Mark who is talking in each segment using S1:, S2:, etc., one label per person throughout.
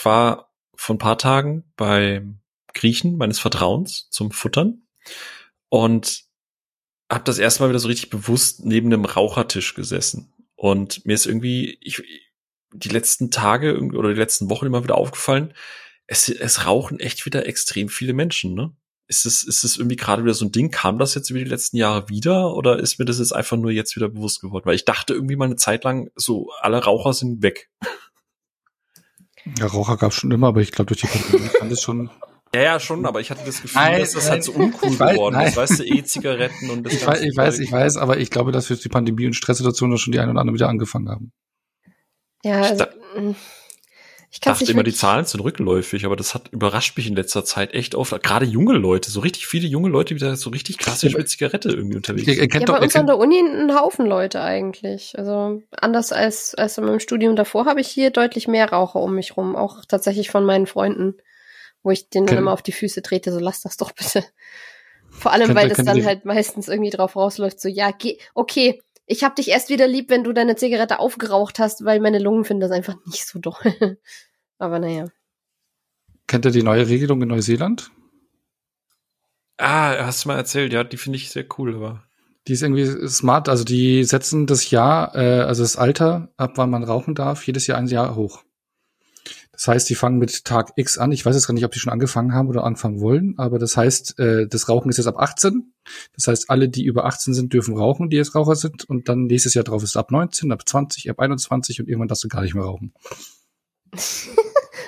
S1: ich war vor ein paar Tagen beim Griechen meines Vertrauens zum Futtern und habe das erste Mal wieder so richtig bewusst neben einem Rauchertisch gesessen. Und mir ist irgendwie, ich, die letzten Tage oder die letzten Wochen immer wieder aufgefallen, es, es rauchen echt wieder extrem viele Menschen, ne? Ist es, ist es irgendwie gerade wieder so ein Ding? Kam das jetzt über die letzten Jahre wieder oder ist mir das jetzt einfach nur jetzt wieder bewusst geworden? Weil ich dachte irgendwie mal eine Zeit lang, so alle Raucher sind weg.
S2: Ja, Raucher gab es schon immer, aber ich glaube, durch die Pandemie kann das schon
S1: ja, ja, schon, aber ich hatte das Gefühl, nein, dass das nein, halt so uncool weiß, geworden nein. ist. Weißt du, E-Zigaretten und das
S2: Ich weiß, ich weiß, ich weiß, aber ich glaube, dass wir die Pandemie und Stresssituationen schon die ein oder andere wieder angefangen haben.
S1: Ja, also, mm, ich, dachte immer, die Zahlen sind rückläufig, aber das hat überrascht mich in letzter Zeit echt oft. Gerade junge Leute, so richtig viele junge Leute wieder so richtig klassisch mit Zigarette irgendwie unterwegs
S3: sind. Ja, bei uns an der Uni ein Haufen Leute eigentlich. Also anders als, als in meinem Studium davor habe ich hier deutlich mehr Raucher um mich rum, auch tatsächlich von meinen Freunden wo ich den dann immer auf die Füße trete, so lass das doch bitte. Vor allem, weil das dann halt meistens irgendwie drauf rausläuft, so ja, geh, okay, ich hab dich erst wieder lieb, wenn du deine Zigarette aufgeraucht hast, weil meine Lungen finden das einfach nicht so doll. Aber naja.
S2: Kennt ihr die neue Regelung in Neuseeland?
S1: Ah, hast du mal erzählt, ja, die finde ich sehr cool, aber.
S2: Die ist irgendwie smart, also die setzen das Jahr, äh, also das Alter, ab wann man rauchen darf, jedes Jahr ein Jahr hoch. Das heißt, die fangen mit Tag X an. Ich weiß jetzt gar nicht, ob die schon angefangen haben oder anfangen wollen, aber das heißt, äh, das Rauchen ist jetzt ab 18. Das heißt, alle, die über 18 sind, dürfen rauchen, die jetzt Raucher sind. Und dann nächstes Jahr drauf ist es ab 19, ab 20, ab 21 und irgendwann darfst du gar nicht mehr rauchen.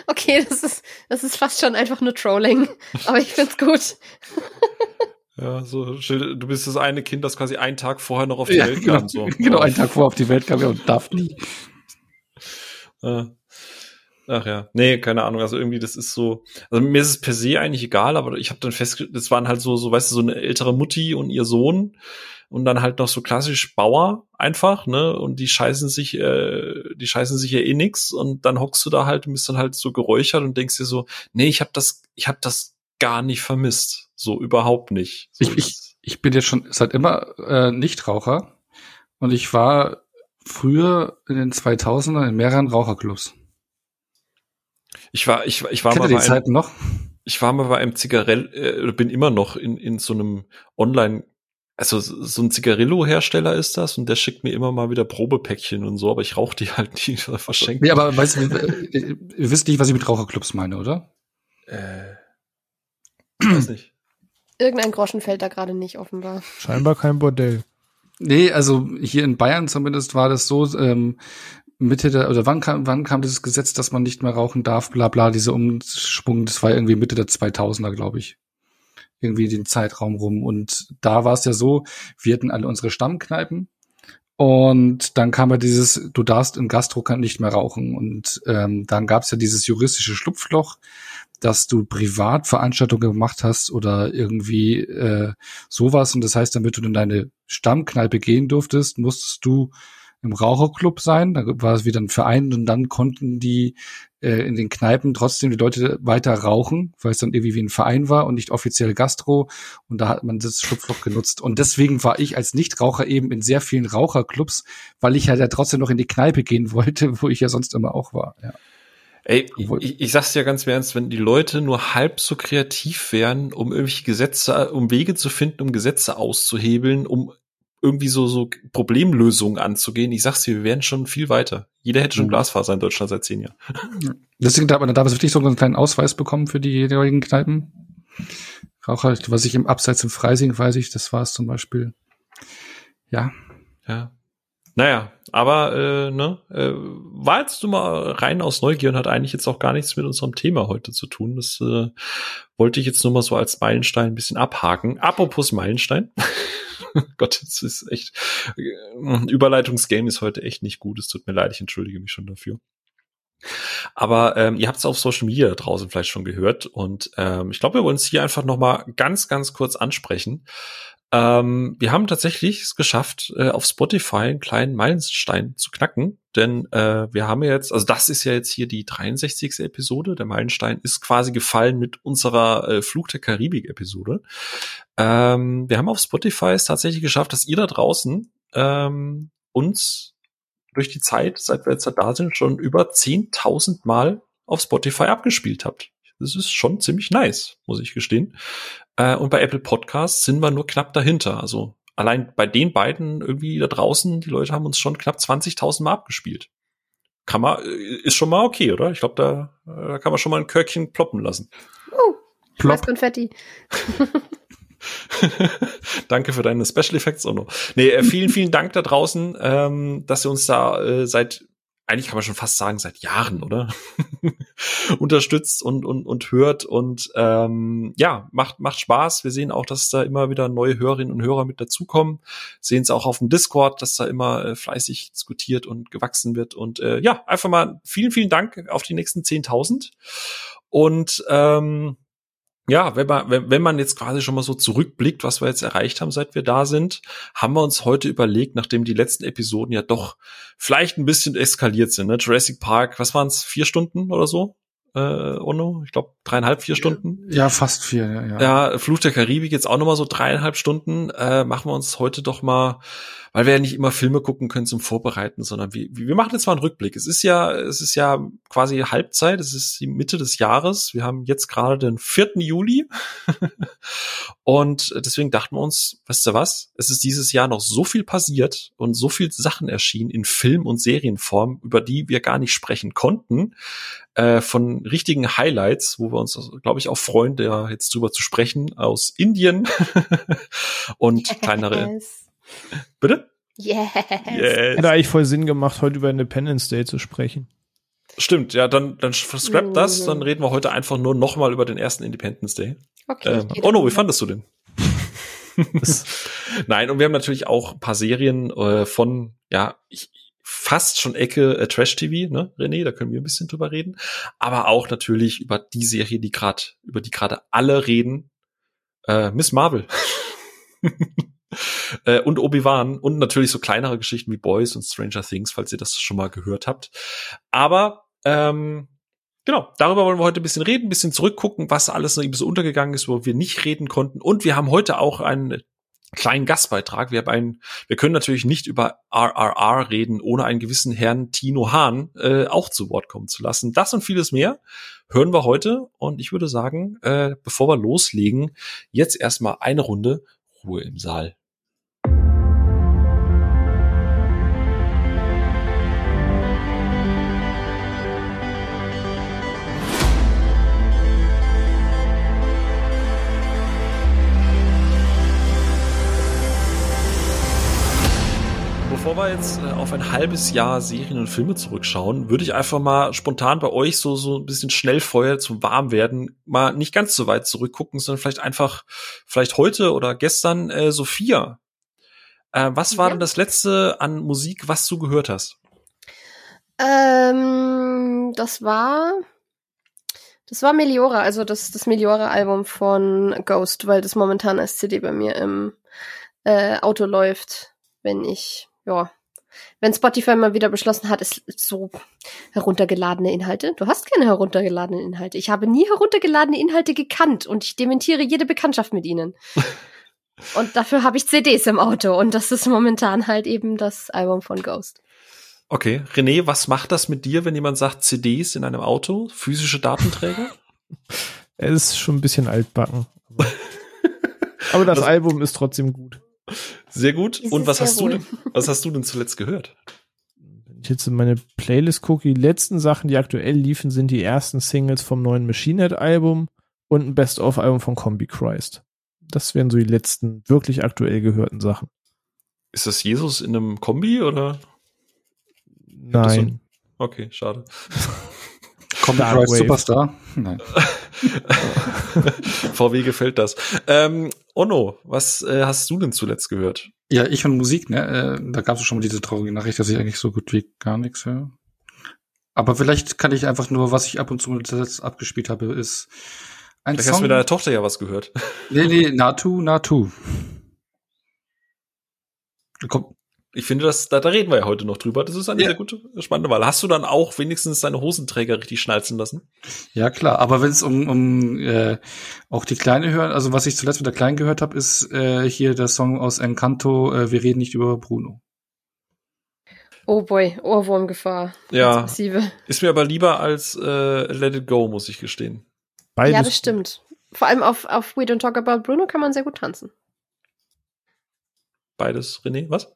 S3: okay, das ist, das ist fast schon einfach nur Trolling. Aber ich find's gut.
S1: Ja, so, du bist das eine Kind, das quasi einen Tag vorher noch auf die ja, Welt genau, kam. So.
S2: Genau, einen Tag vorher auf die Welt kam ja und darf nie.
S1: Ja. Ach ja, nee, keine Ahnung. Also irgendwie, das ist so. Also mir ist es per se eigentlich egal, aber ich habe dann festgestellt, das waren halt so, so, weißt du, so eine ältere Mutti und ihr Sohn und dann halt noch so klassisch Bauer einfach, ne? Und die scheißen sich, äh, die scheißen sich ja eh nix und dann hockst du da halt und bist dann halt so geräuchert und denkst dir so, nee, ich habe das, ich habe das gar nicht vermisst, so überhaupt nicht. So
S2: ich, ich, ich bin jetzt schon seit immer äh, Nichtraucher und ich war früher in den 2000ern in mehreren Raucherclubs.
S1: Ich war, ich, ich war
S2: Kennt mal bei einem, noch?
S1: Ich war mal bei einem Zigarell, äh, bin immer noch in, in so einem Online, also so ein Zigarillo-Hersteller ist das und der schickt mir immer mal wieder Probepäckchen und so, aber ich rauche die halt nie verschenkt.
S2: Nee, aber weißt du, ihr wisst nicht, was ich mit Raucherclubs meine, oder? Äh,
S3: weiß nicht. Irgendein Groschen fällt da gerade nicht offenbar.
S4: Scheinbar kein Bordell.
S2: Nee, also hier in Bayern zumindest war das so, ähm, Mitte der, oder wann kam, wann kam dieses Gesetz, dass man nicht mehr rauchen darf, bla bla, diese Umschwung, das war irgendwie Mitte der 2000er, glaube ich. Irgendwie den Zeitraum rum. Und da war es ja so, wir hatten alle unsere Stammkneipen und dann kam ja dieses, du darfst im Gastro nicht mehr rauchen. Und ähm, dann gab es ja dieses juristische Schlupfloch, dass du Privatveranstaltungen gemacht hast oder irgendwie äh, sowas. Und das heißt, damit du in deine Stammkneipe gehen durftest, musstest du im Raucherclub sein. Da war es wieder ein Verein und dann konnten die äh, in den Kneipen trotzdem die Leute weiter rauchen, weil es dann irgendwie wie ein Verein war und nicht offiziell Gastro. Und da hat man das Schlupfloch genutzt. Und deswegen war ich als Nichtraucher eben in sehr vielen Raucherclubs, weil ich halt ja trotzdem noch in die Kneipe gehen wollte, wo ich ja sonst immer auch war. Ja.
S1: Ey, ich, ich sag's dir ganz ernst, wenn die Leute nur halb so kreativ wären, um irgendwelche Gesetze, um Wege zu finden, um Gesetze auszuhebeln, um irgendwie so, so Problemlösungen anzugehen. Ich sag's dir, wir wären schon viel weiter. Jeder hätte schon mhm. Glasfaser in Deutschland seit zehn Jahren.
S2: Deswegen darf man damals wirklich so einen kleinen Ausweis bekommen für die jeweiligen Kneipen. Auch halt, was ich im Abseits im Freising weiß ich, das war es zum Beispiel. Ja.
S1: Ja. Naja, aber äh, ne, äh, war jetzt nur mal rein aus Neugier und hat eigentlich jetzt auch gar nichts mit unserem Thema heute zu tun. Das äh, wollte ich jetzt nur mal so als Meilenstein ein bisschen abhaken. Apropos Meilenstein. Gott, das ist echt. Äh, Überleitungsgame ist heute echt nicht gut. Es tut mir leid, ich entschuldige mich schon dafür. Aber ähm, ihr habt es auf Social Media draußen vielleicht schon gehört und ähm, ich glaube, wir wollen es hier einfach noch mal ganz, ganz kurz ansprechen. Ähm, wir haben tatsächlich es geschafft, äh, auf Spotify einen kleinen Meilenstein zu knacken, denn äh, wir haben jetzt, also das ist ja jetzt hier die 63. Episode. Der Meilenstein ist quasi gefallen mit unserer äh, Fluch der Karibik-Episode. Ähm, wir haben auf Spotify es tatsächlich geschafft, dass ihr da draußen ähm, uns durch die Zeit, seit wir jetzt da sind, schon über 10.000 Mal auf Spotify abgespielt habt. Das ist schon ziemlich nice, muss ich gestehen. Äh, und bei Apple Podcasts sind wir nur knapp dahinter. Also allein bei den beiden irgendwie da draußen, die Leute haben uns schon knapp 20.000 Mal abgespielt. Kann man, äh, ist schon mal okay, oder? Ich glaube, da, da kann man schon mal ein Körkchen ploppen lassen.
S3: Uh, Plop. Konfetti.
S1: Danke für deine Special Effects, Ono. Nee, äh, vielen, vielen Dank da draußen, ähm, dass ihr uns da äh, seit eigentlich kann man schon fast sagen, seit Jahren, oder? Unterstützt und, und, und hört und ähm, ja, macht, macht Spaß. Wir sehen auch, dass da immer wieder neue Hörerinnen und Hörer mit dazukommen. Sehen es auch auf dem Discord, dass da immer äh, fleißig diskutiert und gewachsen wird. Und äh, ja, einfach mal vielen, vielen Dank auf die nächsten 10.000. Und ähm, ja, wenn man, wenn, wenn man jetzt quasi schon mal so zurückblickt, was wir jetzt erreicht haben, seit wir da sind, haben wir uns heute überlegt, nachdem die letzten Episoden ja doch vielleicht ein bisschen eskaliert sind. Ne? Jurassic Park, was waren es, vier Stunden oder so? Äh, Ono, ich glaube dreieinhalb, vier Stunden.
S2: Ja, fast vier, ja.
S1: Ja, ja Fluch der Karibik jetzt auch noch mal so dreieinhalb Stunden. Äh, machen wir uns heute doch mal weil wir ja nicht immer Filme gucken können zum Vorbereiten, sondern wir, wir machen jetzt mal einen Rückblick. Es ist ja, es ist ja quasi Halbzeit, es ist die Mitte des Jahres. Wir haben jetzt gerade den 4. Juli. und deswegen dachten wir uns, weißt du was? Es ist dieses Jahr noch so viel passiert und so viel Sachen erschienen in Film- und Serienform, über die wir gar nicht sprechen konnten. Äh, von richtigen Highlights, wo wir uns, glaube ich, auch freuen, da jetzt drüber zu sprechen, aus Indien und kleinere. Bitte?
S4: Yes. yes. Hätte eigentlich voll Sinn gemacht, heute über Independence Day zu sprechen.
S1: Stimmt, ja, dann, dann scrap das, dann reden wir heute einfach nur nochmal über den ersten Independence Day. Okay. Ähm, oh no, wie fandest du den? Nein, und wir haben natürlich auch ein paar Serien äh, von, ja, ich, fast schon Ecke äh, Trash TV, ne, René, da können wir ein bisschen drüber reden, aber auch natürlich über die Serie, die gerade über die gerade alle reden, äh, Miss Marvel. äh, und Obi-Wan und natürlich so kleinere Geschichten wie Boys und Stranger Things, falls ihr das schon mal gehört habt. Aber ähm, Genau, darüber wollen wir heute ein bisschen reden, ein bisschen zurückgucken, was alles noch ein bisschen untergegangen ist, wo wir nicht reden konnten. Und wir haben heute auch einen kleinen Gastbeitrag. Wir haben einen, wir können natürlich nicht über RRR reden, ohne einen gewissen Herrn Tino Hahn äh, auch zu Wort kommen zu lassen. Das und vieles mehr hören wir heute. Und ich würde sagen, äh, bevor wir loslegen, jetzt erstmal eine Runde Ruhe im Saal. Bevor wir jetzt äh, auf ein halbes Jahr Serien und Filme zurückschauen, würde ich einfach mal spontan bei euch so, so ein bisschen Schnellfeuer zum Warmwerden mal nicht ganz so weit zurückgucken, sondern vielleicht einfach, vielleicht heute oder gestern, äh, Sophia. Äh, was war ja. denn das letzte an Musik, was du gehört hast?
S3: Ähm, das war, das war Meliora, also das, das Meliora-Album von Ghost, weil das momentan als CD bei mir im äh, Auto läuft, wenn ich ja, wenn Spotify mal wieder beschlossen hat, es so heruntergeladene Inhalte. Du hast keine heruntergeladenen Inhalte. Ich habe nie heruntergeladene Inhalte gekannt und ich dementiere jede Bekanntschaft mit ihnen. und dafür habe ich CDs im Auto und das ist momentan halt eben das Album von Ghost.
S1: Okay, René, was macht das mit dir, wenn jemand sagt CDs in einem Auto, physische Datenträger?
S4: es ist schon ein bisschen altbacken. Aber das, das Album ist trotzdem gut.
S1: Sehr gut. Ist Und was hast du denn, was hast du denn zuletzt gehört?
S4: Wenn ich jetzt in meine Playlist gucke, die letzten Sachen, die aktuell liefen, sind die ersten Singles vom neuen Machine Head Album und ein Best-of-Album von Combi Christ. Das wären so die letzten wirklich aktuell gehörten Sachen.
S1: Ist das Jesus in einem Kombi oder?
S4: Nein.
S1: So okay, schade.
S2: Combi Christ Superstar? Nein.
S1: VW gefällt das. Ähm, Onno, was äh, hast du denn zuletzt gehört?
S2: Ja, ich und Musik, ne? Äh, da gab es schon mal diese traurige Nachricht, dass ich eigentlich so gut wie gar nichts höre. Aber vielleicht kann ich einfach nur, was ich ab und zu zuletzt abgespielt habe, ist
S1: ein vielleicht Song. hast du mit deiner Tochter ja was gehört.
S2: Nee, nee, Natu, Natu.
S1: Komm, ich finde, das, da, da reden wir ja heute noch drüber. Das ist eine ja. sehr gute, spannende Wahl. Hast du dann auch wenigstens deine Hosenträger richtig schnalzen lassen?
S2: Ja, klar. Aber wenn es um, um äh, auch die Kleine hören, also was ich zuletzt mit der Kleinen gehört habe, ist äh, hier der Song aus Encanto, äh, Wir reden nicht über Bruno.
S3: Oh boy, Ohrwurmgefahr.
S1: Ja. Ist mir aber lieber als äh, Let It Go, muss ich gestehen.
S3: Beides. Ja, das stimmt. Vor allem auf, auf We Don't Talk About Bruno kann man sehr gut tanzen.
S1: Beides, René, was?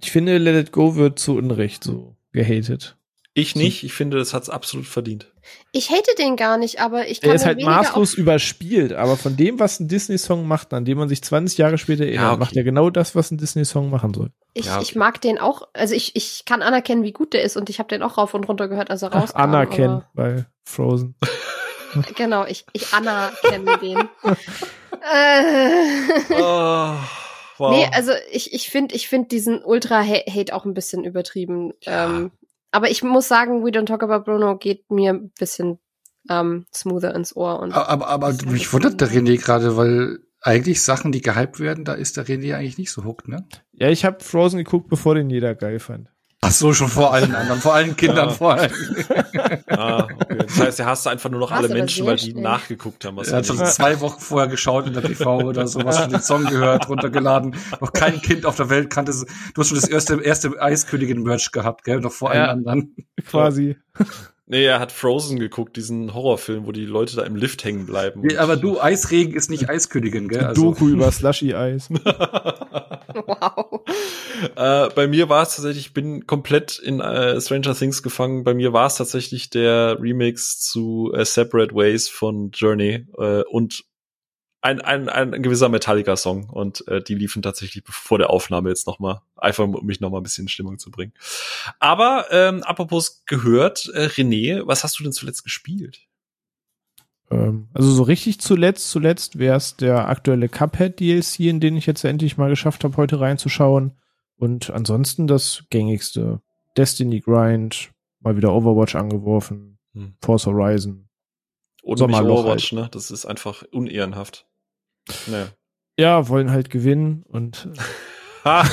S4: Ich finde, Let It Go wird zu Unrecht so gehatet.
S1: Ich nicht. Ich finde, das hat's absolut verdient.
S3: Ich hate den gar nicht, aber ich kann
S4: Er ist halt maßlos überspielt, aber von dem, was ein Disney-Song macht, an dem man sich 20 Jahre später erinnert, ja, okay. macht er genau das, was ein Disney-Song machen soll.
S3: Ich, ja, okay. ich mag den auch, also ich, ich kann anerkennen, wie gut der ist und ich habe den auch rauf und runter gehört, als er rauskam.
S4: Ach, anerkennen bei Frozen.
S3: genau, ich, ich anerkenne den.
S1: oh, wow.
S3: Nee, also ich, ich finde ich find diesen Ultra-Hate auch ein bisschen übertrieben. Ja. Ähm, aber ich muss sagen, We Don't Talk About Bruno geht mir ein bisschen ähm, smoother ins Ohr. Und
S2: aber aber mich wundert der René gerade, weil eigentlich Sachen, die gehypt werden, da ist der René eigentlich nicht so hooked, ne?
S4: Ja, ich habe Frozen geguckt, bevor den jeder geil fand.
S2: Ach so, schon vor allen anderen, vor allen Kindern, ja. vor allen.
S1: ah, okay. Das heißt, er hasst einfach nur noch alle Menschen, weil die schnell. nachgeguckt haben.
S2: Was er hat schon zwei Wochen vorher geschaut in der TV oder sowas, schon den Song gehört, runtergeladen. Noch kein Kind auf der Welt kannte. Du hast schon das erste, erste Eiskönigin-Merch gehabt, gell? Noch vor ja, allen anderen.
S4: Quasi.
S1: Nee, er hat Frozen geguckt, diesen Horrorfilm, wo die Leute da im Lift hängen bleiben.
S2: Nee, aber du, Eisregen ist nicht Eiskönigin, gell?
S4: Also. Doku über Slushy-Eis.
S3: wow.
S1: Äh, bei mir war es tatsächlich, ich bin komplett in äh, Stranger Things gefangen. Bei mir war es tatsächlich der Remix zu äh, Separate Ways von Journey äh, und ein, ein, ein gewisser Metallica-Song und äh, die liefen tatsächlich vor der Aufnahme jetzt noch mal, einfach um mich noch mal ein bisschen in Stimmung zu bringen. Aber ähm, apropos gehört, äh, René, was hast du denn zuletzt gespielt?
S4: Ähm, also so richtig zuletzt, zuletzt wäre es der aktuelle Cuphead DLC, in den ich jetzt endlich mal geschafft habe, heute reinzuschauen. Und ansonsten das gängigste. Destiny Grind, mal wieder Overwatch angeworfen, hm. Force Horizon.
S1: Oder Overwatch, halt. ne? Das ist einfach unehrenhaft.
S4: Naja. Ja, wollen halt gewinnen und.
S1: ha,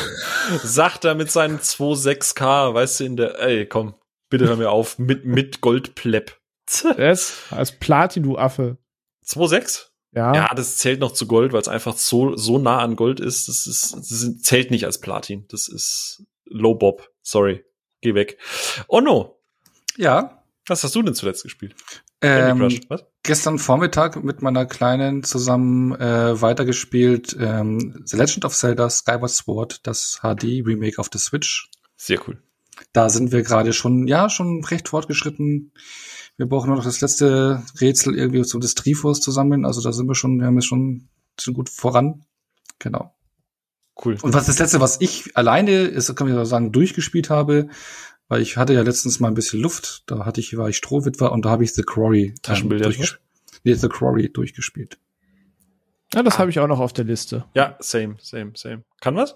S1: sagt er mit seinen 2,6K, weißt du, in der, ey, komm, bitte hör mir auf, mit, mit Goldplepp.
S4: Das, als Platin, du Affe.
S1: 2,6?
S4: Ja.
S1: Ja, das zählt noch zu Gold, weil es einfach so, so nah an Gold ist. Das ist, das zählt nicht als Platin. Das ist Low Bob. Sorry. Geh weg. Oh no.
S2: Ja.
S1: Was hast du denn zuletzt gespielt?
S2: Ähm, gestern Vormittag mit meiner Kleinen zusammen äh, weitergespielt ähm, The Legend of Zelda Skyward Sword, das HD Remake auf der Switch.
S1: Sehr cool.
S2: Da sind wir gerade schon, ja, schon recht fortgeschritten. Wir brauchen nur noch das letzte Rätsel irgendwie so des Trifos zusammen. Also da sind wir schon, wir haben es schon, schon gut voran. Genau.
S1: Cool.
S2: Und was das letzte, was ich alleine, ist, kann ich sagen, durchgespielt habe, weil ich hatte ja letztens mal ein bisschen Luft, da hatte ich, war ich Strohwitwer und da habe ich The Quarry
S1: ähm, durchgespielt.
S2: Nee, The Quarry durchgespielt.
S4: Ja, das ah. habe ich auch noch auf der Liste.
S1: Ja, same, same, same. Kann was?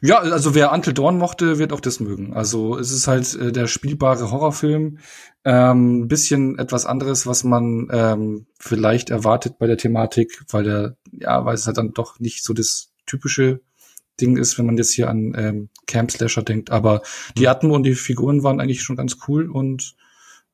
S2: Ja, also wer Until Dawn mochte, wird auch das mögen. Also es ist halt äh, der spielbare Horrorfilm. Ähm, ein bisschen etwas anderes, was man ähm, vielleicht erwartet bei der Thematik, weil der, ja, weil es halt dann doch nicht so das typische Ding ist, wenn man jetzt hier an ähm, Camp Slasher denkt. Aber die mhm. Atmo und die Figuren waren eigentlich schon ganz cool und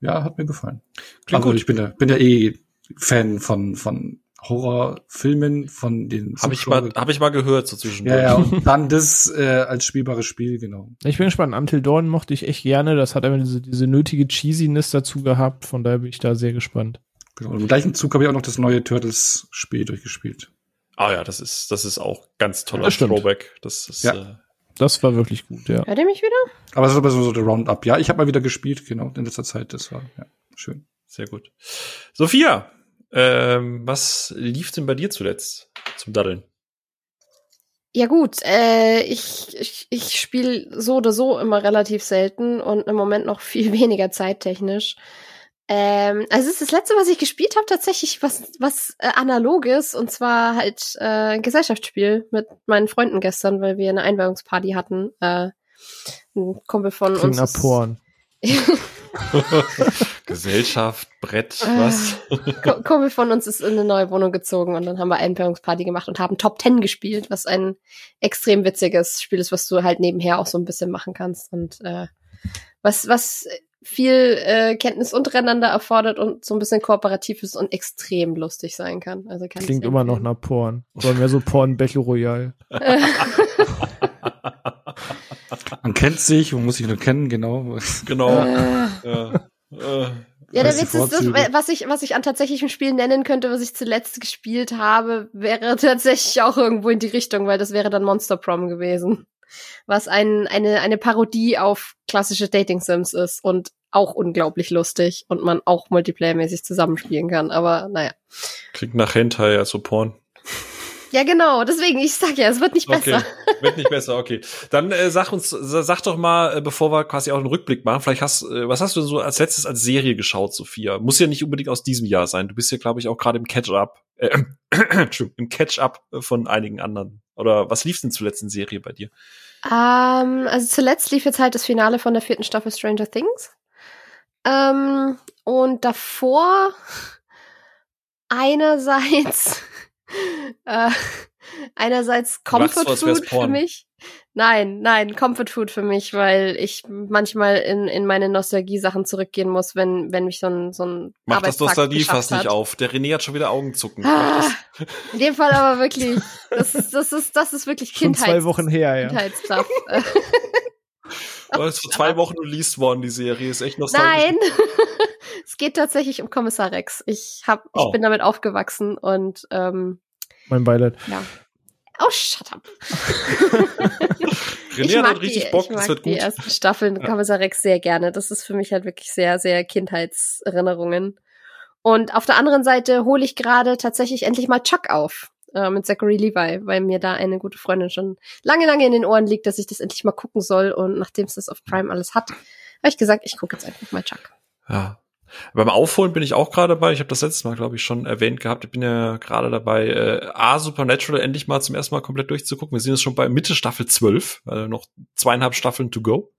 S2: ja, hat mir gefallen. Klingt also gut. ich bin ja, bin ja eh Fan von, von Horrorfilmen, von den
S1: Habe ich mal, hab ich mal gehört so zwischendurch.
S2: Ja, ja, und dann das äh, als spielbares Spiel, genau.
S4: Ich bin gespannt. Until Dawn mochte ich echt gerne. Das hat einfach diese, diese nötige Cheesiness dazu gehabt. Von daher bin ich da sehr gespannt.
S2: Genau. Im gleichen Zug habe ich auch noch das neue Turtles-Spiel durchgespielt.
S1: Ah ja, das ist, das ist auch ganz toller das Throwback. Das ist,
S4: ja. Äh, das war wirklich gut, ja.
S3: Hört ihr mich wieder?
S2: Aber es ist aber so der Roundup. Ja, ich habe mal wieder gespielt, genau, in letzter Zeit. Das war ja schön.
S1: Sehr gut. Sophia, ähm, was lief denn bei dir zuletzt zum Daddeln?
S3: Ja gut, äh, ich, ich, ich spiele so oder so immer relativ selten und im Moment noch viel weniger zeittechnisch. Ähm, also es ist das letzte, was ich gespielt habe, tatsächlich was, was äh, analoges und zwar halt äh, Gesellschaftsspiel mit meinen Freunden gestern, weil wir eine Einweihungsparty hatten. Äh, ein Kumpel von
S4: Klingt uns. Nach Porn.
S1: Gesellschaft, Brett, was?
S3: Kumpel von uns ist in eine neue Wohnung gezogen und dann haben wir Einweihungsparty gemacht und haben Top Ten gespielt, was ein extrem witziges Spiel ist, was du halt nebenher auch so ein bisschen machen kannst und äh, was was viel äh, Kenntnis untereinander erfordert und so ein bisschen kooperativ ist und extrem lustig sein kann. Also kann
S4: Klingt immer noch nach Porn. Oder mehr so Porn Battle Royale.
S2: Man kennt sich, man muss sich nur kennen, genau.
S1: Genau.
S3: Äh.
S1: ja. Äh,
S3: Ja, der Witz ist, das, was ich, was ich an tatsächlichem Spiel nennen könnte, was ich zuletzt gespielt habe, wäre tatsächlich auch irgendwo in die Richtung, weil das wäre dann Monster Prom gewesen. Was ein, eine, eine Parodie auf klassische Dating Sims ist und auch unglaublich lustig und man auch multiplayermäßig zusammenspielen kann. Aber naja.
S1: klingt nach Hentai, also Porn.
S3: Ja, genau. Deswegen, ich sag ja, es wird nicht besser.
S1: Okay, wird nicht besser, okay. Dann äh, sag uns, sag doch mal, äh, bevor wir quasi auch einen Rückblick machen, vielleicht hast, äh, was hast du so als letztes als Serie geschaut, Sophia? Muss ja nicht unbedingt aus diesem Jahr sein. Du bist ja, glaube ich, auch gerade im Catch-up, äh, im Catch-up von einigen anderen. Oder was lief denn zuletzt in Serie bei dir?
S3: Ähm, also zuletzt lief jetzt halt das Finale von der vierten Staffel Stranger Things. Ähm, und davor einerseits äh, einerseits Comfort Food für mich. Nein, nein, Comfort Food für mich, weil ich manchmal in, in meine Nostalgie-Sachen zurückgehen muss, wenn, wenn mich so ein, so ein
S1: Mach das Nostalgie fast nicht auf. Der René hat schon wieder Augenzucken.
S3: Ah, in dem Fall aber wirklich, das ist, das ist, das ist wirklich Kindheit.
S4: zwei Wochen her, ja.
S3: Kindheitsstuff.
S1: das. Ist vor zwei Wochen released worden, die Serie. Ist echt nostalgisch.
S3: Nein, es geht tatsächlich um Kommissar Rex. Ich hab,
S1: Oh.
S3: ich bin damit aufgewachsen und ähm,
S4: Mein Beileid.
S3: ja. Oh, shut up.
S1: René hat richtig
S3: die,
S1: Bock,
S3: ich
S1: das
S3: mag
S1: wird
S3: die
S1: gut.
S3: ersten Staffeln
S1: Ja.
S3: Kommissar Rex sehr gerne. Das ist für mich halt wirklich sehr, sehr Kindheitserinnerungen. Und auf der anderen Seite hole ich gerade tatsächlich endlich mal Chuck auf äh, mit Zachary Levi, weil mir da eine gute Freundin schon lange, lange in den Ohren liegt, dass ich das endlich mal gucken soll. Und nachdem es das auf Prime alles hat, habe ich gesagt, ich gucke jetzt einfach mal Chuck.
S1: Ja. Beim Aufholen bin ich auch gerade dabei. Ich habe das letzte Mal, glaube ich, schon erwähnt gehabt. Ich bin ja gerade dabei, äh, A, Supernatural endlich mal zum ersten Mal komplett durchzugucken. Wir sind jetzt schon bei Mitte Staffel 12, also noch zweieinhalb Staffeln to go.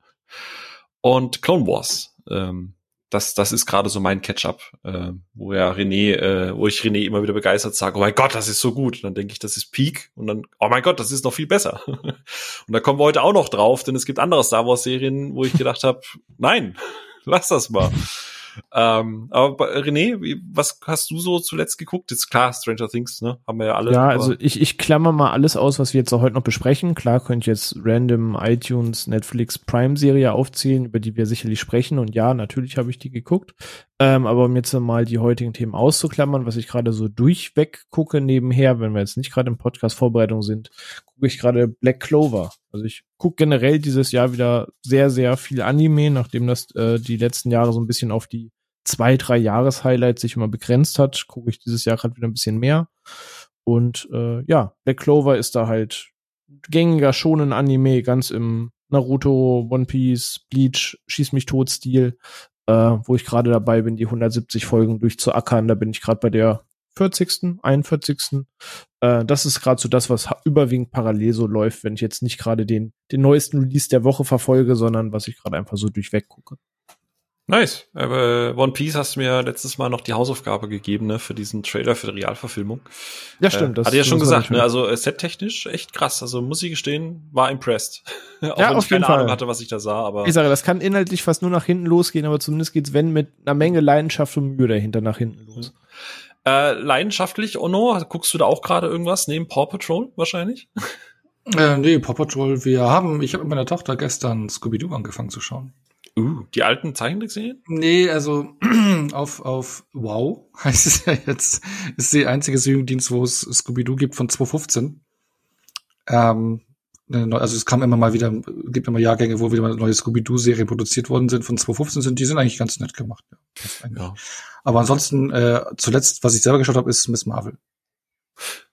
S1: Und Clone Wars. Ähm, das, das ist gerade so mein Catch-up, äh, wo ja René, äh, wo ich René immer wieder begeistert sage, oh mein Gott, das ist so gut. Und dann denke ich, das ist Peak. Und dann, oh mein Gott, das ist noch viel besser. und da kommen wir heute auch noch drauf, denn es gibt andere Star Wars-Serien, wo ich gedacht habe, nein, lass das mal. Ähm, aber René, wie, was hast du so zuletzt geguckt? Jetzt klar, Stranger Things, ne? Haben wir ja alle.
S4: Ja, also ich, ich klammer mal alles aus, was wir jetzt auch heute noch besprechen. Klar könnt ihr jetzt random iTunes, Netflix, Prime-Serie aufzählen, über die wir sicherlich sprechen. Und ja, natürlich habe ich die geguckt. Ähm, aber um jetzt mal die heutigen Themen auszuklammern, was ich gerade so durchweg gucke nebenher, wenn wir jetzt nicht gerade im Podcast Vorbereitung sind, gucke ich gerade Black Clover. Also ich gucke generell dieses Jahr wieder sehr, sehr viel Anime, nachdem das äh, die letzten Jahre so ein bisschen auf die zwei, drei Jahres-Highlights sich immer begrenzt hat, gucke ich dieses Jahr halt wieder ein bisschen mehr. Und äh, ja, Black Clover ist da halt gängiger schonen Anime, ganz im Naruto, One Piece, Bleach, Schieß mich tot Stil, äh, wo ich gerade dabei bin, die 170 Folgen durchzuackern. Da bin ich gerade bei der 40., 41. Äh, das ist gerade so das, was überwiegend parallel so läuft, wenn ich jetzt nicht gerade den, den neuesten Release der Woche verfolge, sondern was ich gerade einfach so durchweg gucke.
S1: Nice. Aber One Piece hast du mir letztes Mal noch die Hausaufgabe gegeben, ne, für diesen Trailer für die Realverfilmung.
S4: Ja, stimmt.
S1: Äh,
S4: das
S1: hat ja schon gesagt, ne? Also äh, settechnisch echt krass. Also muss ich gestehen, war impressed. Auch
S4: Ja,
S1: wenn
S4: auf
S1: ich keine
S4: jeden Fall.
S1: Ahnung hatte, was ich da sah, aber.
S4: Ich sage, das kann inhaltlich fast nur nach hinten losgehen, aber zumindest geht's, wenn, mit einer Menge Leidenschaft und Mühe dahinter nach hinten los.
S1: Äh, leidenschaftlich, Ono, guckst du da auch gerade irgendwas neben Paw Patrol wahrscheinlich?
S2: Äh, nee, Paw Patrol, wir haben, ich habe mit meiner Tochter gestern Scooby-Doo angefangen zu schauen.
S1: Uh, die alten Zeichentrickserien?
S2: Nee, also auf, auf Wow heißt es ja jetzt, ist die einzige Streamingdienst, wo es Scooby-Doo gibt von 2015. Ähm, also es kam immer mal wieder, gibt immer Jahrgänge, wo wieder mal neue Scooby-Doo-Serien produziert worden sind. Von 2015 sind die sind eigentlich ganz nett gemacht. Ja.
S1: Ja.
S2: Aber ansonsten, äh, zuletzt, was ich selber geschaut habe, ist Miss Marvel.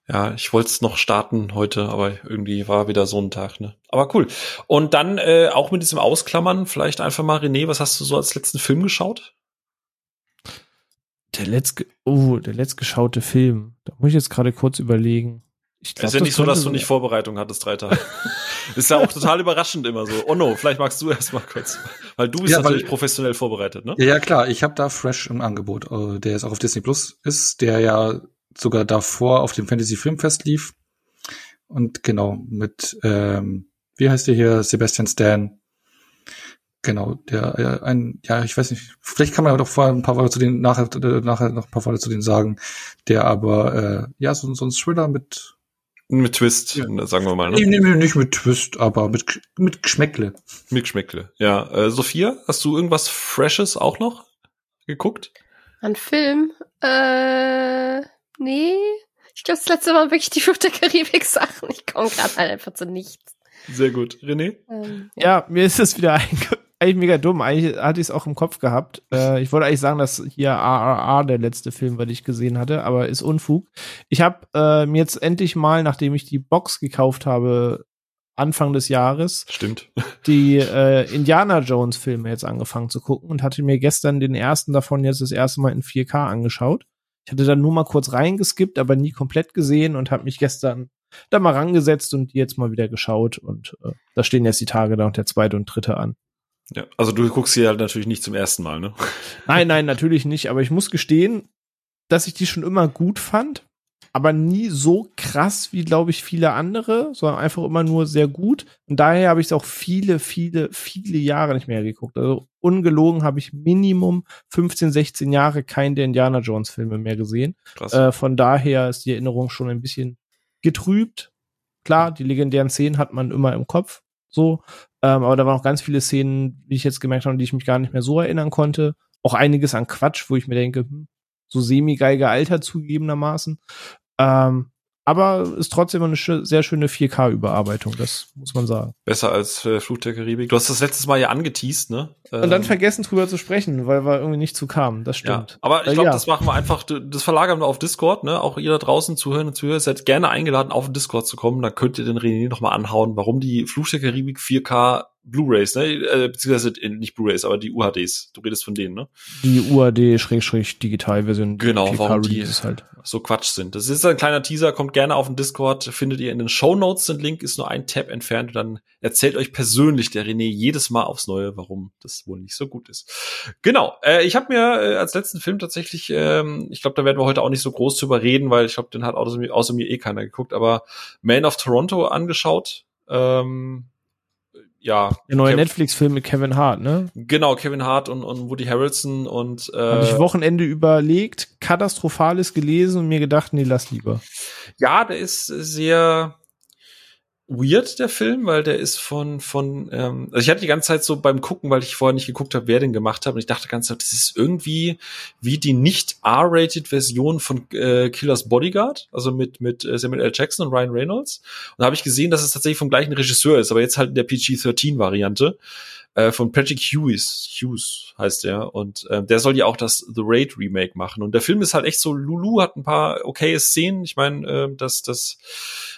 S1: Ja, ich wollte es noch starten heute, aber irgendwie war wieder so ein Tag, ne? Aber cool. Und dann äh, auch mit diesem Ausklammern, vielleicht einfach mal, René, was hast du so als letzten Film geschaut?
S4: Der letzt, oh, der letztgeschaute Film. Da muss ich jetzt gerade kurz überlegen. Ich glaub,
S1: ist ja
S4: das
S1: nicht so, dass du nicht Vorbereitung hattest, drei Tage. ist ja auch total überraschend immer so. Oh no, vielleicht magst du erst mal kurz. Weil du bist
S2: Ja, weil-
S1: natürlich professionell vorbereitet, ne?
S2: Ja, klar, ich habe da Fresh im Angebot, äh, der jetzt auch auf Disney Plus ist, der ja sogar davor auf dem Fantasy Filmfest lief. Und genau, mit, ähm, wie heißt der hier, Sebastian Stan. Genau, der äh, ein, ja, ich weiß nicht, vielleicht kann man aber doch vorher ein paar Worte zu denen, nachher, äh, nachher noch ein paar Worte zu denen sagen, der aber, äh, ja, so, so ein Thriller mit
S1: Mit Twist,
S2: Ja.
S1: sagen wir mal. Ne?
S2: nee, nee, nicht mit Twist, aber mit, mit Geschmäckle.
S1: Mit Geschmäckle. Ja. Äh, Sophia, hast du irgendwas Freshes auch noch geguckt?
S3: Ein Film? Äh, nee. Ich glaube, das letzte Mal wirklich die Flucht der Karibik-Sachen. Ich komme gerade halt einfach zu nichts.
S1: Sehr gut. René?
S3: Ähm,
S4: Ja, mir ist das wieder einge- eigentlich mega dumm. Eigentlich hatte ich es auch im Kopf gehabt. Äh, ich wollte eigentlich sagen, dass hier RRR der letzte Film war, den ich gesehen hatte, aber ist Unfug. Ich habe äh, mir jetzt endlich mal, nachdem ich die Box gekauft habe, Anfang des Jahres,
S1: Stimmt.
S4: die äh, Indiana Jones Filme jetzt angefangen zu gucken und hatte mir gestern den ersten davon jetzt das erste Mal in 4K angeschaut. Ich hatte dann nur mal kurz reingeskippt, aber nie komplett gesehen und habe mich gestern da mal rangesetzt und die jetzt mal wieder geschaut und äh, da stehen jetzt die Tage da und der zweite und dritte an.
S1: Ja. Also du guckst sie halt natürlich nicht zum ersten Mal, ne?
S4: Nein, nein, natürlich nicht, aber ich muss gestehen, dass ich die schon immer gut fand, aber nie so krass wie, glaube ich, viele andere, sondern einfach immer nur sehr gut. Und daher habe ich es auch viele, viele, viele Jahre nicht mehr geguckt. Also ungelogen habe ich Minimum 15, 16 Jahre keinen der Indiana Jones Filme mehr gesehen.
S1: Krass.
S4: Äh, von daher ist die Erinnerung schon ein bisschen getrübt. Klar, die legendären Szenen hat man immer im Kopf, so. Ähm, aber da waren auch ganz viele Szenen, wie ich jetzt gemerkt habe, die ich mich gar nicht mehr so erinnern konnte. Auch einiges an Quatsch, wo ich mir denke, hm, so semi-geil gealtert zugegebenermaßen. Ähm, aber ist trotzdem eine schö sehr schöne 4K-Überarbeitung, das muss man sagen.
S1: Besser als äh, Fluch der Karibik. Du hast das letztes Mal ja angeteased, ne?
S4: Und dann
S1: Ähm,
S4: vergessen drüber zu sprechen, weil wir irgendwie nicht zu kamen. Das
S1: Ja,
S4: stimmt.
S1: aber ich glaube,
S4: ja.
S1: das machen wir einfach, das verlagern wir auf Discord, ne? Auch ihr da draußen zuhören und zuhören, seid gerne eingeladen, auf den Discord zu kommen. Da könnt ihr den René nochmal anhauen, warum die Fluch der Karibik 4K Blu-Rays, ne? Äh, beziehungsweise nicht Blu-Rays, aber die UHDs. Du redest von denen, ne?
S4: Die UAD-Digitalversion.
S1: Genau, warum die-
S4: halt.
S1: So Quatsch sind. Das ist ein kleiner Teaser, kommt gerne auf den Discord, findet ihr in den Show Notes. Den Link ist nur ein Tab entfernt und dann erzählt euch persönlich der René jedes Mal aufs Neue, warum das wohl nicht so gut ist. Genau, äh, ich habe mir äh, als letzten Film tatsächlich, ähm, ich glaube, da werden wir heute auch nicht so groß drüber reden, weil ich glaube, den hat außer mir, außer mir eh keiner geguckt, aber Man of Toronto angeschaut. Ähm, ja,
S4: Der neue Netflix-Film mit Kevin Hart, ne?
S1: Genau, Kevin Hart und, und Woody Harrelson und
S4: Habe ich
S1: äh,
S4: Wochenende überlegt, katastrophales gelesen und mir gedacht, nee, lass lieber.
S1: Ja, der ist sehr weird, der Film, weil der ist von, von, ähm, also ich hatte die ganze Zeit so beim Gucken, weil ich vorher nicht geguckt habe, wer den gemacht hat, und ich dachte die ganze Zeit, das ist irgendwie wie die nicht R-rated Version von äh, Killers Bodyguard, also mit, mit äh, Samuel L. Jackson und Ryan Reynolds. Und da habe ich gesehen, dass es tatsächlich vom gleichen Regisseur ist, aber jetzt halt in der PG-13-Variante äh, von Patrick Hughes, Hughes heißt der, und äh, der soll ja auch das The Raid Remake machen. Und der Film ist halt echt so, Lulu hat ein paar okaye Szenen. Ich meine, äh, dass dass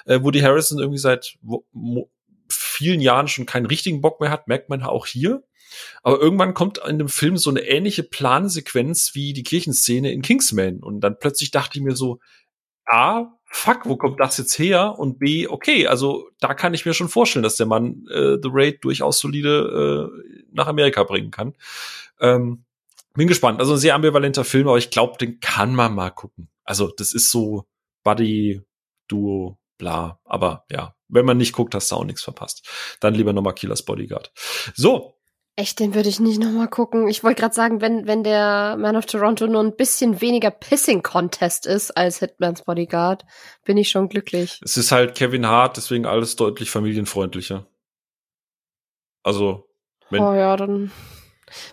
S1: äh, Woody Harrison irgendwie seit vielen Jahren schon keinen richtigen Bock mehr hat, merkt man auch hier. Aber irgendwann kommt in dem Film so eine ähnliche Plansequenz wie die Kirchenszene in Kingsman. Und dann plötzlich dachte ich mir so, A, fuck, wo kommt das jetzt her? Und B, okay, also da kann ich mir schon vorstellen, dass der Mann äh, The Raid durchaus solide äh, nach Amerika bringen kann. Ähm, bin gespannt. Also ein sehr ambivalenter Film, aber ich glaube, den kann man mal gucken. Also das ist so Buddy, Duo, bla. Aber ja, wenn man nicht guckt, hast du auch nichts verpasst. Dann lieber nochmal Killers Bodyguard. So,
S3: Echt, den würde ich nicht nochmal gucken. Ich wollte gerade sagen, wenn, wenn der Man of Toronto nur ein bisschen weniger Pissing-Contest ist als Hitman's Bodyguard, bin ich schon glücklich.
S1: es ist halt Kevin Hart, deswegen alles deutlich familienfreundlicher. Also, wenn,
S3: oh ja, dann.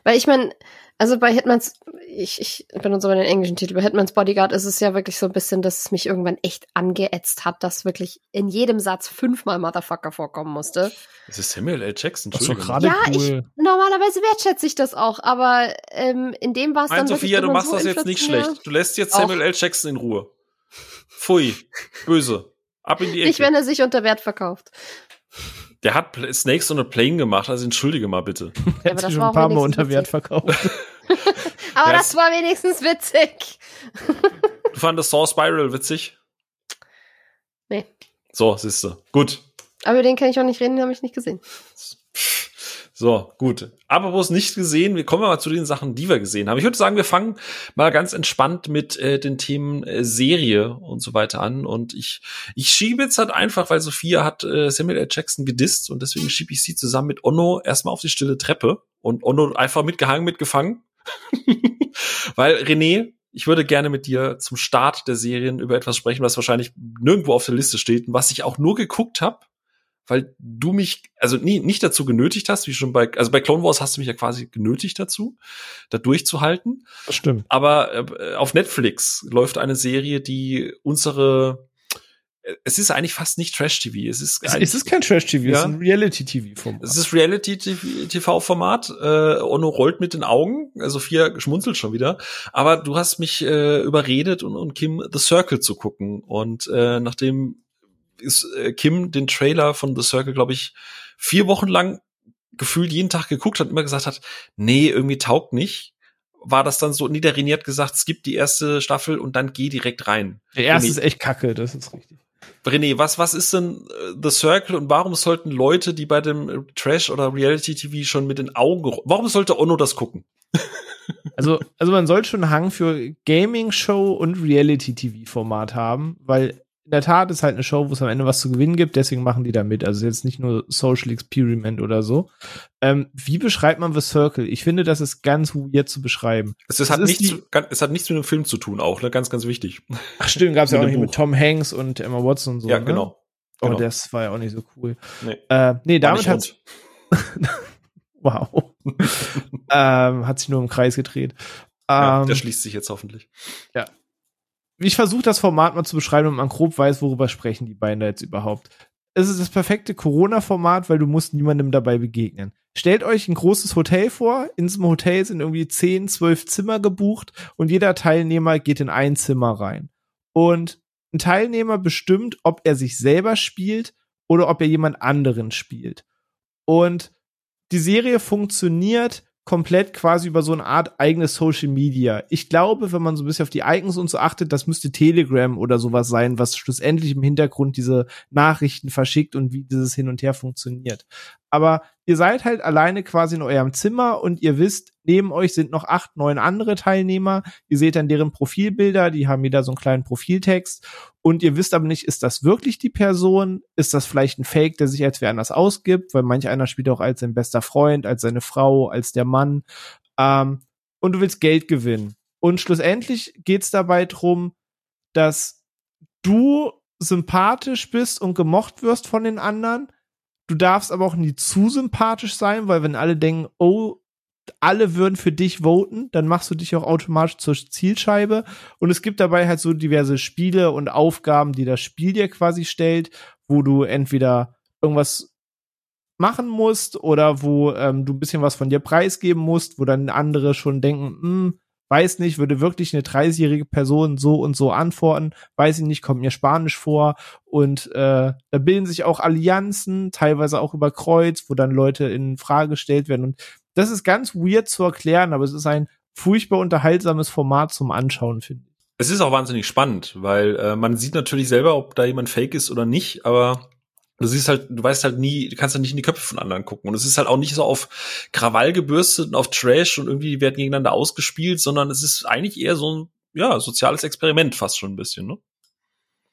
S3: Weil ich meine, also bei Hitmans, ich, ich benutze aber den englischen Titel, bei Hitmans Bodyguard ist es ja wirklich so ein bisschen, dass es mich irgendwann echt angeätzt hat, dass wirklich in jedem Satz fünfmal Motherfucker vorkommen musste.
S1: es ist Samuel L. Jackson,
S4: Das
S1: Entschuldigung.
S4: gerade
S3: Ja, ich-
S4: cool.
S3: Normalerweise wertschätze ich das auch, aber ähm, in dem war es
S1: Nein,
S3: dann
S1: Sophia, du machst
S3: so
S1: das jetzt nicht schlecht. Du lässt jetzt
S3: Auch.
S1: Samuel L. Jackson in Ruhe. Pfui, böse. Ab in die Ecke.
S3: Nicht, wenn er sich unter Wert verkauft.
S1: Der hat Pl- Snakes on a Plane gemacht, also entschuldige mal bitte.
S4: Er
S3: aber
S4: hat
S3: das
S4: sich schon ein paar Mal unter Wert verkauft.
S3: Aber das
S1: es-
S3: war wenigstens witzig.
S1: Du fandest Saw Spiral witzig?
S3: Nee.
S1: So, siehste. Gut.
S3: Aber über den kann ich auch nicht reden, den habe ich nicht gesehen.
S1: So, gut. Aber wo es nicht gesehen, wir kommen mal zu den Sachen, die wir gesehen haben. Ich würde sagen, wir fangen mal ganz entspannt mit äh, den Themen äh, Serie und so weiter an. Und ich, ich schiebe jetzt halt einfach, weil Sophia hat äh, Samuel L. Jackson gedisst und deswegen schiebe ich sie zusammen mit Onno erstmal auf die stille Treppe und Onno einfach mitgehangen, mitgefangen. weil René, ich würde gerne mit dir zum Start der Serien über etwas sprechen, was wahrscheinlich nirgendwo auf der Liste steht und was ich auch nur geguckt habe, weil du mich also nie, nicht dazu genötigt hast, wie schon bei also bei Clone Wars hast du mich ja quasi genötigt dazu, da durchzuhalten.
S4: Das stimmt.
S1: Aber äh, auf Netflix läuft eine Serie, die unsere es ist eigentlich fast nicht Trash-TV. Es ist,
S4: es, ist kein Trash-TV, ja? es ist ein Reality-TV-Format.
S1: Es ist Reality-TV-Format. Äh, Ono rollt mit den Augen, Sophia schmunzelt schon wieder. Aber du hast mich äh, überredet und, und Kim The Circle zu gucken. Und äh, nachdem ist äh, Kim den Trailer von The Circle, glaube ich, vier Wochen lang gefühlt jeden Tag geguckt hat, immer gesagt hat, nee, irgendwie taugt nicht war das dann so niederriniert gesagt, es gibt die erste Staffel und dann geh direkt rein.
S4: Der erste ist echt kacke, das ist richtig.
S1: René, was, was ist denn äh, The Circle und warum sollten Leute, die bei dem Trash oder Reality TV schon mit den Augen, warum sollte Onno das gucken?
S4: Also, also man sollte schon einen Hang für Gaming Show und Reality TV Format haben, weil in der Tat ist halt eine Show, wo es am Ende was zu gewinnen gibt, deswegen machen die da mit. Also jetzt nicht nur Social Experiment oder so. Ähm, wie beschreibt man The Circle? Ich finde, das ist ganz weird zu beschreiben.
S1: Es, es hat, nichts, zu, es hat nichts mit dem Film zu tun, auch, ne? Ganz, ganz wichtig.
S4: Ach stimmt, gab es ja auch nicht mit Tom Hanks und Emma Watson und so.
S1: Ja, ne? genau.
S4: Oh, genau. das war ja auch nicht so cool. Nee, äh, nee damit hat Wow. ähm, hat sich nur im Kreis gedreht.
S1: Ja, der ähm, schließt sich jetzt hoffentlich.
S4: Ja, ich versuche das Format mal zu beschreiben, damit man grob weiß, worüber sprechen die beiden da jetzt überhaupt. Es ist das perfekte Corona-Format, weil du musst niemandem dabei begegnen. Stellt euch ein großes Hotel vor. In diesem Hotel sind irgendwie 10, 12 Zimmer gebucht und jeder Teilnehmer geht in ein Zimmer rein. Und ein Teilnehmer bestimmt, ob er sich selber spielt oder ob er jemand anderen spielt. Und die Serie funktioniert komplett quasi über so eine Art eigenes Social Media. Ich glaube, wenn man so ein bisschen auf die Icons und so achtet, das müsste Telegram oder sowas sein, was schlussendlich im Hintergrund diese Nachrichten verschickt und wie dieses hin und her funktioniert. Aber ihr seid halt alleine quasi in eurem Zimmer und ihr wisst, neben euch sind noch acht, neun andere Teilnehmer. Ihr seht dann deren Profilbilder, die haben jeder so einen kleinen Profiltext. Und ihr wisst aber nicht, ist das wirklich die Person? Ist das vielleicht ein Fake, der sich als wer anders ausgibt? Weil manch einer spielt auch als sein bester Freund, als seine Frau, als der Mann. Ähm, und du willst Geld gewinnen. Und schlussendlich geht's dabei drum, dass du sympathisch bist und gemocht wirst von den anderen Du darfst aber auch nie zu sympathisch sein, weil wenn alle denken, oh, alle würden für dich voten, dann machst du dich auch automatisch zur Zielscheibe. Und es gibt dabei halt so diverse Spiele und Aufgaben, die das Spiel dir quasi stellt, wo du entweder irgendwas machen musst oder wo ähm, du ein bisschen was von dir preisgeben musst, wo dann andere schon denken, hm, weiß nicht, würde wirklich eine 30-jährige Person so und so antworten, weiß ich nicht, kommt mir Spanisch vor und äh, da bilden sich auch Allianzen, teilweise auch über Kreuz, wo dann Leute in Frage gestellt werden und das ist ganz weird zu erklären, aber es ist ein furchtbar unterhaltsames Format zum Anschauen, finde ich.
S1: Es ist auch wahnsinnig spannend, weil äh, man sieht natürlich selber, ob da jemand fake ist oder nicht, aber du siehst halt, du weißt halt nie, du kannst halt nicht in die Köpfe von anderen gucken. Und es ist halt auch nicht so auf Krawall gebürstet und auf Trash und irgendwie die werden gegeneinander ausgespielt, sondern es ist eigentlich eher so ein, ja, soziales Experiment fast schon ein bisschen, ne?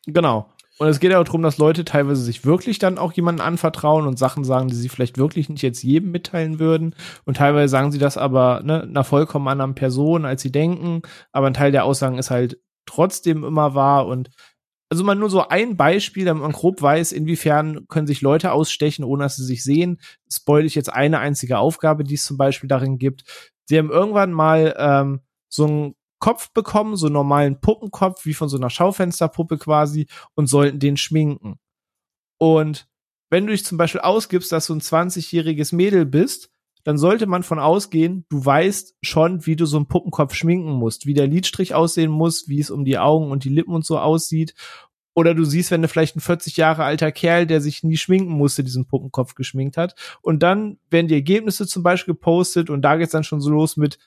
S4: Genau. Und es geht ja auch darum, dass Leute teilweise sich wirklich dann auch jemanden anvertrauen und Sachen sagen, die sie vielleicht wirklich nicht jetzt jedem mitteilen würden. Und teilweise sagen sie das aber ne, einer vollkommen anderen Person, als sie denken. Aber ein Teil der Aussagen ist halt trotzdem immer wahr. Und also mal nur so ein Beispiel, damit man grob weiß, inwiefern können sich Leute ausstechen, ohne dass sie sich sehen. Spoil ich jetzt eine einzige Aufgabe, die es zum Beispiel darin gibt. Sie haben irgendwann mal ähm, so einen Kopf bekommen, so einen normalen Puppenkopf, wie von so einer Schaufensterpuppe quasi, und sollten den schminken. Und wenn du dich zum Beispiel ausgibst, dass du ein 20-jähriges Mädel bist, dann sollte man von ausgehen, du weißt schon, wie du so einen Puppenkopf schminken musst, wie der Lidstrich aussehen muss, wie es um die Augen und die Lippen und so aussieht. Oder du siehst, wenn du vielleicht ein 40 Jahre alter Kerl, der sich nie schminken musste, diesen Puppenkopf geschminkt hat. Und dann werden die Ergebnisse zum Beispiel gepostet und da geht's dann schon so los mit,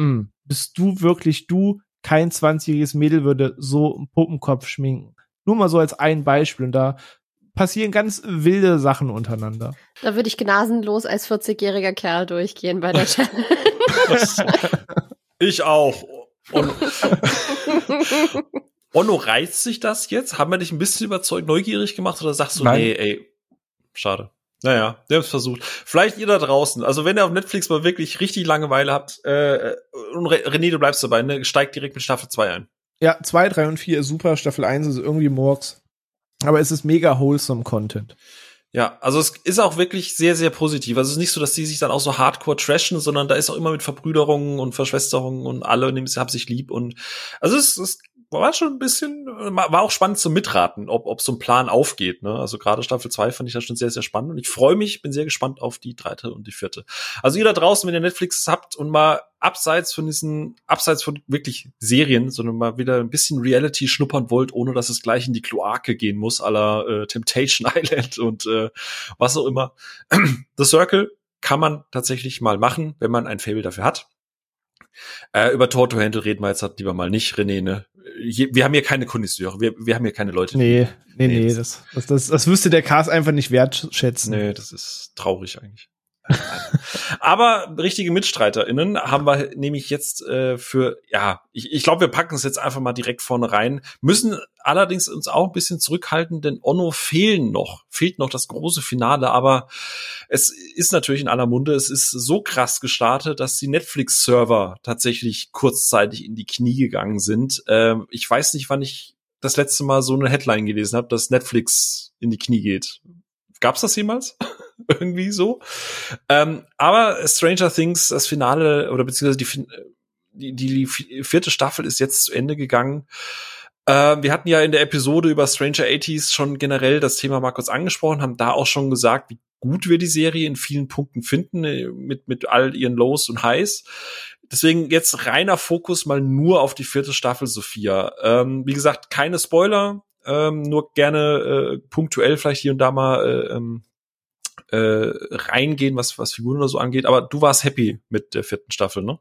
S4: hm, bist du wirklich du? Kein 20-jähriges Mädel würde so einen Puppenkopf schminken. Nur mal so als ein Beispiel. Und da passieren ganz wilde Sachen untereinander.
S3: Da würde ich gnasenlos als 40-jähriger Kerl durchgehen bei der Challenge.
S1: ich auch. Und Onno, reizt sich das jetzt? Haben wir dich ein bisschen überzeugt, neugierig gemacht oder sagst du, Nein. nee, ey, schade? Naja, der hat versucht. Vielleicht ihr da draußen. Also wenn ihr auf Netflix mal wirklich richtig Langeweile habt, äh, und René, du bleibst dabei, ne? Steigt direkt mit Staffel 2 ein.
S4: Ja, 2, 3 und 4 ist super. Staffel 1 ist irgendwie Morgs. Aber es ist mega wholesome Content.
S1: Ja, also es ist auch wirklich sehr, sehr positiv. Also es ist nicht so, dass die sich dann auch so hardcore trashen, sondern da ist auch immer mit Verbrüderungen und Verschwesterungen und alle nehmen haben sich lieb und also es, es war schon ein bisschen, war auch spannend zum Mitraten, ob, ob so ein Plan aufgeht. Ne? Also gerade Staffel 2 fand ich das schon sehr, sehr spannend. Und ich freue mich, bin sehr gespannt auf die dritte und die vierte. Also ihr da draußen, wenn ihr Netflix habt und mal abseits von diesen, abseits von wirklich Serien, sondern mal wieder ein bisschen Reality schnuppern wollt, ohne dass es gleich in die Kloake gehen muss, aller äh, Temptation Island und äh, was auch immer. The Circle kann man tatsächlich mal machen, wenn man ein Fable dafür hat. Äh, über Toto Handle reden wir jetzt halt lieber mal nicht, René, ne? Wir haben hier keine Konnoisseure, wir, wir haben hier keine Leute.
S4: Nee, nee, nee, nee das, das, das, das wüsste der Cast einfach nicht wertschätzen.
S1: Nee, das ist traurig eigentlich. Aber richtige MitstreiterInnen haben wir nämlich jetzt äh, für, ja, ich, ich glaube, wir packen es jetzt einfach mal direkt vorne rein, müssen allerdings uns auch ein bisschen zurückhalten, denn Onno fehlen noch, fehlt noch das große Finale, aber es ist natürlich in aller Munde, es ist so krass gestartet, dass die Netflix-Server tatsächlich kurzzeitig in die Knie gegangen sind. Ähm, ich weiß nicht, wann ich das letzte Mal so eine Headline gelesen habe, dass Netflix in die Knie geht. Gab's das jemals? irgendwie so. Ähm, aber Stranger Things, das Finale oder beziehungsweise die, die, die vierte Staffel ist jetzt zu Ende gegangen. Äh, wir hatten ja in der Episode über Stranger 80s schon generell das Thema mal kurz angesprochen, haben da auch schon gesagt, wie gut wir die Serie in vielen Punkten finden, äh, mit, mit all ihren Lows und Highs. Deswegen jetzt reiner Fokus mal nur auf die vierte Staffel, Sophia. Ähm, wie gesagt, keine Spoiler, ähm, nur gerne äh, punktuell vielleicht hier und da mal äh, ähm, äh, reingehen, was, was Figuren oder so angeht. Aber du warst happy mit der vierten Staffel, ne?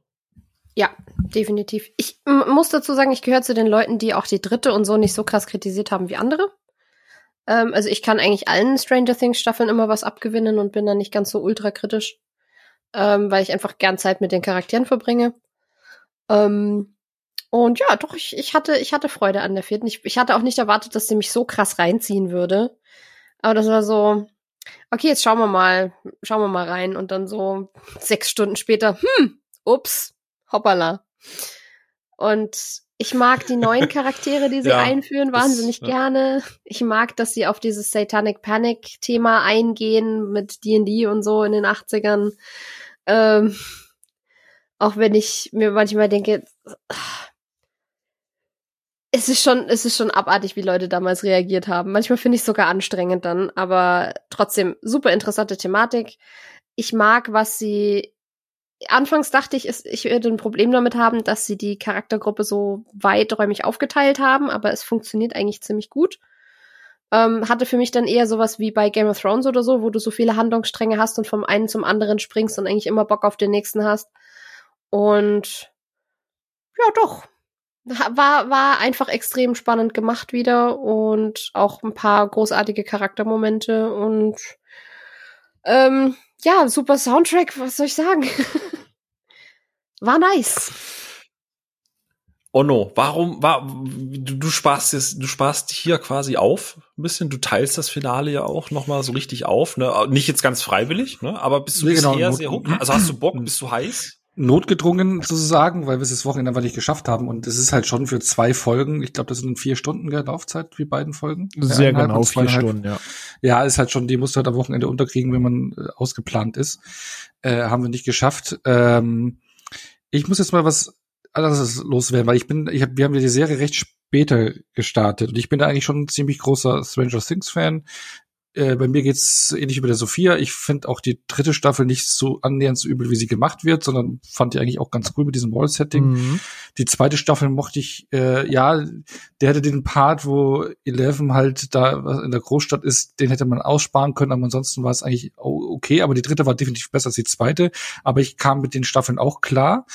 S3: Ja, definitiv. Ich muss dazu sagen, ich gehöre zu den Leuten, die auch die dritte und so nicht so krass kritisiert haben wie andere. Ähm, also ich kann eigentlich allen Stranger Things Staffeln immer was abgewinnen und bin dann nicht ganz so ultra kritisch, ähm, weil ich einfach gern Zeit mit den Charakteren verbringe. Ähm, und ja, doch, ich, ich hatte, ich hatte Freude an der vierten. Ich, ich hatte auch nicht erwartet, dass sie mich so krass reinziehen würde. Aber das war so, okay, jetzt schauen wir mal, schauen wir mal rein und dann so sechs Stunden später, hm, ups, hoppala. Und ich mag die neuen Charaktere, die sie ja, einführen, wahnsinnig das, gerne. Ich mag, dass sie auf dieses Satanic Panic Thema eingehen mit D&D und so in den 80ern. Ähm, auch wenn ich mir manchmal denke, es ist schon, es ist schon abartig, wie Leute damals reagiert haben. Manchmal finde ich es sogar anstrengend dann, aber trotzdem super interessante Thematik. Ich mag, was sie Anfangs dachte ich, ich würde ein Problem damit haben, dass sie die Charaktergruppe so weiträumig aufgeteilt haben, aber es funktioniert eigentlich ziemlich gut. Ähm, hatte für mich dann eher sowas wie bei Game of Thrones oder so, wo du so viele Handlungsstränge hast und vom einen zum anderen springst und eigentlich immer Bock auf den nächsten hast. Und ja, doch, war, war einfach extrem spannend gemacht wieder und auch ein paar großartige Charaktermomente und ähm, ja, super Soundtrack, was soll ich sagen? war nice.
S1: Oh no, warum, war, du, du sparst jetzt, du sparst hier quasi auf, ein bisschen, du teilst das Finale ja auch nochmal so richtig auf, ne, nicht jetzt ganz freiwillig, ne, aber bist du nee, genau, sehr, sehr hoch, also hast du Bock, bist du heiß?
S2: Notgedrungen sozusagen, weil wir es das Wochenende einfach nicht geschafft haben. Und es ist halt schon für zwei Folgen, ich glaube, das sind vier Stunden gell, Laufzeit, wie beiden Folgen.
S4: Sehr genau, vier Stunden, ja.
S2: Ja, ist halt schon, die musst du halt am Wochenende unterkriegen, wenn man äh, ausgeplant ist. Äh, haben wir nicht geschafft. Ähm, ich muss jetzt mal was anderes loswerden, weil ich bin, ich hab, wir haben ja die Serie recht später gestartet und ich bin da eigentlich schon ein ziemlich großer Stranger Things Fan. Äh, bei mir geht's ähnlich über der Sophia. Ich finde auch die dritte Staffel nicht so annähernd so übel, wie sie gemacht wird, sondern fand die eigentlich auch ganz cool mit diesem Wall-Setting. Mhm. Die zweite Staffel mochte ich, äh, ja, der hätte den Part, wo Eleven halt da in der Großstadt ist, den hätte man aussparen können, aber ansonsten war es eigentlich okay, aber die dritte war definitiv besser als die zweite, aber ich kam mit den Staffeln auch klar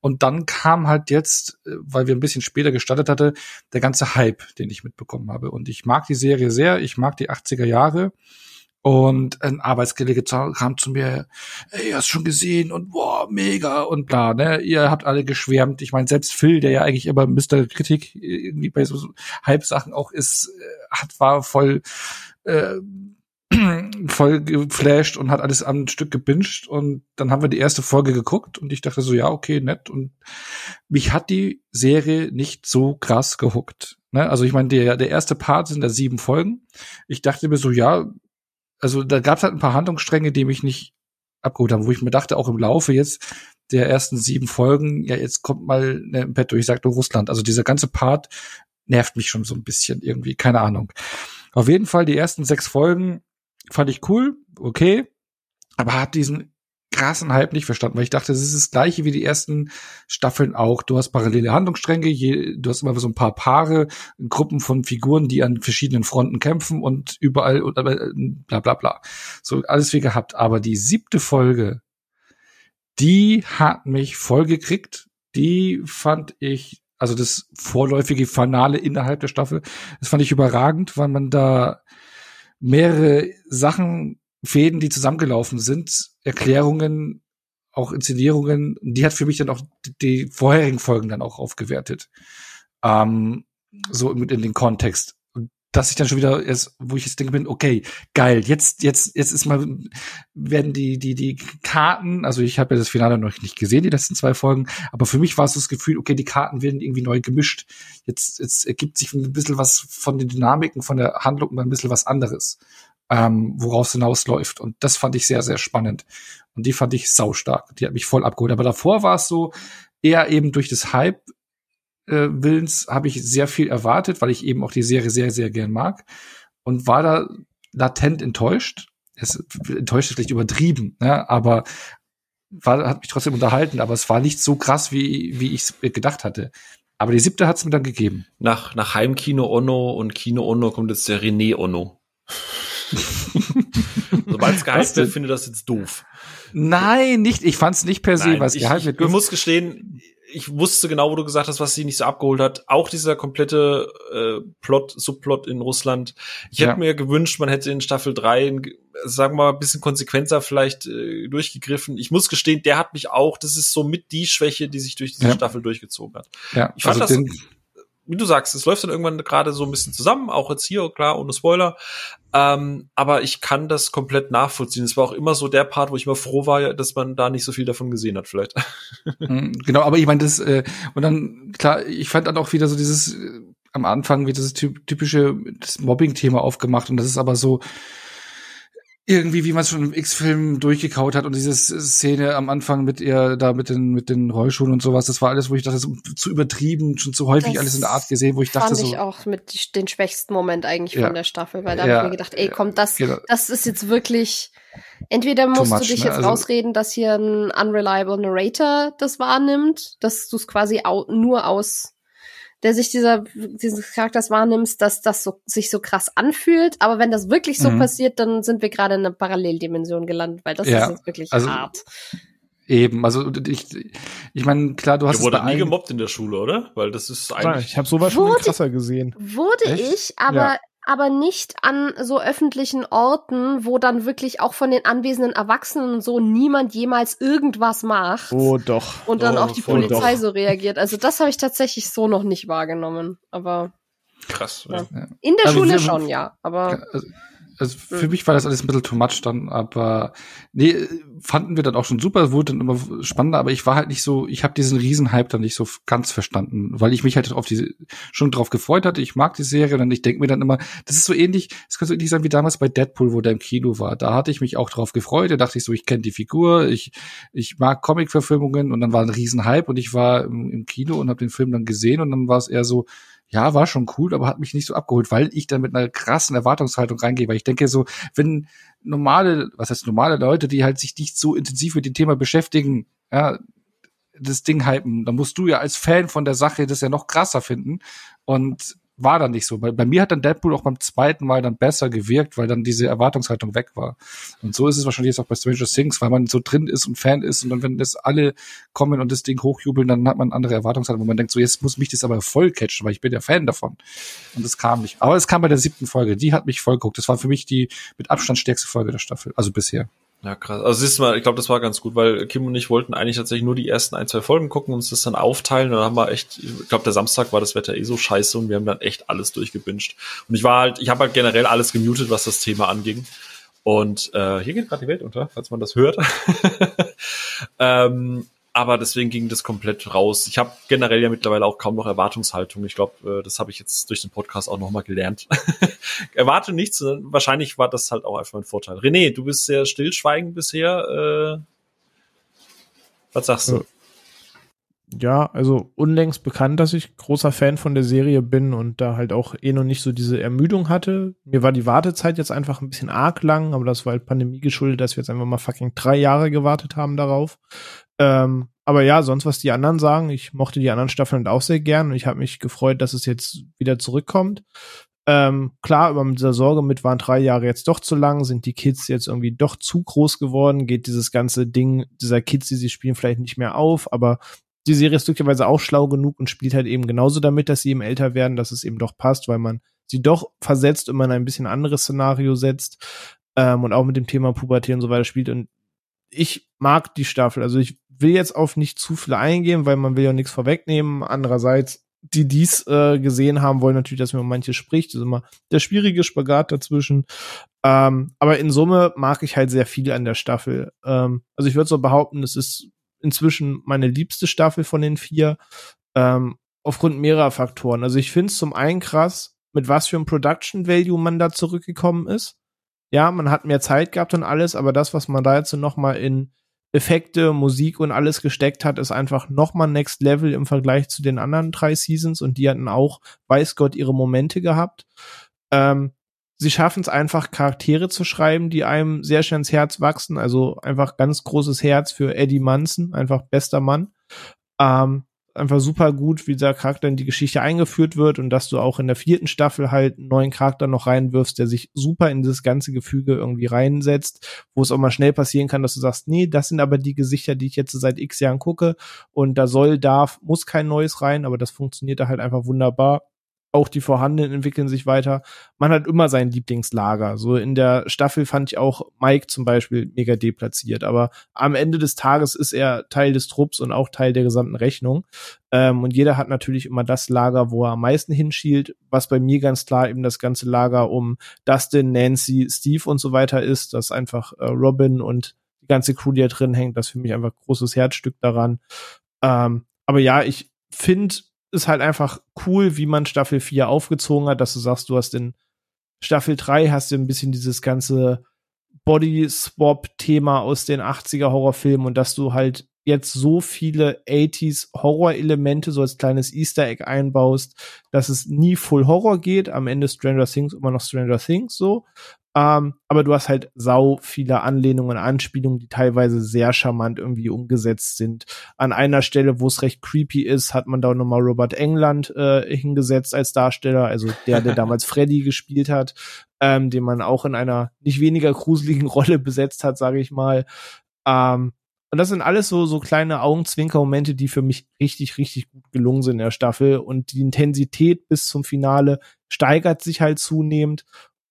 S2: und dann kam halt jetzt, äh, weil wir ein bisschen später gestartet hatte, der ganze Hype, den ich mitbekommen habe und ich mag die Serie sehr, ich mag die 80er Jahre und ein Arbeitskollege kam zu mir, ey, hast schon gesehen und boah, mega und bla, ne? Ihr habt alle geschwärmt. Ich meine, selbst Phil, der ja eigentlich immer Mr. Kritik irgendwie bei so Hype-Sachen auch ist, äh, hat, war voll äh, voll geflasht und hat alles am Stück gebinged und dann haben wir die erste Folge geguckt und ich dachte so, ja, okay, nett und mich hat die Serie nicht so krass gehuckt. Ne? Also ich meine, der, der erste Part sind da sieben Folgen. Ich dachte mir so, ja, also da gab es halt ein paar Handlungsstränge, die mich nicht abgeholt haben, wo ich mir dachte, auch im Laufe jetzt der ersten sieben Folgen, ja, jetzt kommt mal ne, im Petto, ich sag nur Russland. Also dieser ganze Part nervt mich schon so ein bisschen irgendwie, keine Ahnung. Auf jeden Fall die ersten sechs Folgen fand ich cool, okay, aber hat diesen krassen Hype nicht verstanden, weil ich dachte, das ist das gleiche wie die ersten Staffeln auch. Du hast parallele Handlungsstränge, je, du hast immer so ein paar Paare, Gruppen von Figuren, die an verschiedenen Fronten kämpfen und überall und bla bla bla. So alles wie gehabt. Aber die siebte Folge, die hat mich voll gekriegt. Die fand ich, also das vorläufige Finale innerhalb der Staffel, das fand ich überragend, weil man da mehrere Sachen, Fäden, die zusammengelaufen sind, Erklärungen, auch Inszenierungen, die hat für mich dann auch die vorherigen Folgen dann auch aufgewertet. Ähm, so in, in den Kontext. Und dass ich dann schon wieder erst, wo ich jetzt denke bin, okay, geil, jetzt, jetzt, jetzt ist mal, werden die, die, die Karten, also ich habe ja das Finale noch nicht gesehen, die letzten zwei Folgen, aber für mich war es das Gefühl, okay, die Karten werden irgendwie neu gemischt. Jetzt, jetzt ergibt sich ein bisschen was von den Dynamiken, von der Handlung ein bisschen was anderes ähm, woraus hinausläuft. Und das fand ich sehr, sehr spannend. Und die fand ich saustark. Die hat mich voll abgeholt. Aber davor war es so, eher eben durch das Hype äh, Willens habe ich sehr viel erwartet, weil ich eben auch die Serie sehr, sehr gern mag. Und war da latent enttäuscht. Es enttäuscht ist vielleicht übertrieben, ne? aber war, hat mich trotzdem unterhalten, aber es war nicht so krass, wie, wie ich es gedacht hatte. Aber die siebte hat es mir dann gegeben.
S1: Nach, nach Heimkino Onno und Kino Onno kommt jetzt der René Onno. Sobald es gehypt wird, finde das jetzt doof.
S2: Nein, nicht. Ich fand es nicht per se, was gehypt wird.
S1: Ich muss gestehen, ich wusste genau, wo du gesagt hast, was sie nicht so abgeholt hat. Auch dieser komplette äh, Plot, Subplot in Russland. Ich ja. hätte mir gewünscht, man hätte in Staffel 3, sagen wir mal, ein bisschen konsequenter vielleicht äh, durchgegriffen. Ich muss gestehen, der hat mich auch, das ist so mit die Schwäche, die sich durch diese ja. Staffel durchgezogen hat.
S2: Ja,
S1: ich fand also das wie du sagst, es läuft dann irgendwann gerade so ein bisschen zusammen, auch jetzt hier, klar, ohne Spoiler. Ähm, aber ich kann das komplett nachvollziehen. Es war auch immer so der Part, wo ich immer froh war, dass man da nicht so viel davon gesehen hat, vielleicht.
S2: Mhm, genau, aber ich meine, das, äh, und dann, klar, ich fand dann auch wieder so dieses, äh, am Anfang wie dieses typische Mobbing-Thema aufgemacht und das ist aber so, irgendwie, wie man es schon im X-Film durchgekaut hat und diese Szene am Anfang mit ihr da mit den mit den Rollschuhen und sowas, das war alles, wo ich dachte, so, zu übertrieben, schon zu häufig das alles in der Art gesehen, wo ich dachte
S3: fand
S2: so.
S3: ich auch mit den schwächsten Moment eigentlich ja, von der Staffel, weil da ja, habe ich mir gedacht, ey, komm, das genau. das ist jetzt wirklich entweder musst much, du dich ne? jetzt also, rausreden, dass hier ein unreliable Narrator das wahrnimmt, dass du es quasi au nur aus der sich dieser, dieses Charakters wahrnimmst, dass das so, sich so krass anfühlt. Aber wenn das wirklich so mhm. passiert, dann sind wir gerade in einer Paralleldimension gelandet, weil das ja, ist jetzt wirklich also, hart.
S2: Eben, also ich, ich meine, klar, du hast.
S1: Du wurde nie gemobbt in der Schule, oder? Weil das ist eigentlich.
S4: Ich habe sowas schon krasser gesehen.
S3: Wurde Echt? ich, aber ja aber nicht an so öffentlichen Orten, wo dann wirklich auch von den anwesenden Erwachsenen und so niemand jemals irgendwas macht.
S4: Oh doch.
S3: Und dann
S4: oh,
S3: auch die Polizei doch. so reagiert. Also das habe ich tatsächlich so noch nicht wahrgenommen. Aber
S1: krass.
S3: Ja. Ja. In der also Schule schon, ja. Aber
S2: also, also für hm. mich war das alles ein bisschen too much dann, aber nee, fanden wir dann auch schon super, wurde dann immer spannender, aber ich war halt nicht so, ich habe diesen Riesenhype dann nicht so ganz verstanden, weil ich mich halt auf die schon drauf gefreut hatte. Ich mag die Serie und ich denke mir dann immer, das ist so ähnlich, es könnte so ähnlich sein wie damals bei Deadpool, wo der im Kino war. Da hatte ich mich auch drauf gefreut, da dachte ich so, ich kenne die Figur, ich ich mag Comic-Verfilmungen und dann war ein Riesenhype und ich war im, im Kino und habe den Film dann gesehen und dann war es eher so, ja, war schon cool, aber hat mich nicht so abgeholt, weil ich dann mit einer krassen Erwartungshaltung reingehe, weil ich denke so, wenn normale, was heißt normale Leute, die halt sich nicht so intensiv mit dem Thema beschäftigen, ja, das Ding hypen, dann musst du ja als Fan von der Sache das ja noch krasser finden. Und war dann nicht so. Bei, bei mir hat dann Deadpool auch beim zweiten Mal dann besser gewirkt, weil dann diese Erwartungshaltung weg war. Und so ist es wahrscheinlich jetzt auch bei Stranger Things, weil man so drin ist und Fan ist und dann, wenn das alle kommen und das Ding hochjubeln, dann hat man andere Erwartungshaltung, wo man denkt, so jetzt muss mich das aber voll catchen, weil ich bin ja Fan davon. Und das kam nicht. Aber es kam bei der siebten Folge, die hat mich voll geguckt. Das war für mich die mit Abstand stärkste Folge der Staffel, also bisher.
S1: Ja, krass. Also siehst du mal, ich glaube, das war ganz gut, weil Kim und ich wollten eigentlich tatsächlich nur die ersten ein, zwei Folgen gucken, uns das dann aufteilen und dann haben wir echt, ich glaube, der Samstag war das Wetter eh so scheiße und wir haben dann echt alles durchgebinged. Und ich war halt, ich habe halt generell alles gemutet, was das Thema anging. Und äh, hier geht gerade die Welt unter, falls man das hört. ähm, aber deswegen ging das komplett raus. Ich habe generell ja mittlerweile auch kaum noch Erwartungshaltung. Ich glaube, äh, das habe ich jetzt durch den Podcast auch nochmal gelernt. Erwarte nichts. Ne? Wahrscheinlich war das halt auch einfach ein Vorteil. René, du bist sehr stillschweigend bisher. Äh, was sagst du?
S4: Ja, also unlängst bekannt, dass ich großer Fan von der Serie bin und da halt auch eh noch nicht so diese Ermüdung hatte. Mir war die Wartezeit jetzt einfach ein bisschen arg lang, aber das war halt Pandemie geschuldet, dass wir jetzt einfach mal fucking drei Jahre gewartet haben darauf. Ähm, aber ja, sonst was die anderen sagen, ich mochte die anderen Staffeln auch sehr gern und ich habe mich gefreut, dass es jetzt wieder zurückkommt. Ähm, klar, aber mit dieser Sorge mit waren drei Jahre jetzt doch zu lang, sind die Kids jetzt irgendwie doch zu groß geworden, geht dieses ganze Ding dieser Kids, die sie spielen, vielleicht nicht mehr auf, aber die Serie ist glücklicherweise auch schlau genug und spielt halt eben genauso damit, dass sie eben älter werden, dass es eben doch passt, weil man sie doch versetzt und man ein bisschen anderes Szenario setzt ähm, und auch mit dem Thema Pubertät und so weiter spielt und ich mag die Staffel. Also ich will jetzt auf nicht zu viel eingehen, weil man will ja nichts vorwegnehmen. Andererseits, die dies äh, gesehen haben, wollen natürlich, dass man um manche spricht. Das ist immer der schwierige Spagat dazwischen. Ähm, aber in Summe mag ich halt sehr viel an der Staffel. Ähm, also ich würde so behaupten, es ist inzwischen meine liebste Staffel von den vier. Ähm, aufgrund mehrerer Faktoren. Also ich finde es zum einen krass, mit was für einem Production Value man da zurückgekommen ist ja, man hat mehr Zeit gehabt und alles, aber das, was man da jetzt noch mal in Effekte, Musik und alles gesteckt hat, ist einfach noch mal Next Level im Vergleich zu den anderen drei Seasons und die hatten auch, weiß Gott, ihre Momente gehabt. Ähm, sie schaffen es einfach, Charaktere zu schreiben, die einem sehr schön ins Herz wachsen. Also einfach ganz großes Herz für Eddie Munson, einfach bester Mann. Ähm, einfach super gut, wie dieser Charakter in die Geschichte eingeführt wird und dass du auch in der vierten Staffel halt einen neuen Charakter noch reinwirfst, der sich super in dieses ganze Gefüge irgendwie reinsetzt, wo es auch mal schnell passieren kann, dass du sagst, nee, das sind aber die Gesichter, die ich jetzt seit x Jahren gucke und da soll, darf, muss kein neues rein, aber das funktioniert da halt einfach wunderbar auch die vorhandenen entwickeln sich weiter. Man hat immer sein Lieblingslager. So in der Staffel fand ich auch Mike zum Beispiel mega deplatziert, aber am Ende des Tages ist er Teil des Trupps und auch Teil der gesamten Rechnung. Ähm, und jeder hat natürlich immer das Lager, wo er am meisten hinschielt, was bei mir ganz klar eben das ganze Lager um Dustin, Nancy, Steve und so weiter ist, dass einfach äh, Robin und die ganze Crew, die da drin hängt, das für mich einfach großes Herzstück daran. Ähm, aber ja, ich finde ist halt einfach cool, wie man Staffel 4 aufgezogen hat, dass du sagst, du hast in Staffel 3 hast du ein bisschen dieses ganze Body-Swap-Thema aus den 80er Horrorfilmen und dass du halt jetzt so viele 80s Horror-Elemente so als kleines Easter Egg einbaust, dass es nie Full Horror geht. Am Ende Stranger Things immer noch Stranger Things so. Ähm, aber du hast halt sau viele Anlehnungen, Anspielungen, die teilweise sehr charmant irgendwie umgesetzt sind. An einer Stelle, wo es recht creepy ist, hat man da nochmal Robert England äh, hingesetzt als Darsteller, also der, der damals Freddy gespielt hat, ähm, den man auch in einer nicht weniger gruseligen Rolle besetzt hat, sage ich mal. Ähm, und das sind alles so, so kleine Augenzwinker-Momente, die für mich richtig, richtig gut gelungen sind in der Staffel. Und die Intensität bis zum Finale steigert sich halt zunehmend.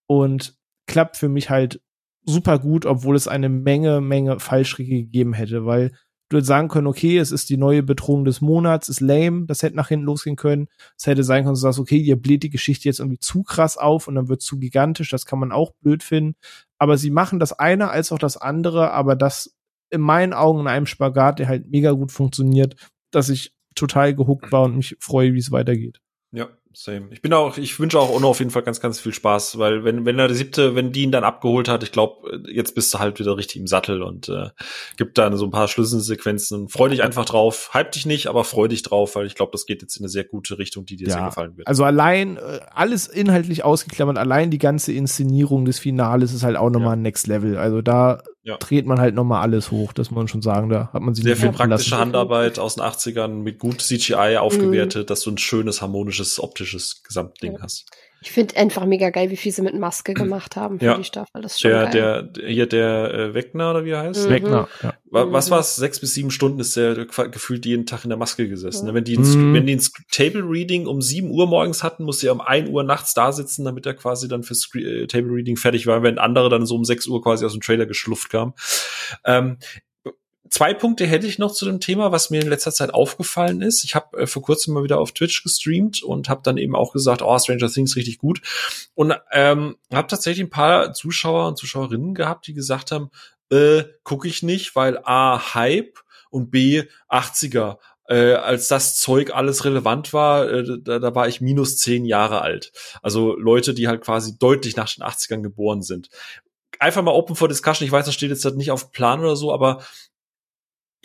S4: Und klappt für mich halt super gut, obwohl es eine Menge, Menge Fallstricke gegeben hätte, weil du hättest sagen können, okay, es ist die neue Bedrohung des Monats, ist lame, das hätte nach hinten losgehen können. Es hätte sein können, du sagst, okay, ihr bläht die Geschichte jetzt irgendwie zu krass auf und dann wird zu gigantisch, das kann man auch blöd finden. Aber sie machen das eine als auch das andere, aber das in meinen Augen in einem Spagat, der halt mega gut funktioniert, dass ich total gehuckt war und mich freue, wie es weitergeht.
S1: Ja, same. Ich bin auch, ich wünsche auch Ono auf jeden Fall ganz, ganz viel Spaß, weil wenn, wenn er der siebte, wenn die ihn dann abgeholt hat, ich glaube, jetzt bist du halt wieder richtig im Sattel und äh, gibt dann so ein paar Schlüsselsequenzen freu dich einfach drauf. Hype dich nicht, aber freu dich drauf, weil ich glaube, das geht jetzt in eine sehr gute Richtung, die dir ja, sehr gefallen wird.
S4: Also allein, äh, alles inhaltlich ausgeklammert, allein die ganze Inszenierung des Finales ist halt auch nochmal ja. ein Next Level. Also da ja. dreht man halt nochmal alles hoch, das muss man schon sagen. Da hat man sich
S1: sehr viel praktische lassen. Handarbeit aus den 80ern mit gut CGI aufgewertet, mhm. dass du ein schönes, harmonisches, optisches Gesamtding ja. hast.
S3: Ich finde einfach mega geil, wie viel sie mit Maske gemacht haben für ja. die Staffel. Das ist schon
S1: der,
S3: geil.
S1: Der, hier der äh, Wegner oder wie er heißt?
S4: Mhm. Wegner, ja.
S1: Was mhm. war's? Sechs bis sieben Stunden ist der gefühlt jeden Tag in der Maske gesessen. Ja. Wenn die, mhm. wenn die ein Table Reading um sieben Uhr morgens hatten, musste er um ein Uhr nachts da sitzen, damit er quasi dann fürs äh, Table Reading fertig war, wenn andere dann so um sechs Uhr quasi aus dem Trailer geschlufft kamen. Ähm, zwei Punkte hätte ich noch zu dem Thema, was mir in letzter Zeit aufgefallen ist. Ich habe äh, vor kurzem mal wieder auf Twitch gestreamt und habe dann eben auch gesagt, oh, Stranger Things richtig gut. Und ähm, habe tatsächlich ein paar Zuschauer und Zuschauerinnen gehabt, die gesagt haben, äh, gucke ich nicht, weil A, Hype und B, 80er. Äh, als das Zeug alles relevant war, äh, da, da war ich minus zehn Jahre alt. Also Leute, die halt quasi deutlich nach den 80ern geboren sind. Einfach mal open for discussion. Ich weiß, das steht jetzt halt nicht auf Plan oder so, aber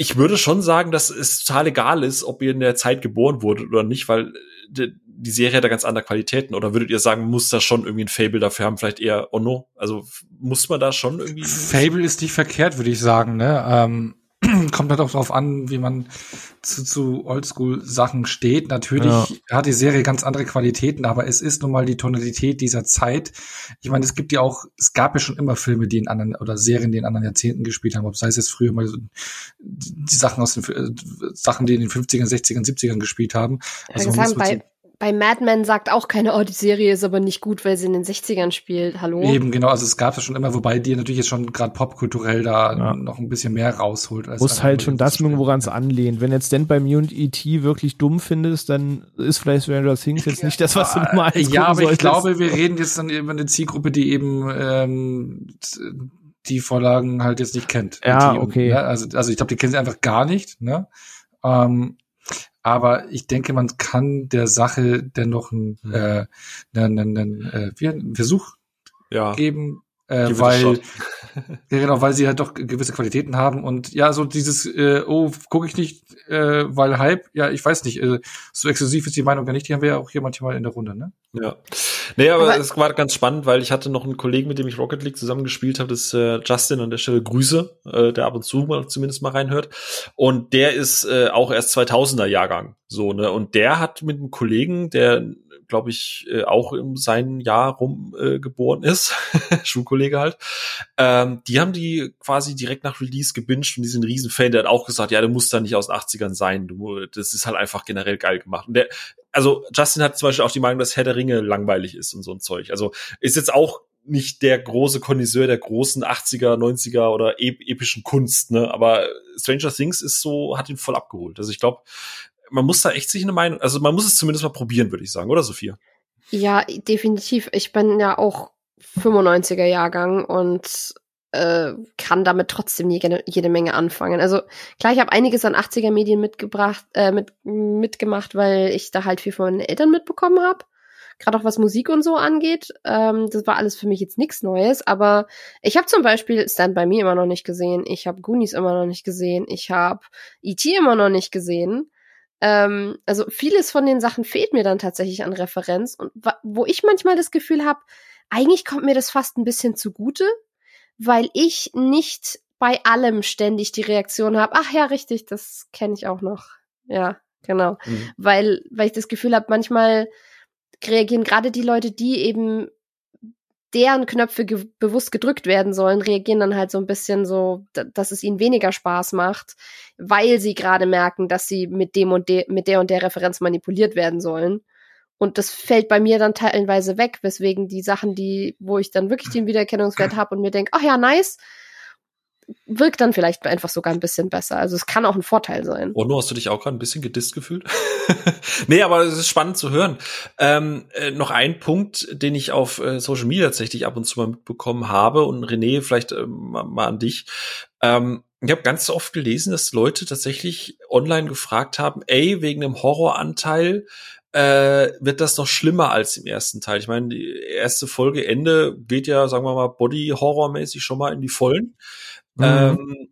S1: ich würde schon sagen, dass es total egal ist, ob ihr in der Zeit geboren wurdet oder nicht, weil äh, die Serie hat da ganz andere Qualitäten. Oder würdet ihr sagen, muss da schon irgendwie ein Fable dafür haben? Vielleicht eher Ono? Also muss man da schon irgendwie.
S2: Fable ist nicht verkehrt, würde ich sagen. Ne? Ähm, kommt halt auch drauf an, wie man zu, zu Oldschool-Sachen steht. Natürlich ja. hat die Serie ganz andere Qualitäten, aber es ist nun mal die Tonalität dieser Zeit. Ich meine, es gibt ja auch, es gab ja schon immer Filme, die in anderen oder Serien, die in anderen Jahrzehnten gespielt haben, ob sei es jetzt früher mal so, die Sachen aus den äh, Sachen, die in den 50ern, 60ern, 70ern gespielt haben.
S3: Also sagen, bei, bei Mad Men sagt auch keiner, oh, die Serie ist aber nicht gut, weil sie in den 60ern spielt. Hallo?
S2: Eben, genau. Also es gab es schon immer, wobei die natürlich jetzt schon gerade popkulturell da ja. noch ein bisschen mehr rausholt.
S4: Als Muss halt schon das mögen, woran es anlehnt. Wenn jetzt Stand by Me und E.T. wirklich dumm findest, dann ist vielleicht Stranger Things jetzt nicht das, was du mal
S2: Ja, aber solltest. ich glaube, wir reden jetzt dann über eine Zielgruppe, die eben ähm, die Vorlagen halt jetzt nicht kennt.
S4: Ja, okay.
S2: Ne? Also, also ich glaube, die kennen sie einfach gar nicht. Ne? Ähm, aber ich denke, man kann der Sache dennoch einen, hm. äh, einen, einen, einen, äh, einen Versuch ja. geben, äh, weil ja, genau, weil sie halt doch gewisse Qualitäten haben und ja, so dieses äh, oh, gucke ich nicht, äh, weil Hype, ja, ich weiß nicht, äh, so exklusiv ist die Meinung gar nicht, die haben wir ja auch hier manchmal in der Runde, ne?
S1: Ja. Nee, aber es war ganz spannend, weil ich hatte noch einen Kollegen, mit dem ich Rocket League zusammengespielt habe, das ist äh, Justin an der Stelle Grüße, äh, der ab und zu mal zumindest mal reinhört. Und der ist äh, auch erst 2000er Jahrgang, so, ne, und der hat mit einem Kollegen, der glaube ich, äh, auch im seinen Jahr rum äh, geboren ist, Schulkollege halt. Ähm, die haben die quasi direkt nach Release gebinged und die sind ein Riesenfan. Der hat auch gesagt, ja, du musst da nicht aus 80ern sein. Du, das ist halt einfach generell geil gemacht. Und der, also Justin hat zum Beispiel auch die Meinung, dass Herr der Ringe langweilig ist und so ein Zeug. Also ist jetzt auch nicht der große Konnoisseur der großen 80er, 90er oder epischen Kunst, ne? Aber Stranger Things ist so, hat ihn voll abgeholt. Also ich glaube, man muss da echt sich eine Meinung, also man muss es zumindest mal probieren, würde ich sagen, oder Sophia?
S3: Ja, definitiv. Ich bin ja auch 95er Jahrgang und äh, kann damit trotzdem jede, jede Menge anfangen. Also klar, ich habe einiges an 80er Medien mitgebracht, äh, mit, mitgemacht, weil ich da halt viel von meinen Eltern mitbekommen habe. Gerade auch was Musik und so angeht. Ähm, das war alles für mich jetzt nichts Neues, aber ich habe zum Beispiel Stand By Me immer noch nicht gesehen. Ich habe Goonies immer noch nicht gesehen. Ich habe E.T. immer noch nicht gesehen. Ähm, also vieles von den Sachen fehlt mir dann tatsächlich an Referenz und wo ich manchmal das Gefühl habe, eigentlich kommt mir das fast ein bisschen zugute, weil ich nicht bei allem ständig die Reaktion habe, ach ja, richtig, das kenne ich auch noch. Ja, genau. Mhm. Weil, weil ich das Gefühl habe, manchmal reagieren gerade die Leute, die eben deren Knöpfe ge bewusst gedrückt werden sollen, reagieren dann halt so ein bisschen so, dass es ihnen weniger Spaß macht, weil sie gerade merken, dass sie mit dem und de mit der und der Referenz manipuliert werden sollen. Und das fällt bei mir dann teilweise weg, weswegen die Sachen, die, wo ich dann wirklich den Wiedererkennungswert habe und mir denke, ach ja, nice, wirkt dann vielleicht einfach sogar ein bisschen besser. Also es kann auch ein Vorteil sein.
S1: Ono, hast du dich auch gerade ein bisschen gedisst gefühlt? nee, aber es ist spannend zu hören. Ähm, äh, noch ein Punkt, den ich auf äh, Social Media tatsächlich ab und zu mal mitbekommen habe und René, vielleicht äh, mal, mal, an dich. Ähm, ich habe ganz oft gelesen, dass Leute tatsächlich online gefragt haben, ey, wegen dem Horroranteil, äh, wird das noch schlimmer als im ersten Teil. Ich meine, die erste Folge Ende geht ja, sagen wir mal, Body-Horror-mäßig schon mal in die Vollen. Mhm. Ähm,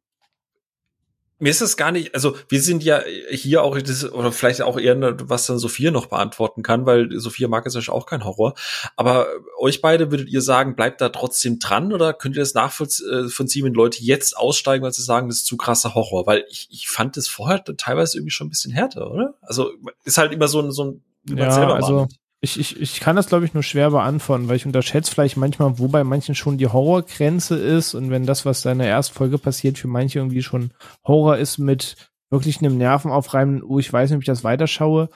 S1: mir ist das gar nicht, also wir sind ja hier auch, das, oder vielleicht auch eher, was dann Sophia noch beantworten kann, weil Sophia mag es ja auch kein Horror. Aber euch beide würdet ihr sagen, bleibt da trotzdem dran oder könnt ihr das nachvollziehen, wenn Leute jetzt aussteigen, weil sie sagen, das ist zu krasser Horror? Weil ich, ich fand das vorher teilweise irgendwie schon ein bisschen härter, oder? Also ist halt immer so ein, so ein,
S4: wie ja, selber also, macht. Ich, ich, ich kann das, glaube ich, nur schwer beantworten, weil ich unterschätze vielleicht manchmal, wo bei manchen schon die Horrorgrenze ist und wenn das, was da in der ersten Folge passiert, für manche irgendwie schon Horror ist mit wirklich einem Nervenaufreiben, oh, ich weiß nicht, ob ich das weiterschaue,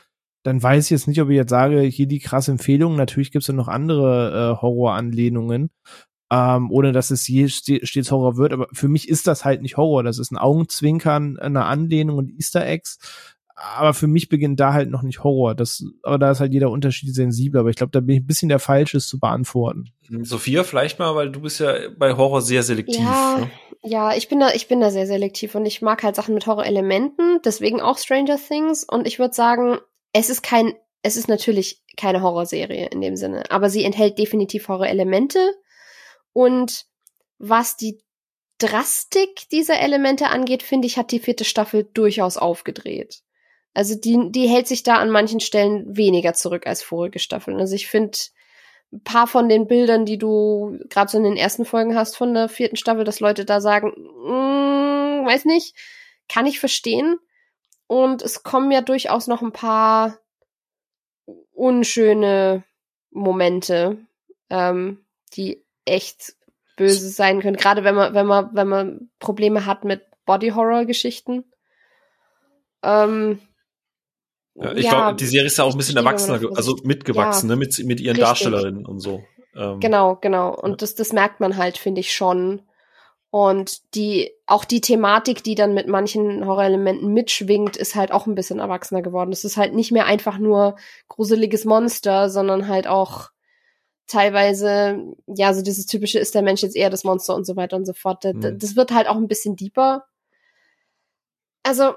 S4: dann weiß ich jetzt nicht, ob ich jetzt sage, hier die krasse Empfehlung. Natürlich gibt es ja noch andere äh, Horroranlehnungen. ähm, ohne dass es je stets Horror wird. Aber für mich ist das halt nicht Horror. Das ist ein Augenzwinkern, eine Anlehnung und Easter Eggs. Aber für mich beginnt da halt noch nicht Horror. Das, aber da ist halt jeder Unterschied sensibel. Aber ich glaube, da bin ich ein bisschen der Falsche, es zu beantworten.
S1: Sophia, vielleicht mal, weil du bist ja bei Horror sehr selektiv.
S3: Ja, ne? ja, ich bin da, ich bin da sehr selektiv und ich mag halt Sachen mit Horrorelementen, deswegen auch Stranger Things. Und ich würde sagen, es ist kein, es ist natürlich keine Horrorserie in dem Sinne, aber sie enthält definitiv Horrorelemente und was die Drastik dieser Elemente angeht, finde ich, hat die vierte Staffel durchaus aufgedreht. Also die, die hält sich da an manchen Stellen weniger zurück als vorige Staffeln. Also ich finde ein paar von den Bildern, die du gerade so in den ersten Folgen hast von der vierten Staffel, dass Leute da sagen, mm, weiß nicht, kann ich verstehen. Und es kommen ja durchaus noch ein paar unschöne Momente, ähm, die echt böse sein können. Gerade wenn man, wenn man, wenn man Probleme hat mit Body Horror Geschichten. Ähm,
S1: ja, ich ja, glaube, die Serie ist ja auch ein bisschen erwachsener, also mitgewachsen, ja, ne, mit, mit ihren richtig. Darstellerinnen und so.
S3: Ähm, genau, genau. Und ja. das, das merkt man halt, finde ich schon. Und die, auch die Thematik, die dann mit manchen Horrorelementen mitschwingt, ist halt auch ein bisschen erwachsener geworden. Es ist halt nicht mehr einfach nur gruseliges Monster, sondern halt auch teilweise, ja, so dieses typische, ist der Mensch jetzt eher das Monster und so weiter und so fort. Mhm. Das wird halt auch ein bisschen deeper. Also,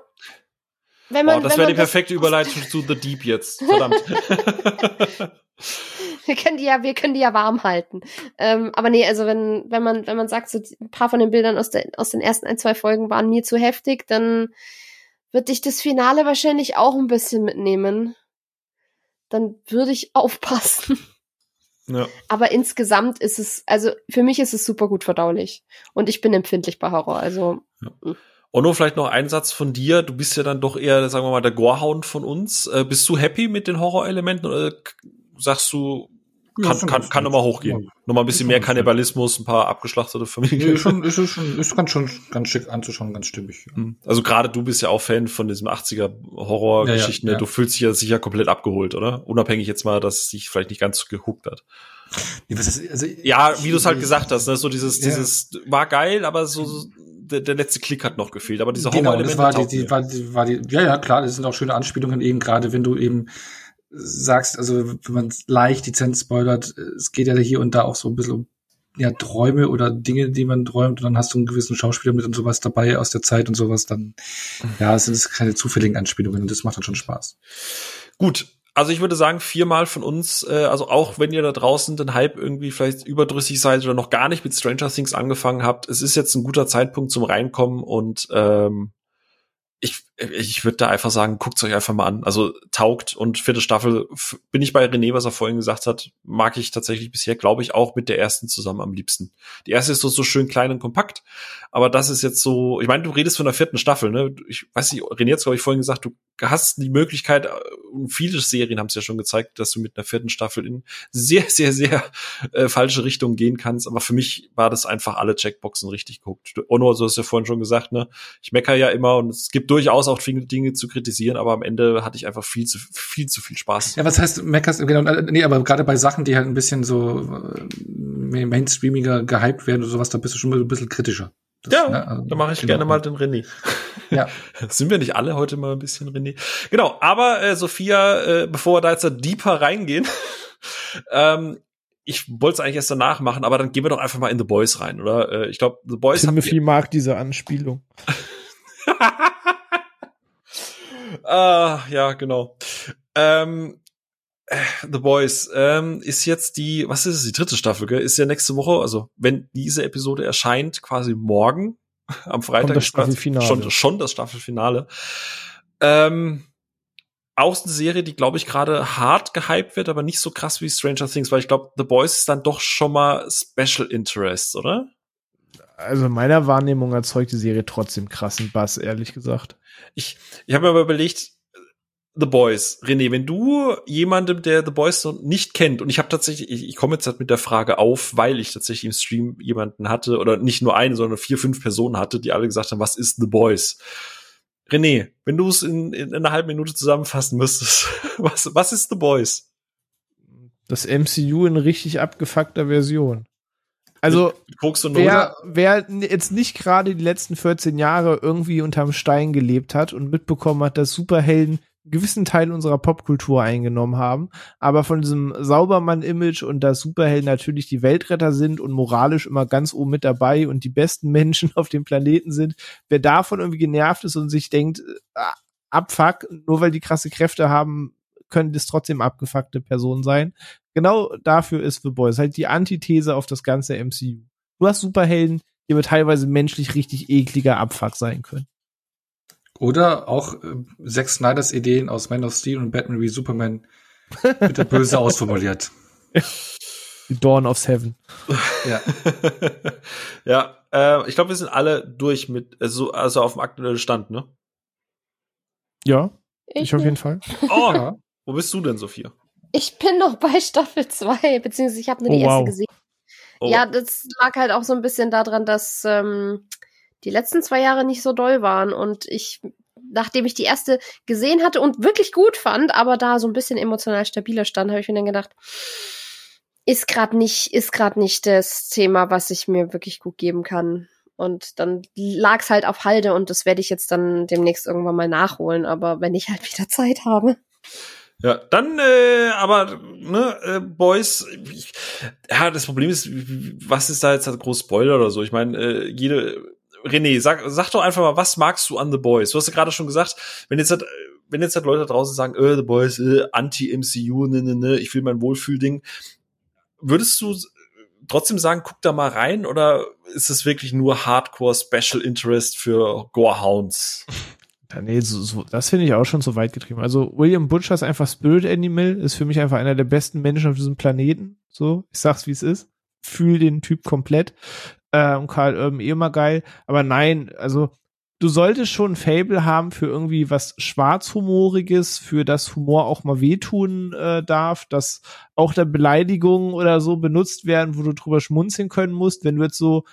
S1: wenn man. Oh, das wäre die perfekte Überleitung zu The Deep jetzt. Verdammt.
S3: wir können die ja, wir können die ja warm halten. Ähm, aber nee, also wenn, wenn man, wenn man sagt, so ein paar von den Bildern aus, der, aus den ersten ein, zwei Folgen waren mir zu heftig, dann wird dich das Finale wahrscheinlich auch ein bisschen mitnehmen. Dann würde ich aufpassen. Ja. Aber insgesamt ist es, also für mich ist es super gut verdaulich. Und ich bin empfindlich bei Horror. Also.
S1: Ja. Nur vielleicht noch ein Satz von dir. Du bist ja dann doch eher, sagen wir mal, der Gorehound von uns. Äh, bist du happy mit den Horrorelementen oder sagst du, kann, ja, kann, kann nochmal hochgehen? Ja. Nochmal ein bisschen mehr Kannibalismus, ein paar abgeschlachtete Familien.
S2: Nee, schon, ist, schon, ist ganz schon ganz schick anzuschauen, ganz stimmig.
S1: Ja. Hm. Also gerade du bist ja auch Fan von diesem 80er Horrorgeschichten. Ja, ja, Du fühlst dich ja sicher komplett abgeholt, oder? Unabhängig jetzt mal, dass es dich vielleicht nicht ganz gehuckt hat. Nee, was ist, also, ja, wie du es halt gesagt hast, ne? so dieses, dieses war geil, aber so der, der letzte Klick hat noch gefehlt. Aber diese
S2: genau, das war die, die, war, die, war die, ja, ja, klar, das sind auch schöne Anspielungen eben gerade, wenn du eben sagst, also wenn man leicht dezent spoilert, es geht ja hier und da auch so ein bisschen um ja, Träume oder Dinge, die man träumt, und dann hast du einen gewissen Schauspieler mit und sowas dabei aus der Zeit und sowas, dann, ja, es sind keine zufälligen Anspielungen und das macht dann schon Spaß.
S1: Gut, also ich würde sagen, viermal von uns, äh, also auch wenn ihr da draußen den Hype irgendwie vielleicht überdrüssig seid oder noch gar nicht mit Stranger Things angefangen habt, es ist jetzt ein guter Zeitpunkt zum Reinkommen und ähm, ich, ich würde da einfach sagen, guckt's euch einfach mal an. Also taugt und vierte Staffel bin ich bei René, was er vorhin gesagt hat, mag ich tatsächlich bisher, glaube ich, auch mit der ersten zusammen am liebsten. Die erste ist so, so schön klein und kompakt, aber das ist jetzt so, ich meine, du redest von der vierten Staffel, ne? Ich weiß nicht, René hat glaube ich vorhin gesagt, du hast die Möglichkeit, und viele Serien haben es ja schon gezeigt, dass du mit einer vierten Staffel in sehr, sehr, sehr äh, falsche Richtungen gehen kannst. Aber für mich war das einfach alle Checkboxen richtig geguckt. Ono, so hast du ja vorhin schon gesagt, ne? Ich mecker ja immer und es gibt durchaus auch viele Dinge zu kritisieren, aber am Ende hatte ich einfach viel zu viel zu viel Spaß.
S2: Ja, was heißt meckerst? Genau, nee, aber gerade bei Sachen, die halt ein bisschen so äh, mainstreamiger gehypt werden oder sowas, da bist du schon mal ein bisschen kritischer.
S1: Das, ja, ne, also, da mache ich genau. gerne mal den René. Ja. Sind wir nicht alle heute mal ein bisschen René? Genau, aber äh, Sophia, äh, bevor wir da jetzt da deeper reingehen, ähm, ich wollte es eigentlich erst danach machen, aber dann gehen wir doch einfach mal in The Boys rein, oder? Äh, ich glaube, The Boys.
S4: Timothy mag diese Anspielung.
S1: ah, ja, genau. Ähm, äh, The Boys ähm, ist jetzt die, was ist es, die dritte Staffel, gell? Ist ja nächste Woche, also wenn diese Episode erscheint, quasi morgen, am Freitag
S4: das Staffelfinale.
S1: Schon, schon das Staffelfinale. Ähm, auch eine Serie, die, glaube ich, gerade hart gehypt wird, aber nicht so krass wie Stranger Things, weil ich glaube, The Boys ist dann doch schon mal Special Interest, oder?
S4: Also meiner Wahrnehmung erzeugt die Serie trotzdem krassen Bass, ehrlich gesagt.
S1: Ich, ich habe mir aber überlegt, The Boys. René, wenn du jemandem, der The Boys noch nicht kennt, und ich habe tatsächlich, ich, ich komme jetzt halt mit der Frage auf, weil ich tatsächlich im Stream jemanden hatte, oder nicht nur eine, sondern vier, fünf Personen hatte, die alle gesagt haben, was ist The Boys? René, wenn du es in, in, in einer halben Minute zusammenfassen müsstest, was, was ist The Boys?
S4: Das MCU in richtig abgefuckter Version. Also, wer, wer jetzt nicht gerade die letzten 14 Jahre irgendwie unterm Stein gelebt hat und mitbekommen hat, dass Superhelden einen gewissen Teil unserer Popkultur eingenommen haben, aber von diesem Saubermann-Image und dass Superhelden natürlich die Weltretter sind und moralisch immer ganz oben mit dabei und die besten Menschen auf dem Planeten sind, wer davon irgendwie genervt ist und sich denkt, äh, abfuck, nur weil die krasse Kräfte haben, können das trotzdem abgefuckte Personen sein. Genau dafür ist The Boys halt die Antithese auf das ganze MCU. Du hast Superhelden, die aber teilweise menschlich richtig ekliger Abfuck sein können.
S2: Oder auch äh, Zack Snyders Ideen aus Man of Steel und Batman wie Superman bitte böse ausformuliert.
S4: Die Dawn of Seven.
S1: Ja. ja, äh, ich glaube, wir sind alle durch mit, also, also auf dem aktuellen Stand, ne?
S4: Ja, ich, ich auf jeden Fall.
S1: Oh, ja. wo bist du denn, Sophia?
S3: Ich bin noch bei Staffel 2, beziehungsweise ich habe nur die oh, erste wow. gesehen. Oh. Ja, das lag halt auch so ein bisschen daran, dass ähm, die letzten zwei Jahre nicht so doll waren und ich, nachdem ich die erste gesehen hatte und wirklich gut fand, aber da so ein bisschen emotional stabiler stand, habe ich mir dann gedacht, ist gerade nicht, ist gerade nicht das Thema, was ich mir wirklich gut geben kann. Und dann lag's halt auf Halde und das werde ich jetzt dann demnächst irgendwann mal nachholen, aber wenn ich halt wieder Zeit habe.
S1: Ja, dann, äh, aber, ne, äh, Boys, ich, ja, das Problem ist, was ist da jetzt halt groß Spoiler oder so? Ich meine, äh, jede, René, sag, sag doch einfach mal, was magst du an The Boys? Du hast ja gerade schon gesagt, wenn jetzt halt, wenn jetzt halt Leute draußen sagen, äh, The Boys, äh, Anti-MCU, ne, ne, ne, ich will mein Wohlfühlding, würdest du trotzdem sagen, guck da mal rein oder ist es wirklich nur Hardcore Special Interest für Gorehounds?
S4: Ja, nee, so, so, das finde ich auch schon so weit getrieben. Also William Butcher ist einfach Spirit Animal, ist für mich einfach einer der besten Menschen auf diesem Planeten. So, ich sag's wie es ist. Fühl den Typ komplett. Äh, und Karl Urban eh immer geil. Aber nein, also du solltest schon ein Fable haben für irgendwie was Schwarzhumoriges, für das Humor auch mal wehtun äh, darf, dass auch der Beleidigungen oder so benutzt werden, wo du drüber schmunzeln können musst. Wenn du jetzt so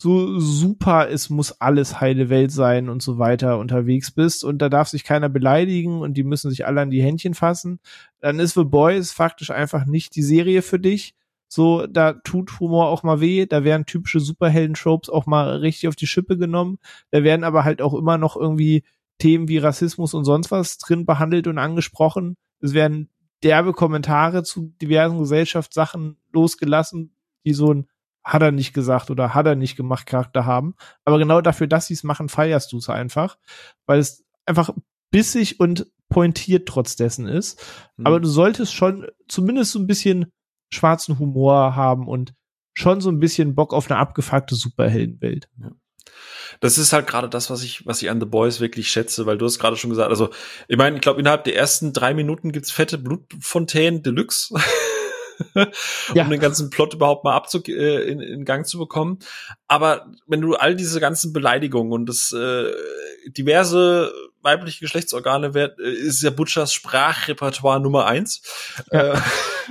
S4: so super, es muss alles heile Welt sein und so weiter unterwegs bist und da darf sich keiner beleidigen und die müssen sich alle an die Händchen fassen, dann ist The Boys faktisch einfach nicht die Serie für dich. So, da tut Humor auch mal weh, da werden typische Superhelden-Tropes auch mal richtig auf die Schippe genommen, da werden aber halt auch immer noch irgendwie Themen wie Rassismus und sonst was drin behandelt und angesprochen. Es werden derbe Kommentare zu diversen Gesellschaftssachen losgelassen, die so ein hat er nicht gesagt oder hat er nicht gemacht Charakter haben. Aber genau dafür, dass sie es machen, feierst du es einfach, weil es einfach bissig und pointiert trotz dessen ist. Mhm. Aber du solltest schon zumindest so ein bisschen schwarzen Humor haben und schon so ein bisschen Bock auf eine abgefuckte Superheldenwelt.
S1: Ja. Das ist halt gerade das, was ich, was ich an The Boys wirklich schätze, weil du hast gerade schon gesagt, also ich meine, ich glaube, innerhalb der ersten drei Minuten gibt's fette Blutfontänen Deluxe. ja. um den ganzen Plot überhaupt mal abzu äh, in, in Gang zu bekommen. Aber wenn du all diese ganzen Beleidigungen und das äh, diverse weibliche Geschlechtsorgane wird, äh, ist ja Butchers Sprachrepertoire Nummer eins. Ja. Äh,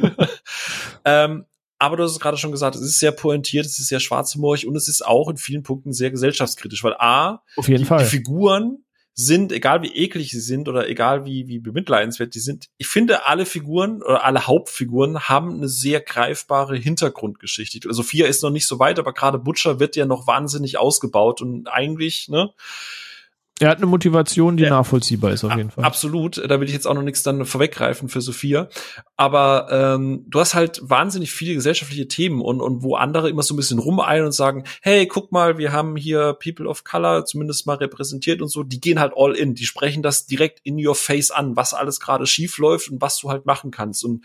S1: ähm, aber du hast es gerade schon gesagt, es ist sehr pointiert, es ist sehr schwarzhumorig und es ist auch in vielen Punkten sehr gesellschaftskritisch, weil A,
S4: Auf jeden
S1: die,
S4: Fall.
S1: die Figuren sind, egal wie eklig sie sind oder egal wie, wie bemitleidenswert die sind, ich finde, alle Figuren oder alle Hauptfiguren haben eine sehr greifbare Hintergrundgeschichte. Sophia ist noch nicht so weit, aber gerade Butcher wird ja noch wahnsinnig ausgebaut und eigentlich, ne,
S4: er hat eine Motivation, die ja, nachvollziehbar ist, auf jeden Fall.
S1: Absolut. Da will ich jetzt auch noch nichts dann vorweggreifen für Sophia. Aber ähm, du hast halt wahnsinnig viele gesellschaftliche Themen und, und wo andere immer so ein bisschen rumeilen und sagen, hey, guck mal, wir haben hier People of Color zumindest mal repräsentiert und so, die gehen halt all in. Die sprechen das direkt in your face an, was alles gerade schief läuft und was du halt machen kannst. Und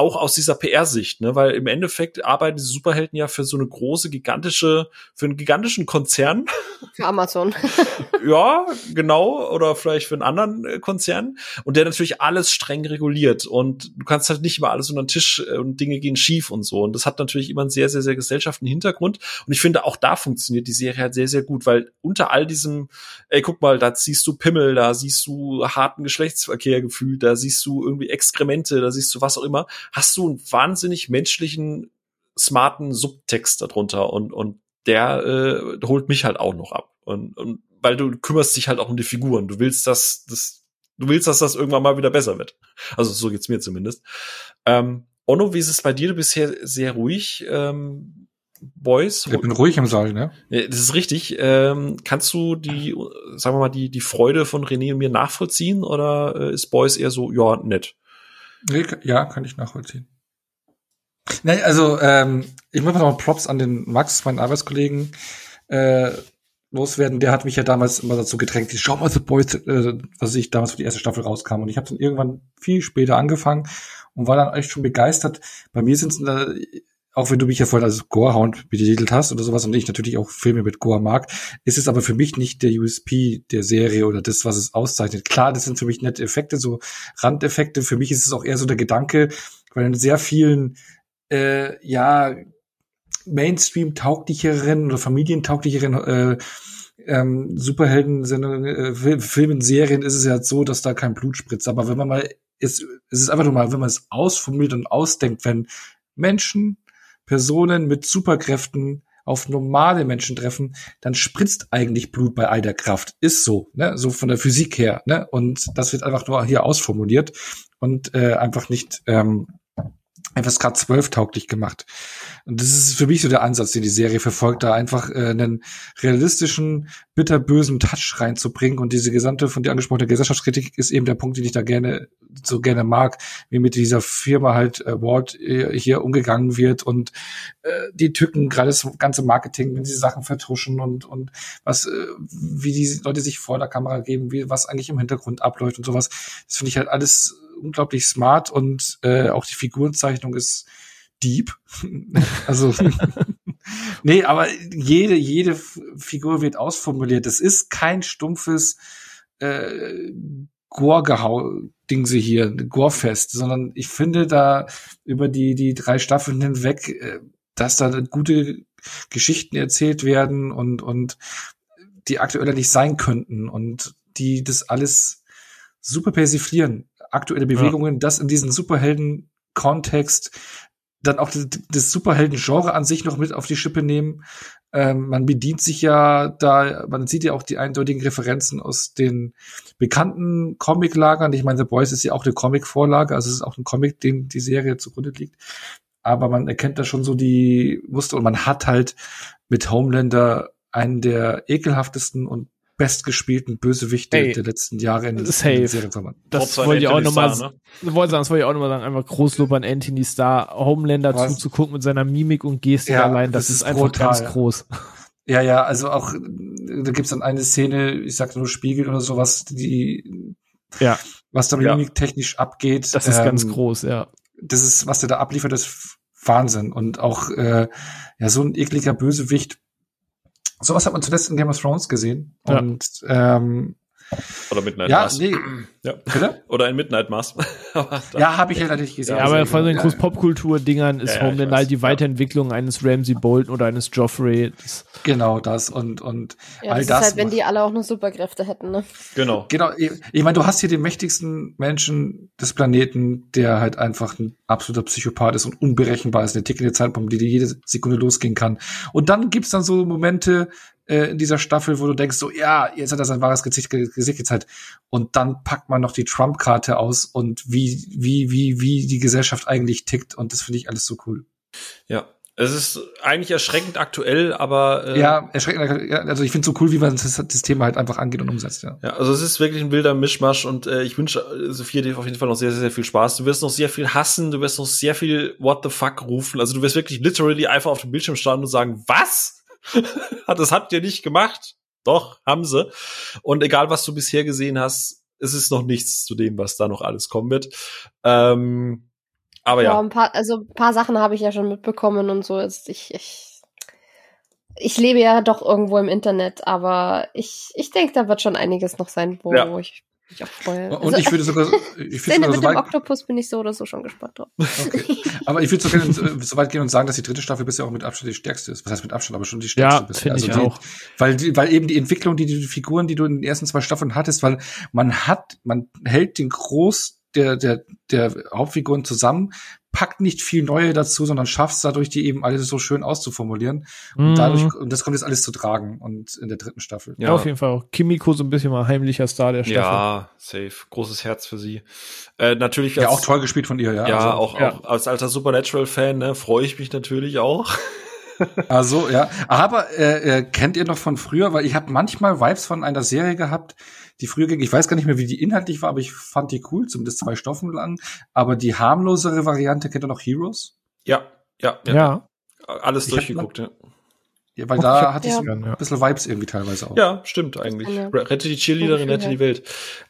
S1: auch aus dieser PR-Sicht, ne? weil im Endeffekt arbeiten diese Superhelden ja für so eine große, gigantische, für einen gigantischen Konzern.
S3: Für Amazon.
S1: ja, genau, oder vielleicht für einen anderen äh, Konzern. Und der natürlich alles streng reguliert. Und du kannst halt nicht immer alles unter den Tisch äh, und Dinge gehen schief und so. Und das hat natürlich immer einen sehr, sehr, sehr gesellschaftlichen Hintergrund. Und ich finde auch da funktioniert die Serie halt sehr, sehr gut, weil unter all diesem, ey, guck mal, da siehst du Pimmel, da siehst du harten Geschlechtsverkehr gefühlt, da siehst du irgendwie Exkremente, da siehst du was auch immer, hast du einen wahnsinnig menschlichen, smarten Subtext darunter und, und der äh, holt mich halt auch noch ab. Und, und weil du kümmerst dich halt auch um die Figuren. Du willst, dass das, du willst, dass das irgendwann mal wieder besser wird. Also so geht's mir zumindest. Ähm, Onno, wie ist es bei dir? Du bist hier sehr ruhig. Ähm, Boys.
S2: Ich bin ruhig im Saal, ne?
S1: Das ist richtig. Ähm, kannst du die, sagen wir mal, die, die Freude von René und mir nachvollziehen oder äh, ist Boys eher so, ja, nett?
S2: Nee, ja, kann ich nachvollziehen. Nee, also ähm, ich muss noch Props an den Max, meinen Arbeitskollegen, äh, loswerden. Der hat mich ja damals immer dazu gedrängt, schau mal The Boys, äh, was ich damals für die erste Staffel rauskam. Und ich habe dann irgendwann viel später angefangen und war dann echt schon begeistert. Bei mir sind es auch wenn du mich ja vorhin als Gorehound betitelt hast oder sowas und ich natürlich auch Filme mit Gore mag, ist es aber für mich nicht der USP der Serie oder das, was es auszeichnet. Klar, das sind für mich nette Effekte, so Randeffekte. Für mich ist es auch eher so der Gedanke, weil in sehr vielen, äh, ja, Mainstream-tauglicheren oder familientauglicheren äh, ähm, Superhelden-Sendungen, äh, Filmen, Serien ist es ja so, dass da kein Blut spritzt. Aber wenn man mal, ist, es ist einfach nur mal, wenn man es ausformuliert und ausdenkt, wenn Menschen Personen mit Superkräften auf normale Menschen treffen, dann spritzt eigentlich Blut bei all der Kraft. Ist so, ne? So von der Physik her, ne? Und das wird einfach nur hier ausformuliert und äh, einfach nicht ähm, FSK 12 tauglich gemacht. Und das ist für mich so der Ansatz, den die Serie verfolgt, da einfach äh, einen realistischen, bitterbösen Touch reinzubringen. Und diese gesamte von dir angesprochene Gesellschaftskritik ist eben der Punkt, den ich da gerne so gerne mag, wie mit dieser Firma halt äh, Ward äh, hier umgegangen wird und äh, die Tücken, gerade das ganze Marketing, wenn sie Sachen vertuschen und und was, äh, wie die Leute sich vor der Kamera geben, wie was eigentlich im Hintergrund abläuft und sowas. Das finde ich halt alles unglaublich smart und äh, auch die Figurenzeichnung ist deep. also nee, aber jede jede Figur wird ausformuliert. Es ist kein stumpfes äh, Gore-Dingse hier, Gore-Fest, sondern ich finde da über die die drei Staffeln hinweg, äh, dass da gute Geschichten erzählt werden und und die aktueller nicht sein könnten und die das alles super persiflieren aktuelle Bewegungen, ja. das in diesen Superhelden-Kontext dann auch das, das Superhelden-Genre an sich noch mit auf die Schippe nehmen. Ähm, man bedient sich ja da, man sieht ja auch die eindeutigen Referenzen aus den bekannten Comic-Lagern. Ich meine, The Boys ist ja auch eine Comic-Vorlage, also es ist auch ein Comic, dem die Serie zugrunde liegt. Aber man erkennt da schon so die Muster und man hat halt mit Homelander einen der ekelhaftesten und bestgespielten Bösewichte Ey, der letzten Jahre in,
S4: safe. in den Serien Das wollte ich auch nochmal ne? wollte sagen, das wollte ich auch nochmal sagen, einfach Großlob an Anthony Starr, Homelander Was? zuzugucken mit seiner Mimik und Gestik ja, allein, das, das ist, ist einfach brutal. ganz groß.
S2: Ja, ja, also auch, da gibt's dann eine Szene, ich sag nur Spiegel oder sowas, die,
S4: ja.
S2: was da ja. mimiktechnisch abgeht.
S4: Das ist ähm, ganz groß, ja.
S2: Das ist, was der da abliefert, ist Wahnsinn. Und auch, äh, ja, so ein ekliger Bösewicht, Sowas hat man zuletzt in Game of Thrones gesehen. Ja. Und ähm,
S1: oder Midnight
S2: ja, Mass. Nee.
S1: Ja. Bitte? Oder ein Midnight Mass.
S2: ja, habe ich ja natürlich gesehen.
S4: Ja, aber von den groß Popkultur-Dingern ist ja, Homeland halt die Weiterentwicklung eines Ramsey Bolton oder eines Joffrey.
S2: Das genau, das und, und
S3: ja, all das. das ist halt, wenn die alle auch nur Superkräfte hätten, ne?
S2: Genau. Genau. Ich, ich meine, du hast hier den mächtigsten Menschen des Planeten, der halt einfach ein absoluter Psychopath ist und unberechenbar ist, eine tickende Zeitpunkt, die dir jede Sekunde losgehen kann. Und dann gibt's dann so Momente, äh, in dieser Staffel, wo du denkst, so, ja, jetzt hat er sein wahres Gesicht, Gesicht gezeigt. Und dann packt man noch die Trump-Karte aus und wie, wie, wie, wie die Gesellschaft eigentlich tickt. Und das finde ich alles so cool.
S1: Ja, es ist eigentlich erschreckend aktuell, aber
S2: äh, ja, erschreckend. Also ich finde so cool, wie man das, das, Thema halt einfach angeht und umsetzt. Ja,
S1: ja also es ist wirklich ein wilder Mischmasch und äh, ich wünsche Sophia dir auf jeden Fall noch sehr, sehr, sehr viel Spaß. Du wirst noch sehr viel hassen, du wirst noch sehr viel What the fuck rufen. Also du wirst wirklich literally einfach auf dem Bildschirm starten und sagen, was? das habt ihr nicht gemacht. Doch, haben sie. Und egal, was du bisher gesehen hast, es ist noch nichts zu dem, was da noch alles kommen wird. Ähm, aber ja. ja.
S3: Ein paar, also ein paar Sachen habe ich ja schon mitbekommen und so. Ist ich, ich, ich lebe ja doch irgendwo im Internet, aber ich, ich denke, da wird schon einiges noch sein, wo, ja. wo ich mich auch freue.
S2: Und also, ich würde sogar, ich
S3: würde sogar mit so dem Oktopus bin ich so oder so schon gespannt drauf.
S2: Okay. Aber ich würde sogar so weit gehen und sagen, dass die dritte Staffel bisher auch mit Abstand die stärkste ist. Was heißt mit Abstand, aber schon die stärkste
S4: ja, bisher. Also
S2: ich
S4: die, auch.
S2: Weil, die, weil eben die Entwicklung, die, die Figuren, die du in den ersten zwei Staffeln hattest, weil man hat, man hält den Groß der, der, der Hauptfiguren zusammen, packt nicht viel Neue dazu, sondern schafft es dadurch, die eben alles so schön auszuformulieren. Und mhm. dadurch, und das kommt jetzt alles zu tragen und in der dritten Staffel.
S4: Ja, auf jeden Fall auch. Kimiko so ein bisschen mal heimlicher Star der Staffel.
S1: Ja, safe. Großes Herz für sie. Äh, natürlich.
S2: Als, ja, auch toll gespielt von ihr, ja.
S1: Ja, also, auch, ja. auch als alter Supernatural-Fan, ne, freue ich mich natürlich auch.
S2: Also ja, aber äh, äh, kennt ihr noch von früher, weil ich habe manchmal Vibes von einer Serie gehabt, die früher ging. Ich weiß gar nicht mehr, wie die inhaltlich war, aber ich fand die cool, zumindest zwei Stoffen lang. Aber die harmlosere Variante kennt ihr noch Heroes?
S1: Ja, ja, ja.
S4: Ja.
S1: Alles
S2: Ich
S1: durchgeguckt, ja.
S2: Ja, weil
S4: Och,
S2: da
S4: ich hab-
S2: hatte ich
S3: Ja.
S2: so ein bisschen Vibes irgendwie teilweise auch.
S1: Ja, stimmt eigentlich.
S3: Ja.
S1: Rette die Cheerleaderin, rette die Welt.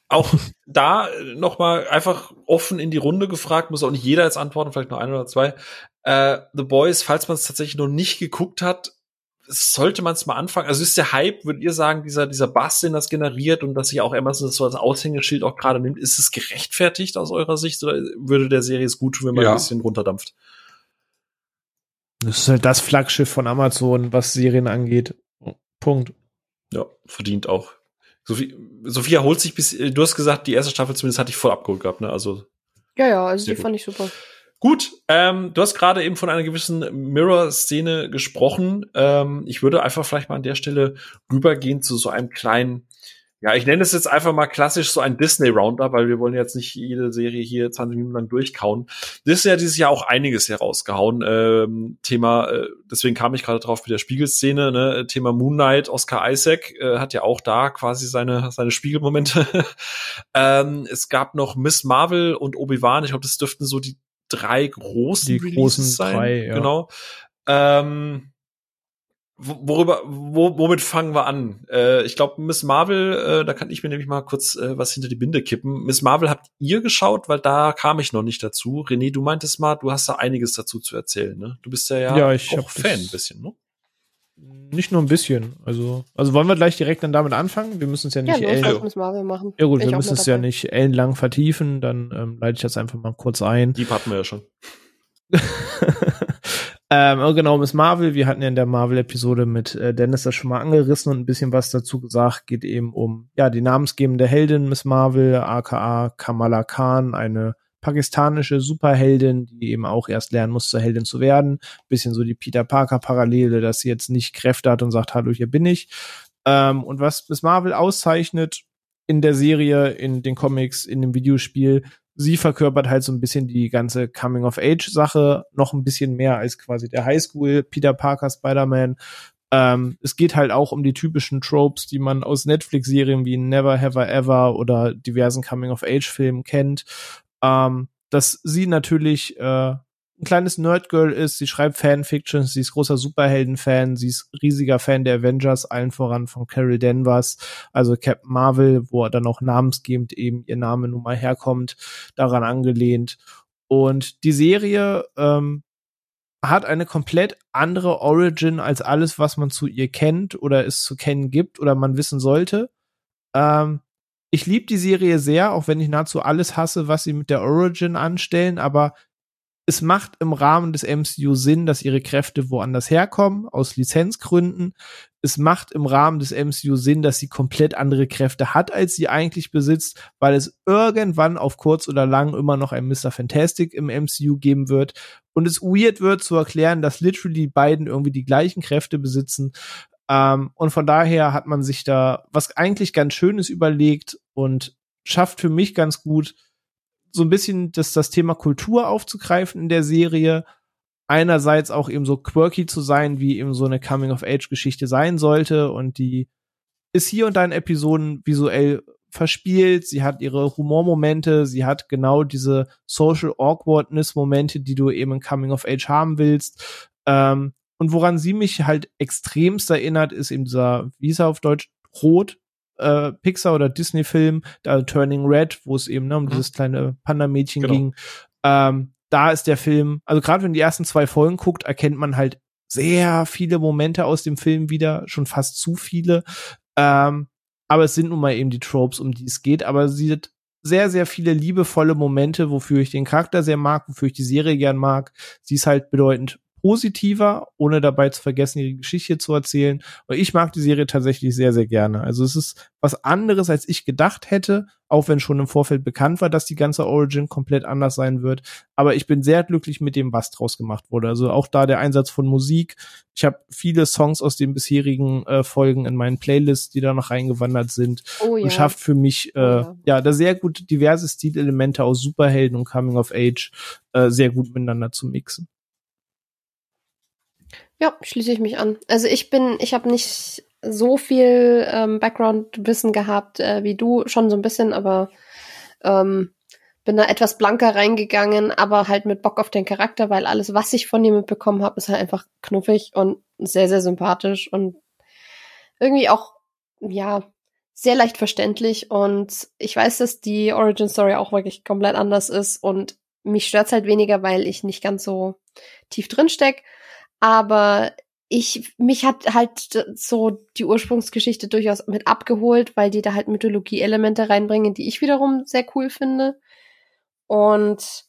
S1: Auch da nochmal einfach offen in die Runde gefragt, muss auch nicht jeder jetzt antworten, vielleicht nur ein oder zwei. Äh, The Boys, falls man es tatsächlich noch nicht geguckt hat, sollte man es mal anfangen. Also ist der Hype, würdet ihr sagen, dieser, dieser Bass, den das generiert und dass sich auch Amazon das so als Aushängeschild auch gerade nimmt, ist es gerechtfertigt aus eurer Sicht oder würde der Serie es gut tun, wenn man
S2: Ja.
S1: ein bisschen runterdampft?
S4: Das ist halt das Flaggschiff von Amazon, was Serien angeht. Punkt.
S1: Ja, verdient auch. Sophie, Sophia holt sich bis, du hast gesagt, die erste Staffel zumindest hatte ich voll abgeholt gehabt, ne? Also
S3: Ja, ja, also die
S1: gut.
S3: fand ich super.
S1: Gut, ähm, du hast gerade eben von einer gewissen Mirror-Szene gesprochen. Ähm, ich würde einfach vielleicht mal an der Stelle rübergehen zu so einem kleinen, ja, ich nenne es jetzt einfach mal klassisch so ein Disney-Roundup, weil wir wollen jetzt nicht jede Serie hier 20 Minuten lang durchkauen. Disney hat dieses Jahr auch einiges herausgehauen. Ähm, Thema, äh, deswegen kam ich gerade drauf mit der Spiegelszene, ne? Thema Moon Knight, Oscar Isaac äh, hat ja auch da quasi seine, seine Spiegelmomente. ähm, es gab noch Miss Marvel und Obi-Wan. Ich glaube, das dürften so die drei großen
S4: Die
S1: Releases
S4: großen
S1: sein.
S4: drei, ja.
S1: Genau. Ähm, wo- worüber, wo, womit fangen wir an? Äh, ich glaube, Miss Marvel, äh, da kann ich mir nämlich mal kurz äh, was hinter die Binde kippen. Miss Marvel habt ihr geschaut, weil da kam ich noch nicht dazu. René, du meintest mal, du hast da einiges dazu zu erzählen, ne? Du bist ja, ja,
S4: Ja, ich
S1: auch Fan ein bisschen, ne?
S4: Nicht nur ein bisschen. Also, also wollen wir gleich direkt dann damit anfangen? Wir müssen es ja
S3: Ja,
S4: nicht
S3: los,
S4: ellen.
S3: Marvel machen.
S4: Ja gut,
S3: ich
S4: wir müssen es ja nicht ellenlang vertiefen, dann ähm, leite ich das einfach mal kurz ein.
S1: Die hatten wir ja schon.
S4: ähm, oh, genau, Miss Marvel, wir hatten ja in der Marvel-Episode mit äh, Dennis das schon mal angerissen und ein bisschen was dazu gesagt, geht eben um ja die namensgebende Heldin Miss Marvel, aka Kamala Khan, eine pakistanische Superheldin, die eben auch erst lernen muss, zur Heldin zu werden. Bisschen so die Peter Parker-Parallele, dass sie jetzt nicht Kräfte hat und sagt, hallo, hier bin ich. Ähm, und was Miss Marvel auszeichnet in der Serie, in den Comics, in dem Videospiel, sie verkörpert halt so ein bisschen die ganze Coming-of-Age-Sache noch ein bisschen mehr als quasi der Highschool Peter Parker Spider-Man. Ähm, es geht halt auch um die typischen Tropes, die man aus Netflix-Serien wie Never Have I Ever oder diversen Coming-of-Age-Filmen kennt. Ähm, dass sie natürlich äh, ein kleines Nerdgirl ist, sie schreibt Fanfictions, sie ist großer Superhelden-Fan, sie ist riesiger Fan der Avengers, allen voran von Carol Danvers, also Captain Marvel, wo dann auch namensgebend eben ihr Name nun mal herkommt, daran angelehnt. Und die Serie ähm, hat eine komplett andere Origin als alles, was man zu ihr kennt oder es zu kennen gibt oder man wissen sollte. Ähm, ich liebe die Serie sehr, auch wenn ich nahezu alles hasse, was sie mit der Origin anstellen, aber es macht im Rahmen des MCU Sinn, dass ihre Kräfte woanders herkommen, aus Lizenzgründen. Es macht im Rahmen des MCU Sinn, dass sie komplett andere Kräfte hat, als sie eigentlich besitzt, weil es irgendwann auf kurz oder lang immer noch ein Mr. Fantastic im MCU geben wird und es weird wird zu erklären, dass literally die beiden irgendwie die gleichen Kräfte besitzen. Ähm, und von daher hat man sich da was eigentlich ganz Schönes überlegt und schafft für mich ganz gut, so ein bisschen das, das Thema Kultur aufzugreifen in der Serie. Einerseits auch eben so quirky zu sein, wie eben so eine Coming-of-Age-Geschichte sein sollte. Und die ist hier und da in Episoden visuell verspielt. Sie hat ihre Humormomente. Sie hat genau diese Social Awkwardness-Momente, die du eben in Coming-of-Age haben willst. Ähm, und woran sie mich halt extremst erinnert, ist eben dieser, wie ist er auf Deutsch, Rot, äh, Pixar oder Disney-Film, da Turning Red, wo es eben ne, um
S1: Mhm.
S4: dieses kleine Panda-Mädchen
S1: Genau.
S4: ging. Ähm, da ist der Film, also gerade wenn die ersten zwei Folgen guckt, erkennt man halt sehr viele Momente aus dem Film wieder, schon fast zu viele. Ähm, aber es sind nun mal eben die Tropes, um die es geht. Aber sie hat sehr, sehr viele liebevolle Momente, wofür ich den Charakter sehr mag, wofür ich die Serie gern mag. Sie ist halt bedeutend positiver, ohne dabei zu vergessen, ihre Geschichte zu erzählen. Und ich mag die Serie tatsächlich sehr, sehr gerne. Also es ist was anderes, als ich gedacht hätte, auch wenn schon im Vorfeld bekannt war, dass die ganze Origin komplett anders sein wird. Aber ich bin sehr glücklich mit dem, was draus gemacht wurde. Also auch da der Einsatz von Musik. Ich habe viele Songs aus den bisherigen äh, Folgen in meinen Playlists, die da noch reingewandert sind
S3: Oh ja.
S4: und schafft für mich äh,
S3: Oh
S4: ja.
S3: ja.
S4: ja da sehr gut diverse Stilelemente aus Superhelden und Coming of Age äh, sehr gut miteinander zu mixen.
S3: Ja, schließe ich mich an. Also ich bin, ich habe nicht so viel ähm, Background-Wissen gehabt äh, wie du, schon so ein bisschen, aber ähm, bin da etwas blanker reingegangen, aber halt mit Bock auf den Charakter, weil alles, was ich von ihm mitbekommen habe, ist halt einfach knuffig und sehr, sehr sympathisch und irgendwie auch, ja, sehr leicht verständlich. Und ich weiß, dass die Origin Story auch wirklich komplett anders ist und mich stört's halt weniger, weil ich nicht ganz so tief drin steck. Aber ich, mich hat halt so die Ursprungsgeschichte durchaus mit abgeholt, weil die da halt Mythologie-Elemente reinbringen, die ich wiederum sehr cool finde. Und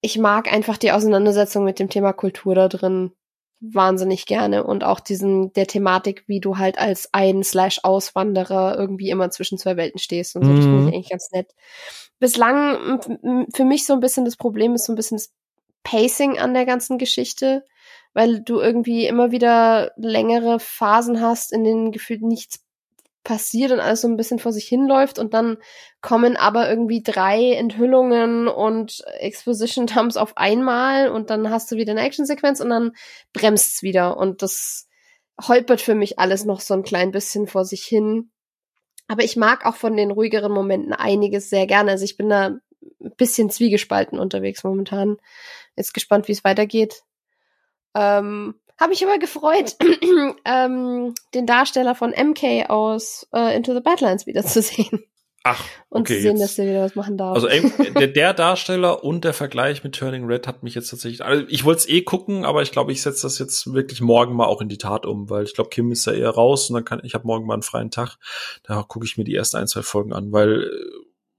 S3: ich mag einfach die Auseinandersetzung mit dem Thema Kultur da drin wahnsinnig gerne und auch diesen, der Thematik, wie du halt als ein slash Auswanderer irgendwie immer zwischen zwei Welten stehst und so. Das finde ich mhm. eigentlich ganz nett. Bislang für mich so ein bisschen das Problem ist so ein bisschen das Pacing an der ganzen Geschichte, weil du irgendwie immer wieder längere Phasen hast, in denen gefühlt nichts passiert und alles so ein bisschen vor sich hinläuft und dann kommen aber irgendwie drei Enthüllungen und Exposition Dumps auf einmal und dann hast du wieder eine Actionsequenz und dann bremst's wieder und das holpert für mich alles noch so ein klein bisschen vor sich hin. Aber ich mag auch von den ruhigeren Momenten einiges sehr gerne. Also ich bin da ein bisschen zwiegespalten unterwegs momentan. Jetzt gespannt, wie es weitergeht. Ähm, habe mich aber gefreut, ähm, den Darsteller von MK aus äh, Into the Badlands wiederzusehen.
S1: Ach,
S3: und okay, zu sehen, jetzt, dass der wieder was machen darf.
S1: Also der, der Darsteller und der Vergleich mit Turning Red hat mich jetzt tatsächlich. Also ich wollte es eh gucken, aber ich glaube, ich setze das jetzt wirklich morgen mal auch in die Tat um, weil ich glaube, Kim ist ja eher raus und dann kann ich habe morgen mal einen freien Tag. Da gucke ich mir die ersten ein zwei Folgen an, weil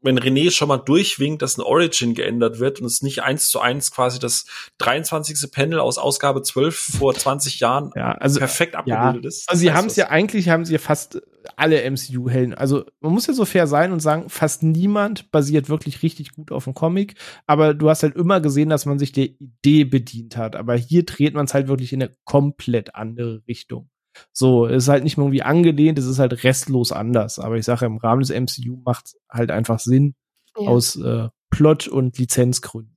S1: wenn René schon mal durchwinkt, dass ein Origin geändert wird und es nicht eins zu eins quasi das 23. Panel aus Ausgabe 12 vor 20 Jahren
S4: ja, also,
S1: perfekt abgebildet
S4: ja,
S1: ist.
S4: Also sie haben es ja eigentlich, haben sie ja fast alle MCU-Helden. Also man muss ja so fair sein und sagen, fast niemand basiert wirklich richtig gut auf dem Comic, aber du hast halt immer gesehen, dass man sich der Idee bedient hat. Aber hier dreht man es halt wirklich in eine komplett andere Richtung. So, es ist halt nicht mehr irgendwie angelehnt, es ist halt restlos anders. Aber ich sage, im Rahmen des MCU macht halt einfach Sinn ja. aus äh, Plot- und Lizenzgründen.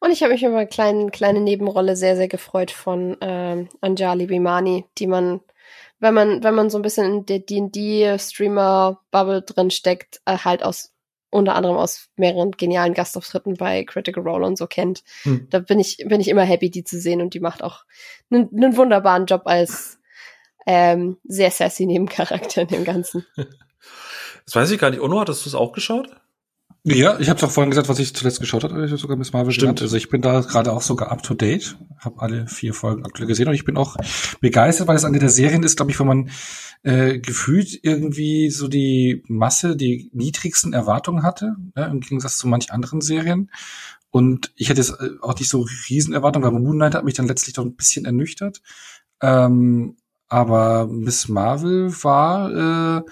S3: Und ich habe mich über eine kleine, kleine Nebenrolle sehr, sehr gefreut von ähm, Anjali Bimani, die man, wenn man, wenn man so ein bisschen in der D&D-Streamer-Bubble drin steckt, äh, halt aus unter anderem aus mehreren genialen Gastauftritten bei Critical Role und so kennt. Hm. Da bin ich, bin ich immer happy, die zu sehen und die macht auch einen, einen wunderbaren Job als ähm, sehr sassy Nebencharakter in dem Ganzen.
S1: Das weiß ich gar nicht. Ono, hattest du es auch geschaut?
S2: Ja, ich habe es auch vorhin gesagt, was ich zuletzt geschaut habe. Ich habe sogar Miss Marvel Stimmt. genannt. Also ich bin da gerade auch sogar up to date. Habe alle vier Folgen aktuell gesehen und ich bin auch begeistert, weil es eine der Serien ist, glaube ich, wo man äh, gefühlt irgendwie so die Masse, die niedrigsten Erwartungen hatte, ja, im Gegensatz zu manch anderen Serien. Und ich hätte jetzt äh, auch nicht so riesen Erwartungen, weil Moon Knight hat mich dann letztlich doch ein bisschen ernüchtert. Ähm, aber Miss Marvel war, äh,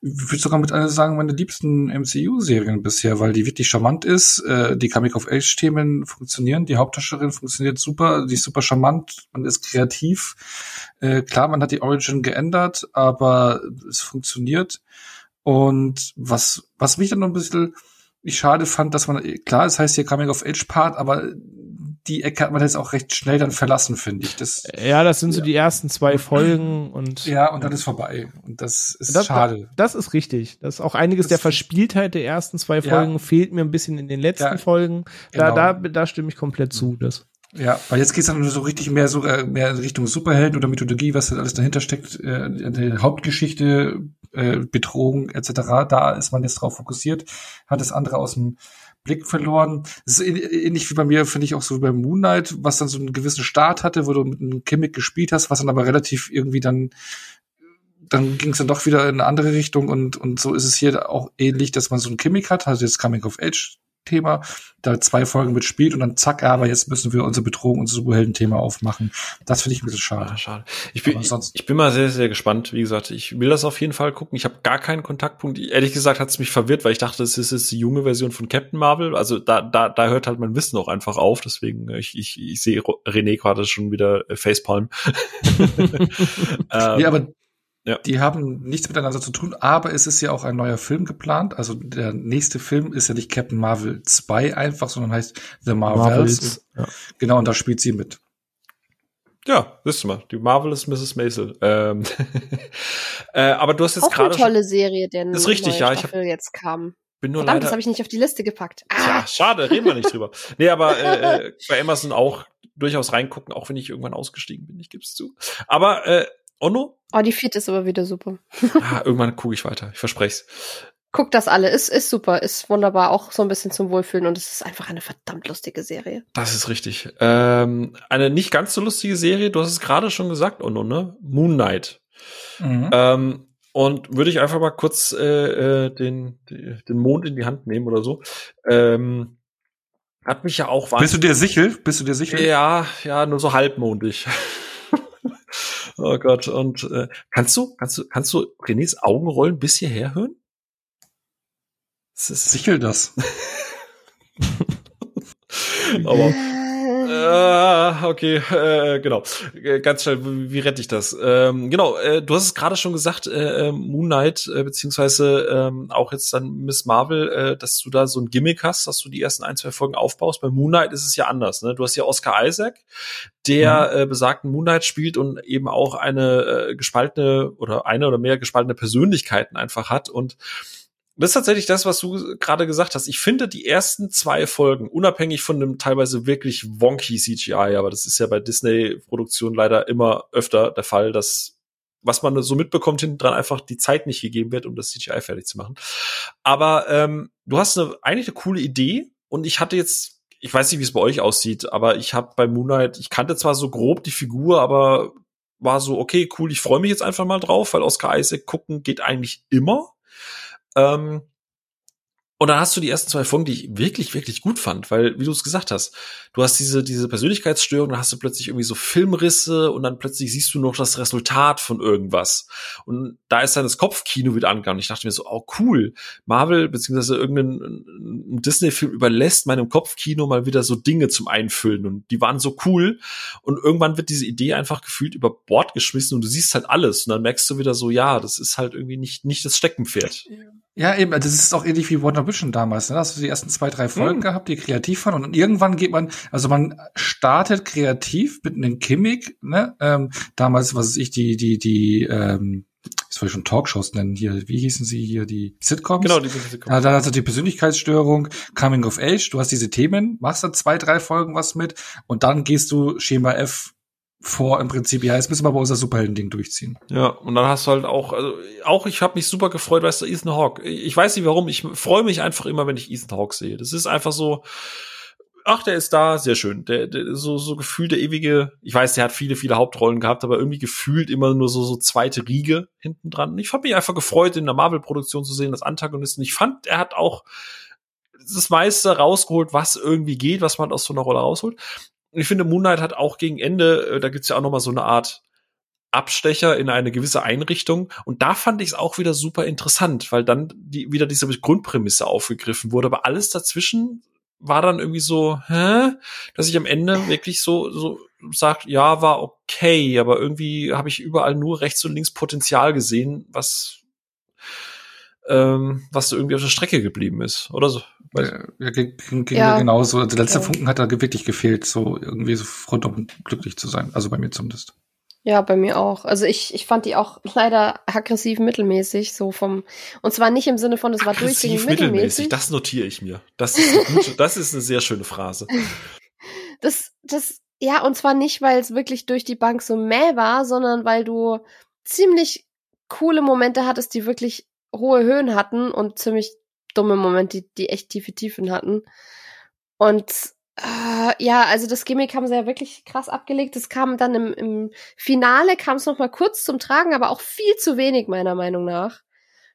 S2: ich würde sogar mit einer sagen, meine liebsten MCU-Serien bisher, weil die wirklich charmant ist. Äh, die Comic of Age-Themen funktionieren, die Hauptdarstellerin funktioniert super, die ist super charmant, man ist kreativ. Äh, klar, man hat die Origin geändert, aber es funktioniert. Und was, was mich dann noch ein bisschen ich schade fand, dass man, klar, es heißt hier Coming of Age Part, aber die Ecke hat man jetzt auch recht schnell dann verlassen, finde ich. Das,
S4: ja, das sind so die ersten zwei Folgen und.
S2: Ja, und dann ist vorbei. Und das ist das, schade.
S4: Das, das, ist richtig. Das ist auch einiges das der Verspieltheit der ersten zwei Folgen ja. fehlt mir ein bisschen in den letzten ja, Folgen. Da, genau. da, da stimme ich komplett zu. Das.
S2: Ja, weil jetzt geht's dann so richtig mehr so äh, mehr in Richtung Superhelden oder Mythologie, was alles dahinter steckt, äh, die Hauptgeschichte, äh, Bedrohung etc. Da ist man jetzt drauf fokussiert, hat das andere aus dem Blick verloren. Das ist ähnlich wie bei mir, finde ich auch so wie bei Moon Knight, was dann so einen gewissen Start hatte, wo du mit einem Gimmick gespielt hast, was dann aber relativ irgendwie dann dann ging es dann doch wieder in eine andere Richtung und, und so ist es hier auch ähnlich, dass man so ein Gimmick hat, also jetzt Coming of Age Thema, da zwei Folgen mitspielt und dann zack, aber jetzt müssen wir unsere Bedrohung, unser Superhelden-Thema aufmachen. Das finde ich ein bisschen schade. Ja,
S1: schade. Ich bin, ich, ich, bin mal sehr, sehr gespannt. Wie gesagt, ich will das auf jeden Fall gucken. Ich habe gar keinen Kontaktpunkt. Ehrlich gesagt hat es mich verwirrt, weil ich dachte, es ist jetzt die junge Version von Captain Marvel. Also da, da, da hört halt mein Wissen auch einfach auf. Deswegen, äh, ich, ich, ich sehe René gerade schon wieder äh, Facepalm.
S2: ähm, ja, aber ja. Die haben nichts miteinander zu tun, aber es ist ja auch ein neuer Film geplant. Also der nächste Film ist ja nicht Captain Marvel 2 einfach, sondern heißt The Marvels. Marvels ja. Genau, und da spielt sie mit.
S1: Ja, wisst du mal, die Marvelous Mrs. Maisel. Ähm, äh, aber du hast jetzt gerade.
S3: Auch eine tolle Serie, denn
S1: ist richtig, ja. Ich
S3: hab, jetzt kam.
S1: Bin nur
S3: Verdammt,
S1: leider,
S3: das habe ich nicht auf die Liste gepackt. Ah.
S1: Ja, schade, reden wir nicht drüber. Nee, aber äh, äh, bei Amazon auch durchaus reingucken, auch wenn ich irgendwann ausgestiegen bin, ich geb's zu. Aber äh, Onno?
S3: Oh, die vierte ist aber wieder super.
S1: ah, irgendwann gucke ich weiter, ich verspreche es.
S3: Guckt das alle, ist, ist super, ist wunderbar, auch so ein bisschen zum Wohlfühlen und es ist einfach eine verdammt lustige Serie.
S1: Das ist richtig. Ähm, eine nicht ganz so lustige Serie, du hast es gerade schon gesagt, Onno, ne? Moon Knight. Mhm. Ähm, und würde ich einfach mal kurz äh, äh den, den Mond in die Hand nehmen oder so. Ähm, hat mich ja auch
S2: Bist du dir sicher? Bist du dir sicher?
S1: Ja, ja, nur so halbmondig. oh Gott. Und äh, kannst du, kannst du, kannst du Renés Augenrollen bis hierher hören?
S2: Das ist Sichel das.
S1: Aber äh, okay, äh, genau. Äh, ganz schnell, wie, wie rette ich das? Ähm, genau, äh, du hast es gerade schon gesagt, äh, ähm, Moon Knight, äh, beziehungsweise ähm, auch jetzt dann Miss Marvel, äh, dass du da so ein Gimmick hast, dass du die ersten ein, zwei Folgen aufbaust. Bei Moon Knight ist es ja anders. Ne? Du hast ja Oscar Isaac, der mhm. äh, besagten Moon Knight spielt und eben auch eine äh, gespaltene oder eine oder mehr gespaltene Persönlichkeiten einfach hat und das ist tatsächlich das, was du gerade gesagt hast. Ich finde die ersten zwei Folgen, unabhängig von dem teilweise wirklich wonky CGI, aber das ist ja bei Disney-Produktionen leider immer öfter der Fall, dass was man so mitbekommt, hinten dran einfach die Zeit nicht gegeben wird, um das CGI fertig zu machen. Aber ähm, du hast eine, eigentlich eine coole Idee und ich hatte jetzt, ich weiß nicht, wie es bei euch aussieht, aber ich habe bei Moonlight, ich kannte zwar so grob die Figur, aber war so, okay, cool, ich freue mich jetzt einfach mal drauf, weil Oscar Isaac gucken geht eigentlich immer. Ähm, und dann hast du die ersten zwei Folgen, die ich wirklich, wirklich gut fand, weil, wie du es gesagt hast, du hast diese, diese Persönlichkeitsstörung, dann hast du plötzlich irgendwie so Filmrisse und dann plötzlich siehst du noch das Resultat von irgendwas. Und da ist dann das Kopfkino wieder angegangen. Ich dachte mir so, oh cool, Marvel beziehungsweise irgendein Disney-Film überlässt meinem Kopfkino mal wieder so Dinge zum Einfüllen und die waren so cool. Und irgendwann wird diese Idee einfach gefühlt über Bord geschmissen und du siehst halt alles. Und dann merkst du wieder so, ja, das ist halt irgendwie nicht, nicht das Steckenpferd.
S2: Ja. Ja, eben, das ist auch ähnlich wie Wonder Vision damals. Ne? Da hast du die ersten zwei, drei Folgen mhm. gehabt, die kreativ waren. Und irgendwann geht man, also man startet kreativ mit einem Gimmick, ne? Ähm, damals, was weiß ich, die, die, die, ähm, ich soll schon Talkshows nennen hier, wie hießen sie hier, die Sitcoms?
S1: Genau, die Sitcoms.
S2: Ja, dann hast du die Persönlichkeitsstörung, Coming of Age, du hast diese Themen, machst da zwei, drei Folgen was mit und dann gehst du Schema F vor im Prinzip, ja, jetzt müssen wir aber unser Superhelden-Ding durchziehen.
S1: Ja, und dann hast du halt auch, also auch ich habe mich super gefreut, weißt du, Ethan Hawke. Ich weiß nicht warum, ich freue mich einfach immer, wenn ich Ethan Hawke sehe. Das ist einfach so, ach, der ist da, sehr schön. Der, der so so gefühlt der ewige, ich weiß, der hat viele viele Hauptrollen gehabt, aber irgendwie gefühlt immer nur so so zweite Riege hinten dran. Ich habe mich einfach gefreut in der Marvel Produktion zu sehen, das Antagonisten. Ich fand, er hat auch das meiste rausgeholt, was irgendwie geht, was man aus so einer Rolle rausholt ich finde, Moon Knight hat auch gegen Ende, äh, da gibt's ja auch noch mal so eine Art Abstecher in eine gewisse Einrichtung. Und da fand ich es auch wieder super interessant, weil dann die, wieder diese Grundprämisse aufgegriffen wurde. Aber alles dazwischen war dann irgendwie so, hä? Dass ich am Ende wirklich so, so sagt, ja, war okay, aber irgendwie habe ich überall nur rechts und links Potenzial gesehen, was ähm, was so irgendwie auf der Strecke geblieben ist, oder so.
S2: Ja, ja, ging, ging ja. mir genauso. Der letzte ja. Funken hat da wirklich gefehlt, so irgendwie so rundum glücklich zu sein. Also bei mir zumindest.
S3: Ja, bei mir auch. Also ich, ich fand die auch leider aggressiv mittelmäßig, so vom, und zwar nicht im Sinne von, es war durchgehend mittelmäßig. mittelmäßig.
S1: Das notiere ich mir. Das ist, eine gute, das ist eine sehr schöne Phrase.
S3: Das, das, ja, und zwar nicht, weil es wirklich durch die Bank so mäh war, sondern weil du ziemlich coole Momente hattest, die wirklich hohe Höhen hatten und ziemlich dumme Momente, die, die echt tiefe Tiefen hatten. Und äh, ja, also das Gimmick haben sie ja wirklich krass abgelegt. Das kam dann im, im Finale, kam es noch mal kurz zum Tragen, aber auch viel zu wenig meiner Meinung nach.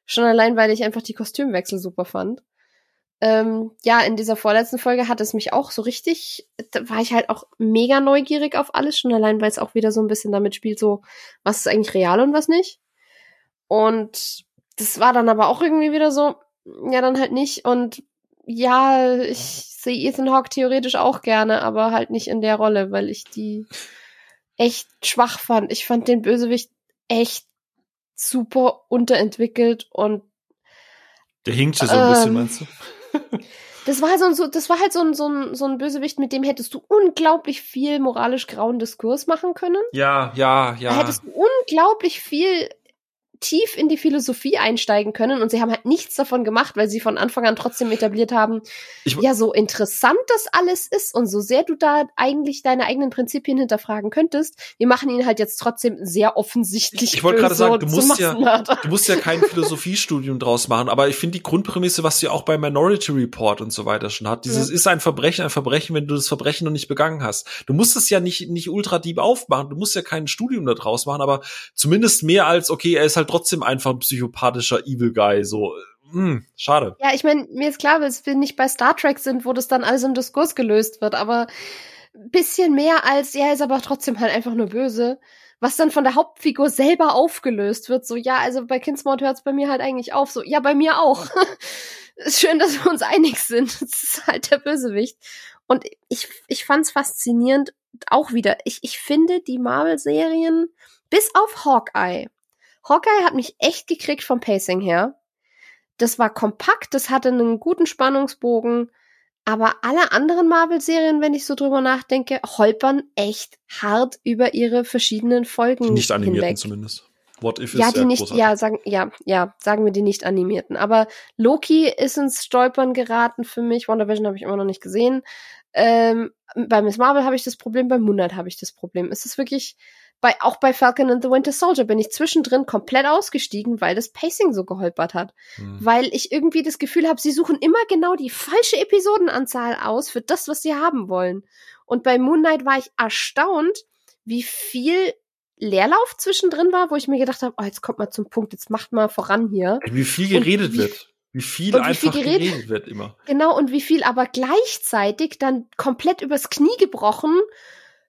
S3: Schon allein, weil ich einfach die Kostümwechsel super fand. Ähm, ja, in dieser vorletzten Folge hat es mich auch so richtig, da war ich halt auch mega neugierig auf alles, schon allein, weil es auch wieder so ein bisschen damit spielt, so, was ist eigentlich real und was nicht. Und das war dann aber auch irgendwie wieder so, ja, dann halt nicht. Und ja, ich sehe Ethan Hawke theoretisch auch gerne, aber halt nicht in der Rolle, weil ich die echt schwach fand. Ich fand den Bösewicht echt super unterentwickelt und
S1: der hinkte so ein bisschen, ähm, meinst du?
S3: Das war halt so, so das war halt so ein, so ein, so ein Bösewicht, mit dem hättest du unglaublich viel moralisch grauen Diskurs machen können.
S1: Ja, ja, ja.
S3: Da hättest du unglaublich viel tief in die Philosophie einsteigen können und sie haben halt nichts davon gemacht, weil sie von Anfang an trotzdem etabliert haben, ich, ja, so interessant das alles ist und so sehr du da eigentlich deine eigenen Prinzipien hinterfragen könntest, wir machen ihn halt jetzt trotzdem sehr offensichtlich.
S1: Ich, ich wollte gerade sagen, du musst ja, du musst ja kein Philosophiestudium draus machen, aber ich finde die Grundprämisse, was sie auch bei Minority Report und so weiter schon hat, dieses ja. ist ein Verbrechen, ein Verbrechen, wenn du das Verbrechen noch nicht begangen hast. Du musst es ja nicht, nicht ultra deep aufmachen, du musst ja kein Studium da draus machen, aber zumindest mehr als, okay, er ist halt trotzdem einfach ein psychopathischer Evil Guy, so. Hm, schade.
S3: Ja, ich meine, mir ist klar, dass wir nicht bei Star Trek sind, wo das dann alles im Diskurs gelöst wird, aber bisschen mehr als, ja, ist aber trotzdem halt einfach nur böse. Was dann von der Hauptfigur selber aufgelöst wird, so, ja, also bei Kingsmord hört es bei mir halt eigentlich auf, so, ja, bei mir auch. ist schön, dass wir uns einig sind. Das ist halt der Bösewicht. Und ich, ich fand's faszinierend, auch wieder. Ich, ich finde die Marvel-Serien, bis auf Hawkeye, Hawkeye hat mich echt gekriegt vom Pacing her. Das war kompakt, das hatte einen guten Spannungsbogen, aber alle anderen Marvel-Serien, wenn ich so drüber nachdenke, holpern echt hart über ihre verschiedenen Folgen. Die
S1: nicht animierten
S3: hinweg.
S1: zumindest. What if
S3: ja, die nicht, großartig. ja, sagen, ja, ja, sagen wir die nicht animierten. Aber Loki ist ins Stolpern geraten für mich. WandaVision habe ich immer noch nicht gesehen. Ähm, bei Miss Marvel habe ich das Problem, bei Moonlight habe ich das Problem. Es ist wirklich, bei, auch bei Falcon and the Winter Soldier bin ich zwischendrin komplett ausgestiegen, weil das Pacing so geholpert hat. Hm. Weil ich irgendwie das Gefühl habe, sie suchen immer genau die falsche Episodenanzahl aus für das, was sie haben wollen. Und bei Moon Knight war ich erstaunt, wie viel Leerlauf zwischendrin war, wo ich mir gedacht habe, oh, jetzt kommt mal zum Punkt, jetzt macht mal voran hier.
S1: Wie viel geredet wie, wird. Wie viel wie einfach viel geredet, geredet wird immer.
S3: Genau, und wie viel aber gleichzeitig dann komplett übers Knie gebrochen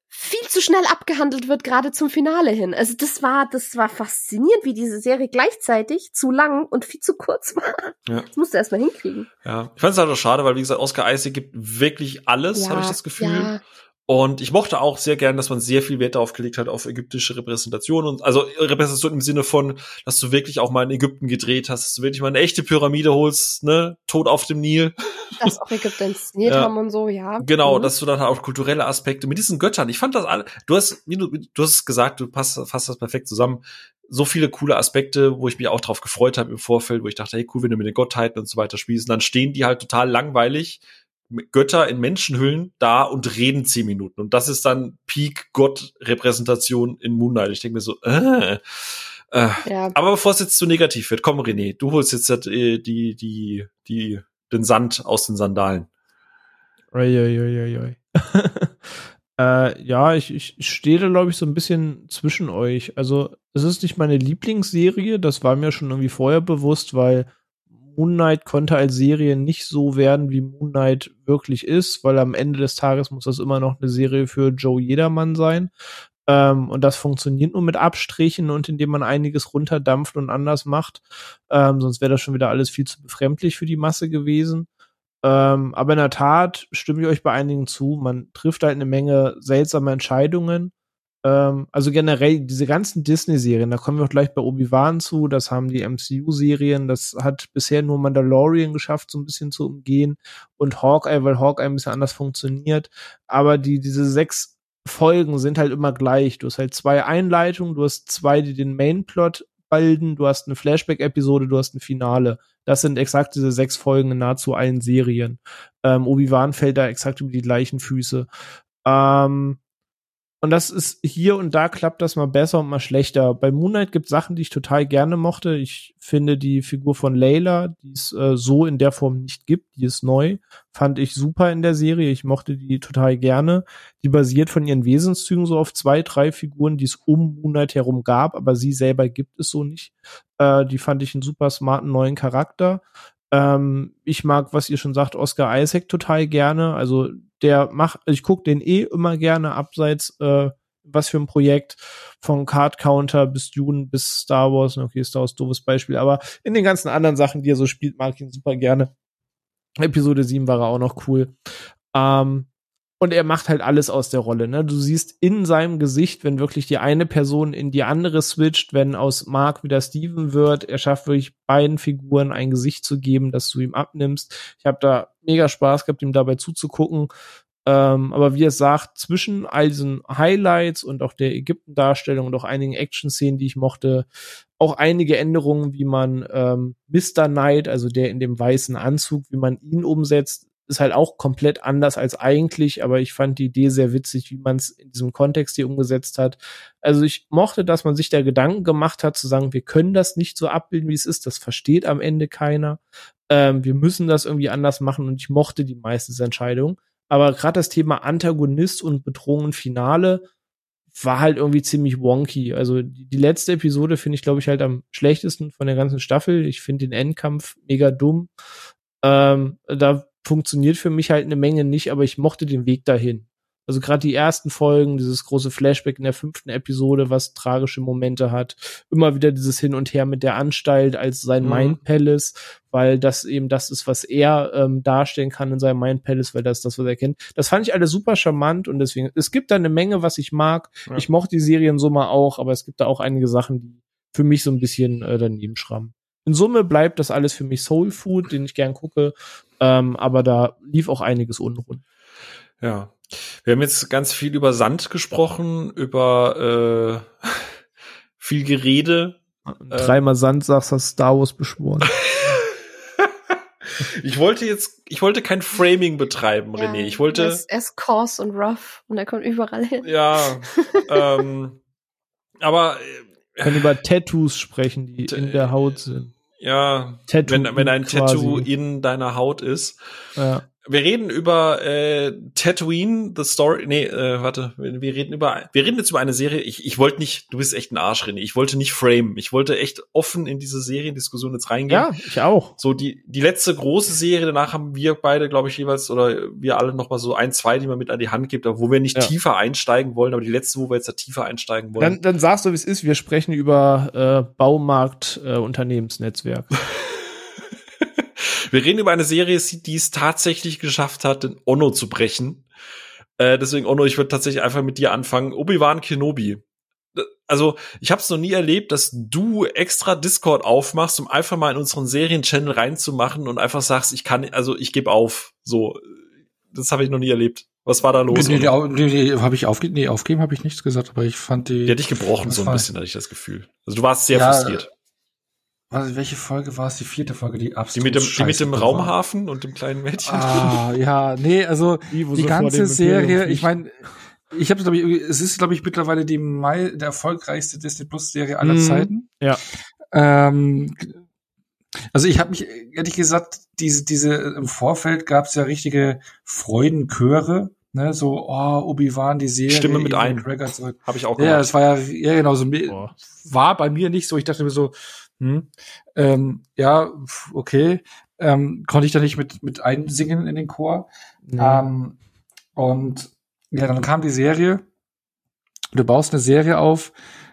S3: viel zu schnell abgehandelt wird, gerade zum Finale hin. Also das war, das war faszinierend, wie diese Serie gleichzeitig zu lang und viel zu kurz war. Ja. Das musst du erstmal hinkriegen.
S1: Ja, ich fand es halt auch schade, weil wie gesagt, Oscar Isaac gibt wirklich alles, ja, habe ich das Gefühl. Ja. Und ich mochte auch sehr gern, dass man sehr viel Wert darauf gelegt hat, auf ägyptische Repräsentation und also Repräsentation im Sinne von, dass du wirklich auch mal in Ägypten gedreht hast, dass du wirklich mal eine echte Pyramide holst, ne, tot auf dem Nil.
S3: Das auch Ägypten inszeniert ja. haben und so, ja.
S1: Genau, mhm. dass du dann auch kulturelle Aspekte mit diesen Göttern. Ich fand das alle, du hast, du, du hast gesagt, du passt, fasst das perfekt zusammen. So viele coole Aspekte, wo ich mich auch drauf gefreut habe im Vorfeld, wo ich dachte, hey, cool, wenn du mit den Gottheiten und so weiter spielst, und dann stehen die halt total langweilig Götter in Menschenhüllen da und reden zehn Minuten. Und das ist dann Peak-Gott-Repräsentation in Moonlight. Ich denke mir so, äh, äh. Ja. Aber bevor es jetzt zu negativ wird, komm René, du holst jetzt die, die, die, die, den Sand aus den Sandalen.
S4: Oi, oi, oi, oi. äh, ja, ich, ich stehe da, glaube ich, so ein bisschen zwischen euch. Also, es ist nicht meine Lieblingsserie, das war mir schon irgendwie vorher bewusst, weil Moon Knight konnte als Serie nicht so werden, wie Moon Knight wirklich ist, weil am Ende des Tages muss das immer noch eine Serie für Joe Jedermann sein. Ähm, und das funktioniert nur mit Abstrichen und indem man einiges runterdampft und anders macht. Ähm, sonst wäre das schon wieder alles viel zu befremdlich für die Masse gewesen. Ähm, aber in der Tat stimme ich euch bei einigen zu. Man trifft halt eine Menge seltsame Entscheidungen. Ähm, also generell diese ganzen Disney-Serien, da kommen wir auch gleich bei Obi-Wan zu, das haben die MCU-Serien, das hat bisher nur Mandalorian geschafft, so ein bisschen zu umgehen und Hawkeye, weil Hawkeye ein bisschen anders funktioniert, aber die, diese sechs Folgen sind halt immer gleich. Du hast halt zwei Einleitungen, du hast zwei, die den Main-Plot bilden, du hast eine Flashback-Episode, du hast ein Finale. Das sind exakt diese sechs Folgen in nahezu allen Serien. Ähm, Obi-Wan fällt da exakt über die gleichen Füße. Ähm, und das ist hier und da klappt das mal besser und mal schlechter. Bei Moonlight gibt es Sachen, die ich total gerne mochte. Ich finde die Figur von Layla, die es äh, so in der Form nicht gibt, die ist neu, fand ich super in der Serie. Ich mochte die total gerne. Die basiert von ihren Wesenszügen so auf zwei, drei Figuren, die es um Moonlight herum gab, aber sie selber gibt es so nicht. Äh, die fand ich einen super smarten neuen Charakter. Ähm, ich mag, was ihr schon sagt, Oscar Isaac total gerne. Also der macht, ich gucke den eh immer gerne abseits, äh, was für ein Projekt von Card Counter bis Dune bis Star Wars. Okay, Star Wars doofes Beispiel, aber in den ganzen anderen Sachen, die er so spielt, mag ich ihn super gerne. Episode 7 war er auch noch cool. Ähm, und er macht halt alles aus der Rolle. Ne? Du siehst in seinem Gesicht, wenn wirklich die eine Person in die andere switcht, wenn aus Mark wieder Steven wird, er schafft wirklich beiden Figuren ein Gesicht zu geben, das du ihm abnimmst. Ich habe da mega Spaß gehabt, ihm dabei zuzugucken. Ähm, aber wie er sagt, zwischen all diesen Highlights und auch der Ägypten-Darstellung und auch einigen Action-Szenen, die ich mochte, auch einige Änderungen, wie man ähm, Mr. Knight, also der in dem weißen Anzug, wie man ihn umsetzt, ist halt auch komplett anders als eigentlich, aber ich fand die Idee sehr witzig, wie man es in diesem Kontext hier umgesetzt hat. Also ich mochte, dass man sich da Gedanken gemacht hat, zu sagen, wir können das nicht so abbilden, wie es ist, das versteht am Ende keiner. Ähm, wir müssen das irgendwie anders machen und ich mochte die meisten Entscheidungen. Aber gerade das Thema Antagonist und Bedrohung Finale war halt irgendwie ziemlich wonky. Also die, die letzte Episode finde ich, glaube ich, halt am schlechtesten von der ganzen Staffel. Ich finde den Endkampf mega dumm. Ähm, da funktioniert für mich halt eine Menge nicht, aber ich mochte den Weg dahin. Also gerade die ersten Folgen, dieses große Flashback in der fünften Episode, was tragische Momente hat, immer wieder dieses Hin und Her mit der Anstalt als sein mhm. Mind Palace, weil das eben das ist, was er ähm, darstellen kann in seinem Mind Palace, weil das ist das, was er kennt. Das fand ich alles super charmant und deswegen, es gibt da eine Menge, was ich mag. Ja. Ich mochte die Serien so mal auch, aber es gibt da auch einige Sachen, die für mich so ein bisschen äh, daneben schrammen. In Summe bleibt das alles für mich Soul Food, den ich gern gucke ähm, aber da lief auch einiges unrund.
S1: Ja. Wir haben jetzt ganz viel über Sand gesprochen, über äh, viel Gerede.
S4: Dreimal Sand sagst, hast Star Wars beschworen.
S1: ich wollte jetzt, ich wollte kein Framing betreiben, ja, René. Ich wollte.
S3: Er ist coarse und rough und er kommt überall hin.
S1: Ja. ähm, aber.
S4: Wir können über Tattoos sprechen, die in der Haut sind.
S1: Ja, Tattoo wenn, wenn ein quasi. Tattoo in deiner Haut ist. Ja wir reden über äh, Tatooine, The Story. Nee, äh, warte, wir reden über. Wir reden jetzt über eine Serie. Ich, ich wollte nicht, du bist echt ein Arsch, René. Ich wollte nicht frame. Ich wollte echt offen in diese Seriendiskussion jetzt reingehen.
S4: Ja, ich auch.
S1: So, die, die letzte große Serie, danach haben wir beide, glaube ich, jeweils, oder wir alle noch mal so ein, zwei, die man mit an die Hand gibt, wo wir nicht ja. tiefer einsteigen wollen, aber die letzte, wo wir jetzt da tiefer einsteigen wollen.
S4: Dann, dann sagst du, wie es ist. Wir sprechen über äh, Baumarkt äh, Unternehmensnetzwerk.
S1: Wir reden über eine Serie, die es tatsächlich geschafft hat, den Ono zu brechen. Äh, deswegen, Ono, ich würde tatsächlich einfach mit dir anfangen. Obi-Wan Kenobi. Also, ich habe es noch nie erlebt, dass du extra Discord aufmachst, um einfach mal in unseren Serien-Channel reinzumachen und einfach sagst, ich kann, also ich gebe auf. So, das habe ich noch nie erlebt. Was war da los?
S2: Nee, nee, nee, nee habe ich aufge nee, aufgeben habe ich nichts gesagt, aber ich fand die.
S1: Die hat dich gebrochen so ein bisschen, hatte ich das Gefühl. Also du warst sehr ja, frustriert.
S2: Was, welche Folge war es? Die vierte Folge, die
S1: absolut Die mit dem, die mit dem Raumhafen und dem kleinen Mädchen.
S2: Ah, ja, nee, also die, die ganze Serie, ich meine, ich habe glaube ich, es ist glaube ich mittlerweile die Mai, der erfolgreichste Disney Plus Serie aller mhm. Zeiten.
S4: Ja.
S2: Ähm, also ich habe mich ehrlich gesagt, diese diese im Vorfeld gab es ja richtige Freudenchöre, ne, so oh Obi-Wan die Serie,
S1: Stimme mit ein.
S2: Habe ich auch gemacht. Ja, das war ja ja genau so oh. war bei mir nicht so, ich dachte mir so hm, ähm, ja, okay, ähm, konnte ich da nicht mit, mit einsingen in den Chor. Nee. Ähm, und ja, dann kam die Serie. Du baust eine Serie auf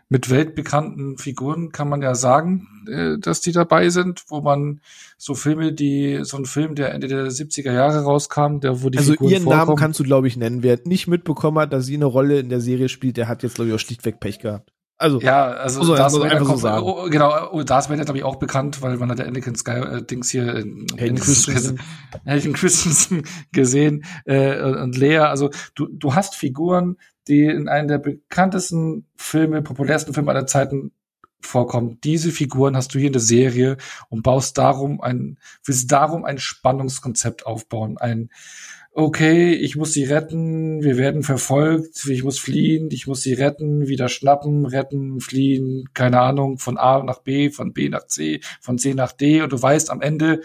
S2: mit weltbekannten Figuren, kann man ja sagen, äh, dass die dabei sind, wo man so Filme, die, so ein Film, der Ende der 70er Jahre rauskam, der wo die
S4: Also Figuren ihren vorkommen. Namen kannst du, glaube ich, nennen. Wer nicht mitbekommen hat, dass sie eine Rolle in der Serie spielt, der hat jetzt, glaube ich, auch schlichtweg Pech gehabt.
S2: Also, ja, also muss Darth Vader einfach so sagen. Oh, genau, oh, Darth Vader glaube ich auch bekannt, weil man hat der Anakin Sky äh, Dings hier äh, Hayden Christensen. Hayden Christensen gesehen äh, und Lea, also du du hast Figuren, die in einem der bekanntesten Filme, populärsten Filme aller Zeiten vorkommen. Diese Figuren hast du hier in der Serie und baust darum ein willst darum ein Spannungskonzept aufbauen, ein okay, ich muss sie retten, wir werden verfolgt, ich muss fliehen, ich muss sie retten, wieder schnappen, retten, fliehen, keine Ahnung, von A nach B, von B nach C, von C nach D und du weißt am Ende,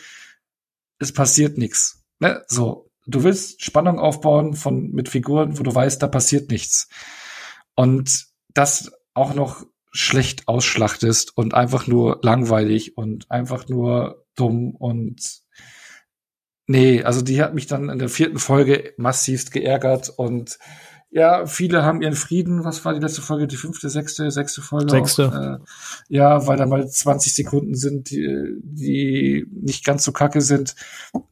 S2: es passiert nichts. Ne? So, du willst Spannung aufbauen von mit Figuren, wo du weißt, da passiert nichts. Und das auch noch schlecht ausschlachtest und einfach nur langweilig und einfach nur dumm und Nee, also die hat mich dann in der vierten Folge massivst geärgert und ja, viele haben ihren Frieden. Was war die letzte Folge? Die fünfte, sechste, sechste Folge?
S4: Sechste.
S2: Auch, äh, ja, weil da mal 20 Sekunden sind, die, die nicht ganz so kacke sind.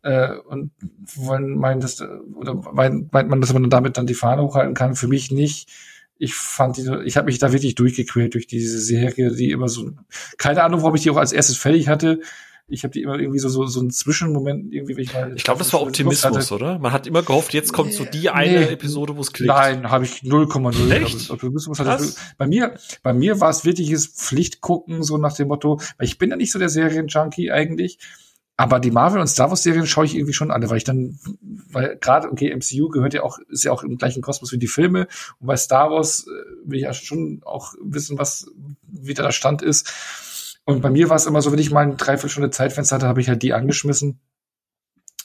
S2: Äh, und wollen meinen, dass, oder meint, meint man, dass man damit dann die Fahne hochhalten kann? Für mich nicht. Ich fand die, ich habe mich da wirklich durchgequält durch diese Serie, die immer so, keine Ahnung, warum ich die auch als erstes fertig hatte ich habe die immer irgendwie so, so, so einen Zwischenmoment irgendwie, wenn ich mal.
S1: Ich glaube, das war Optimismus, oder? Man hat immer gehofft, jetzt kommt so die eine nee, Episode, wo es klickt.
S2: Nein, habe ich 0,0. Echt? Optimismus hatte ich, bei mir, bei mir war es wirkliches Pflichtgucken, so nach dem Motto, weil ich bin ja nicht so der Serienjunkie eigentlich. Aber die Marvel und Star Wars Serien schaue ich irgendwie schon alle, weil ich dann, weil gerade, okay, MCU gehört ja auch, ist ja auch im gleichen Kosmos wie die Filme. Und bei Star Wars äh, will ich ja schon auch wissen, was, wie da der Stand ist. Und bei mir war es immer so, wenn ich mal eine Dreiviertelstunde Zeitfenster hatte, habe ich halt die angeschmissen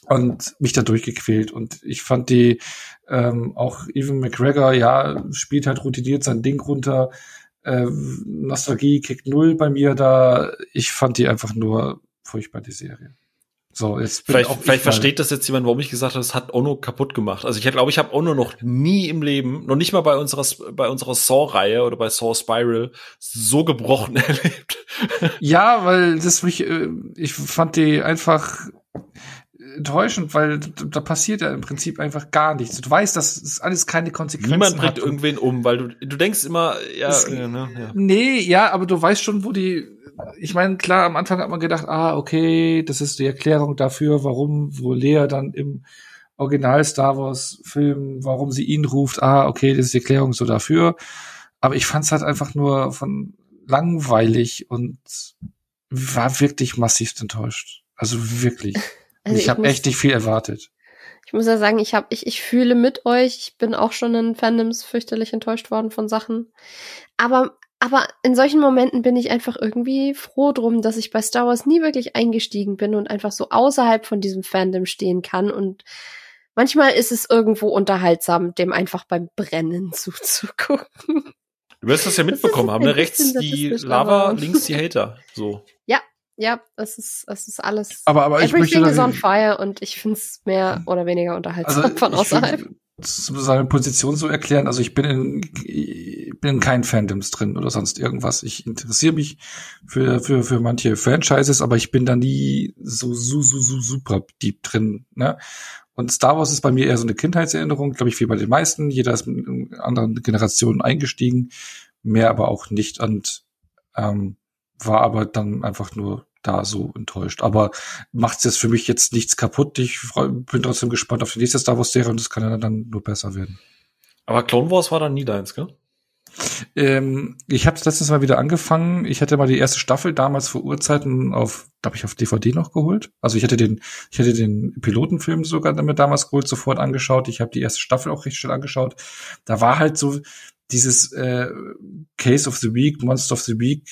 S2: und mich da durchgequält. Und ich fand die ähm, auch Evan McGregor, ja, spielt halt routiniert sein Ding runter. Äh, Nostalgie kickt null bei mir da. Ich fand die einfach nur furchtbar, die Serie.
S1: So, jetzt vielleicht, vielleicht versteht das jetzt jemand, warum ich gesagt habe, das hat Ono kaputt gemacht. Also ich glaube, ich habe Ono noch nie im Leben, noch nicht mal bei unserer bei unserer Saw-Reihe oder bei Saw Spiral so gebrochen erlebt.
S2: Ja, weil das mich, äh, ich fand die einfach enttäuschend, weil da passiert ja im Prinzip einfach gar nichts. Du weißt, das ist alles keine Konsequenzen
S1: Niemand bringt irgendwen um, weil du du denkst immer, ja,
S2: es, äh, ne, ja. Nee, ja, aber du weißt schon, wo die ich meine, klar, am Anfang hat man gedacht, ah, okay, das ist die Erklärung dafür, warum, wo Lea dann im Original Star Wars Film, warum sie ihn ruft, ah, okay, das ist die Erklärung so dafür. Aber ich fand es halt einfach nur von langweilig und war wirklich massiv enttäuscht. Also wirklich. Also ich, ich habe echt nicht viel erwartet.
S3: Ich muss ja sagen, ich habe ich ich fühle mit euch. Ich bin auch schon in Fandoms fürchterlich enttäuscht worden von Sachen. Aber aber in solchen Momenten bin ich einfach irgendwie froh drum, dass ich bei Star Wars nie wirklich eingestiegen bin und einfach so außerhalb von diesem Fandom stehen kann. Und manchmal ist es irgendwo unterhaltsam, dem einfach beim Brennen zuzugucken.
S1: Du wirst das ja mitbekommen haben, ne? Rechts die Lava, links die Hater. So.
S3: Ja, ja, es ist, es ist alles.
S2: Aber, aber ich möchte
S3: is on fire und ich finde es mehr oder weniger unterhaltsam also von außerhalb.
S2: Seine Position so erklären. Also ich bin in, ich bin in keinen Fandoms drin oder sonst irgendwas. Ich interessiere mich für, für, für manche Franchises, aber ich bin da nie so, so, so, so super deep drin. Ne? Und Star Wars ist bei mir eher so eine Kindheitserinnerung, glaube ich, wie bei den meisten. Jeder ist mit anderen Generationen eingestiegen, mehr aber auch nicht und ähm, war aber dann einfach nur da so enttäuscht. Aber macht jetzt für mich jetzt nichts kaputt. Ich bin trotzdem gespannt auf die nächste Star Wars Serie und es kann ja dann nur besser werden.
S1: Aber Clone Wars war dann nie deins, gell?
S2: Ähm, ich habe letztes Mal wieder angefangen. Ich hatte mal die erste Staffel damals vor Urzeiten auf, glaube ich, auf DVD noch geholt. Also ich hatte den, ich hatte den Pilotenfilm sogar damit damals geholt, sofort angeschaut. Ich habe die erste Staffel auch recht schnell angeschaut. Da war halt so dieses äh, Case of the Week, Monster of the Week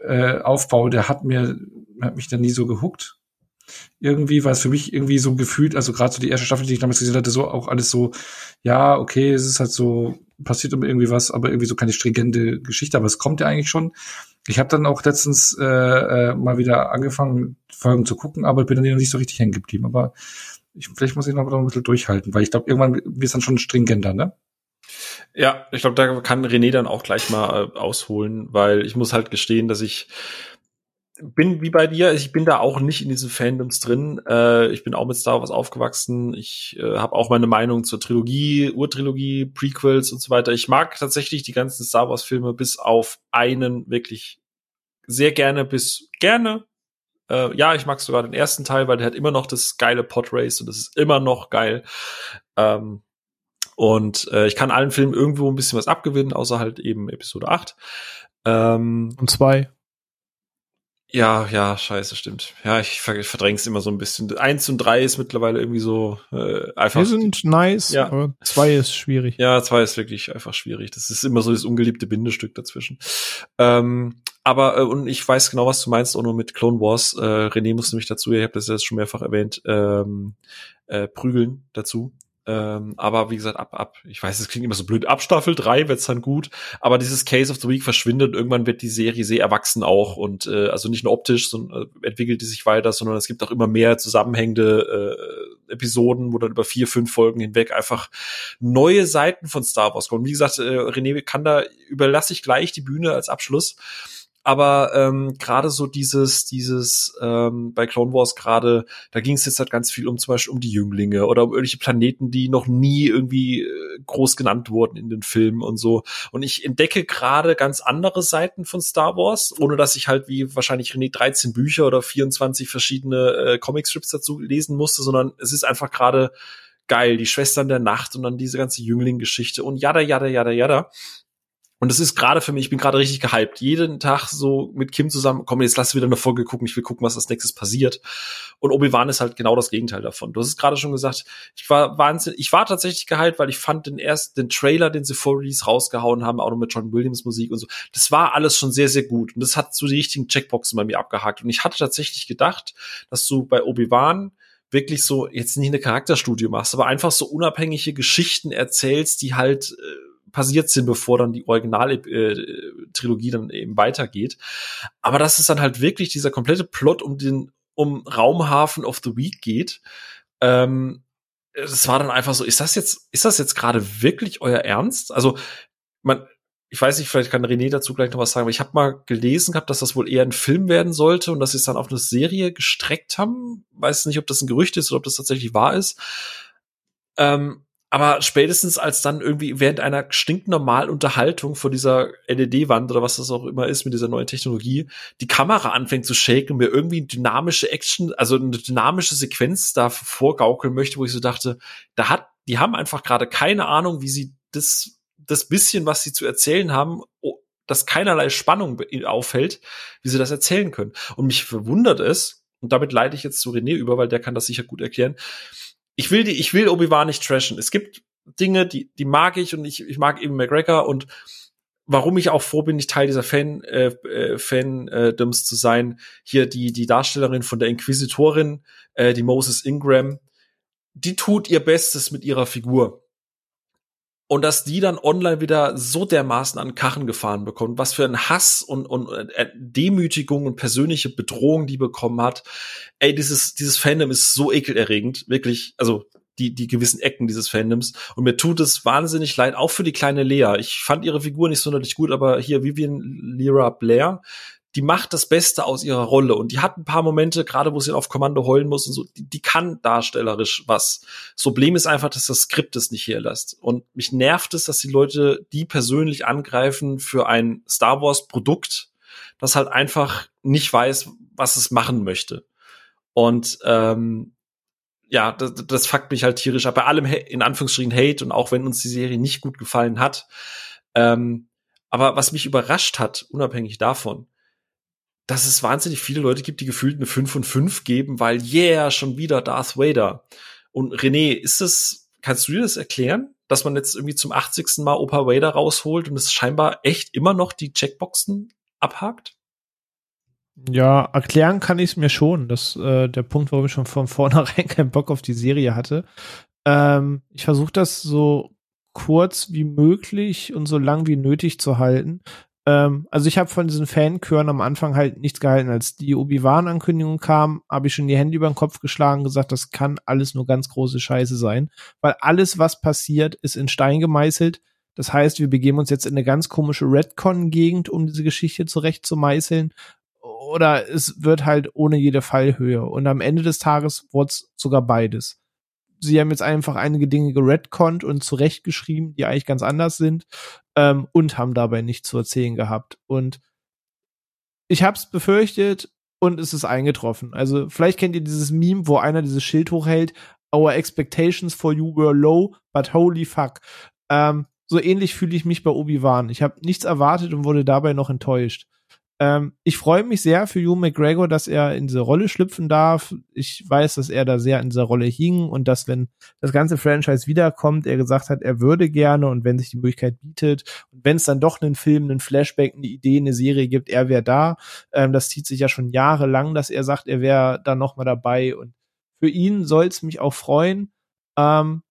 S2: äh, Aufbau, der hat mir hat mich dann nie so gehuckt. Irgendwie war es für mich irgendwie so gefühlt, also gerade so die erste Staffel, die ich damals gesehen hatte, so auch alles so, ja, okay, es ist halt so, passiert immer irgendwie was, aber irgendwie so keine stringente Geschichte, aber es kommt ja eigentlich schon. Ich habe dann auch letztens äh, äh, mal wieder angefangen, Folgen zu gucken, aber bin dann nicht so richtig hängen geblieben. Aber ich, vielleicht muss ich noch ein bisschen durchhalten, weil ich glaube, irgendwann wird es dann schon stringenter, ne?
S1: Ja, ich glaube, da kann René dann auch gleich mal äh, ausholen, weil ich muss halt gestehen, dass ich bin wie bei dir, ich bin da auch nicht in diesen Fandoms drin. Äh, ich bin auch mit Star Wars aufgewachsen. Ich äh, habe auch meine Meinung zur Trilogie, Urtrilogie, Prequels und so weiter. Ich mag tatsächlich die ganzen Star Wars Filme bis auf einen wirklich sehr gerne bis gerne. Äh, ja, ich mag sogar den ersten Teil, weil der hat immer noch das geile Podrace und das ist immer noch geil. Ähm, und äh, ich kann allen Filmen irgendwo ein bisschen was abgewinnen, außer halt eben Episode 8.
S4: Ähm, und zwei.
S1: Ja, ja, scheiße, stimmt. Ja, ich verdräng's immer so ein bisschen. Eins und drei ist mittlerweile irgendwie so äh, einfach.
S4: Wir sind nice,
S1: ja.
S4: aber zwei ist schwierig.
S1: Ja, zwei ist wirklich einfach schwierig. Das ist immer so das ungeliebte Bindestück dazwischen. Ähm, aber, äh, und ich weiß genau, was du meinst, auch nur mit Clone Wars. Äh, René musste mich dazu, ihr habt das jetzt schon mehrfach erwähnt, ähm, äh, prügeln dazu. Ähm, aber wie gesagt, ab, ab, ich weiß, es klingt immer so blöd, ab Staffel 3 wird's dann gut, aber dieses Case of the Week verschwindet, irgendwann wird die Serie sehr erwachsen auch und äh, also nicht nur optisch sondern, äh, entwickelt die sich weiter, sondern es gibt auch immer mehr zusammenhängende Episoden, wo dann über vier, fünf Folgen hinweg einfach neue Seiten von Star Wars kommen. Wie gesagt, äh, René kann da überlasse ich gleich die Bühne als Abschluss aber ähm, gerade so dieses, dieses ähm, bei Clone Wars gerade, da ging es jetzt halt ganz viel um zum Beispiel um die Jünglinge oder um irgendwelche Planeten, die noch nie irgendwie äh, groß genannt wurden in den Filmen und so. Und ich entdecke gerade ganz andere Seiten von Star Wars, ohne dass ich halt wie wahrscheinlich René 13 Bücher oder 24 verschiedene äh, Comicstrips dazu lesen musste, sondern es ist einfach gerade geil, die Schwestern der Nacht und dann diese ganze Jüngling-Geschichte und jada, jada, jada, jada. Und das ist gerade für mich, ich bin gerade richtig gehypt. Jeden Tag so mit Kim zusammen, komm, jetzt lass wieder eine Folge gucken, ich will gucken, was als nächstes passiert. Und Obi-Wan ist halt genau das Gegenteil davon. Du hast es gerade schon gesagt, ich war wahnsinnig, ich war tatsächlich gehypt, weil ich fand den ersten, den Trailer, den sie vor Release rausgehauen haben, auch noch mit John Williams Musik und so, das war alles schon sehr, sehr gut. Und das hat so die richtigen Checkboxen bei mir abgehakt. Und ich hatte tatsächlich gedacht, dass du bei Obi-Wan wirklich so jetzt nicht eine Charakterstudie machst, aber einfach so unabhängige Geschichten erzählst, die halt äh, passiert sind, bevor dann die Original-Trilogie äh, dann eben weitergeht. Aber dass es dann halt wirklich dieser komplette Plot um den um Raumhafen of the Week geht, ähm, das war dann einfach so, ist das jetzt, ist das jetzt gerade wirklich euer Ernst? Also, man, ich weiß nicht, vielleicht kann René dazu gleich noch was sagen, aber ich habe mal gelesen gehabt, dass das wohl eher ein Film werden sollte und dass sie es dann auf eine Serie gestreckt haben. Weiß nicht, ob das ein Gerücht ist oder ob das tatsächlich wahr ist. Ähm, aber spätestens als dann irgendwie während einer stinknormalen Unterhaltung vor dieser LED-Wand oder was das auch immer ist mit dieser neuen Technologie, die Kamera anfängt zu shaken, mir irgendwie dynamische Action, also eine dynamische Sequenz da vorgaukeln möchte, wo ich so dachte, da hat, die haben einfach gerade keine Ahnung, wie sie das, das bisschen, was sie zu erzählen haben, das keinerlei Spannung auffällt, wie sie das erzählen können. Und mich verwundert es, und damit leite ich jetzt zu René über, weil der kann das sicher gut erklären, ich will die, ich will Obi-Wan nicht trashen. Es gibt Dinge, die, die mag ich und ich, ich mag eben McGregor und warum ich auch froh bin, nicht Teil dieser Fan, äh, äh, Fandoms zu sein. Hier die, die Darstellerin von der Inquisitorin, äh, die Moses Ingram, die tut ihr Bestes mit ihrer Figur und dass die dann online wieder so dermaßen an Kachen gefahren bekommt, was für ein Hass und, und äh, Demütigung und persönliche Bedrohung die bekommen hat. Ey, dieses, dieses Fandom ist so ekelerregend, wirklich, also die, die gewissen Ecken dieses Fandoms. Und mir tut es wahnsinnig leid, auch für die kleine Lea. Ich fand ihre Figur nicht sonderlich gut, aber hier Vivian Lyra Blair, die macht das Beste aus ihrer Rolle und die hat ein paar Momente, gerade wo sie auf Kommando heulen muss und so, die, die kann darstellerisch was. Das Problem ist einfach, dass das Skript es nicht herlässt. Und mich nervt es, dass die Leute die persönlich angreifen für ein Star Wars Produkt, das halt einfach nicht weiß, was es machen möchte. Und ähm, ja, das, das fuckt mich halt tierisch ab. Bei allem in Anführungsstrichen Hate und auch wenn uns die Serie nicht gut gefallen hat. Ähm, aber was mich überrascht hat, unabhängig davon, dass es wahnsinnig viele Leute gibt, die gefühlt eine 5 von 5 geben, weil yeah, schon wieder Darth Vader. Und René, ist das, kannst du dir das erklären, dass man jetzt irgendwie zum 80. Mal Opa Vader rausholt und es scheinbar echt immer noch die Checkboxen abhakt?
S4: Ja, erklären kann ich es mir schon. Das äh, der Punkt, warum ich schon von vornherein keinen Bock auf die Serie hatte. Ähm, ich versuche das so kurz wie möglich und so lang wie nötig zu halten, ähm, also ich habe von diesen Fanchören am Anfang halt nichts gehalten. Als die Obi-Wan-Ankündigung kam, habe ich schon die Hände über den Kopf geschlagen gesagt, das kann alles nur ganz große Scheiße sein. Weil alles, was passiert, ist in Stein gemeißelt. Das heißt, wir begeben uns jetzt in eine ganz komische Redcon-Gegend, um diese Geschichte zurecht zu meißeln. Oder es wird halt ohne jede Fallhöhe. Und am Ende des Tages wurde sogar beides sie haben jetzt einfach einige Dinge geredconnt und zurechtgeschrieben, die eigentlich ganz anders sind ähm, und haben dabei nichts zu erzählen gehabt. Und ich habe es befürchtet und es ist eingetroffen. Also vielleicht kennt ihr dieses Meme, wo einer dieses Schild hochhält, Our expectations for you were low, but holy fuck. Ähm, so ähnlich fühle ich mich bei Obi-Wan. Ich habe nichts erwartet und wurde dabei noch enttäuscht. Ähm, ich freue mich sehr für Hugh McGregor, dass er in diese Rolle schlüpfen darf. Ich weiß, dass er da sehr in dieser Rolle hing und dass, wenn das ganze Franchise wiederkommt, er gesagt hat, er würde gerne und wenn sich die Möglichkeit bietet und wenn es dann doch einen Film, einen Flashback, eine Idee, eine Serie gibt, er wäre da. Ähm, das zieht sich ja schon jahrelang, dass er sagt, er wäre da nochmal dabei und für ihn soll es mich auch freuen. Ähm,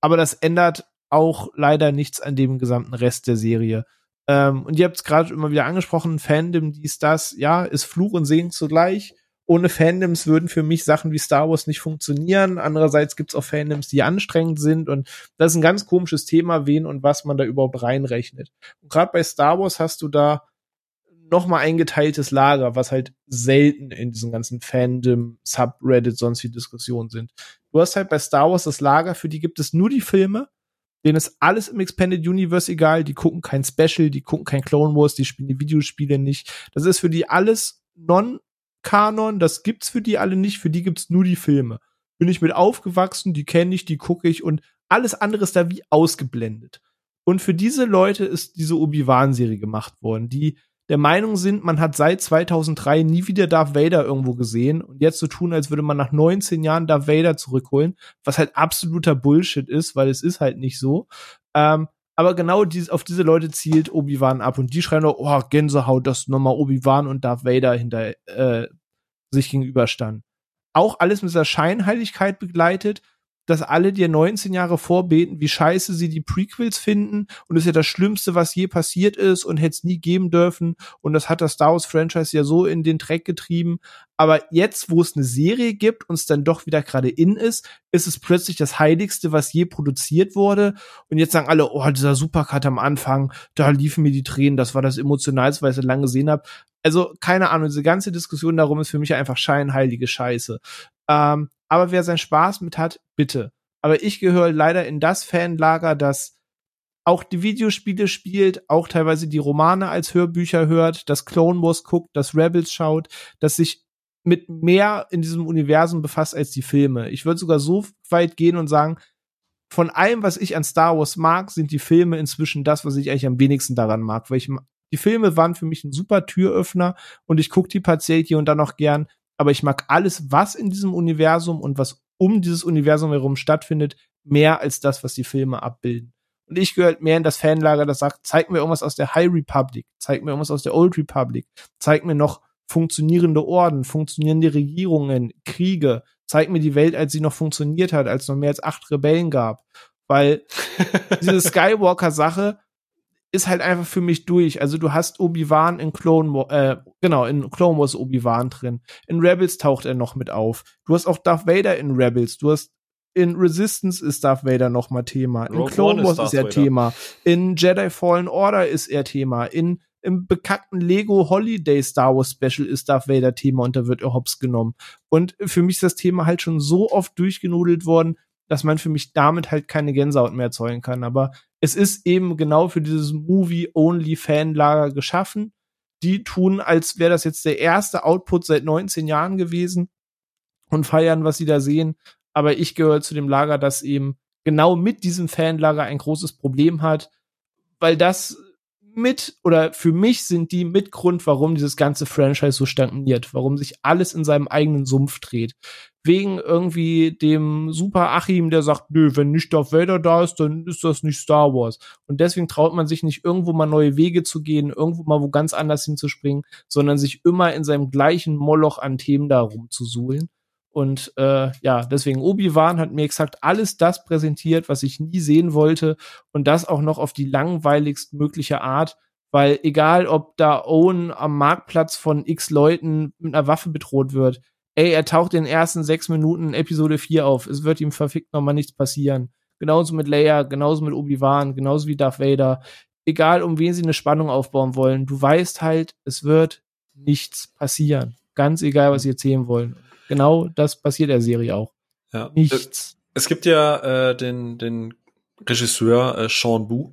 S4: aber das ändert auch leider nichts an dem gesamten Rest der Serie. Ähm, und ihr habt es gerade immer wieder angesprochen, Fandom, dies, das, ja, ist Fluch und Segen zugleich. ohne Fandoms würden für mich Sachen wie Star Wars nicht funktionieren. Andererseits gibt's auch Fandoms, die anstrengend sind und das ist ein ganz komisches Thema, wen und was man da überhaupt reinrechnet. Und gerade bei Star Wars hast du da noch mal eingeteiltes Lager, was halt selten in diesen ganzen Fandom, Subreddit, sonst wie Diskussionen sind. Du hast halt bei Star Wars das Lager, für die gibt es nur die Filme, denen ist alles im Expanded Universe egal, die gucken kein Special, die gucken kein Clone Wars, die spielen die Videospiele nicht. Das ist für die alles Non-Kanon, das gibt's für die alle nicht, für die gibt's nur die Filme. Bin ich mit aufgewachsen, die kenne ich, die gucke ich und alles andere ist da wie ausgeblendet. Und für diese Leute ist diese Obi-Wan-Serie gemacht worden, die der Meinung sind, man hat seit 2003 nie wieder Darth Vader irgendwo gesehen und jetzt so tun, als würde man nach 19 Jahren Darth Vader zurückholen, was halt absoluter Bullshit ist, weil es ist halt nicht so. Ähm, aber genau dies, auf diese Leute zielt Obi-Wan ab und die schreien, oh, Gänsehaut, dass nochmal Obi-Wan und Darth Vader hinter äh, sich gegenüberstanden. Auch alles mit dieser Scheinheiligkeit begleitet, dass alle dir 19 Jahre vorbeten, wie scheiße sie die Prequels finden und es ist ja das Schlimmste, was je passiert ist und hätte es nie geben dürfen und das hat das Star Wars Franchise ja so in den Dreck getrieben. Aber jetzt, wo es eine Serie gibt und es dann doch wieder gerade in ist, ist es plötzlich das Heiligste, was je produziert wurde. Und jetzt sagen alle, oh, dieser Supercut am Anfang, da liefen mir die Tränen, das war das Emotionalste, was ich lange gesehen habe. Also, keine Ahnung, diese ganze Diskussion darum ist für mich einfach scheinheilige Scheiße. Ähm, aber wer seinen Spaß mit hat, bitte. Aber ich gehöre leider in das Fanlager, das auch die Videospiele spielt, auch teilweise die Romane als Hörbücher hört, das Clone Wars guckt, das Rebels schaut, das sich mit mehr in diesem Universum befasst als die Filme. Ich würde sogar so weit gehen und sagen, von allem, was ich an Star Wars mag, sind die Filme inzwischen das, was ich eigentlich am wenigsten daran mag, weil ich die Filme waren für mich ein super Türöffner und ich gucke die partiell hier und dann noch gern, aber ich mag alles, was in diesem Universum und was um dieses Universum herum stattfindet, mehr als das, was die Filme abbilden. Und ich gehöre mehr in das Fanlager, das sagt, zeig mir irgendwas aus der High Republic, zeig mir irgendwas aus der Old Republic, zeig mir noch funktionierende Orden, funktionierende Regierungen, Kriege, zeig mir die Welt, als sie noch funktioniert hat, als es noch mehr als acht Rebellen gab. Weil diese Skywalker-Sache ist halt einfach für mich durch. Also du hast Obi-Wan in Clone äh, genau, in Clone Wars Obi-Wan drin. In Rebels taucht er noch mit auf. Du hast auch Darth Vader in Rebels. Du hast in Resistance ist Darth Vader noch mal Thema. In Rogue Clone Wars ist, ist er Vader. Thema. In Jedi Fallen Order ist er Thema. In im bekackten Lego Holiday Star Wars Special ist Darth Vader Thema und da wird er hops genommen. Und für mich ist das Thema halt schon so oft durchgenudelt worden, dass man für mich damit halt keine Gänsehaut mehr erzeugen kann. Aber es ist eben genau für dieses Movie-Only-Fanlager geschaffen. Die tun, als wäre das jetzt der erste Output seit 19 Jahren gewesen und feiern, was sie da sehen. Aber ich gehöre zu dem Lager, das eben genau mit diesem Fanlager ein großes Problem hat, weil das mit oder für mich sind die mit Grund, warum dieses ganze Franchise so stagniert, warum sich alles in seinem eigenen Sumpf dreht. Wegen irgendwie dem Super Achim, der sagt, nö, wenn nicht Darth Vader da ist, dann ist das nicht Star Wars. Und deswegen traut man sich nicht irgendwo mal neue Wege zu gehen, irgendwo mal wo ganz anders hinzuspringen, sondern sich immer in seinem gleichen Moloch an Themen da rumzusuhlen. Und äh, ja, deswegen Obi-Wan hat mir exakt alles das präsentiert, was ich nie sehen wollte und das auch noch auf die langweiligst mögliche Art, weil egal, ob da Owen am Marktplatz von x Leuten mit einer Waffe bedroht wird, ey, er taucht in den ersten sechs Minuten Episode 4 auf, es wird ihm verfickt nochmal nichts passieren. Genauso mit Leia, genauso mit Obi-Wan, genauso wie Darth Vader. Egal, um wen sie eine Spannung aufbauen wollen, du weißt halt, es wird nichts passieren. Ganz egal, was sie erzählen wollen genau das passiert der Serie auch.
S1: Ja. Nichts. Es gibt ja äh, den, den Regisseur äh, Sean Bu,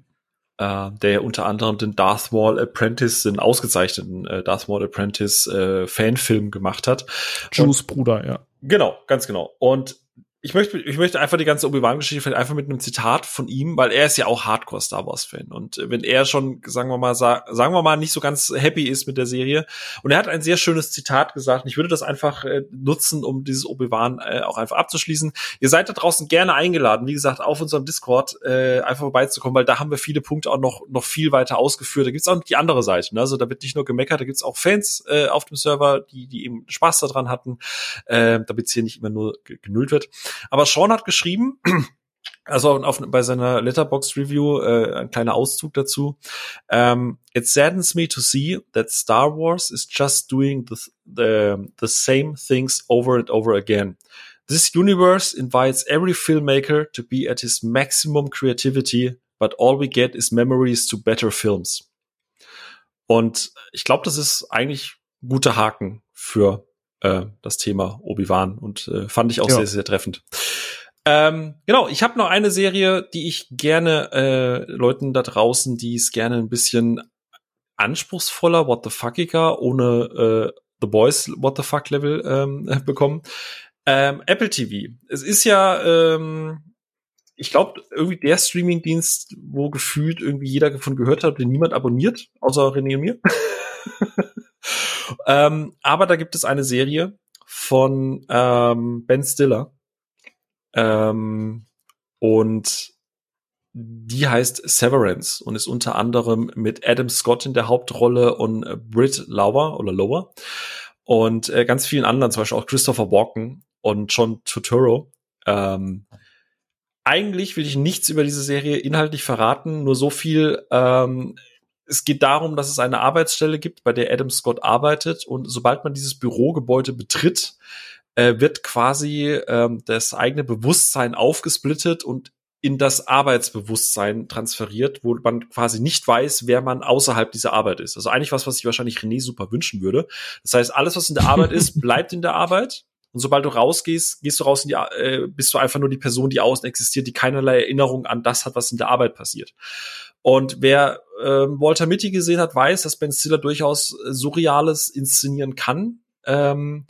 S1: äh, der ja unter anderem den Darth Maul Apprentice, den ausgezeichneten äh, Darth Maul Apprentice äh, Fanfilm gemacht hat.
S4: Juice Bruder, ja.
S1: Genau, ganz genau. Und ich möchte, ich möchte einfach die ganze Obi-Wan-Geschichte vielleicht einfach mit einem Zitat von ihm, weil er ist ja auch Hardcore Star Wars-Fan. Und wenn er schon, sagen wir mal, sa sagen wir mal, nicht so ganz happy ist mit der Serie. Und er hat ein sehr schönes Zitat gesagt. Und ich würde das einfach äh, nutzen, um dieses Obi-Wan äh, auch einfach abzuschließen. Ihr seid da draußen gerne eingeladen, wie gesagt, auf unserem Discord äh, einfach vorbeizukommen, weil da haben wir viele Punkte auch noch, noch viel weiter ausgeführt. Da gibt's auch die andere Seite. Ne? Also da wird nicht nur gemeckert, da gibt's auch Fans äh, auf dem Server, die, die eben Spaß daran hatten, äh, damit es hier nicht immer nur genüllt wird. Aber Sean hat geschrieben, also auf, bei seiner Letterbox Review äh, ein kleiner Auszug dazu. Um, ähm, It saddens me to see that Star Wars is just doing the, the, the same things over and over again. This universe invites every filmmaker to be at his maximum creativity, but all we get is memories to better films. Und ich glaube, das ist eigentlich guter Haken für äh, das Thema Obi-Wan und äh, fand ich auch ja. sehr, sehr treffend. Ähm, genau, ich habe noch eine Serie, die ich gerne äh, Leuten da draußen, die es gerne ein bisschen anspruchsvoller, what the fuckiger, ohne äh, The Boys What the Fuck Level ähm, bekommen. Ähm, Apple TV. Es ist ja, ähm, ich glaube, irgendwie der Streamingdienst, wo gefühlt irgendwie jeder davon gehört hat, den niemand abonniert, außer René und mir. ähm, aber da gibt es eine Serie von ähm, Ben Stiller ähm, und die heißt Severance und ist unter anderem mit Adam Scott in der Hauptrolle und Britt Lauer oder Lower und äh, ganz vielen anderen, zum Beispiel auch Christopher Walken und John Turturro. Ähm, eigentlich will ich nichts über diese Serie inhaltlich verraten, nur so viel. Ähm, es geht darum, dass es eine Arbeitsstelle gibt, bei der Adam Scott arbeitet und sobald man dieses Bürogebäude betritt, äh, wird quasi ähm, das eigene Bewusstsein aufgesplittet und in das Arbeitsbewusstsein transferiert, wo man quasi nicht weiß, wer man außerhalb dieser Arbeit ist. Also eigentlich was, was ich wahrscheinlich René super wünschen würde. Das heißt, alles, was in der Arbeit ist, bleibt in der Arbeit. Und sobald du rausgehst, gehst du raus in die, äh, bist du einfach nur die Person, die außen existiert, die keinerlei Erinnerung an das hat, was in der Arbeit passiert. Und wer äh, Walter Mitty gesehen hat, weiß, dass Ben Stiller durchaus Surreales inszenieren kann. Ähm,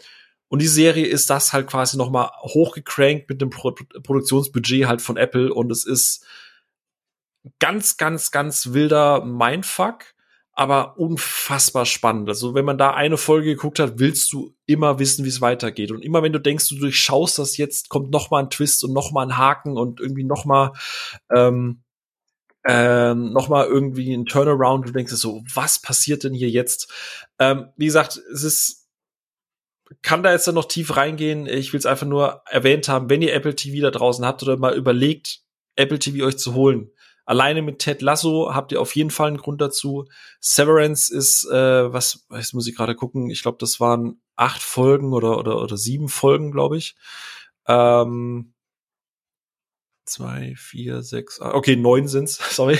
S1: und die Serie ist das halt quasi noch mal hochgecrankt mit dem Pro Produktionsbudget halt von Apple und es ist ganz, ganz, ganz wilder Mindfuck, aber unfassbar spannend. Also wenn man da eine Folge geguckt hat, willst du immer wissen, wie es weitergeht. Und immer wenn du denkst, du durchschaust das jetzt, kommt noch mal ein Twist und noch mal ein Haken und irgendwie noch mal ähm, ähm, noch mal irgendwie ein Turnaround. Du denkst so, was passiert denn hier jetzt? Ähm, wie gesagt, es ist kann da jetzt dann noch tief reingehen. Ich will es einfach nur erwähnt haben, wenn ihr Apple TV da draußen habt oder mal überlegt, Apple TV euch zu holen. Alleine mit Ted Lasso habt ihr auf jeden Fall einen Grund dazu. Severance ist, äh, was, jetzt muss ich gerade gucken, ich glaube, das waren acht Folgen oder, oder, oder sieben Folgen, glaube ich. Ähm, zwei, vier, sechs, ah, okay, neun sind's, sorry.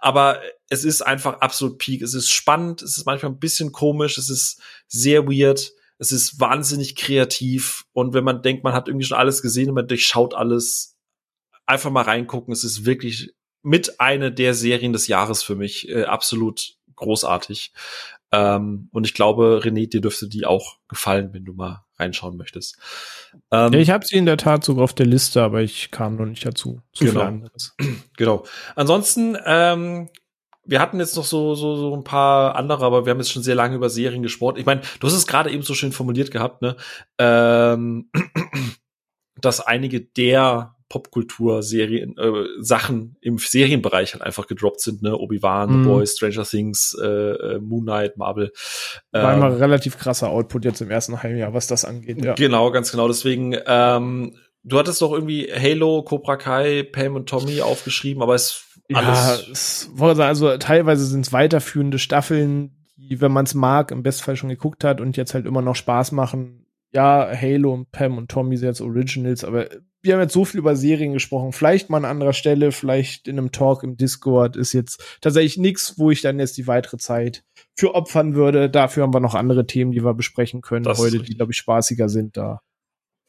S1: Aber es ist einfach absolut peak. Es ist spannend, es ist manchmal ein bisschen komisch, es ist sehr weird. Es ist wahnsinnig kreativ und wenn man denkt, man hat irgendwie schon alles gesehen und man durchschaut alles, einfach mal reingucken. Es ist wirklich mit einer der Serien des Jahres für mich äh, absolut großartig. Ähm, und ich glaube, René, dir dürfte die auch gefallen, wenn du mal reinschauen möchtest.
S4: Ähm, ja, ich habe sie in der Tat sogar auf der Liste, aber ich kam noch nicht dazu.
S1: Zu genau. genau. Ansonsten ähm, wir hatten jetzt noch so, so, so ein paar andere, aber wir haben jetzt schon sehr lange über Serien gesprochen. Ich meine, du hast es gerade eben so schön formuliert gehabt, ne? Ähm, dass einige der Popkultur-Serien, äh, Sachen im Serienbereich halt einfach gedroppt sind, ne? Obi-Wan, mm. The mhm. Boys, Stranger Things, äh, äh, Moon Knight, Marvel.
S4: War ähm, immer relativ krasser Output jetzt im ersten Halbjahr, was das angeht, ja.
S1: Genau, ganz genau. Deswegen, ähm, du hattest doch irgendwie Halo, Cobra Kai, Pam und Tommy aufgeschrieben, aber es
S4: alles. Ja, also teilweise sind es weiterführende Staffeln, die, wenn man es mag, im Bestfall schon geguckt hat und jetzt halt immer noch Spaß machen. Ja, Halo und Pam und Tommy sind jetzt Originals, aber wir haben jetzt so viel über Serien gesprochen. Vielleicht mal an anderer Stelle, vielleicht in einem Talk im Discord ist jetzt tatsächlich nichts, wo ich dann jetzt die weitere Zeit für opfern würde. Dafür haben wir noch andere Themen, die wir besprechen können das heute, die, glaube ich, spaßiger sind da.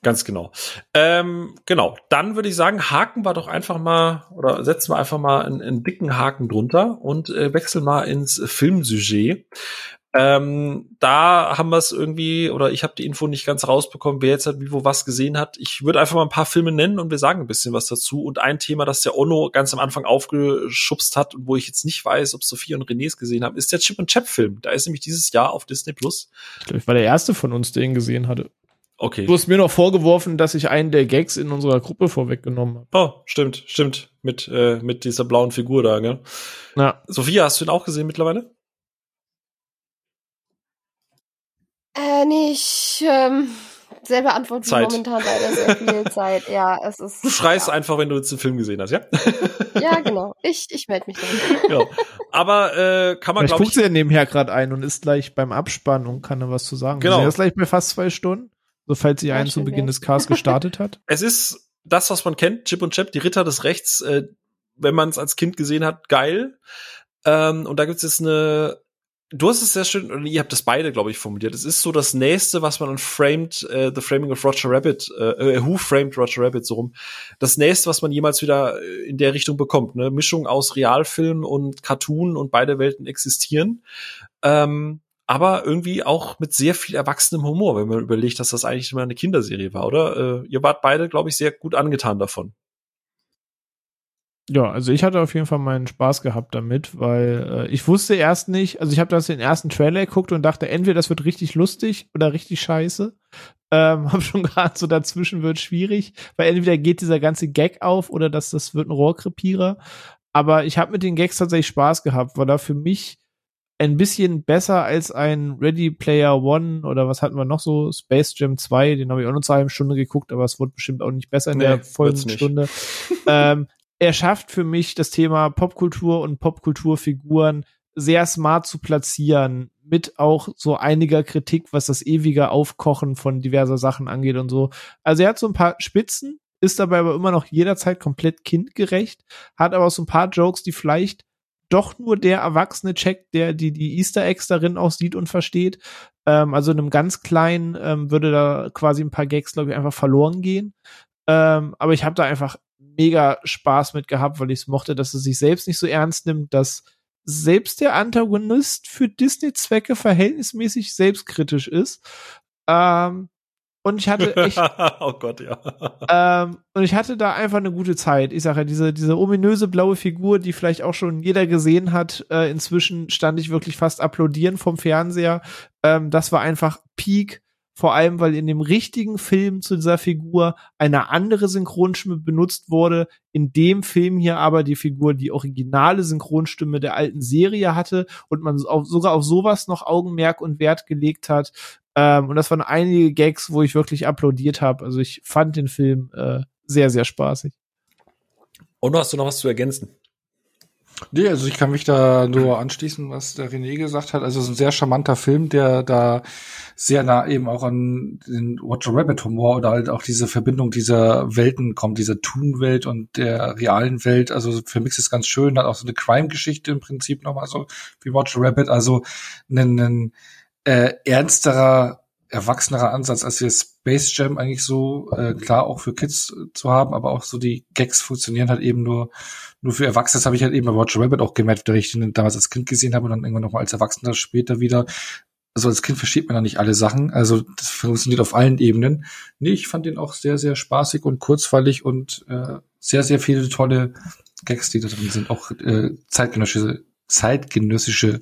S1: Ganz genau. Ähm, genau. Dann würde ich sagen, haken wir doch einfach mal oder setzen wir einfach mal einen, einen dicken Haken drunter und äh, wechseln mal ins Filmsujet. Ähm, da haben wir es irgendwie, oder ich habe die Info nicht ganz rausbekommen, wer jetzt halt wie wo was gesehen hat. Ich würde einfach mal ein paar Filme nennen und wir sagen ein bisschen was dazu. Und ein Thema, das der Ono ganz am Anfang aufgeschubst hat und wo ich jetzt nicht weiß, ob Sophie und René es gesehen haben, ist der Chip und Chap Film. Da ist nämlich dieses Jahr auf Disney Plus.
S4: Ich glaube, ich war der erste von uns, der ihn gesehen hatte.
S1: Okay.
S4: Du hast mir noch vorgeworfen, dass ich einen der Gags in unserer Gruppe vorweggenommen habe.
S1: Oh, stimmt, stimmt. Mit, äh, mit dieser blauen Figur da, gell? Ja. Sophia, hast du ihn auch gesehen mittlerweile?
S3: Äh, nee, ich ähm, selbe Antwort
S1: Zeit.
S3: momentan leider sehr viel Zeit. Ja, es ist.
S1: Du schreist
S3: ja.
S1: einfach, wenn du jetzt den Film gesehen hast, ja?
S3: Ja, genau. Ich, ich melde mich dann.
S1: ja. Aber äh, kann man, glaube
S4: guckt
S1: ich,
S4: sie ja nebenher gerade ein und ist gleich beim Abspann und kann da was zu sagen.
S1: Genau.
S4: Sind jetzt gleich bei fast zwei Stunden. So, falls sie
S3: Ja,
S4: einen zu Beginn des Casts gestartet hat.
S1: es ist das, was man kennt, Chip und Chap, die Ritter des Rechts, äh, wenn man es als Kind gesehen hat, geil. Ähm, und da gibt's jetzt eine Du hast es sehr schön, und ihr habt das beide, glaube ich, formuliert. Es ist so das nächste, was man an Framed, äh, The Framing of Roger Rabbit, äh, Who Framed Roger Rabbit, so rum. Das nächste, was man jemals wieder äh, in der Richtung bekommt. Ne? Mischung aus Realfilm und Cartoon und beide Welten existieren. Ähm, aber irgendwie auch mit sehr viel erwachsenem Humor, wenn man überlegt, dass das eigentlich immer eine Kinderserie war, oder? Äh, ihr wart beide, glaube ich, sehr gut angetan davon.
S4: Ja, also ich hatte auf jeden Fall meinen Spaß gehabt damit, weil äh, ich wusste erst nicht, also ich habe das den ersten Trailer geguckt und dachte, entweder das wird richtig lustig oder richtig scheiße. Ähm, hab schon gerade so dazwischen wird schwierig, weil entweder geht dieser ganze Gag auf oder das, das wird ein Rohrkrepierer. Aber ich habe mit den Gags tatsächlich Spaß gehabt, weil da für mich ein bisschen besser als ein Ready Player One oder was hatten wir noch so? Space Jam 2, den habe ich auch nur zur halben Stunde geguckt, aber es wurde bestimmt auch nicht besser in
S1: Nee,
S4: der vollen. Stunde. ähm, er schafft für mich das Thema Popkultur und Popkulturfiguren sehr smart zu platzieren, mit auch so einiger Kritik, was das ewige Aufkochen von diverser Sachen angeht und so. Also er hat so ein paar Spitzen, ist dabei aber immer noch jederzeit komplett kindgerecht, hat aber so ein paar Jokes, die vielleicht doch nur der Erwachsene checkt, der die, die Easter Eggs darin auch sieht und versteht. Ähm, also in einem ganz kleinen ähm, würde da quasi ein paar Gags, glaube ich, einfach verloren gehen. Ähm, aber ich habe da einfach mega Spaß mit gehabt, weil ich es mochte, dass es sich selbst nicht so ernst nimmt, dass selbst der Antagonist für Disney-Zwecke verhältnismäßig selbstkritisch ist. Ähm, und ich hatte echt
S1: oh Gott, ja.
S4: ähm, und ich hatte da einfach eine gute Zeit. Ich sage ja, diese, diese ominöse blaue Figur, die vielleicht auch schon jeder gesehen hat, äh, inzwischen stand ich wirklich fast applaudieren vom Fernseher. Ähm, das war einfach Peak. Vor allem, weil in dem richtigen Film zu dieser Figur eine andere Synchronstimme benutzt wurde. In dem Film hier aber die Figur die originale Synchronstimme der alten Serie hatte und man auf, sogar auf sowas noch Augenmerk und Wert gelegt hat. Ähm, und das waren einige Gags, wo ich wirklich applaudiert habe. Also ich fand den Film äh, sehr, sehr spaßig.
S1: Und hast du noch was zu ergänzen?
S2: Nee, also ich kann mich da nur anschließen, was der René gesagt hat. Also es ist ein sehr charmanter Film, der da sehr nah eben auch an den Roger Rabbit Humor oder halt auch diese Verbindung dieser Welten kommt, dieser Toon-Welt und der realen Welt. Also für mich ist es ganz schön, hat auch so eine Crime-Geschichte im Prinzip nochmal so wie Roger Rabbit. Also ein, ein äh, ernsterer, erwachsenerer Ansatz, als wir Space Jam eigentlich so äh, klar auch für Kids zu haben, aber auch so die Gags funktionieren halt eben nur nur für Erwachsene. Das habe ich halt eben bei Roger Rabbit auch gemerkt, weil ich den damals als Kind gesehen habe und dann irgendwann nochmal als Erwachsener später wieder. Also als Kind versteht man da nicht alle Sachen. Also das funktioniert auf allen Ebenen. Nee, ich fand den auch sehr, sehr spaßig und kurzweilig und äh, sehr, sehr viele tolle Gags, die da drin sind. Auch äh, zeitgenössische, zeitgenössische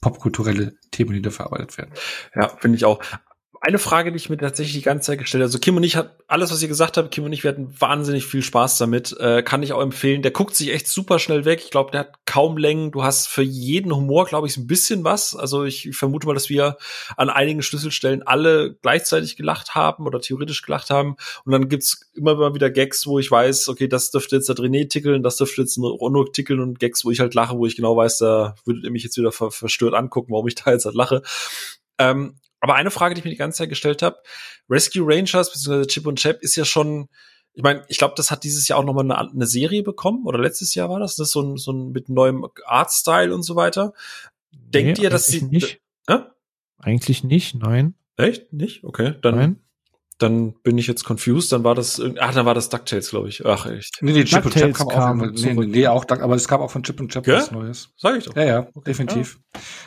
S2: popkulturelle Themen, die da verarbeitet werden.
S1: Ja, finde ich auch. Eine Frage, die ich mir tatsächlich die ganze Zeit gestellt habe. Also Kim und ich hat alles, was ihr gesagt habt, Kim und ich, wir hatten wahnsinnig viel Spaß damit. Äh, kann ich auch empfehlen. Der guckt sich echt super schnell weg. Ich glaube, der hat kaum Längen. Du hast für jeden Humor, glaube ich, ein bisschen was. Also ich vermute mal, dass wir an einigen Schlüsselstellen alle gleichzeitig gelacht haben oder theoretisch gelacht haben. Und dann gibt's immer mal wieder Gags, wo ich weiß, okay, das dürfte jetzt der René tickeln, das dürfte jetzt ein Onur tickeln und Gags, wo ich halt lache, wo ich genau weiß, da würdet ihr mich jetzt wieder ver verstört angucken, warum ich da jetzt halt lache. Ähm, aber eine Frage, die ich mir die ganze Zeit gestellt habe, Rescue Rangers bzw. Chip und Chap ist ja schon, ich meine, ich glaube, das hat dieses Jahr auch nochmal eine, eine Serie bekommen, oder letztes Jahr war das, das ist so ein, so ein mit neuem Artstyle und so weiter. Denkt
S4: Nee,
S1: ihr, dass sie.
S4: nicht.
S1: Hä?
S4: Eigentlich nicht, nein.
S1: Echt? Nicht? Okay, dann,
S4: nein.
S1: Dann bin ich jetzt confused. Dann war das, ach, dann war das DuckTales, glaube ich. Ach, echt.
S2: Nee, nee, Chip und Chap
S4: DuckTales
S2: kam auch
S4: kam
S2: irgendwann- nee,
S4: zurück.
S2: nee, auch, Duck- aber es gab auch von Chip und Chap
S1: Ja?
S2: was Neues.
S1: Sag ich doch.
S2: Ja, ja, definitiv.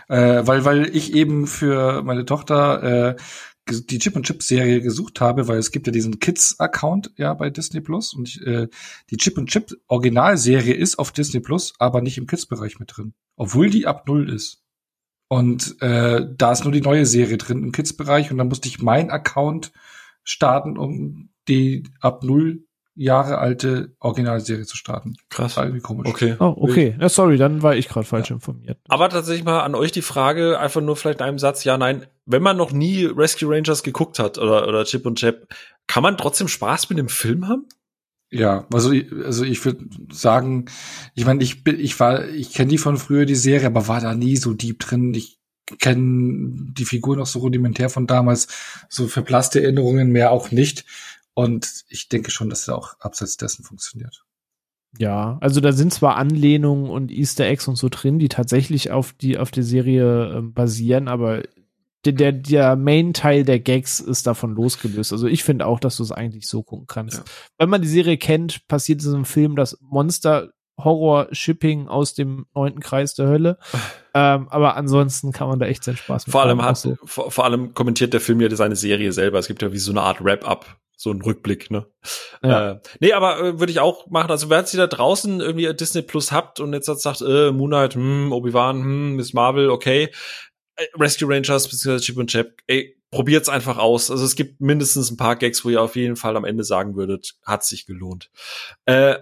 S2: Äh, weil, weil ich eben für meine Tochter äh, die Chip und Chip Serie gesucht habe, weil es gibt ja diesen Kids Account ja bei Disney Plus und ich, äh, die Chip und Chip Originalserie ist auf Disney Plus, aber nicht im Kids Bereich mit drin, obwohl die ab null ist. Und äh, da ist nur die neue Serie drin im Kids Bereich und dann musste ich meinen Account starten, um die ab null Jahre alte Originalserie zu starten.
S1: Krass.
S2: War irgendwie komisch.
S1: Okay.
S4: Oh, okay. Ja, sorry, dann war ich gerade falsch
S2: Ja.
S4: informiert.
S1: Aber tatsächlich mal an euch die Frage, einfach nur vielleicht in einem Satz, ja, nein, wenn man noch nie Rescue Rangers geguckt hat oder, oder Chip und Chap, kann man trotzdem Spaß mit dem Film haben?
S2: Ja, also ich, also ich würde sagen, ich meine, ich bin, ich war, ich kenne die von früher die Serie, aber war da nie so deep drin. Ich kenne die Figur noch so rudimentär von damals, so verblasste Erinnerungen mehr auch nicht. Und ich denke schon, dass er auch abseits dessen funktioniert.
S4: Ja, also da sind zwar Anlehnungen und Easter Eggs und so drin, die tatsächlich auf die auf der Serie ähm, basieren, aber der, der, der Main-Teil der Gags ist davon losgelöst. Also ich finde auch, dass du es eigentlich so gucken kannst.
S1: Ja.
S4: Wenn man die Serie kennt, passiert es im Film das Monster Horror Shipping aus dem neunten Kreis der Hölle. ähm, aber ansonsten kann man da echt seinen Spaß mit
S1: Vor allem
S4: haben.
S1: hat,
S4: so.
S1: vor, vor allem kommentiert der Film ja seine Serie selber. Es gibt ja wie so eine Art Wrap-up, so ein Rückblick, ne?
S4: Ja.
S1: Äh, nee, aber äh, würde ich auch machen. Also wer jetzt da draußen irgendwie Disney Plus habt und jetzt sagt, äh, Moonlight, hm, Obi-Wan, hm, Miss Marvel, okay. Äh, Rescue Rangers bzw. Chip und Chap, ey, probiert's einfach aus. Also es gibt mindestens ein paar Gags, wo ihr auf jeden Fall am Ende sagen würdet, hat sich gelohnt. Äh,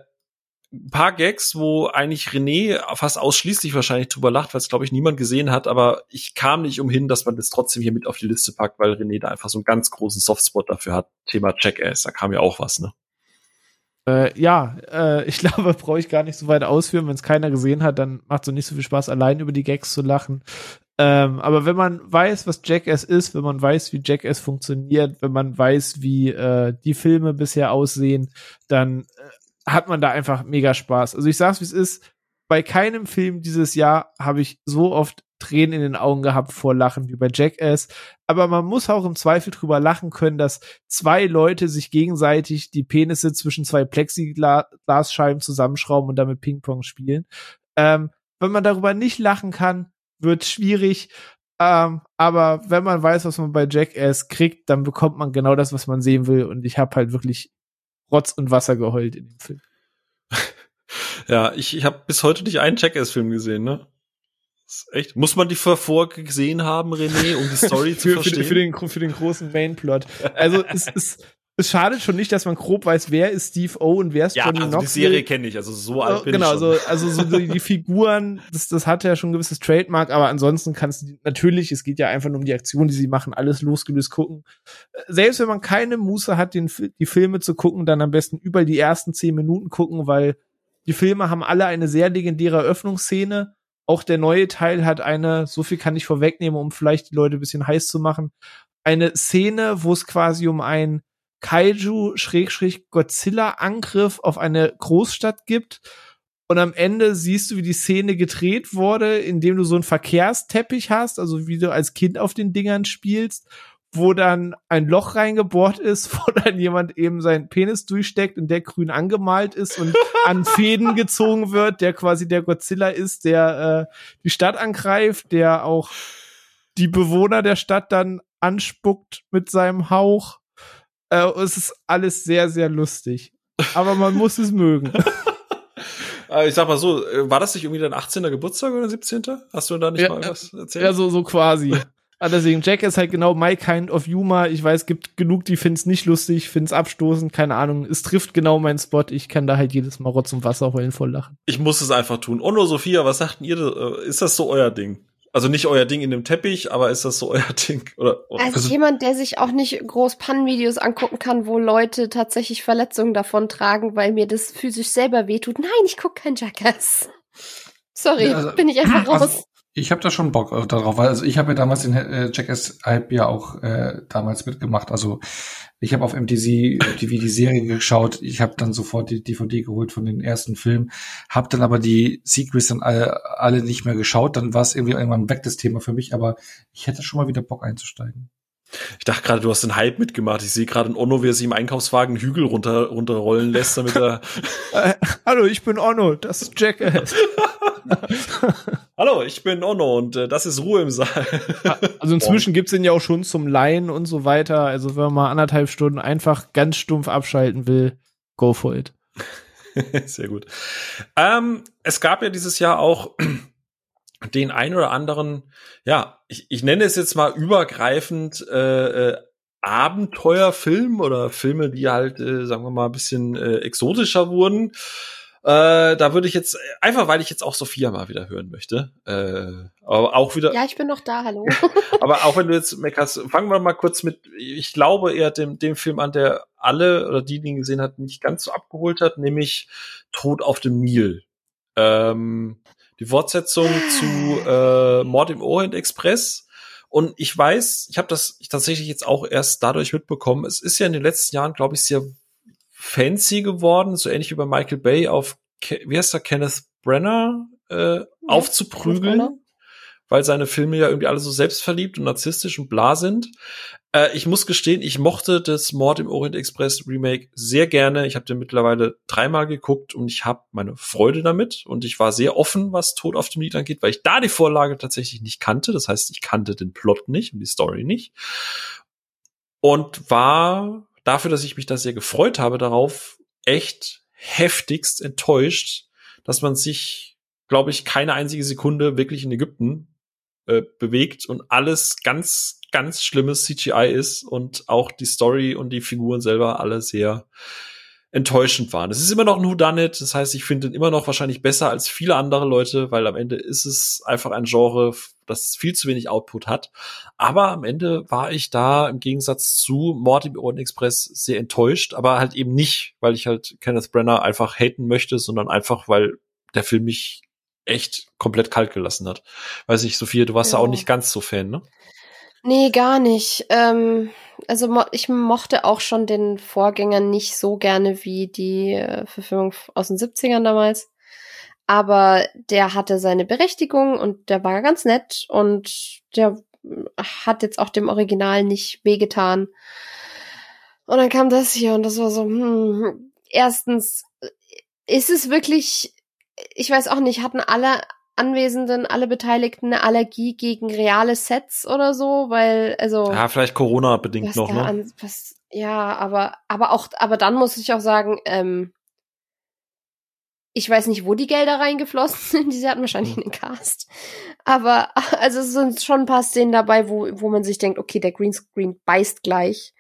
S1: ein paar Gags, wo eigentlich René fast ausschließlich wahrscheinlich drüber lacht, weil es, glaube ich, niemand gesehen hat, aber ich kam nicht umhin, dass man das trotzdem hier mit auf die Liste packt, weil René da einfach so einen ganz großen Softspot dafür hat. Thema Jackass, da kam ja auch was, ne?
S4: Äh, ja, äh, ich glaube, brauche ich gar nicht so weit ausführen. Wenn es keiner gesehen hat, dann macht es so nicht so viel Spaß, allein über die Gags zu lachen. Ähm, aber wenn man weiß, was Jackass ist, wenn man weiß, wie Jackass funktioniert, wenn man weiß, wie äh, die Filme bisher aussehen, dann äh, hat man da einfach mega Spaß. Also ich sag's, wie es ist. Bei keinem Film dieses Jahr habe ich so oft Tränen in den Augen gehabt vor Lachen wie bei Jackass. Aber man muss auch im Zweifel drüber lachen können, dass zwei Leute sich gegenseitig die Penisse zwischen zwei Plexiglasscheiben zusammenschrauben und damit Ping-Pong spielen. Ähm, wenn man darüber nicht lachen kann, wird schwierig. Ähm, aber wenn man weiß, was man bei Jackass kriegt, dann bekommt man genau das, was man sehen will. Und ich habe halt wirklich Rotz und Wasser geheult in dem Film.
S1: Ja, ich, ich habe bis heute nicht einen Jackass-Film gesehen, ne? Echt. Muss man die davor gesehen haben, René, um die Story zu
S4: für, für,
S1: verstehen?
S4: für, den, für den großen Mainplot. Also es, es, es schadet schon nicht, dass man grob weiß, wer ist Steve O und wer ist
S1: ja,
S4: Johnny
S1: also die
S4: Knoxville.
S1: Serie kenne ich, also so alt bin
S4: genau,
S1: ich schon.
S4: also, also so die, die Figuren, das, das hat ja schon ein gewisses Trademark, aber ansonsten kannst du die- natürlich, es geht ja einfach nur um die Aktion, die sie machen, alles losgelöst gucken. Selbst wenn man keine Muße hat, den, die Filme zu gucken, dann am besten über die ersten zehn Minuten gucken, weil die Filme haben alle eine sehr legendäre Eröffnungsszene. Auch der neue Teil hat eine, so viel kann ich vorwegnehmen, um vielleicht die Leute ein bisschen heiß zu machen, eine Szene, wo es quasi um einen Kaiju-Godzilla-Angriff auf eine Großstadt gibt. Und am Ende siehst du, wie die Szene gedreht wurde, indem du so einen Verkehrsteppich hast, also wie du als Kind auf den Dingern spielst, wo dann ein Loch reingebohrt ist, wo dann jemand eben seinen Penis durchsteckt und der grün angemalt ist und an Fäden gezogen wird, der quasi der Godzilla ist, der äh, die Stadt angreift, der auch die Bewohner der Stadt dann anspuckt mit seinem Hauch. Äh, es ist alles sehr, sehr lustig. Aber man muss es mögen.
S1: Äh, ich sag mal so, äh, war das nicht irgendwie dein 18. Geburtstag oder 17.? Hast du da nicht
S4: Ja,
S1: mal was erzählt?
S4: Ja, so, so quasi. Ah, deswegen, Jack ist halt genau my kind of humor. Ich weiß, gibt genug, die finden's nicht lustig, finden's abstoßend, keine Ahnung. Es trifft genau meinen Spot. Ich kann da halt jedes Mal Rotz und Wasser heulen vor Lachen.
S1: ich muss es einfach tun. Onno Sophia, was sagten ihr? äh, Ist das so euer Ding? Also nicht euer Ding in dem Teppich, aber ist das so euer Ding? Oder, oder
S3: Als
S2: Also-
S3: jemand, der sich auch nicht groß Pannenvideos angucken kann, wo Leute tatsächlich Verletzungen davon tragen, weil mir das physisch selber wehtut. Nein, ich gucke kein Jackass. Sorry,
S2: Ja, also-
S3: bin ich einfach raus.
S2: Ich habe da schon Bock äh, darauf, weil also ich habe ja damals den äh, Jackass-Hype ja auch äh, damals mitgemacht. Also ich habe auf MTV, MTV die Serie geschaut. Ich habe dann sofort die DVD geholt von den ersten Filmen, habe dann aber die Sequels dann alle, alle nicht mehr geschaut. Dann war es irgendwie irgendwann weg das Thema für mich. Aber ich hätte schon mal wieder Bock einzusteigen.
S1: ich dachte gerade, du hast den Hype mitgemacht. Ich sehe gerade in Onno, wie er sich im Einkaufswagen einen Hügel runter, runterrollen lässt, damit er.
S4: Äh, hallo, ich bin Onno, das ist Jackass.
S1: Hallo, ich bin Onno und äh, das ist Ruhe im Saal.
S4: Also inzwischen gibt's den ja auch schon zum Leihen und so weiter. Also wenn man mal anderthalb Stunden einfach ganz stumpf abschalten will, go for it.
S1: Sehr gut. Ähm, es gab ja dieses Jahr auch den ein oder anderen, ja, ich, ich nenne es jetzt mal übergreifend äh, äh, Abenteuerfilm oder Filme, die halt, äh, sagen wir mal, ein bisschen äh, exotischer wurden. Äh, da würde ich jetzt, einfach weil ich jetzt auch Sophia mal wieder hören möchte. Äh, aber auch wieder.
S3: Ja, ich bin noch da, hallo.
S1: aber auch wenn du jetzt meckerst, fangen wir mal kurz mit, ich glaube eher dem, dem Film an, der alle oder die, die ihn gesehen hat, nicht ganz so abgeholt hat, nämlich Tod auf dem Nil. Ähm, die Fortsetzung zu äh, Mord im Orient Express. Und ich weiß, ich habe das tatsächlich jetzt auch erst dadurch mitbekommen. Es ist ja in den letzten Jahren, glaube ich, sehr fancy geworden, so ähnlich wie bei Michael Bay auf, wie heißt der, Kenneth Brenner äh, ja, aufzuprügeln, weil seine Filme ja irgendwie alle so selbstverliebt und narzisstisch und bla sind. Äh, ich muss gestehen, ich mochte das Mord im Orient Express Remake sehr gerne. Ich habe den mittlerweile dreimal geguckt und ich habe meine Freude damit und ich war sehr offen, was Tod auf dem Lied angeht, weil ich da die Vorlage tatsächlich nicht kannte. Das heißt, ich kannte den Plot nicht und die Story nicht und war dafür, dass ich mich da sehr gefreut habe darauf, echt heftigst enttäuscht, dass man sich, glaube ich, keine einzige Sekunde wirklich in Ägypten äh, bewegt und alles ganz, ganz schlimmes CGI ist und auch die Story und die Figuren selber alle sehr enttäuschend waren. Es ist immer noch ein Whodunit, das heißt, ich finde ihn immer noch wahrscheinlich besser als viele andere Leute, weil am Ende ist es einfach ein Genre, das viel zu wenig Output hat. Aber am Ende war ich da im Gegensatz zu Mord im Orient Express sehr enttäuscht, aber halt eben nicht, weil ich halt Kenneth Brenner einfach haten möchte, sondern einfach, weil der Film mich echt komplett kalt gelassen hat. Weiß ich, Sophia, du warst ja, ja auch nicht ganz so Fan, ne?
S3: Nee, gar nicht. Ähm, also mo ich mochte auch schon den Vorgänger nicht so gerne wie die äh, Verfilmung aus den 70ern damals. Aber der hatte seine Berechtigung und der war ganz nett und der hat jetzt auch dem Original nicht wehgetan. Und dann kam das hier und das war so, hm, erstens, ist es wirklich, ich weiß auch nicht, hatten alle Anwesenden, alle Beteiligten eine Allergie gegen reale Sets oder so, weil, also.
S1: Ja, vielleicht Corona bedingt noch, ne? An,
S3: was, ja, aber, aber auch, aber dann muss ich auch sagen, ähm, ich weiß nicht, wo die Gelder reingeflossen sind. Diese hatten wahrscheinlich hm. einen Cast. Aber, also es sind schon ein paar Szenen dabei, wo, wo man sich denkt, okay, der Greenscreen beißt gleich.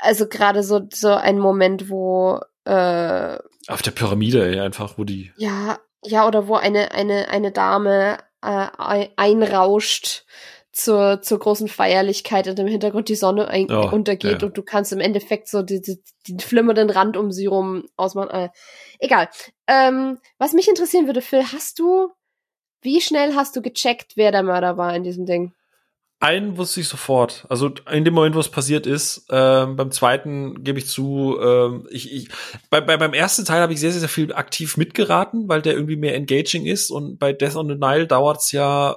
S3: Also gerade so, so ein Moment, wo, äh,
S1: Auf der Pyramide, ey, einfach, wo die.
S3: Ja, ja, oder wo eine, eine, eine Dame äh, einrauscht zur, zur großen Feierlichkeit und im Hintergrund die Sonne ein oh, untergeht ja. und du kannst im Endeffekt so die, die, den flimmernden Rand um sie rum ausmachen. Äh, egal. Ähm, was mich interessieren würde, Phil, hast du, wie schnell hast du gecheckt, wer der Mörder war in diesem Ding?
S1: Einen wusste ich sofort. Also in dem Moment, wo es passiert ist. Ähm, beim zweiten gebe ich zu, ähm, ich, ich, bei, bei, beim ersten Teil habe ich sehr, sehr viel aktiv mitgeraten, weil der irgendwie mehr engaging ist. Und bei Death on the Nile dauert es ja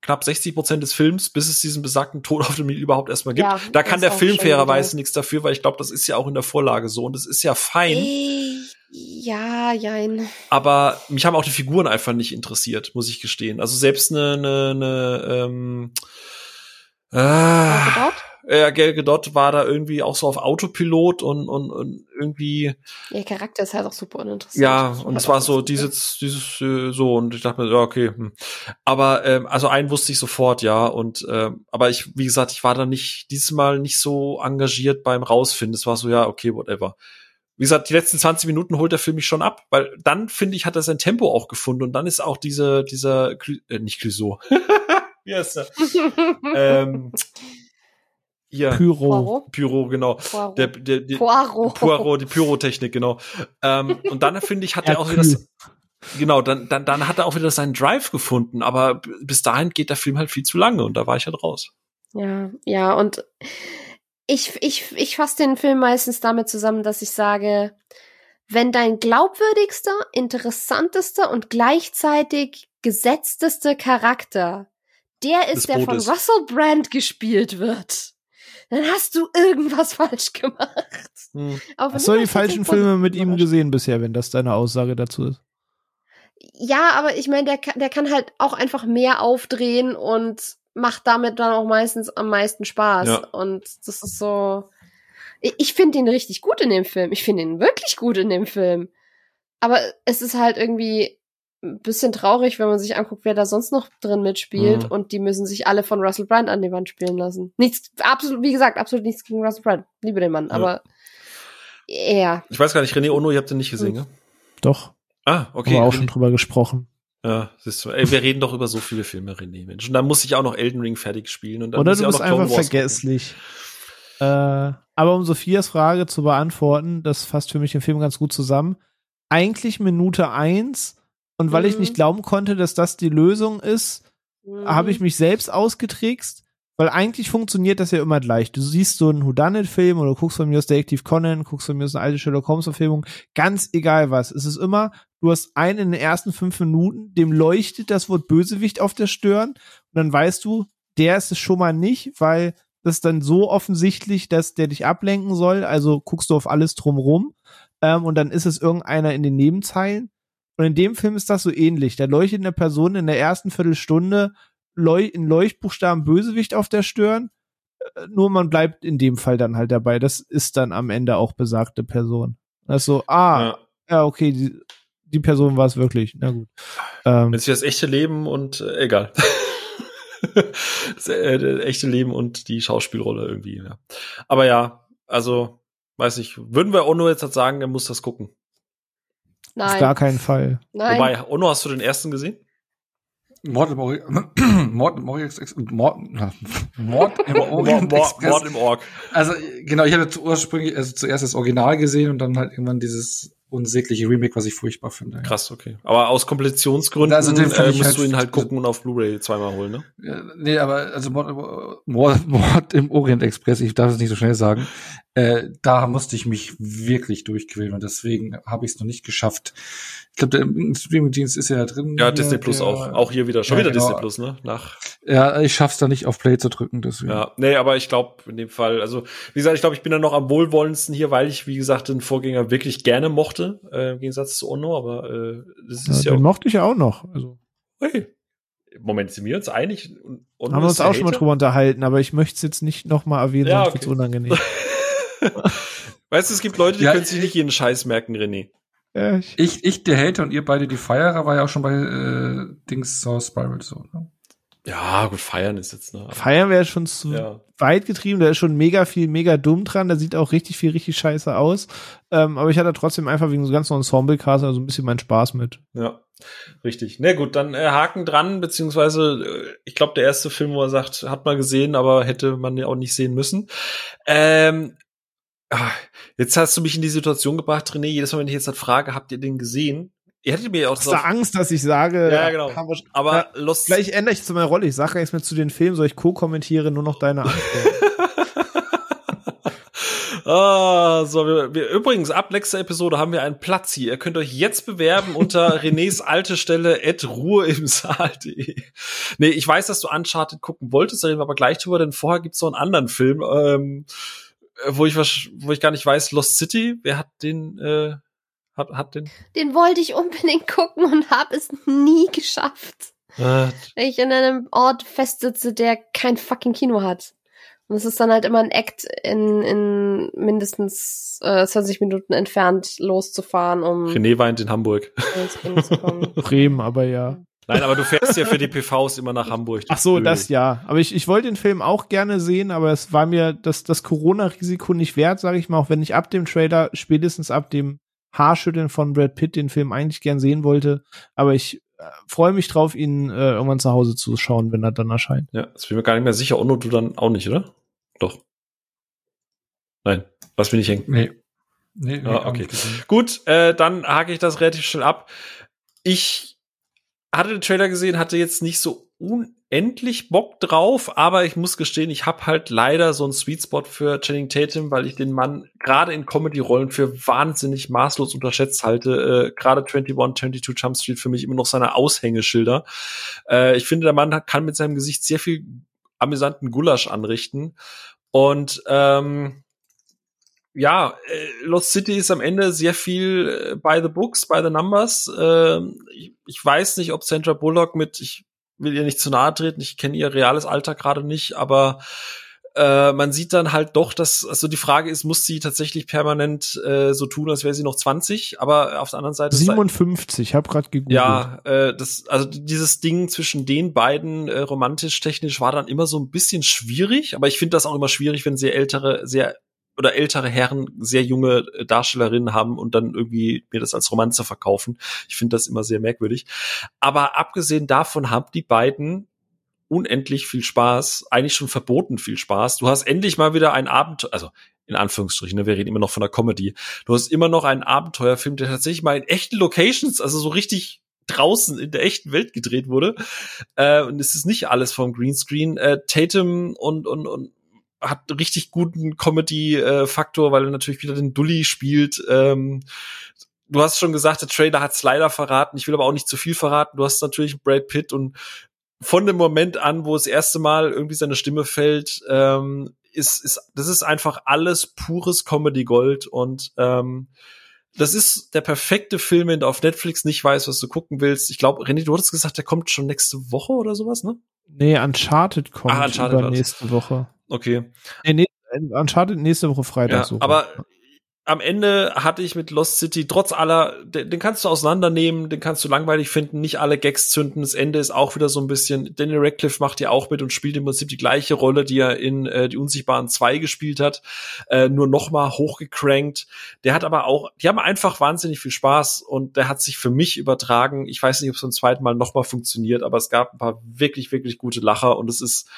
S1: knapp 60 Prozent des Films, bis es diesen besagten Tod auf dem Nil überhaupt erstmal gibt. Ja, da kann der Film fairerweise nichts dafür, weil ich glaube, das ist ja auch in der Vorlage so und es ist ja fein.
S3: Ey, ja, jein.
S1: Aber mich haben auch die Figuren einfach nicht interessiert, muss ich gestehen. Also selbst eine, eine, eine ähm, Ah, ja, Gal Gadot war da irgendwie auch so auf Autopilot und, und, und irgendwie.
S3: Ihr Charakter ist halt auch super uninteressant.
S1: Ja, und es war so dieses, dieses äh, so und ich dachte mir, ja, okay. Hm. Aber ähm, also einen wusste ich sofort, ja. Und ähm, aber ich, wie gesagt, ich war da nicht dieses Mal nicht so engagiert beim Rausfinden. Es war so, ja, okay, whatever. Wie gesagt, die letzten 20 Minuten holt der Film mich schon ab, weil dann, finde ich, hat er sein Tempo auch gefunden und dann ist auch diese, dieser, äh, nicht Clouseau, Wie heißt er? ähm, ja,
S4: Pyro.
S1: Pyro, genau.
S3: Poirot.
S1: Der, der, der,
S3: Poirot.
S1: Poirot, die Pyrotechnik, genau. Ähm, und dann finde ich, hat er auch wieder das, genau, dann, dann, dann hat er auch wieder seinen Drive gefunden, aber bis dahin geht der Film halt viel zu lange und da war ich halt raus.
S3: Ja, ja, und ich, ich, ich fasse den Film meistens damit zusammen, dass ich sage, wenn dein glaubwürdigster, interessantester und gleichzeitig gesetztester Charakter der ist, der von Russell Brand gespielt wird, dann hast du irgendwas falsch gemacht.
S4: Hm. Hast du die falschen Filme mit ihm gesehen bisher, wenn das deine Aussage dazu ist?
S3: Ja, aber ich meine, der, der kann halt auch einfach mehr aufdrehen und macht damit dann auch meistens am meisten Spaß. Ja. Und das ist so. Ich, ich finde ihn richtig gut in dem Film. Ich finde ihn wirklich gut in dem Film. Aber es ist halt irgendwie bisschen traurig, wenn man sich anguckt, wer da sonst noch drin mitspielt. Mhm. Und die müssen sich alle von Russell Brand an die Wand spielen lassen. Nichts, absolut, wie gesagt, absolut nichts gegen Russell Brand. Liebe den Mann, ja. aber ja.
S1: Ich weiß gar nicht, René Ono, ihr habt den nicht gesehen, ne?
S4: Doch.
S1: Ah, okay.
S4: Haben wir auch schon drüber gesprochen.
S1: Ja, siehst du, ey, wir reden doch über so viele Filme, René, Mensch. Und dann muss ich auch noch Elden Ring fertig spielen. Und dann
S4: Oder
S1: muss
S4: du
S1: ich
S4: bist
S1: auch noch
S4: einfach vergesslich. Äh, aber um Sophias Frage zu beantworten, das fasst für mich den Film ganz gut zusammen. Eigentlich Minute eins und weil mhm. ich nicht glauben konnte, dass das die Lösung ist, mhm. habe ich mich selbst ausgetrickst weil eigentlich funktioniert das ja immer gleich. Du siehst so einen Whodunit-Film oder guckst von mir aus Detective Conan, guckst von mir aus eine alte Sherlock Holmes-Verfilmung, ganz egal was. Es ist immer, du hast einen in den ersten fünf Minuten, dem leuchtet das Wort Bösewicht auf der Stirn und dann weißt du, der ist es schon mal nicht, weil das ist dann so offensichtlich, dass der dich ablenken soll, also guckst du auf alles drumrum ähm, und dann ist es irgendeiner in den Nebenzeilen. Und in dem Film ist das so ähnlich. Da leuchtet eine Person in der ersten Viertelstunde Leuch in Leuchtbuchstaben Bösewicht auf der Stirn. Äh, nur man bleibt in dem Fall dann halt dabei. Das ist dann am Ende auch besagte Person. Also, ah, ja, ja okay, die, die Person war es wirklich. Na gut.
S1: Ähm, Jetzt das echte Leben und äh, egal. das äh, echte Leben und die Schauspielrolle irgendwie, ja. Aber ja, also, weiß ich, würden wir Ono jetzt halt sagen, er muss das gucken.
S4: Nein. Auf gar keinen Fall.
S1: Nein. Wobei, Ono, hast du den ersten gesehen?
S2: Mord im Orient, Mord im Orient, Mord, Mord im Orient
S1: Mord, Mord im Org.
S2: Also genau, ich hatte ursprünglich also zuerst das Original gesehen und dann halt irgendwann dieses unsägliche Remake, was ich furchtbar finde.
S1: Krass, okay. Aber aus Komplettionsgründen also den äh, musst halt du ihn halt gucken und auf Blu-ray zweimal holen, ne?
S2: Ja, nee, aber also Mord, Mord, Mord im Orient Express, ich darf es nicht so schnell sagen, äh, da musste ich mich wirklich durchquälen und deswegen habe ich es noch nicht geschafft, ich glaube, der Streamingdienst ist ja drin.
S1: Ja, Disney Plus der, auch. Auch hier wieder. Schon ja, wieder genau. Disney Plus, ne? Nach.
S2: Ja, ich schaff's da nicht auf Play zu drücken, deswegen.
S1: Ja, nee, aber ich glaube, in dem Fall, also, wie gesagt, ich glaube, ich bin da noch am wohlwollendsten hier, weil ich, wie gesagt, den Vorgänger wirklich gerne mochte, äh, im Gegensatz zu Ono, aber äh, das ist ja.
S4: Den mochte ich ja auch noch. Also.
S1: Hey. Moment, sind wir uns einig?
S4: Ono Haben wir uns auch Hater? schon mal drüber unterhalten, aber ich möchte es jetzt nicht noch mal erwähnen, ja, sonst okay. wird's unangenehm.
S1: weißt du, es gibt Leute, die ja, können sich nicht jeden Scheiß merken, René.
S2: Ja, ich, ich, ich, der Hater und ihr beide die Feierer, war ja auch schon bei äh, Dings Source Spiral so. Ne?
S1: Ja, gut, feiern ist jetzt, ne?
S4: Feiern wäre schon zu ja. weit getrieben, da ist schon mega viel, mega dumm dran, da sieht auch richtig viel, richtig scheiße aus. Ähm, aber ich hatte trotzdem einfach wegen so ganzen Ensemble-Cast also ein bisschen meinen Spaß mit.
S1: Ja, richtig. Na gut, dann äh, Haken dran, beziehungsweise, äh, ich glaube, der erste Film, wo er sagt, hat man gesehen, aber hätte man ja auch nicht sehen müssen. Ähm, jetzt hast du mich in die Situation gebracht, René. Jedes Mal, wenn ich jetzt halt frage, habt ihr den gesehen? Ihr hättet mir ja auch
S4: Hast du Angst, dass ich sage,
S1: ja, genau. aber ja,
S4: Lost Vielleicht ändere ich zu meiner Rolle. Ich sage jetzt mal zu den Filmen, soll ich co-kommentiere nur noch deine Antwort.
S1: ah, so, wir, wir, übrigens, ab nächster Episode haben wir einen Platz hier. Ihr könnt euch jetzt bewerben unter Renés alte Stelle at Ruhe im Saal.de. Nee, ich weiß, dass du Uncharted gucken wolltest, da reden wir aber gleich drüber, denn vorher gibt's noch einen anderen Film. Ähm, äh, wo ich was, wo ich gar nicht weiß, Lost City, wer hat den, äh, hat, hat den?
S3: Den wollte ich unbedingt gucken und habe es nie geschafft. Äh. Weil ich in einem Ort festsitze, der kein fucking Kino hat. Und es ist dann halt immer ein Act in, in mindestens äh, 20 Minuten entfernt loszufahren, um.
S1: René weint in Hamburg.
S4: Bremen, aber ja.
S1: Nein, aber du fährst ja für die PVs immer nach Hamburg.
S4: Ach so, das ja. Aber ich, ich wollte den Film auch gerne sehen, aber es war mir das, das Corona-Risiko nicht wert, sage ich mal, auch wenn ich ab dem Trailer, spätestens ab dem Haarschütteln von Brad Pitt den Film eigentlich gern sehen wollte. Aber ich äh, freue mich drauf, ihn äh, irgendwann zu Hause zu schauen, wenn er dann erscheint.
S1: Ja, das bin mir gar nicht mehr sicher. Und du dann auch nicht, oder? Doch. Nein, lass mich nicht hängen. Nee. Nee, nee ah, okay. Gut, äh, dann hake ich das relativ schnell ab. Ich hatte den Trailer gesehen, hatte jetzt nicht so unendlich Bock drauf, aber ich muss gestehen, ich habe halt leider so einen Sweet Spot für Channing Tatum, weil ich den Mann gerade in Comedy-Rollen für wahnsinnig maßlos unterschätzt halte. Äh, gerade 21, 22 Jump Street für mich immer noch seine Aushängeschilder. Äh, ich finde, der Mann kann mit seinem Gesicht sehr viel amüsanten Gulasch anrichten. Und ähm, ja, äh, Lost City ist am Ende sehr viel äh, by the books, by the numbers. Äh, ich, ich weiß nicht, ob Sandra Bullock mit, ich will ihr nicht zu nahe treten, ich kenne ihr reales Alter gerade nicht, aber äh, man sieht dann halt doch, dass, also die Frage ist, muss sie tatsächlich permanent äh, so tun, als wäre sie noch 20, aber auf der anderen Seite.
S4: 57, ich habe gerade gegoogelt.
S1: Ja, äh, das, also dieses Ding zwischen den beiden äh, romantisch-technisch war dann immer so ein bisschen schwierig, aber ich finde das auch immer schwierig, wenn sehr ältere, sehr oder ältere Herren sehr junge äh, Darstellerinnen haben und dann irgendwie mir das als Romanze verkaufen. Ich finde das immer sehr merkwürdig. Aber abgesehen davon haben die beiden unendlich viel Spaß, eigentlich schon verboten viel Spaß. Du hast endlich mal wieder ein Abenteuer, also in Anführungsstrichen, ne, wir reden immer noch von der Comedy. Du hast immer noch einen Abenteuerfilm, der tatsächlich mal in echten Locations, also so richtig draußen in der echten Welt gedreht wurde. Äh, und es ist nicht alles vom Greenscreen. Äh, Tatum und, und, und hat richtig guten Comedy-Faktor, weil er natürlich wieder den Dully spielt. Ähm, du hast schon gesagt, der Trailer hat's leider verraten. Ich will aber auch nicht zu viel verraten. Du hast natürlich Brad Pitt und von dem Moment an, wo das erste Mal irgendwie seine Stimme fällt, ähm, ist, ist, das ist einfach alles pures Comedy Gold und ähm, das ist der perfekte Film, wenn du auf Netflix nicht weißt, was du gucken willst. Ich glaube, René, du hattest gesagt, der kommt schon nächste Woche oder sowas, ne?
S4: Nee, Uncharted kommt
S1: ah, Uncharted
S4: nächste Woche.
S1: Okay.
S4: Nee, nee, Uncharted nächste Woche Freitag.
S1: Ja,
S4: so
S1: aber am Ende hatte ich mit Lost City trotz aller, den, den, kannst du auseinandernehmen, den kannst du langweilig finden, nicht alle Gags zünden. Das Ende ist auch wieder so ein bisschen. Daniel Radcliffe macht ja auch mit und spielt im Prinzip die gleiche Rolle, die er in äh, die Unsichtbaren 2 gespielt hat, äh, nur noch mal hochgecrankt. Der hat aber auch, die haben einfach wahnsinnig viel Spaß und der hat sich für mich übertragen. Ich weiß nicht, ob es beim zweiten Mal noch mal funktioniert, aber es gab ein paar wirklich wirklich gute Lacher und es ist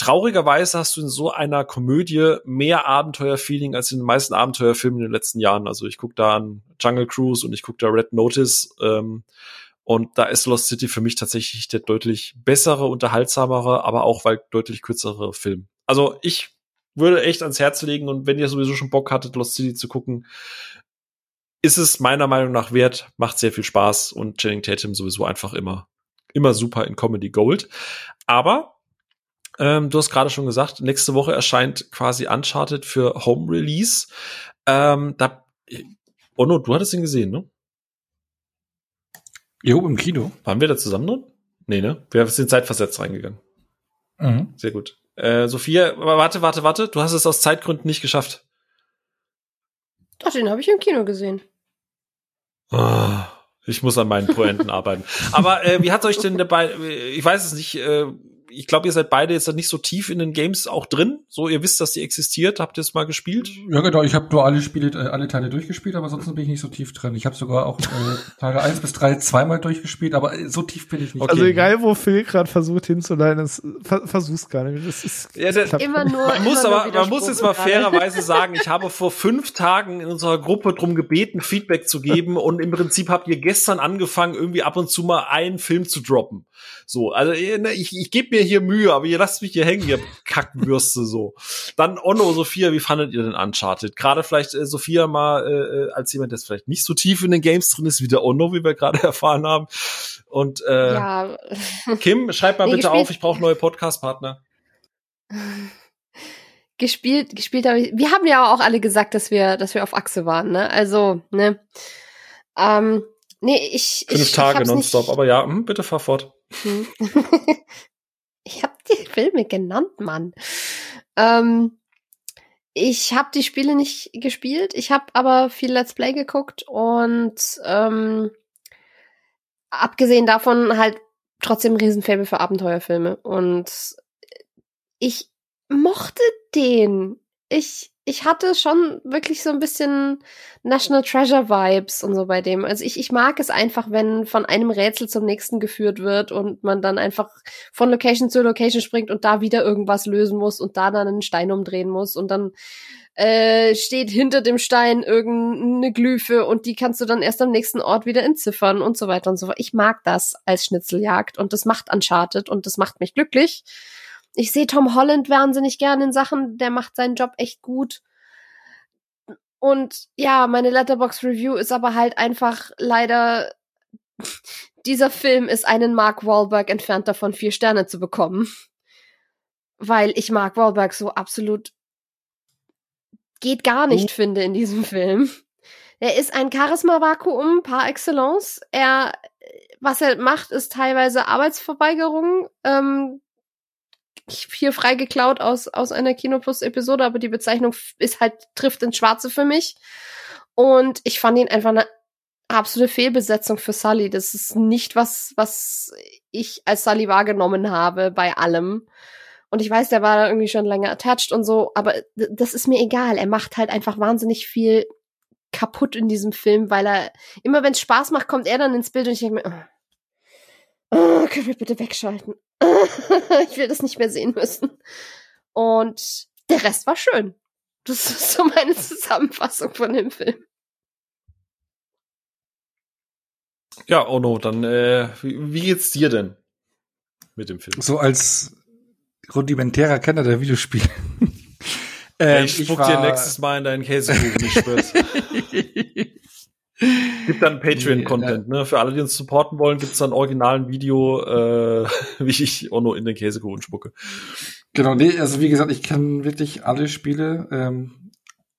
S1: Traurigerweise hast du in so einer Komödie mehr Abenteuerfeeling als in den meisten Abenteuerfilmen in den letzten Jahren. Also ich gucke da an Jungle Cruise und ich gucke da Red Notice. Ähm, und da ist Lost City für mich tatsächlich der deutlich bessere, unterhaltsamere, aber auch weil deutlich kürzere Film. Also ich würde echt ans Herz legen und wenn ihr sowieso schon Bock hattet, Lost City zu gucken, ist es meiner Meinung nach wert, macht sehr viel Spaß und Channing Tatum sowieso einfach immer, immer super in Comedy Gold. Aber ähm, du hast gerade schon gesagt, nächste Woche erscheint quasi Uncharted für Home Release. Ähm, da, Onno, du hattest ihn gesehen, ne?
S2: Jo, im Kino.
S1: Waren wir da zusammen drin? Nee, ne? Wir sind zeitversetzt reingegangen. Mhm. Sehr gut. Äh, Sophia, warte, warte, warte. Du hast es aus Zeitgründen nicht geschafft.
S3: Doch, den habe ich im Kino gesehen.
S1: Oh, ich muss an meinen Pointen arbeiten. Aber äh, wie hat euch denn dabei, ich weiß es nicht, äh, ich glaube, ihr seid beide jetzt nicht so tief in den Games auch drin. So, ihr wisst, dass die existiert. Habt ihr es mal gespielt?
S2: Ja, genau. Ich habe nur alle Spiele, äh, alle Teile durchgespielt, aber sonst bin ich nicht so tief drin. Ich habe sogar auch äh, Teile eins bis drei zweimal durchgespielt, aber äh, so tief bin ich nicht.
S4: Okay. Also egal, wo Phil gerade versucht hinzuleiten, das, ver versuch's gar nicht. Das ist
S1: ja, das, immer nur. Man muss aber, man muss jetzt mal fairerweise sagen, ich habe vor fünf Tagen in unserer Gruppe drum gebeten, Feedback zu geben und im Prinzip habt ihr gestern angefangen, irgendwie ab und zu mal einen Film zu droppen. So, also ne, ich, ich gebe mir hier Mühe, aber ihr lasst mich hier hängen, ihr Kackwürste so. Dann Onno, Sophia, wie fandet ihr denn Uncharted? Gerade vielleicht äh, Sophia mal äh, äh als jemand, der vielleicht nicht so tief in den Games drin ist wie der Onno, wie wir gerade erfahren haben. Und äh, ja. Kim, schreib mal nee, bitte auf, ich brauche neue Podcast-Partner.
S3: gespielt, gespielt habe ich. Wir haben ja auch alle gesagt, dass wir, dass wir auf Achse waren, ne? Also, ne? Ähm, nee, ich.
S1: Fünf
S3: ich,
S1: Tage nonstop, aber ja, hm, bitte fahr fort. Hm.
S3: ich habe die Filme genannt, Mann. Ähm, ich habe die Spiele nicht gespielt, ich habe aber viel Let's Play geguckt und ähm, abgesehen davon halt trotzdem ein Riesenfable für Abenteuerfilme. Und ich mochte den. Ich ich hatte schon wirklich so ein bisschen National Treasure Vibes und so bei dem. Also ich, ich mag es einfach, wenn von einem Rätsel zum nächsten geführt wird und man dann einfach von Location zu Location springt und da wieder irgendwas lösen muss und da dann einen Stein umdrehen muss und dann äh, steht hinter dem Stein irgendeine Glyphe und die kannst du dann erst am nächsten Ort wieder entziffern und so weiter und so fort. Ich mag das als Schnitzeljagd und das macht Uncharted und das macht mich glücklich ich sehe Tom Holland wahnsinnig gern in Sachen, der macht seinen Job echt gut. Und ja, meine Letterbox Review ist aber halt einfach leider dieser Film ist einen Mark Wahlberg entfernt davon, vier Sterne zu bekommen. Weil ich Mark Wahlberg so absolut geht gar nicht oh. finde in diesem Film. Er ist ein Charisma-Vakuum par excellence. Er, was er macht, ist teilweise Arbeitsverweigerung. Ähm, hier frei geklaut aus, aus einer Kinoplus-Episode, aber die Bezeichnung ist halt, trifft ins Schwarze für mich. Und ich fand ihn einfach eine absolute Fehlbesetzung für Sully. Das ist nicht was, was ich als Sully wahrgenommen habe bei allem. Und ich weiß, der war irgendwie schon länger attached und so, aber das ist mir egal. Er macht halt einfach wahnsinnig viel kaputt in diesem Film, weil er immer, wenn es Spaß macht, kommt er dann ins Bild und ich denke mir, oh, oh, können wir bitte wegschalten? ich will das nicht mehr sehen müssen. Und der Rest war schön. Das ist so meine Zusammenfassung von dem Film.
S1: Ja, Ono, dann äh, wie, wie geht's dir denn mit dem Film?
S2: So als rudimentärer Kenner der Videospiele.
S1: ähm, ich spuck ich dir nächstes Mal in deinen Käsekuchen, ich schwör's. Gibt dann Patreon-Content, ne? Für alle, die uns supporten wollen, gibt's dann originalen Video, äh, wie ich Ono in den Käsekuchen spucke.
S2: Genau, nee, also wie gesagt, ich kann wirklich alle Spiele ähm,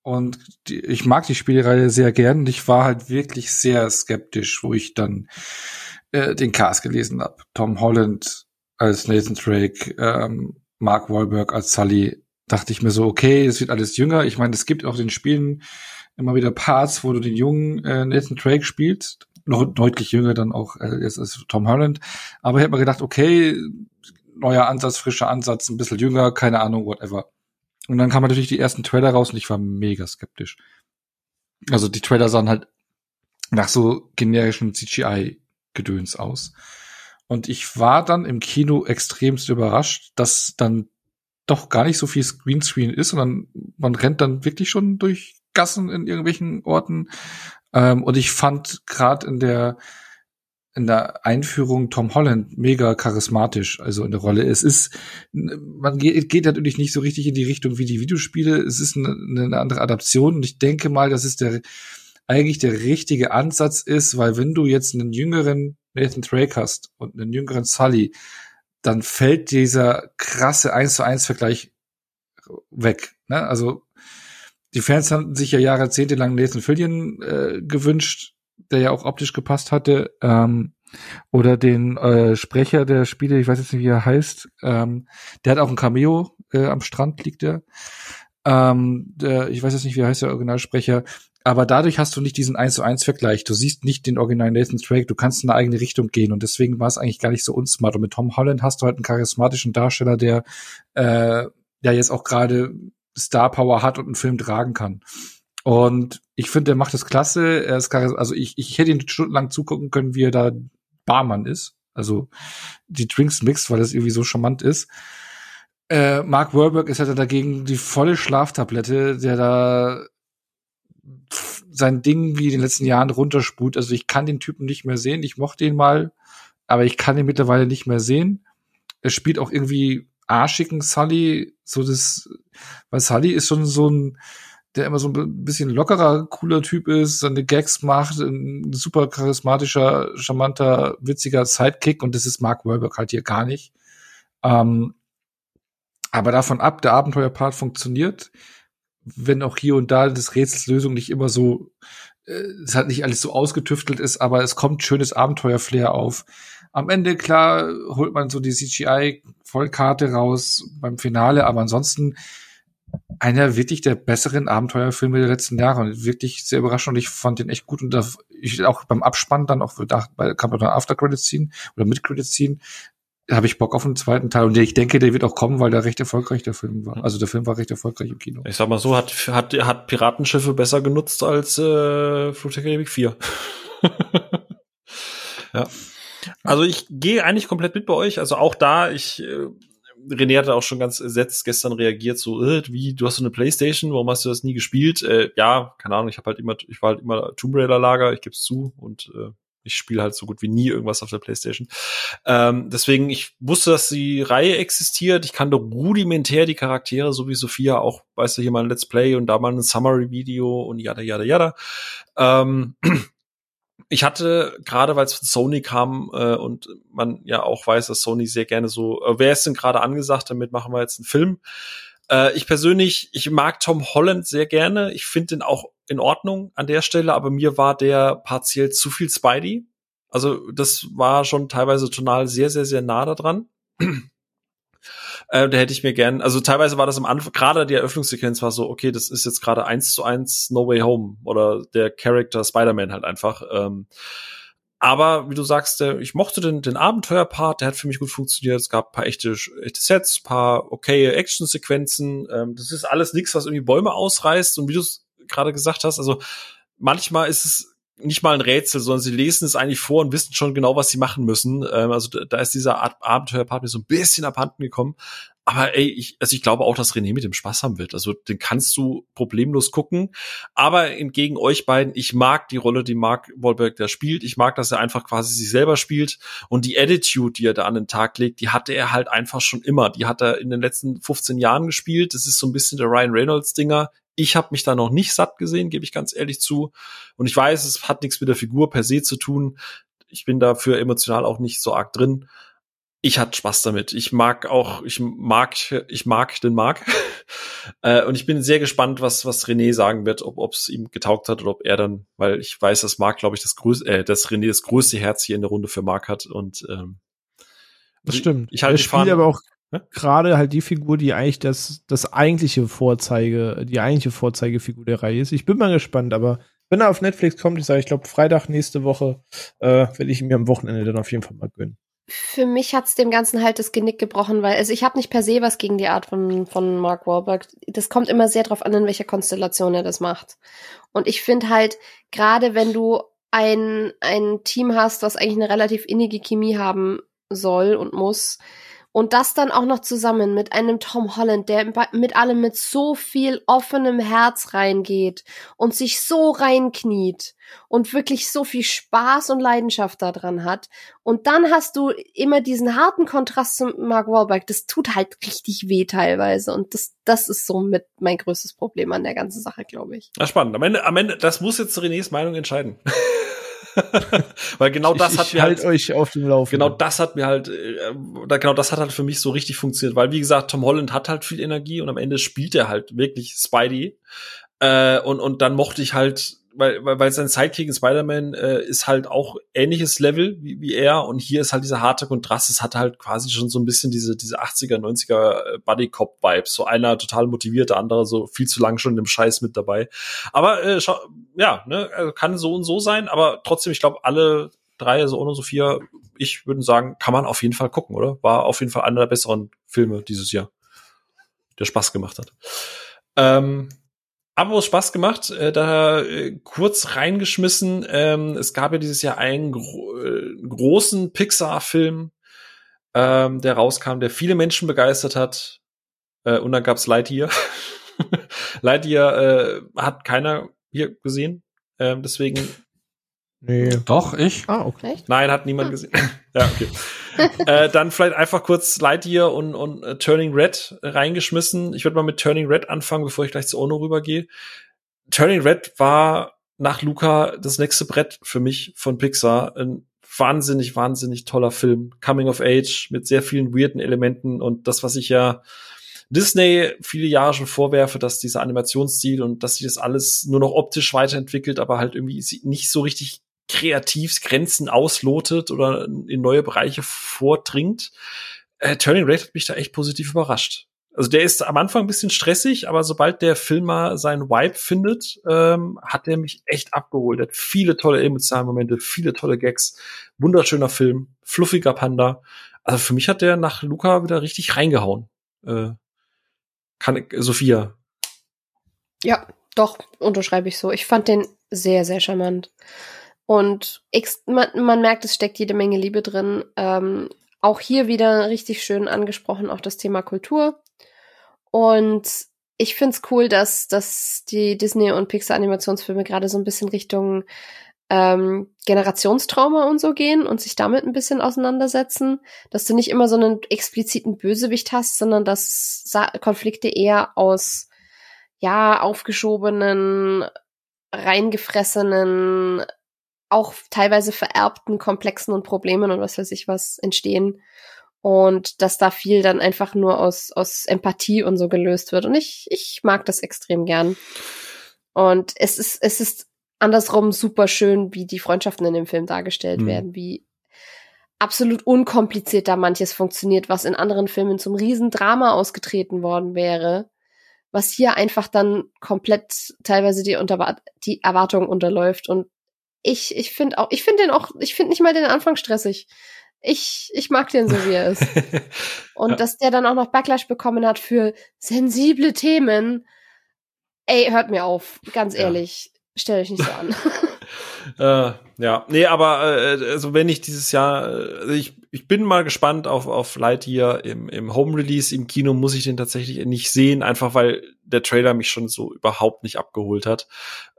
S2: und die, ich mag die Spielereihe sehr gern und ich war halt wirklich sehr skeptisch, wo ich dann äh, den Cast gelesen habe. Tom Holland als Nathan Drake, ähm, Mark Wahlberg als Sully, dachte ich mir so, okay, es wird alles jünger. Ich meine, es gibt auch den Spielen immer wieder Parts, wo du den jungen äh, Nathan Drake spielst, noch deutlich jünger dann auch äh, jetzt als Tom Holland. Aber ich habe mir gedacht, okay, neuer Ansatz, frischer Ansatz, ein bisschen jünger, keine Ahnung, whatever. Und dann kamen natürlich die ersten Trailer raus und ich war mega skeptisch. Also die Trailer sahen halt nach so generischen CGI-Gedöns aus. Und ich war dann im Kino extremst überrascht, dass dann doch gar nicht so viel Screenscreen ist, sondern man rennt dann wirklich schon durch Gassen in irgendwelchen Orten. Ähm, und ich fand gerade in der in der Einführung Tom Holland mega charismatisch, also in der Rolle. Es ist, man geht, geht natürlich nicht so richtig in die Richtung wie die Videospiele. Es ist eine, eine andere Adaption und ich denke mal, dass es der eigentlich der richtige Ansatz ist, weil wenn du jetzt einen jüngeren Nathan Drake hast und einen jüngeren Sully, dann fällt dieser krasse 1 zu 1 Vergleich weg. Ne? Also die Fans haben sich ja jahrzehntelang Nathan Fillion äh, gewünscht, der ja auch optisch gepasst hatte. Ähm, oder den äh, Sprecher der Spiele, ich weiß jetzt nicht, wie er heißt, ähm, der hat auch ein Cameo, äh, am Strand liegt der. Ähm, der, ich weiß jetzt nicht, wie heißt der Originalsprecher, aber dadurch hast du nicht diesen 1 zu 1 Vergleich. Du siehst nicht den Original Nathan Drake, du kannst in eine eigene Richtung gehen und deswegen war es eigentlich gar nicht so unsmart. Und mit Tom Holland hast du halt einen charismatischen Darsteller, der äh, ja jetzt auch gerade Star Power hat und einen Film tragen kann. Und ich finde, er macht das klasse. Er ist also ich, ich hätte ihn stundenlang zugucken können, wie er da Barmann ist. Also die Drinks mixt, weil das irgendwie so charmant ist. Äh, Mark Wahlberg ist halt dagegen die volle Schlaftablette, der da sein Ding wie in den letzten Jahren runterspult. Also ich kann den Typen nicht mehr sehen. Ich mochte ihn mal, aber ich kann ihn mittlerweile nicht mehr sehen. Er spielt auch irgendwie arschigen Sully, so das, weil Sully ist schon so ein, der immer so ein bisschen lockerer, cooler Typ ist, seine Gags macht, ein super charismatischer, charmanter, witziger Sidekick und das ist Mark Wahlberg halt hier gar nicht. Ähm, aber davon ab, der Abenteuerpart funktioniert wenn auch hier und da das Rätselslösung nicht immer so, äh, es hat nicht alles so ausgetüftelt ist, aber es kommt schönes Abenteuerflair auf. Am Ende, klar, holt man so die CGI-Vollkarte raus beim Finale, aber ansonsten einer wirklich der besseren Abenteuerfilme der letzten Jahre und wirklich sehr überraschend und ich fand den echt gut und da, ich auch beim Abspann dann auch gedacht, bei kann man da After Credits ziehen oder Mid Credits ziehen, habe ich Bock auf einen zweiten Teil und ich denke, der wird auch kommen, weil der recht erfolgreich der Film war. Also der Film war recht erfolgreich im Kino.
S1: Ich sag mal so, hat hat hat Piratenschiffe besser genutzt als äh, Flug der Karibik 4. ja. Also ich gehe eigentlich komplett mit bei euch. Also auch da, ich äh, René hatte auch schon ganz ersetzt gestern reagiert, so, äh, wie, du hast so eine Playstation, warum hast du das nie gespielt? Äh, ja, keine Ahnung, ich habe halt immer, ich war halt immer Tomb Raider Lager, ich gebe es zu und äh, ich spiele halt so gut wie nie irgendwas auf der Playstation. Ähm, deswegen, ich wusste, dass die Reihe existiert. Ich kannte rudimentär die Charaktere, so wie Sophia auch, weißt du, hier mal ein Let's Play und da mal ein Summary-Video und yada, yada, yada. Ähm, ich hatte, gerade weil es von Sony kam äh, und man ja auch weiß, dass Sony sehr gerne so, äh, wer ist denn gerade angesagt, damit machen wir jetzt einen Film. Äh, ich persönlich, ich mag Tom Holland sehr gerne. Ich finde den auch in Ordnung an der Stelle, aber mir war der partiell zu viel Spidey. Also das war schon teilweise tonal sehr, sehr, sehr nah da dran. Äh, da hätte ich mir gern, also teilweise war das am Anfang, gerade die Eröffnungssequenz war so, okay, das ist jetzt gerade eins zu eins No Way Home oder der Character Spider-Man halt einfach. Ähm, aber wie du sagst, der, ich mochte den, den Abenteuerpart, der hat für mich gut funktioniert. Es gab paar echte, echte Sets, paar okay Actionsequenzen. Ähm, das ist alles nichts, was irgendwie Bäume ausreißt. Und wie du es gerade gesagt hast, also manchmal ist es nicht mal ein Rätsel, sondern sie lesen es eigentlich vor und wissen schon genau, was sie machen müssen. Ähm, also da ist dieser Art Abenteuerpart mir so ein bisschen abhanden gekommen. Aber ey, ich, also ich glaube auch, dass René mit dem Spaß haben wird. Also den kannst du problemlos gucken. Aber entgegen euch beiden, ich mag die Rolle, die Mark Wahlberg da spielt. Ich mag, dass er einfach quasi sich selber spielt. Und die Attitude, die er da an den Tag legt, die hatte er halt einfach schon immer. Die hat er in den letzten 15 Jahren gespielt. Das ist so ein bisschen der Ryan Reynolds-Dinger. Ich habe mich da noch nicht satt gesehen, gebe ich ganz ehrlich zu. Und ich weiß, es hat nichts mit der Figur per se zu tun. Ich bin dafür emotional auch nicht so arg drin ich hatte Spaß damit. Ich mag auch, ich mag, ich mag den Mark. äh, und ich bin sehr gespannt, was, was René sagen wird, ob es ihm getaugt hat oder ob er dann, weil ich weiß, dass Mark, glaube ich, das größte, äh, dass René das größte Herz hier in der Runde für Mark hat. Und ähm,
S4: das stimmt.
S1: Ich halte
S4: spielt aber auch ne? gerade halt die Figur, die eigentlich das, das eigentliche Vorzeige, die eigentliche Vorzeigefigur der Reihe ist. Ich bin mal gespannt, aber wenn er auf Netflix kommt, ich sage, ich glaube, Freitag nächste Woche, äh, werde ich ihn mir am Wochenende dann auf jeden Fall mal gönnen
S3: für mich hat's dem Ganzen halt das Genick gebrochen, weil also ich habe nicht per se was gegen die Art von von Mark Wahlberg. Das kommt immer sehr drauf an, in welcher Konstellation er das macht. Und ich finde halt gerade wenn du ein ein Team hast, was eigentlich eine relativ innige Chemie haben soll und muss, und das dann auch noch zusammen mit einem Tom Holland, der mit allem mit so viel offenem Herz reingeht und sich so reinkniet und wirklich so viel Spaß und Leidenschaft daran hat. Und dann hast du immer diesen harten Kontrast zu Mark Wahlberg. Das tut halt richtig weh teilweise. Und das, das ist so mit mein größtes Problem an der ganzen Sache, glaube ich.
S1: Ja, spannend. Am Ende, am Ende, das muss jetzt Renés Meinung entscheiden. Weil genau das
S4: ich,
S1: hat
S4: ich
S1: mir
S4: halt,
S1: halt
S4: euch auf dem Laufen.
S1: Genau das hat mir halt äh, genau das hat halt für mich so richtig funktioniert, weil wie gesagt, Tom Holland hat halt viel Energie und am Ende spielt er halt wirklich Spidey. Äh, und und dann mochte ich halt weil, weil, weil sein Sidekick in Spider-Man äh, ist halt auch ähnliches Level wie, wie er und hier ist halt dieser harte Kontrast, es hat halt quasi schon so ein bisschen diese, diese 80er, 90er Buddy-Cop-Vibes. So einer total motiviert, der andere so viel zu lang schon im Scheiß mit dabei. Aber äh, ja, ne, also kann so und so sein, aber trotzdem, ich glaube, alle drei, so und so vier, ich würde sagen, kann man auf jeden Fall gucken, oder? War auf jeden Fall einer der besseren Filme dieses Jahr, der Spaß gemacht hat. Ähm, Abos Spaß gemacht, äh, da äh, kurz reingeschmissen. Ähm, es gab ja dieses Jahr einen gro äh, großen Pixar-Film, ähm, der rauskam, der viele Menschen begeistert hat. Äh, und dann gab's Lightyear. Lightyear äh, hat keiner hier gesehen. Ähm, deswegen
S2: Nee. Doch, ich.
S3: Ah, okay.
S1: Nein, hat niemand gesehen. ja, okay. äh, dann vielleicht einfach kurz Lightyear und, und uh, Turning Red reingeschmissen. Ich würde mal mit Turning Red anfangen, bevor ich gleich zu Ono rübergehe. Turning Red war nach Luca das nächste Brett für mich von Pixar. Ein wahnsinnig, wahnsinnig toller Film. Coming of Age mit sehr vielen weirden Elementen und das, was ich ja Disney viele Jahre schon vorwerfe, dass dieser Animationsstil und dass sich das alles nur noch optisch weiterentwickelt, aber halt irgendwie nicht so richtig kreativ Grenzen auslotet oder in neue Bereiche vordringt. Äh, Turning Red hat mich da echt positiv überrascht. Also der ist am Anfang ein bisschen stressig, aber sobald der Film mal seinen Vibe findet, ähm, hat er mich echt abgeholt. Er hat viele tolle emotionale Momente, viele tolle Gags, wunderschöner Film, fluffiger Panda. Also für mich hat der nach Luca wieder richtig reingehauen. Äh, kann Sophia.
S3: Ja, doch, unterschreibe ich so. Ich fand den sehr, sehr charmant. Und man, man merkt, es steckt jede Menge Liebe drin. Ähm, auch hier wieder richtig schön angesprochen, auch das Thema Kultur. Und ich find's cool, dass, dass die Disney- und Pixar-Animationsfilme gerade so ein bisschen Richtung ähm, Generationstrauma und so gehen und sich damit ein bisschen auseinandersetzen, dass du nicht immer so einen expliziten Bösewicht hast, sondern dass Konflikte eher aus ja aufgeschobenen, reingefressenen auch teilweise vererbten Komplexen und Problemen und was weiß ich was entstehen. Und dass da viel dann einfach nur aus, aus Empathie und so gelöst wird. Und ich, ich mag das extrem gern. Und es ist, es ist andersrum super schön, wie die Freundschaften in dem Film dargestellt mhm. werden, wie absolut unkompliziert da manches funktioniert, was in anderen Filmen zum Riesendrama ausgetreten worden wäre, was hier einfach dann komplett teilweise die, Unter die Erwartung unterläuft. Und ich, ich finde auch, ich finde den auch, ich finde nicht mal den Anfang stressig. Ich, ich mag den so, wie er ist. Und ja. dass der dann auch noch Backlash bekommen hat für sensible Themen. Ey, hört mir auf, ganz ehrlich. Ja. Stell euch nicht so an.
S1: äh, ja, nee, aber äh, also wenn ich dieses Jahr, äh, ich, ich bin mal gespannt auf, auf Lightyear im, im Home Release. Im Kino muss ich den tatsächlich nicht sehen, einfach weil der Trailer mich schon so überhaupt nicht abgeholt hat.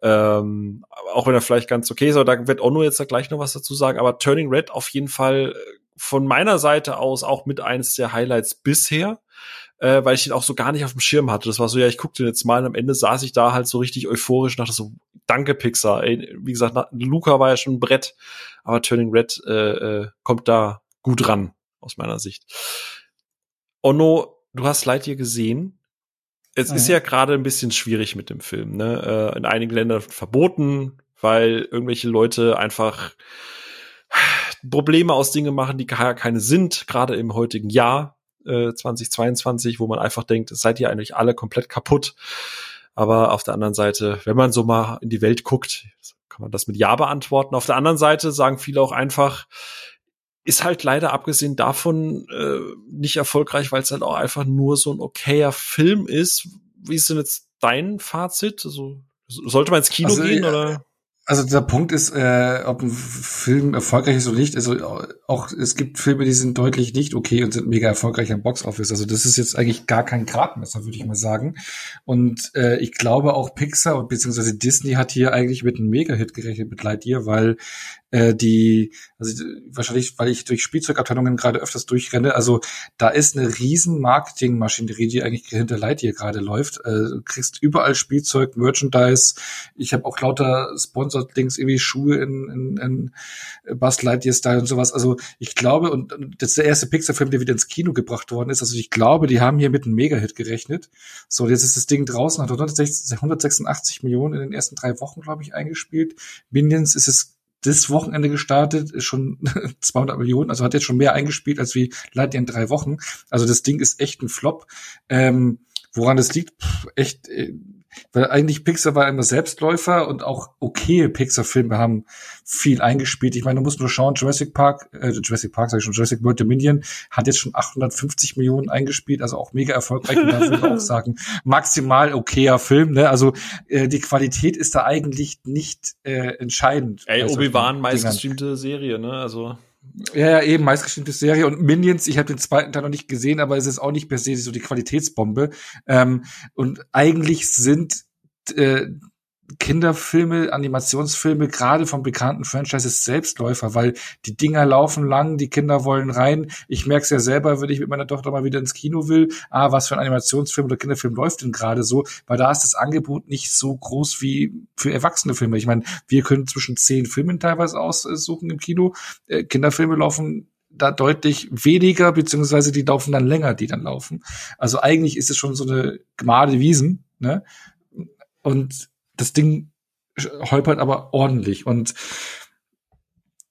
S1: Ähm, auch wenn er vielleicht ganz okay ist, aber da wird Ono jetzt da gleich noch was dazu sagen. Aber Turning Red auf jeden Fall äh, von meiner Seite aus auch mit eines der Highlights bisher äh, weil ich ihn auch so gar nicht auf dem Schirm hatte. Das war so, ja, ich guckte den jetzt mal und am Ende saß ich da halt so richtig euphorisch und dachte so, danke Pixar. Ey, wie gesagt, Luca war ja schon ein Brett, aber Turning Red äh, äh, kommt da gut ran, aus meiner Sicht. Onno, du hast Lightyear gesehen. Es mhm. ist ja gerade ein bisschen schwierig mit dem Film. Ne? Äh, in einigen Ländern verboten, weil irgendwelche Leute einfach Probleme aus Dingen machen, die keine sind, gerade im heutigen Jahr äh, 2022, wo man einfach denkt, seid ihr eigentlich alle komplett kaputt. Aber auf der anderen Seite, wenn man so mal in die Welt guckt, kann man das mit Ja beantworten. Auf der anderen Seite sagen viele auch einfach, ist halt leider abgesehen davon äh, nicht erfolgreich, weil es halt auch einfach nur so ein okayer Film ist. Wie ist denn jetzt dein Fazit? Also, sollte man ins Kino also, gehen oder?
S2: Also der Punkt ist, äh, ob ein Film erfolgreich ist oder nicht. Also auch es gibt Filme, die sind deutlich nicht okay und sind mega erfolgreich am Boxoffice. Also das ist jetzt eigentlich gar kein Gradmesser, würde ich mal sagen. Und äh, ich glaube auch Pixar bzw. Disney hat hier eigentlich mit einem Mega-Hit gerechnet mit Lightyear, weil äh, die, also wahrscheinlich, weil ich durch Spielzeugabteilungen gerade öfters durchrenne, also da ist eine riesen Marketingmaschinerie, die eigentlich hinter Lightyear gerade läuft. Äh, du kriegst überall Spielzeug, Merchandise. Ich habe auch lauter Sponsored-Dings, irgendwie Schuhe in, in, in Buzz Lightyear-Style und sowas. Also ich glaube, und das ist der erste Pixar-Film, der wieder ins Kino gebracht worden ist. Also ich glaube, die haben hier mit einem Mega-Hit gerechnet. So, jetzt ist das Ding draußen, hat 186 Millionen in den ersten drei Wochen, glaube ich, eingespielt. Minions ist es das Wochenende gestartet, ist schon 200 Millionen, also hat jetzt schon mehr eingespielt als wie Lightyear in drei Wochen. Also das Ding ist echt ein Flop. Ähm, woran das liegt, Pff, echt, äh, weil eigentlich Pixar war immer Selbstläufer und auch okay Pixar-Filme haben viel eingespielt. Ich meine, du musst nur schauen, Jurassic Park, äh, Jurassic Park sag ich schon, Jurassic World Dominion hat jetzt schon 850 Millionen eingespielt, also auch mega erfolgreich. Und da würde ich auch sagen, maximal okayer Film. Ne? Also äh, die Qualität ist da eigentlich nicht äh, entscheidend.
S1: Ey, Obi-Wan meistgestreamte Serie, ne? Also
S2: ja, ja, eben, meistgestimmte Serie. Und Minions, ich habe den zweiten Teil noch nicht gesehen, aber es ist auch nicht per se so die Qualitätsbombe. Ähm, und eigentlich sind äh, Kinderfilme, Animationsfilme, gerade von bekannten Franchises Selbstläufer, weil die Dinger laufen lang, die Kinder wollen rein. Ich merke es ja selber, wenn ich mit meiner Tochter mal wieder ins Kino will, ah, was für ein Animationsfilm oder Kinderfilm läuft denn gerade so, weil da ist das Angebot nicht so groß wie für erwachsene Filme. Ich meine, wir können zwischen zehn Filmen teilweise aussuchen im Kino. Äh, Kinderfilme laufen da deutlich weniger, beziehungsweise die laufen dann länger, die dann laufen. Also eigentlich ist es schon so eine gemade Wiesen, ne? Und das Ding holpert aber ordentlich und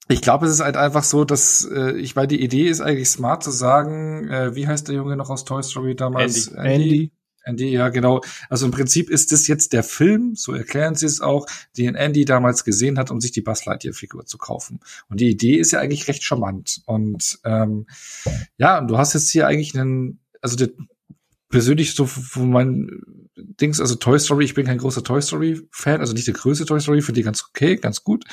S2: ich glaube, es ist halt einfach so, dass äh, ich weil die Idee ist eigentlich smart zu sagen, äh, wie heißt der Junge noch aus Toy Story damals?
S1: Andy. Andy.
S2: Andy, ja, genau. Also im Prinzip ist das jetzt der Film, so erklären sie es auch, den Andy damals gesehen hat, um sich die Buzz Lightyear-Figur zu kaufen. Und die Idee ist ja eigentlich recht charmant. Und ähm, ja, und du hast jetzt hier eigentlich einen, also der, persönlich so von meinen Dings, also Toy Story, ich bin kein großer Toy Story Fan, also nicht der größte Toy Story, finde ich ganz okay, ganz gut.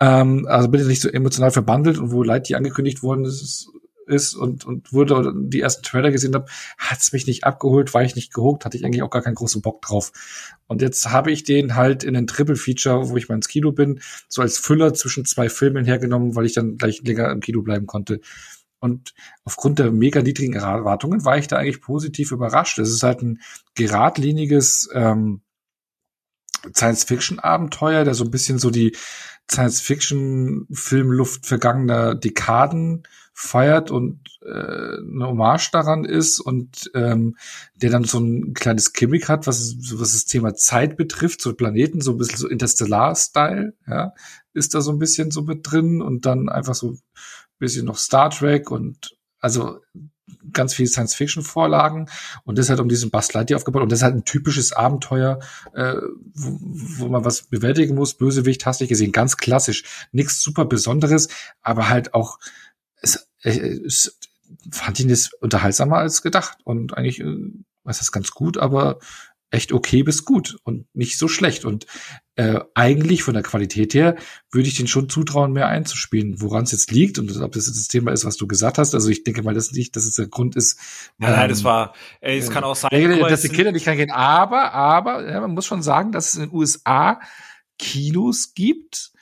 S2: Ähm, also bin ich nicht so emotional verbandelt und wo Light die angekündigt worden ist, ist und, und wurde die ersten Trailer gesehen habe, hat's mich nicht abgeholt, war ich nicht gehuckt, hatte ich eigentlich auch gar keinen großen Bock drauf. Und jetzt habe ich den halt in den Triple Feature, wo ich mal ins Kino bin, so als Füller zwischen zwei Filmen hergenommen, weil ich dann gleich länger im Kino bleiben konnte. Und aufgrund der mega niedrigen Erwartungen war ich da eigentlich positiv überrascht. Es ist halt ein geradliniges ähm, Science-Fiction-Abenteuer, der so ein bisschen so die Science-Fiction-Filmluft vergangener Dekaden feiert und äh, eine Hommage daran ist und ähm, der dann so ein kleines Gimmick hat, was, was das Thema Zeit betrifft, so Planeten, so ein bisschen so Interstellar-Style, ja, ist da so ein bisschen so mit drin und dann einfach so bisschen noch Star Trek und also ganz viel Science-Fiction-Vorlagen. Und das hat um diesen Buzz Lightyear aufgebaut. Und das ist halt ein typisches Abenteuer, äh, wo, wo man was bewältigen muss. Bösewicht hast du gesehen, ganz klassisch, nichts super Besonderes, aber halt auch es, äh, es fand ihn das unterhaltsamer als gedacht. Und eigentlich äh, was ist ganz gut, aber echt okay bis gut und nicht so schlecht. Und äh, eigentlich von der Qualität her würde ich den schon zutrauen, mehr einzuspielen. Woran es jetzt liegt und ob das jetzt das Thema ist, was du gesagt hast. Also ich denke mal, das nicht, dass es der Grund ist.
S1: Nein, ähm, nein, das war, ey, es äh, kann auch sein,
S2: äh, dass die Kinder nicht reingehen. Aber, aber ja, man muss schon sagen, dass es in den USA Kinos gibt,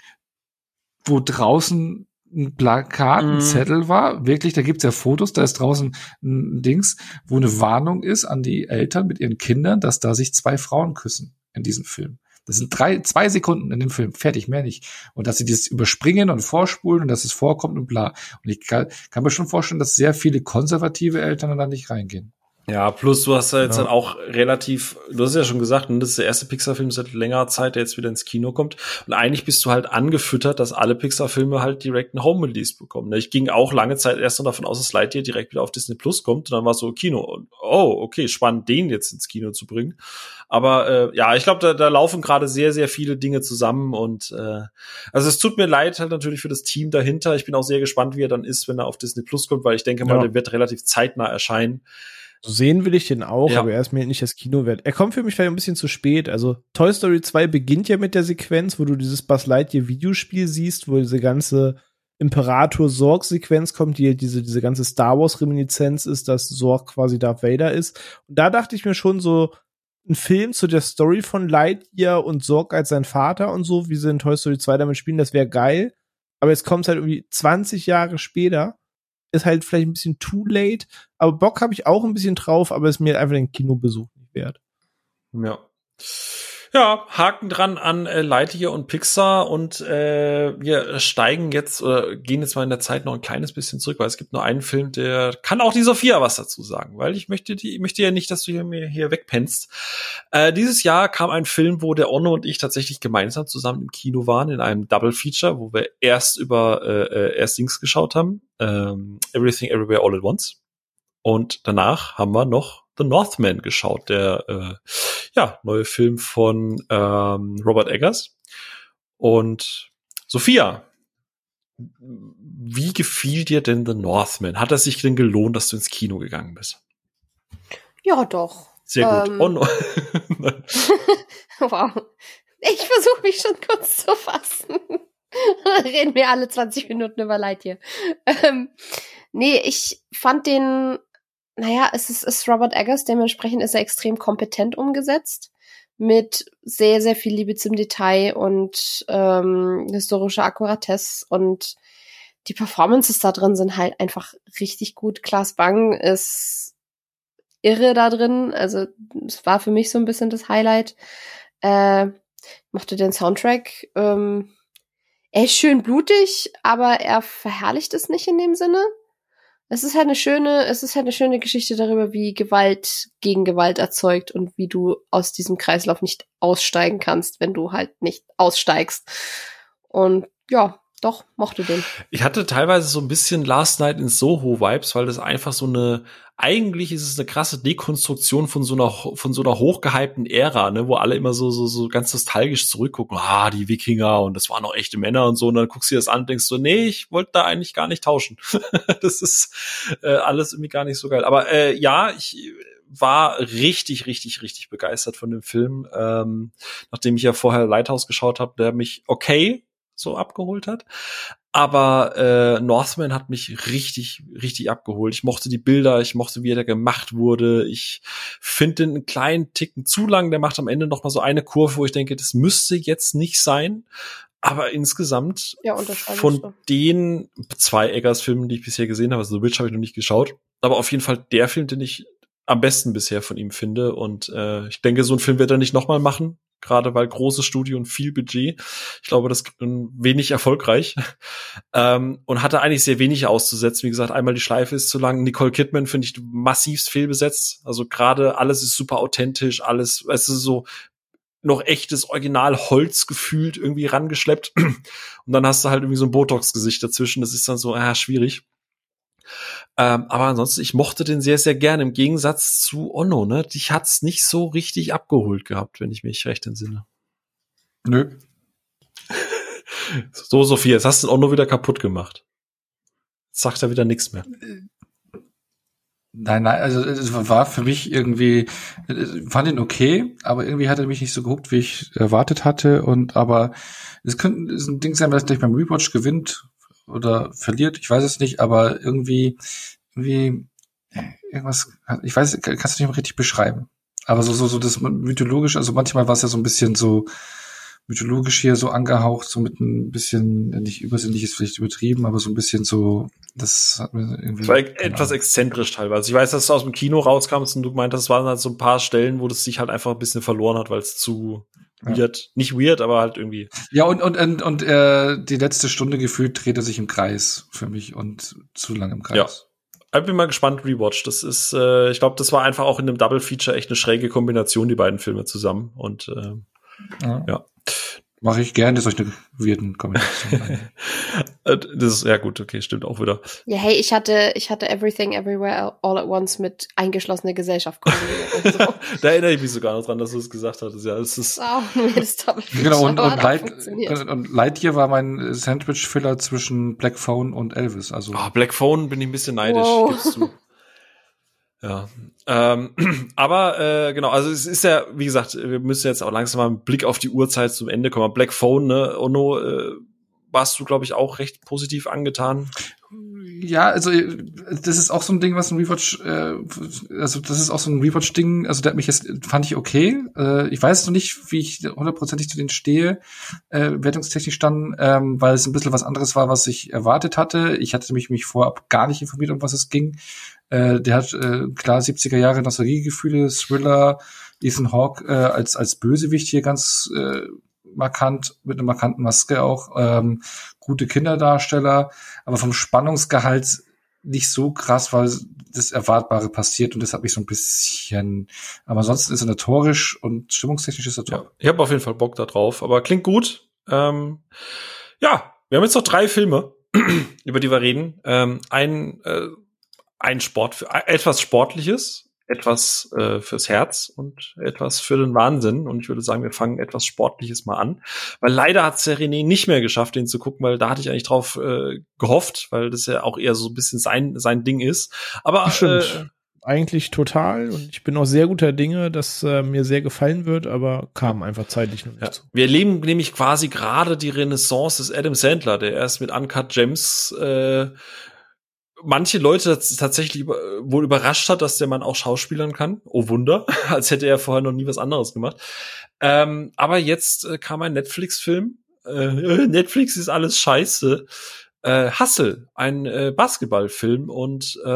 S2: wo draußen ein Plakat, ein mm. Zettel war. Wirklich, da gibt's ja Fotos, da ist draußen ein Dings, wo eine Warnung ist an die Eltern mit ihren Kindern, dass da sich zwei Frauen küssen in diesem Film. Das sind drei, zwei Sekunden in dem Film, fertig, mehr nicht. Und dass sie das überspringen und vorspulen und dass es vorkommt und bla. Und ich kann, kann mir schon vorstellen, dass sehr viele konservative Eltern da nicht reingehen.
S1: Ja, plus du hast ja jetzt ja. dann auch relativ, du hast ja schon gesagt, ne, das ist der erste Pixar-Film seit längerer Zeit, der jetzt wieder ins Kino kommt. Und eigentlich bist du halt angefüttert, dass alle Pixar-Filme halt direkt einen Home-Release bekommen. Ne? Ich ging auch lange Zeit erst noch davon aus, dass Lightyear direkt wieder auf Disney Plus kommt. Und dann war so Kino. Und, oh, okay, spannend, den jetzt ins Kino zu bringen. Aber äh, ja, ich glaube, da, da laufen gerade sehr, sehr viele Dinge zusammen. Und äh, also es tut mir leid halt natürlich für das Team dahinter. Ich bin auch sehr gespannt, wie er dann ist, wenn er auf Disney Plus kommt, weil ich denke mal, ja. der wird relativ zeitnah erscheinen.
S4: So sehen will ich den auch, ja. aber er ist mir nicht das Kino wert. Er kommt für mich vielleicht ein bisschen zu spät. Also Toy Story 2 beginnt ja mit der Sequenz, wo du dieses Buzz Lightyear Videospiel siehst, wo diese ganze Imperator Sorg Sequenz kommt, die diese diese ganze Star Wars Reminiszenz ist, dass Sorg quasi Darth Vader ist. Und da dachte ich mir schon so ein Film zu der Story von Lightyear und Sorg als sein Vater und so, wie sie in Toy Story 2 damit spielen, das wäre geil. Aber jetzt kommt es halt irgendwie 20 Jahre später ist halt vielleicht ein bisschen too late, aber Bock habe ich auch ein bisschen drauf, aber ist mir einfach den Kinobesuch nicht wert.
S1: Ja. Ja, Haken dran an äh, Lightyear und Pixar und äh, wir steigen jetzt oder gehen jetzt mal in der Zeit noch ein kleines bisschen zurück, weil es gibt nur einen Film, der kann auch die Sophia was dazu sagen, weil ich möchte die, ich möchte ja nicht, dass du hier mir hier wegpennst. Äh, dieses Jahr kam ein Film, wo der Onno und ich tatsächlich gemeinsam zusammen im Kino waren in einem Double Feature, wo wir erst über äh, äh erst Dings geschaut haben, ähm, Everything Everywhere All at Once und danach haben wir noch The Northman geschaut, der äh, ja, neue Film von ähm, Robert Eggers. Und Sophia, wie gefiel dir denn The Northman? Hat es sich denn gelohnt, dass du ins Kino gegangen bist?
S3: Ja, doch.
S1: Sehr gut. Ähm, oh, no.
S3: wow. Ich versuche mich schon kurz zu fassen. Reden wir alle 20 Minuten über Leid hier. Ähm, nee, ich fand den naja, es ist, ist Robert Eggers, dementsprechend ist er extrem kompetent umgesetzt mit sehr, sehr viel Liebe zum Detail und ähm, historischer Akkuratesse und die Performances da drin sind halt einfach richtig gut. Klaas Bang ist irre da drin, also es war für mich so ein bisschen das Highlight. Äh, mochte den Soundtrack. Ähm, er ist schön blutig, aber er verherrlicht es nicht in dem Sinne es ist halt eine schöne, es ist halt eine schöne Geschichte darüber, wie Gewalt gegen Gewalt erzeugt und wie du aus diesem Kreislauf nicht aussteigen kannst, wenn du halt nicht aussteigst. Und ja, doch, mochte den.
S1: Ich hatte teilweise so ein bisschen Last Night in Soho Vibes, weil das einfach so eine, eigentlich ist es eine krasse Dekonstruktion von so einer, von so einer hochgehypten Ära, ne, wo alle immer so, so, so ganz nostalgisch zurückgucken, ah, die Wikinger und das waren auch echte Männer und so, und dann guckst du dir das an und denkst so, nee, ich wollte da eigentlich gar nicht tauschen. das ist äh, alles irgendwie gar nicht so geil. Aber äh, ja, ich war richtig, richtig, richtig begeistert von dem Film. Ähm, nachdem ich ja vorher Lighthouse geschaut habe, der mich okay so abgeholt hat. Aber äh, Northman hat mich richtig, richtig abgeholt. Ich mochte die Bilder, ich mochte, wie er da gemacht wurde. Ich finde den einen kleinen Ticken zu lang. Der macht am Ende noch mal so eine Kurve, wo ich denke, das müsste jetzt nicht sein. Aber insgesamt
S3: ja,
S1: von so. den zwei Eggers-Filmen, die ich bisher gesehen habe, also The Witch habe ich noch nicht geschaut, aber auf jeden Fall der Film, den ich am besten bisher von ihm finde. Und äh, ich denke, so ein Film wird er nicht nochmal machen gerade weil großes Studio und viel Budget. Ich glaube, das wenig erfolgreich ähm, und hatte eigentlich sehr wenig auszusetzen. Wie gesagt, einmal die Schleife ist zu lang. Nicole Kidman finde ich massivst fehlbesetzt. Also gerade alles ist super authentisch, alles, es ist so noch echtes Original Holz gefühlt irgendwie rangeschleppt. Und dann hast du halt irgendwie so ein Botox-Gesicht dazwischen. Das ist dann so, ah, schwierig. Ähm, aber ansonsten, ich mochte den sehr, sehr gerne. Im Gegensatz zu Onno, ne? Dich hat's nicht so richtig abgeholt gehabt, wenn ich mich recht entsinne.
S2: Nö.
S1: so, Sophie, jetzt hast du Onno wieder kaputt gemacht. Jetzt sagt er wieder nichts mehr.
S2: Nein, nein, also es war für mich irgendwie, fand ihn okay, aber irgendwie hat er mich nicht so gehuckt, wie ich erwartet hatte. Und aber es könnte es ein Ding sein, was gleich beim Rewatch gewinnt oder verliert, ich weiß es nicht, aber irgendwie, irgendwie irgendwas, ich weiß, kannst du nicht mal richtig beschreiben. Aber so, so, so das mythologisch, also manchmal war es ja so ein bisschen so, mythologisch hier so angehaucht, so mit ein bisschen, nicht übersinnlich ist vielleicht übertrieben, aber so ein bisschen so, das hat mir irgendwie.
S1: Das war etwas exzentrisch teilweise. Ich weiß, dass du aus dem Kino rauskamst und du meintest, es waren halt so ein paar Stellen, wo das sich halt einfach ein bisschen verloren hat, weil es zu ja. weird, nicht weird, aber halt irgendwie.
S2: Ja, und, und, und, und äh, die letzte Stunde gefühlt dreht er sich im Kreis für mich und zu lang im Kreis. Ja.
S1: Ich bin mal gespannt, Rewatch. Das ist, äh, ich glaube, das war einfach auch in einem Double Feature echt eine schräge Kombination, die beiden Filme zusammen. Und äh, ja. ja.
S2: Mache ich gerne solche weirden Kombinationen.
S1: Äh, das ist ja gut, okay, stimmt auch wieder.
S3: Ja, hey, ich hatte, ich hatte Everything Everywhere All at Once mit eingeschlossene Gesellschaft kombiniert.
S1: so. da erinnere ich mich sogar noch dran, dass du es gesagt hattest. Ja, es ist
S3: auch ein weirdes
S2: Genau, und, und, Light, und Lightyear war mein Sandwich-Filler zwischen Black Phone und Elvis. Also.
S1: Ah, Black Phone bin ich ein bisschen neidisch, wow. gibst du. Ja, ähm, aber äh, genau, also es ist ja, wie gesagt, wir müssen jetzt auch langsam mal einen Blick auf die Uhrzeit zum Ende kommen. Black Phone, ne, Ono, äh, warst du, glaube ich, auch recht positiv angetan.
S2: Ja, also das ist auch so ein Ding, was ein Rewatch, äh, also das ist auch so ein Rewatch-Ding, also der hat mich jetzt, fand ich okay. Äh, ich weiß noch nicht, wie ich hundertprozentig zu denen stehe, äh, wertungstechnisch dann, ähm, weil es ein bisschen was anderes war, was ich erwartet hatte. Ich hatte mich, mich vorab gar nicht informiert, um was es ging. Äh, der hat äh, klar 70er Jahre Nostalgiegefühle, Thriller, Ethan Hawke äh, als, als Bösewicht hier ganz äh, markant, mit einer markanten Maske auch, ähm, gute Kinderdarsteller, aber vom Spannungsgehalt nicht so krass, weil das Erwartbare passiert und das hat mich so ein bisschen, aber ansonsten ist er notorisch und stimmungstechnisch ist er top.
S1: Ja, ich habe auf jeden Fall Bock da drauf, aber klingt gut. Ähm, ja, wir haben jetzt noch drei Filme, über die wir reden. Ähm, ein äh, ein Sport, etwas Sportliches, etwas äh, fürs Herz und etwas für den Wahnsinn. Und ich würde sagen, wir fangen etwas Sportliches mal an. Weil leider hat es der René nicht mehr geschafft, den zu gucken, weil da hatte ich eigentlich drauf äh, gehofft, weil das ja auch eher so ein bisschen sein, sein Ding ist. Aber.
S4: Äh, eigentlich total und ich bin auch sehr guter Dinge, dass äh, mir sehr gefallen wird, aber kam einfach zeitlich noch nicht ja.
S1: zu. Wir erleben nämlich quasi gerade die Renaissance des Adam Sandler, der erst mit Uncut Gems äh, manche Leute tatsächlich wohl überrascht hat, dass der Mann auch Schauspielern kann. Oh Wunder, als hätte er vorher noch nie was anderes gemacht. Ähm, aber jetzt äh, kam ein Netflix-Film. Äh, Netflix ist alles scheiße. Äh, Hustle, ein äh, Basketballfilm und äh,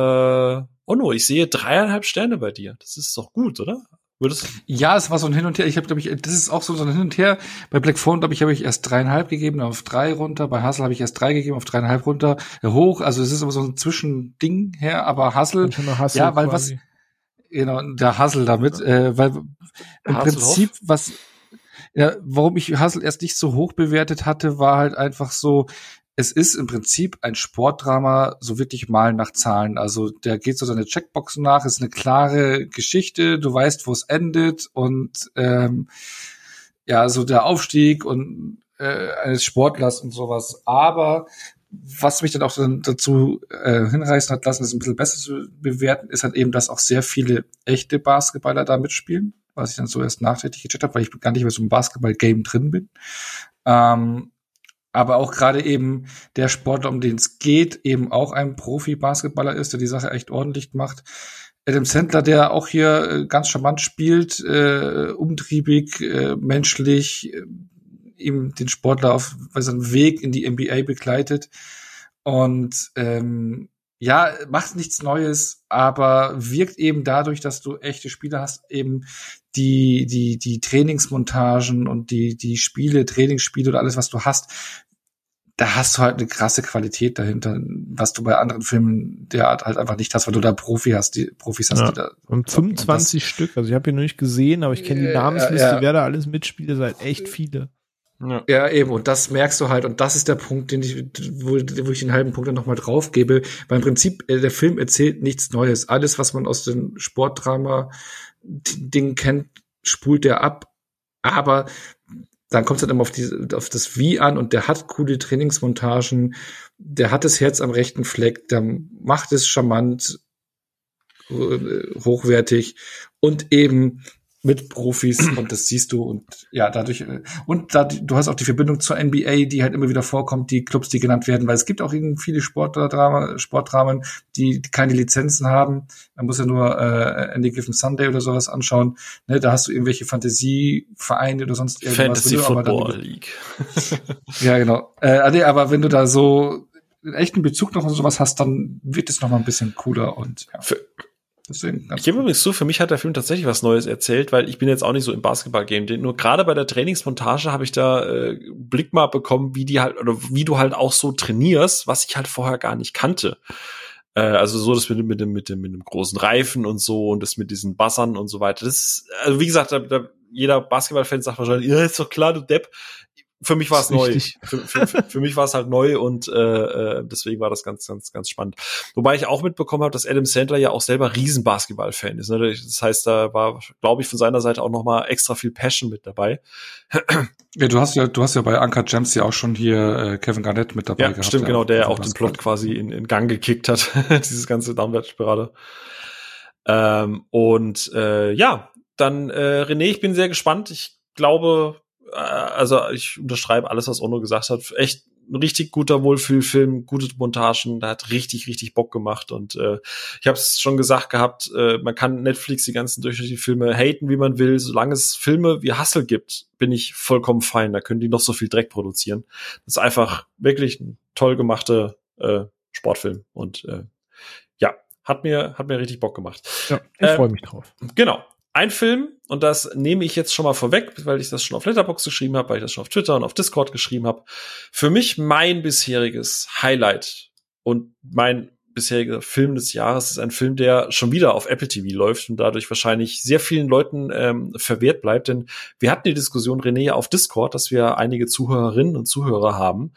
S1: oh no, ich sehe dreieinhalb Sterne bei dir. Das ist doch gut, oder?
S2: Würdest ja, es war so ein Hin und Her. Ich habe, glaube ich, das ist auch so, so ein Hin und Her. Bei Black Phone, glaube ich, habe ich erst dreieinhalb gegeben, auf drei runter. Bei Hustle habe ich erst drei gegeben, auf dreieinhalb runter. Hoch, also es ist aber so ein Zwischending her, aber Hustle, Hustle ja, weil quasi. was, genau, der Hustle damit, ja. äh, weil im Hustle Prinzip, was, ja, warum ich Hustle erst nicht so hoch bewertet hatte, war halt einfach so, es ist im Prinzip ein Sportdrama, so wirklich mal nach Zahlen. Also der geht so seine Checkboxen nach, ist eine klare Geschichte, du weißt, wo es endet und ähm, ja, so der Aufstieg und äh, eines Sportlers und sowas. Aber was mich dann auch dazu äh, hinreißen hat lassen, das ein bisschen besser zu bewerten, ist halt eben, dass auch sehr viele echte Basketballer da mitspielen, was ich dann so erst nachträglich gecheckt habe, weil ich gar nicht mehr so im Basketball-Game drin bin. Ähm, aber auch gerade eben der Sportler, um den es geht, eben auch ein Profi-Basketballer ist, der die Sache echt ordentlich macht. Adam Sandler, der auch hier äh, ganz charmant spielt, äh, umtriebig, äh, menschlich, äh, ihm den Sportler auf seinem Weg in die NBA begleitet. Und ähm, ja, macht nichts Neues, aber wirkt eben dadurch, dass du echte Spieler hast, eben die, die, die Trainingsmontagen und die, die Spiele, Trainingsspiele oder alles, was du hast, da hast du halt eine krasse Qualität dahinter, was du bei anderen Filmen der Art halt einfach nicht hast, weil du da Profi hast, die Profis hast,
S4: ja.
S2: die da.
S4: Und 25 das, Stück, also ich habe hier noch nicht gesehen, aber ich kenne die Namensliste, ja, ja. wer da alles mitspielt, seit echt viele.
S2: Ja. ja, eben, und das merkst du halt, und das ist der Punkt, den ich, wo, wo ich den halben Punkt dann nochmal drauf gebe, weil im Prinzip, äh, der Film erzählt nichts Neues. Alles, was man aus dem Sportdrama-Ding kennt, spult er ab. Aber dann kommt es halt immer auf, die, auf das Wie an. Und der hat coole Trainingsmontagen, der hat das Herz am rechten Fleck, der macht es charmant, äh, hochwertig. Und eben mit Profis und das siehst du und ja, dadurch äh, und da, du hast auch die Verbindung zur NBA, die halt immer wieder vorkommt, die Clubs, die genannt werden, weil es gibt auch eben viele Sportdrama, Sportdramen, die, die keine Lizenzen haben. Man muss ja nur äh, Any Given Sunday oder sowas anschauen. Ne, da hast du irgendwelche Fantasievereine oder sonst
S1: irgendwas. Fantasy Football dann, League.
S2: ja, genau. Äh, aber wenn du da so einen echten Bezug noch und sowas hast, dann wird es noch mal ein bisschen cooler und ja.
S1: Für Deswegen ich gebe übrigens zu, für mich hat der Film tatsächlich was Neues erzählt, weil ich bin jetzt auch nicht so im Basketball-Game. Nur gerade bei der Trainingsmontage habe ich da äh, Blick mal bekommen, wie die halt, oder wie du halt auch so trainierst, was ich halt vorher gar nicht kannte. Äh, also so das mit, mit, dem, mit, dem, mit dem großen Reifen und so und das mit diesen Bassern und so weiter. Das ist, also wie gesagt, da, da, jeder Basketball-Fan sagt wahrscheinlich, ja, ist doch klar, du Depp für mich war es neu. Für, für, für, für, mich war es halt neu und äh, äh, deswegen war das ganz, ganz, ganz spannend. Wobei ich auch mitbekommen habe, dass Adam Sandler ja auch selber riesen Basketball-Fan ist. Ne? Das heißt, da war, glaube ich, von seiner Seite auch noch mal extra viel Passion mit dabei.
S2: Ja, du hast ja, du hast ja bei Anka Gems ja auch schon hier äh, Kevin Garnett mit dabei
S1: ja, gehabt. Stimmt, genau, der ja auch den Plot quasi in, in Gang gekickt hat, dieses ganze Downwärtsspirale. Ähm, und äh, ja, dann äh, René, ich bin sehr gespannt. Ich glaube, also ich unterschreibe alles, was Ono gesagt hat. Echt ein richtig guter Wohlfühlfilm, gute Montagen, da hat richtig, richtig Bock gemacht. Und äh, ich habe es schon gesagt gehabt, äh, man kann Netflix die ganzen durchschnittlichen Filme haten, wie man will. Solange es Filme wie Hustle gibt, bin ich vollkommen fein. Da können die noch so viel Dreck produzieren. Das ist einfach wirklich ein toll gemachter äh, Sportfilm. Und äh, ja, hat mir, hat mir richtig Bock gemacht.
S4: Ja, ich äh, freue mich drauf.
S1: Genau ein Film, und das nehme ich jetzt schon mal vorweg, weil ich das schon auf Letterbox geschrieben habe, weil ich das schon auf Twitter und auf Discord geschrieben habe. Für mich mein bisheriges Highlight und mein bisheriger Film des Jahres ist ein Film, der schon wieder auf Apple TV läuft und dadurch wahrscheinlich sehr vielen Leuten ähm, verwehrt bleibt. Denn wir hatten die Diskussion, René, auf Discord, dass wir einige Zuhörerinnen und Zuhörer haben,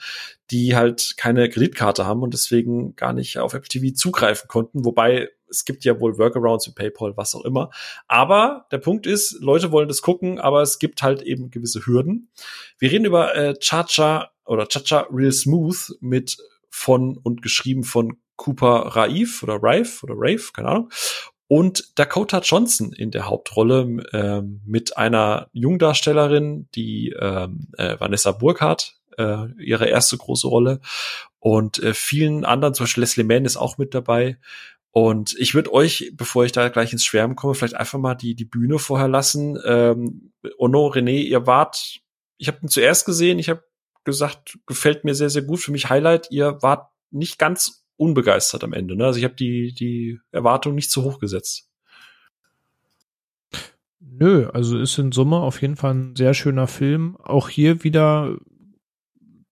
S1: die halt keine Kreditkarte haben und deswegen gar nicht auf Apple TV zugreifen konnten. Wobei es gibt ja wohl Workarounds wie PayPal, was auch immer. Aber der Punkt ist, Leute wollen das gucken, aber es gibt halt eben gewisse Hürden. Wir reden über äh, Cha-Cha oder Cha-Cha Real Smooth mit von und geschrieben von Cooper Raif oder Raif oder Rafe, keine Ahnung. Und Dakota Johnson in der Hauptrolle ähm, mit einer Jungdarstellerin, die ähm, äh, Vanessa Burkhardt, äh, ihre erste große Rolle. Und äh, vielen anderen, zum Beispiel Leslie Mann ist auch mit dabei. Und ich würde euch, bevor ich da gleich ins Schwärmen komme, vielleicht einfach mal die, die Bühne vorher lassen. Ähm, Ono, René, ihr wart, ich habe ihn zuerst gesehen, ich habe gesagt, gefällt mir sehr, sehr gut. Für mich Highlight, ihr wart nicht ganz unbegeistert am Ende. Ne? Also ich habe die, die Erwartung nicht zu hoch gesetzt.
S4: Nö, also ist in Summe auf jeden Fall ein sehr schöner Film. Auch hier wieder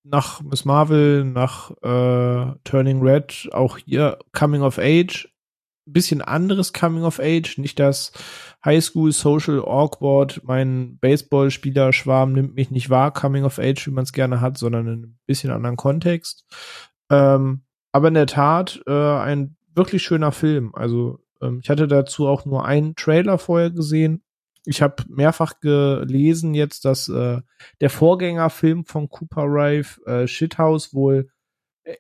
S4: nach Miss Marvel, nach äh, Turning Red, auch hier Coming of Age, bisschen anderes Coming of Age, nicht das High School Social Awkward, mein Baseballspieler Schwarm nimmt mich nicht wahr, Coming of Age, wie man es gerne hat, sondern in ein bisschen anderen Kontext. Ähm, aber in der Tat äh, ein wirklich schöner Film. Also ähm, ich hatte dazu auch nur einen Trailer vorher gesehen ich habe mehrfach gelesen jetzt, dass äh, der Vorgängerfilm von Cooper Rife, äh, Shithouse, wohl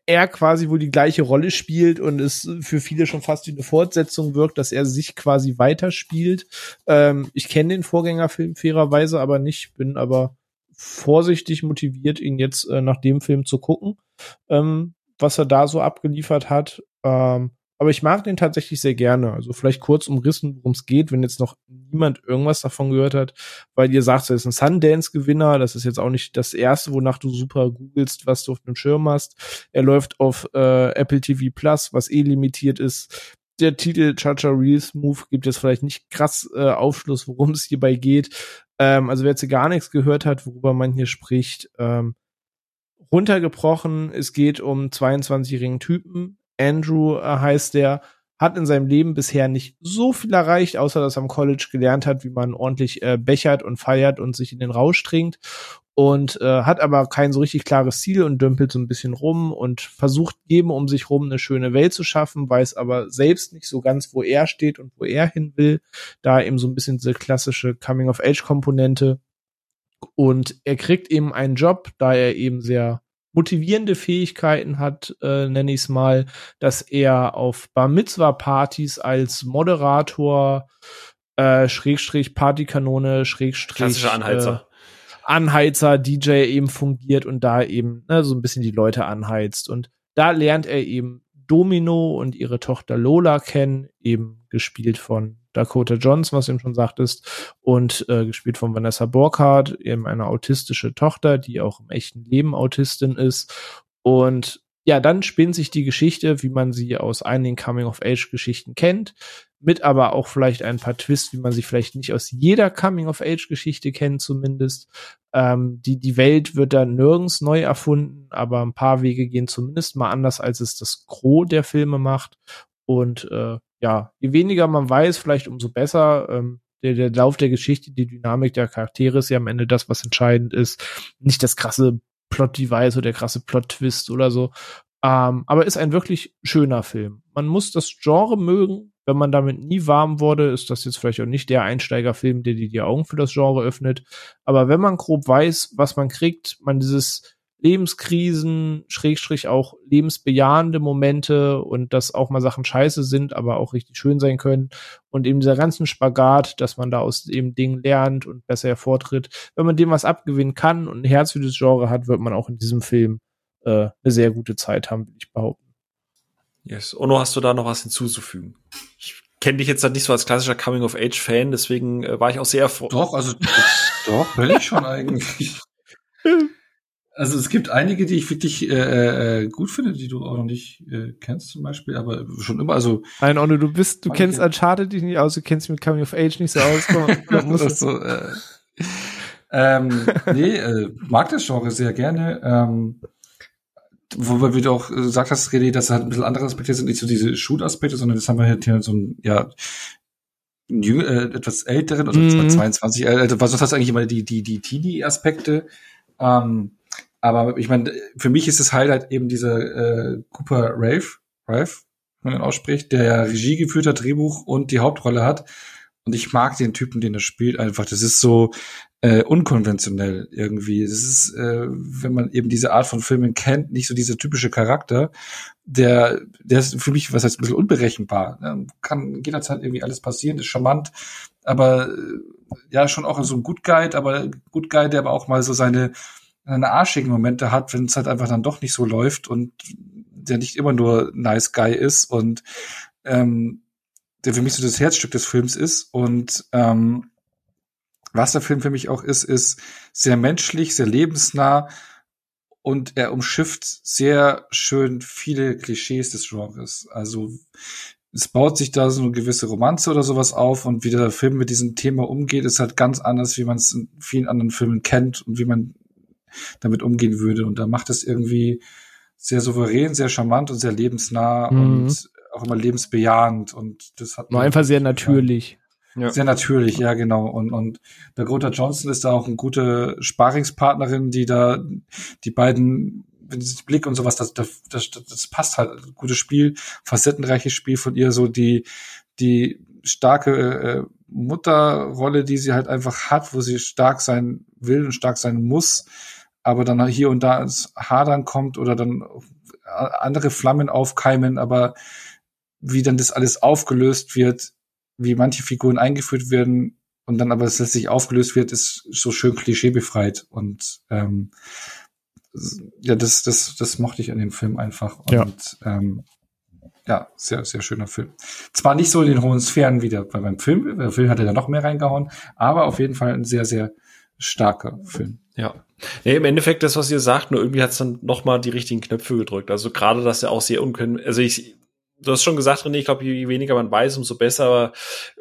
S4: er quasi wohl die gleiche Rolle spielt und es für viele schon fast wie eine Fortsetzung wirkt, dass er sich quasi weiterspielt. Ähm, ich kenne den Vorgängerfilm fairerweise aber nicht, bin aber vorsichtig motiviert, ihn jetzt äh, nach dem Film zu gucken, ähm, was er da so abgeliefert hat. Ähm, aber ich mag den tatsächlich sehr gerne. Also vielleicht kurz umrissen, worum es geht, wenn jetzt noch niemand irgendwas davon gehört hat, weil ihr sagt, er ist ein Sundance-Gewinner. Das ist jetzt auch nicht das erste, wonach du super googelst, was du auf dem Schirm hast. Er läuft auf äh, Apple TV Plus, was eh limitiert ist. Der Titel Chacha Reels Move gibt jetzt vielleicht nicht krass äh, Aufschluss, worum es hierbei geht. Ähm, also wer jetzt gar nichts gehört hat, worüber man hier spricht, ähm, runtergebrochen, es geht um 22-jährigen Typen. Andrew äh, heißt der, hat in seinem Leben bisher nicht so viel erreicht, außer dass er am College gelernt hat, wie man ordentlich äh, bechert und feiert und sich in den Rausch trinkt und äh, hat aber kein so richtig klares Ziel und dümpelt so ein bisschen rum und versucht jedem um sich rum eine schöne Welt zu schaffen, weiß aber selbst nicht so ganz, wo er steht und wo er hin will, da eben so ein bisschen diese klassische Coming-of-Age-Komponente. Und er kriegt eben einen Job, da er eben sehr motivierende Fähigkeiten hat, äh, nenne ich es mal, dass er auf Bar Mitzvah Partys als Moderator äh, Schrägstrich Partykanone Schrägstrich
S1: klassischer Anheizer.
S4: Äh, Anheizer DJ eben fungiert und da eben ne, so ein bisschen die Leute anheizt und da lernt er eben Domino und ihre Tochter Lola kennen, eben gespielt von Dakota Johnson, was eben schon sagtest, und äh, gespielt von Vanessa Borkhardt, eben eine autistische Tochter, die auch im echten Leben Autistin ist. Und ja, dann spinnt sich die Geschichte, wie man sie aus einigen Coming-of-Age-Geschichten kennt, mit aber auch vielleicht ein paar Twists, wie man sie vielleicht nicht aus jeder Coming-of-Age-Geschichte kennt zumindest. Ähm, die, die Welt wird da nirgends neu erfunden, aber ein paar Wege gehen zumindest mal anders, als es das Gros der Filme macht. Und äh, ja, je weniger man weiß, vielleicht umso besser. Ähm, der, der Lauf der Geschichte, die Dynamik der Charaktere ist ja am Ende das, was entscheidend ist. Nicht das krasse Plot-Device oder der krasse Plot-Twist oder so. Ähm, aber ist ein wirklich schöner Film. Man muss das Genre mögen. Wenn man damit nie warm wurde, ist das jetzt vielleicht auch nicht der Einsteigerfilm, der dir die Augen für das Genre öffnet. Aber wenn man grob weiß, was man kriegt, man dieses Lebenskrisen, Schrägstrich auch lebensbejahende Momente und dass auch mal Sachen scheiße sind, aber auch richtig schön sein können. Und eben dieser ganzen Spagat, dass man da aus dem Ding lernt und besser hervortritt. Wenn man dem was abgewinnen kann und ein Herz für das Genre hat, wird man auch in diesem Film äh, eine sehr gute Zeit haben, will ich behaupten.
S1: Yes. Ono, hast du da noch was hinzuzufügen? Ich kenne dich jetzt halt nicht so als klassischer Coming-of-Age-Fan, deswegen äh, war ich auch sehr froh.
S2: Doch, also doch, will ich schon eigentlich. Also es gibt einige, die ich wirklich äh, äh, gut finde, die du auch noch nicht äh, kennst zum Beispiel, aber schon immer, also
S4: Nein, Onno, du bist, du kennst Uncharted dich nicht aus, du kennst mit Coming of Age nicht so aus.
S2: das so, äh, ähm, nee, äh, mag das Genre sehr gerne. Ähm, wobei wie du auch gesagt hast, René, dass halt ein bisschen andere Aspekte sind, nicht so diese Shoot-Aspekte, sondern das haben wir hier so ein, ja, jüng, äh, etwas älteren, oder mm. 22, äh, was heißt eigentlich immer die, die, die Teenie-Aspekte. Ähm, aber ich meine, für mich ist das Highlight eben dieser äh, Cooper Rave, Rave, wenn man ihn ausspricht, der ja Regie geführt hat, Drehbuch und die Hauptrolle hat. Und ich mag den Typen, den er spielt, einfach. Das ist so äh, unkonventionell irgendwie. Das ist, äh, wenn man eben diese Art von Filmen kennt, nicht so dieser typische Charakter, der, der ist für mich, was heißt, ein bisschen unberechenbar. Ne? Kann jederzeit irgendwie alles passieren, ist charmant, aber äh, ja, schon auch so ein Good Guide, aber Good Guide, der aber auch mal so seine seine arschigen Momente hat, wenn es halt einfach dann doch nicht so läuft und der nicht immer nur nice guy ist und ähm, der für mich so das Herzstück des Films ist und ähm, was der Film für mich auch ist, ist sehr menschlich, sehr lebensnah und er umschifft sehr schön viele Klischees des Genres. Also es baut sich da so eine gewisse Romanze oder sowas auf und wie der Film mit diesem Thema umgeht, ist halt ganz anders, wie man es in vielen anderen Filmen kennt und wie man damit umgehen würde. Und da macht es irgendwie sehr souverän, sehr charmant und sehr lebensnah mhm. und auch immer lebensbejahend. Und das hat
S4: nur einfach sehr natürlich.
S2: Ja. Sehr natürlich, ja, genau. Und, und Dakota Johnson ist da auch eine gute Sparingspartnerin, die da die beiden, wenn sie Blick und sowas, das, das, das, das passt halt. Gutes Spiel, facettenreiches Spiel von ihr, so die, die starke äh, Mutterrolle, die sie halt einfach hat, wo sie stark sein will und stark sein muss, aber dann hier und da ins Hadern kommt oder dann andere Flammen aufkeimen, aber wie dann das alles aufgelöst wird, wie manche Figuren eingeführt werden und dann aber es letztlich aufgelöst wird, ist so schön klischeebefreit und ähm, ja, das, das, das mochte ich an dem Film einfach und ja. ähm, ja, sehr, sehr schöner Film. Zwar nicht so in den hohen Sphären wie der, bei meinem Film, der Film hat ja noch mehr reingehauen, aber auf jeden Fall ein sehr, sehr starker Film.
S1: Ja. Nee, im Endeffekt das, was ihr sagt, nur irgendwie hat es dann noch mal die richtigen Knöpfe gedrückt. Also gerade, dass er auch sehr unkönnen, also ich du hast schon gesagt, René, ich glaube, je weniger man weiß, umso besser. Aber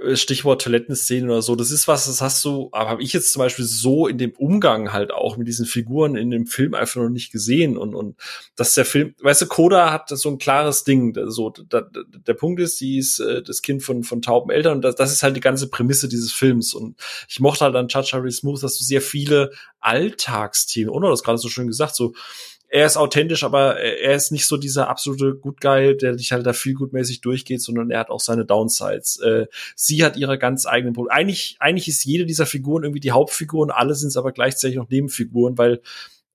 S1: äh, Stichwort Toilettenszenen oder so, das ist was, das hast du, aber habe ich jetzt zum Beispiel so in dem Umgang halt auch mit diesen Figuren in dem Film einfach noch nicht gesehen. Und, und dass der Film, weißt du, Koda hat so ein klares Ding. So, da, der Punkt ist, sie ist äh, das Kind von, von tauben Eltern und das, das ist halt die ganze Prämisse dieses Films. Und ich mochte halt an Chacha Smooth, dass du sehr viele Alltagsthemen, oder? Das gerade so schön gesagt, so er ist authentisch, aber er ist nicht so dieser absolute Good Guy, der dich halt da viel gutmäßig durchgeht, sondern er hat auch seine Downsides. Äh, sie hat ihre ganz eigenen Probleme. Eigentlich, eigentlich ist jede dieser Figuren irgendwie die Hauptfigur und alle sind es aber gleichzeitig noch Nebenfiguren, weil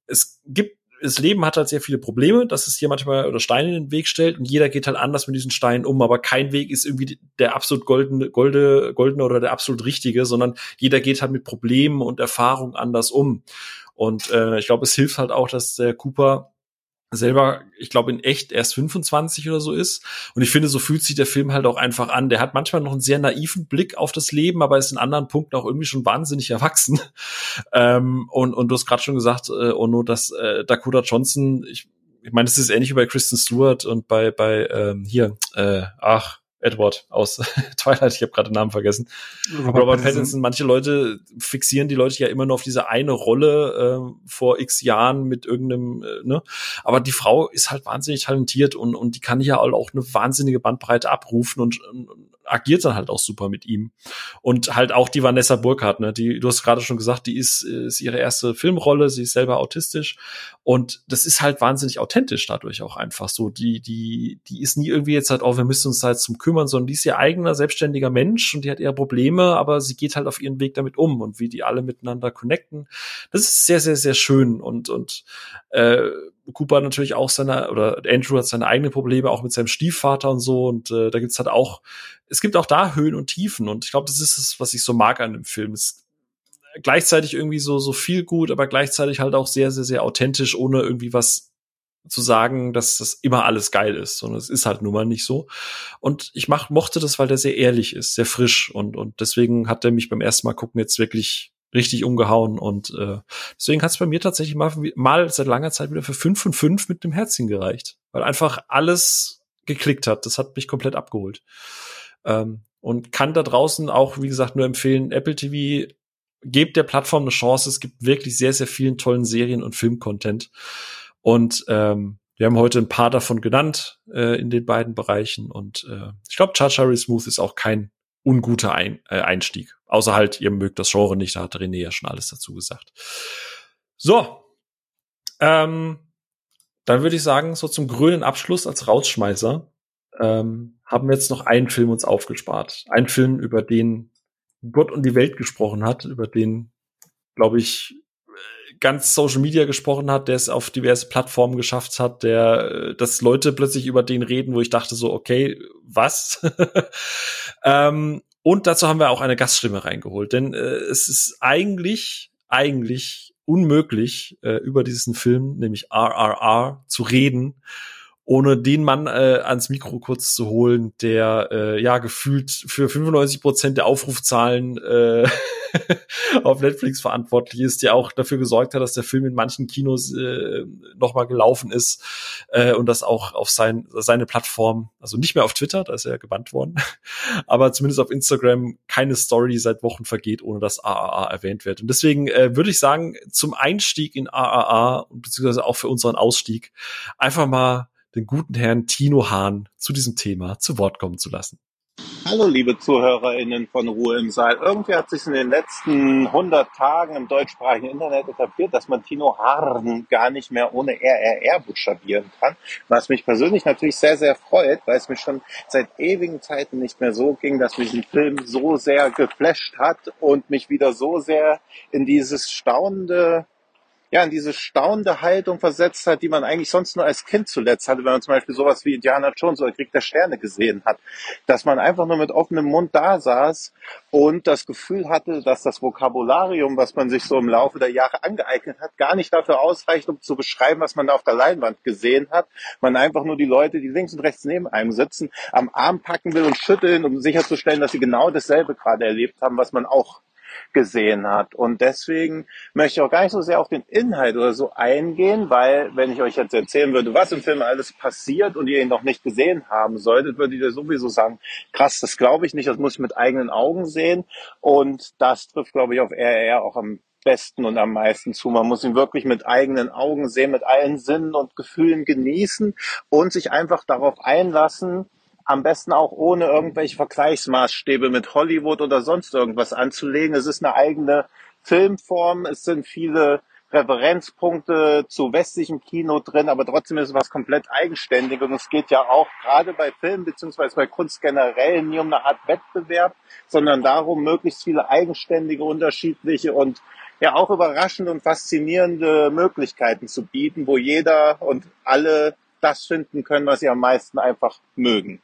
S1: es gibt das Leben hat halt sehr viele Probleme, dass es hier manchmal oder Steine in den Weg stellt und jeder geht halt anders mit diesen Steinen um, aber kein Weg ist irgendwie der absolut goldene, golde, goldene oder der absolut richtige, sondern jeder geht halt mit Problemen und Erfahrungen anders um. Und äh, ich glaube, es hilft halt auch, dass der Cooper selber, ich glaube, in echt erst 25 oder so ist. Und ich finde, so fühlt sich der Film halt auch einfach an. Der hat manchmal noch einen sehr naiven Blick auf das Leben, aber ist in anderen Punkten auch irgendwie schon wahnsinnig erwachsen. ähm, und, und du hast gerade schon gesagt, äh, Ono, dass äh, Dakota Johnson, ich, ich meine, das ist ähnlich wie bei Kristen Stewart und bei, bei ähm, hier, äh, ach, Edward aus Twilight, ich habe gerade den Namen vergessen. Robert, Robert Pattinson. Manche Leute fixieren die Leute ja immer nur auf diese eine Rolle äh, vor x Jahren mit irgendeinem, äh, ne? Aber die Frau ist halt wahnsinnig talentiert und, und die kann ja auch eine wahnsinnige Bandbreite abrufen und, und agiert dann halt auch super mit ihm. Und halt auch die Vanessa Burkhardt, ne? Die, du hast gerade schon gesagt, die ist, ist ihre erste Filmrolle, sie ist selber autistisch und das ist halt wahnsinnig authentisch dadurch auch einfach so. Die, die, die ist nie irgendwie jetzt halt, oh, wir müssen uns da jetzt zum kümmern, sondern die ist ihr eigener selbstständiger Mensch und die hat eher Probleme, aber sie geht halt auf ihren Weg damit um und wie die alle miteinander connecten. Das ist sehr, sehr, sehr schön und, und äh, Cooper natürlich auch seine, oder Andrew hat seine eigenen Probleme, auch mit seinem Stiefvater und so. Und äh, da gibt's halt auch, es gibt auch da Höhen und Tiefen. Und ich glaube, das ist es, was ich so mag an dem Film. Es gleichzeitig irgendwie so, so viel gut, aber gleichzeitig halt auch sehr, sehr, sehr authentisch, ohne irgendwie was zu sagen, dass das immer alles geil ist, sondern es ist halt nun mal nicht so. Und ich mach, mochte das, weil der sehr ehrlich ist, sehr frisch und, und deswegen hat er mich beim ersten Mal gucken jetzt wirklich richtig umgehauen und äh, deswegen hat es bei mir tatsächlich mal, mal seit langer Zeit wieder für fünf von fünf mit dem Herzchen gereicht, weil einfach alles geklickt hat. Das hat mich komplett abgeholt. Ähm, und kann da draußen auch, wie gesagt, nur empfehlen, Apple TV, gebt der Plattform eine Chance. Es gibt wirklich sehr, sehr vielen tollen Serien und Filmcontent. Und ähm, wir haben heute ein paar davon genannt äh, in den beiden Bereichen. Und äh, ich glaube, Charchari Smooth ist auch kein unguter Ein äh, Einstieg. Außer halt, ihr mögt das Genre nicht, da hat René ja schon alles dazu gesagt. So. Ähm, dann würde ich sagen, so zum grünen Abschluss als Rausschmeißer ähm, haben wir jetzt noch einen Film uns aufgespart. Ein Film, über den Gott und die Welt gesprochen hat, über den, glaube ich, ganz Social Media gesprochen hat, der es auf diverse Plattformen geschafft hat, der, äh, dass Leute plötzlich über den reden, wo ich dachte so, okay, was? ähm, und dazu haben wir auch eine Gaststimme reingeholt, denn äh, es ist eigentlich, eigentlich unmöglich, äh, über diesen Film, nämlich RRR, zu reden, ohne den Mann äh, ans Mikro kurz zu holen, der äh, ja gefühlt für 95 Prozent der Aufrufzahlen äh, auf Netflix verantwortlich ist, der auch dafür gesorgt hat, dass der Film in manchen Kinos äh, nochmal gelaufen ist äh, und das auch auf sein, seine Plattform, also nicht mehr auf Twitter, da ist er gebannt worden, aber zumindest auf Instagram keine Story seit Wochen vergeht, ohne dass AAA erwähnt wird. Und deswegen äh, würde ich sagen, zum Einstieg in AAA beziehungsweise auch für unseren Ausstieg einfach mal den guten Herrn Tino Hahn zu diesem Thema zu Wort kommen zu lassen.
S5: Hallo, liebe ZuhörerInnen von Ruhe im Saal. Irgendwie hat sich in den letzten 100 Tagen im deutschsprachigen Internet etabliert, dass man Tino Harn gar nicht mehr ohne RRR buchstabieren kann. Was mich persönlich natürlich sehr, sehr freut, weil es mich schon seit ewigen Zeiten nicht mehr so ging, dass mich ein Film so sehr geflasht hat und mich wieder so sehr in dieses staunende ja, in diese staunende Haltung versetzt hat, die man eigentlich sonst nur als Kind zuletzt hatte, wenn man zum Beispiel sowas wie Indiana Jones oder Krieg der Sterne gesehen hat. Dass man einfach nur mit offenem Mund da saß und das Gefühl hatte, dass das Vokabularium, was man sich so im Laufe der Jahre angeeignet hat, gar nicht dafür ausreicht, um zu beschreiben, was man da auf der Leinwand gesehen hat. Man einfach nur die Leute, die links und rechts neben einem sitzen, am Arm packen will und schütteln, um sicherzustellen, dass sie genau dasselbe gerade erlebt haben, was man auch gesehen hat. Und deswegen möchte ich auch gar nicht so sehr auf den Inhalt oder so eingehen, weil wenn ich euch jetzt erzählen würde, was im Film alles passiert und ihr ihn noch nicht gesehen haben solltet, würdet ihr sowieso sagen, krass, das glaube ich nicht, das muss ich mit eigenen Augen sehen. Und das trifft, glaube ich, auf RR auch am besten und am meisten zu. Man muss ihn wirklich mit eigenen Augen sehen, mit allen Sinnen und Gefühlen genießen und sich einfach darauf einlassen, am besten auch ohne irgendwelche Vergleichsmaßstäbe mit Hollywood oder sonst irgendwas anzulegen. Es ist eine eigene Filmform, es sind viele Referenzpunkte zu westlichem Kino drin, aber trotzdem ist es was komplett eigenständig und es geht ja auch gerade bei Film beziehungsweise bei Kunst generell nie um eine Art Wettbewerb, sondern darum, möglichst viele eigenständige, unterschiedliche und ja auch überraschende und faszinierende Möglichkeiten zu bieten, wo jeder und alle das finden können, was sie am meisten einfach mögen.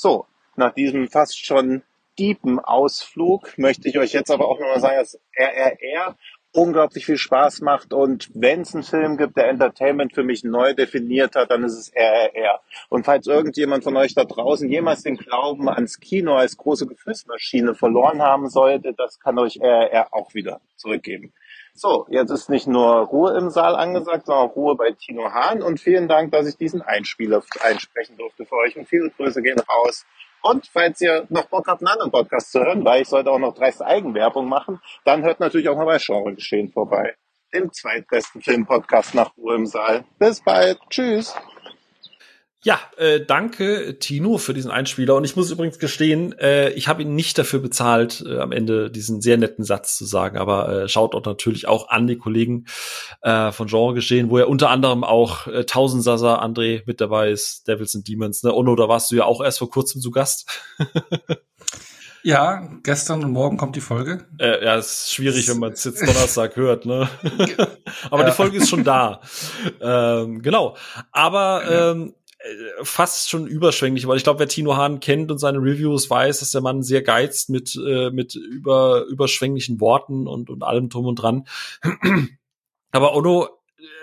S5: So, nach diesem fast schon deepen Ausflug möchte ich euch jetzt aber auch nochmal sagen, dass RRR unglaublich viel Spaß macht. Und wenn es einen Film gibt, der Entertainment für mich neu definiert hat, dann ist es RRR. Und falls irgendjemand von euch da draußen jemals den Glauben ans Kino als große Gefühlsmaschine verloren haben sollte, das kann euch RRR auch wieder zurückgeben. So, jetzt ist nicht nur Ruhe im Saal angesagt, sondern auch Ruhe bei Tino Hahn. Und vielen Dank, dass ich diesen Einspieler einsprechen durfte für euch. Und viele Grüße gehen raus und falls ihr noch Bock habt, einen anderen Podcast zu hören, weil ich sollte auch noch dreiste Eigenwerbung machen, dann hört natürlich auch mal bei Genre Geschehen vorbei. Dem zweitbesten Filmpodcast nach Ruhe im Saal. Bis bald. Tschüss.
S1: Ja, äh, danke Tino für diesen Einspieler. Und ich muss übrigens gestehen, äh, ich habe ihn nicht dafür bezahlt, äh, am Ende diesen sehr netten Satz zu sagen. Aber äh, schaut dort natürlich auch an die Kollegen äh, von Genre geschehen, wo ja unter anderem auch äh, Tausendsasa André mit dabei ist, Devils and Demons. Ne? Ono, da warst du ja auch erst vor kurzem zu Gast.
S2: Ja, gestern und morgen kommt die Folge.
S1: Äh, ja, ist schwierig, wenn man es jetzt Donnerstag hört, ne? Aber ja. die Folge ist schon da. Ähm, genau. Aber ähm, äh, fast schon überschwänglich, weil ich glaube, wer Tino Hahn kennt und seine Reviews weiß, dass der Mann sehr geizt mit äh, mit über überschwänglichen Worten und und allem drum und dran. Aber Ono,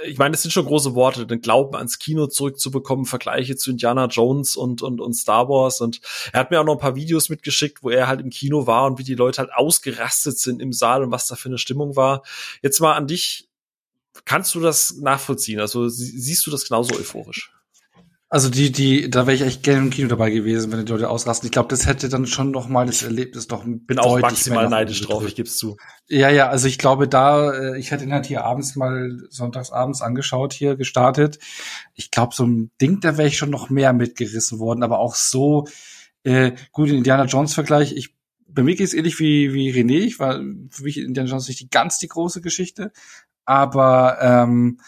S1: äh, ich meine, das sind schon große Worte, den Glauben ans Kino zurückzubekommen, Vergleiche zu Indiana Jones und und und Star Wars und er hat mir auch noch ein paar Videos mitgeschickt, wo er halt im Kino war und wie die Leute halt ausgerastet sind im Saal und was da für eine Stimmung war. Jetzt mal an dich, kannst du das nachvollziehen? Also siehst du das genauso euphorisch?
S2: Also die, die, da wäre ich echt gerne im Kino dabei gewesen, wenn die Leute ausrasten. Ich glaube, das hätte dann schon noch mal das Erlebnis doch
S1: Bin auch maximal neidisch drauf, ich gebe zu.
S2: Ja, ja, also ich glaube da, äh, ich hätte ihn halt hier abends mal, sonntags abends angeschaut, hier gestartet. Ich glaube, so ein Ding, da wäre ich schon noch mehr mitgerissen worden, aber auch so, äh, gut, in Indiana Jones Vergleich, ich, bei mir geht es ähnlich wie, wie René, ich war für mich Indiana Jones nicht die ganz die große Geschichte, aber ähm,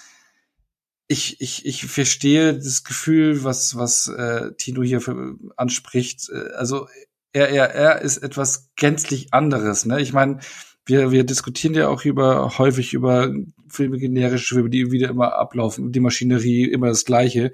S2: ich, ich, ich verstehe das Gefühl, was, was äh, Tino hier für, anspricht. Äh, also RRR ist etwas gänzlich anderes. Ne? Ich meine, wir, wir diskutieren ja auch über häufig über Filme generisch, Filme, die wieder immer ablaufen, die Maschinerie immer das Gleiche.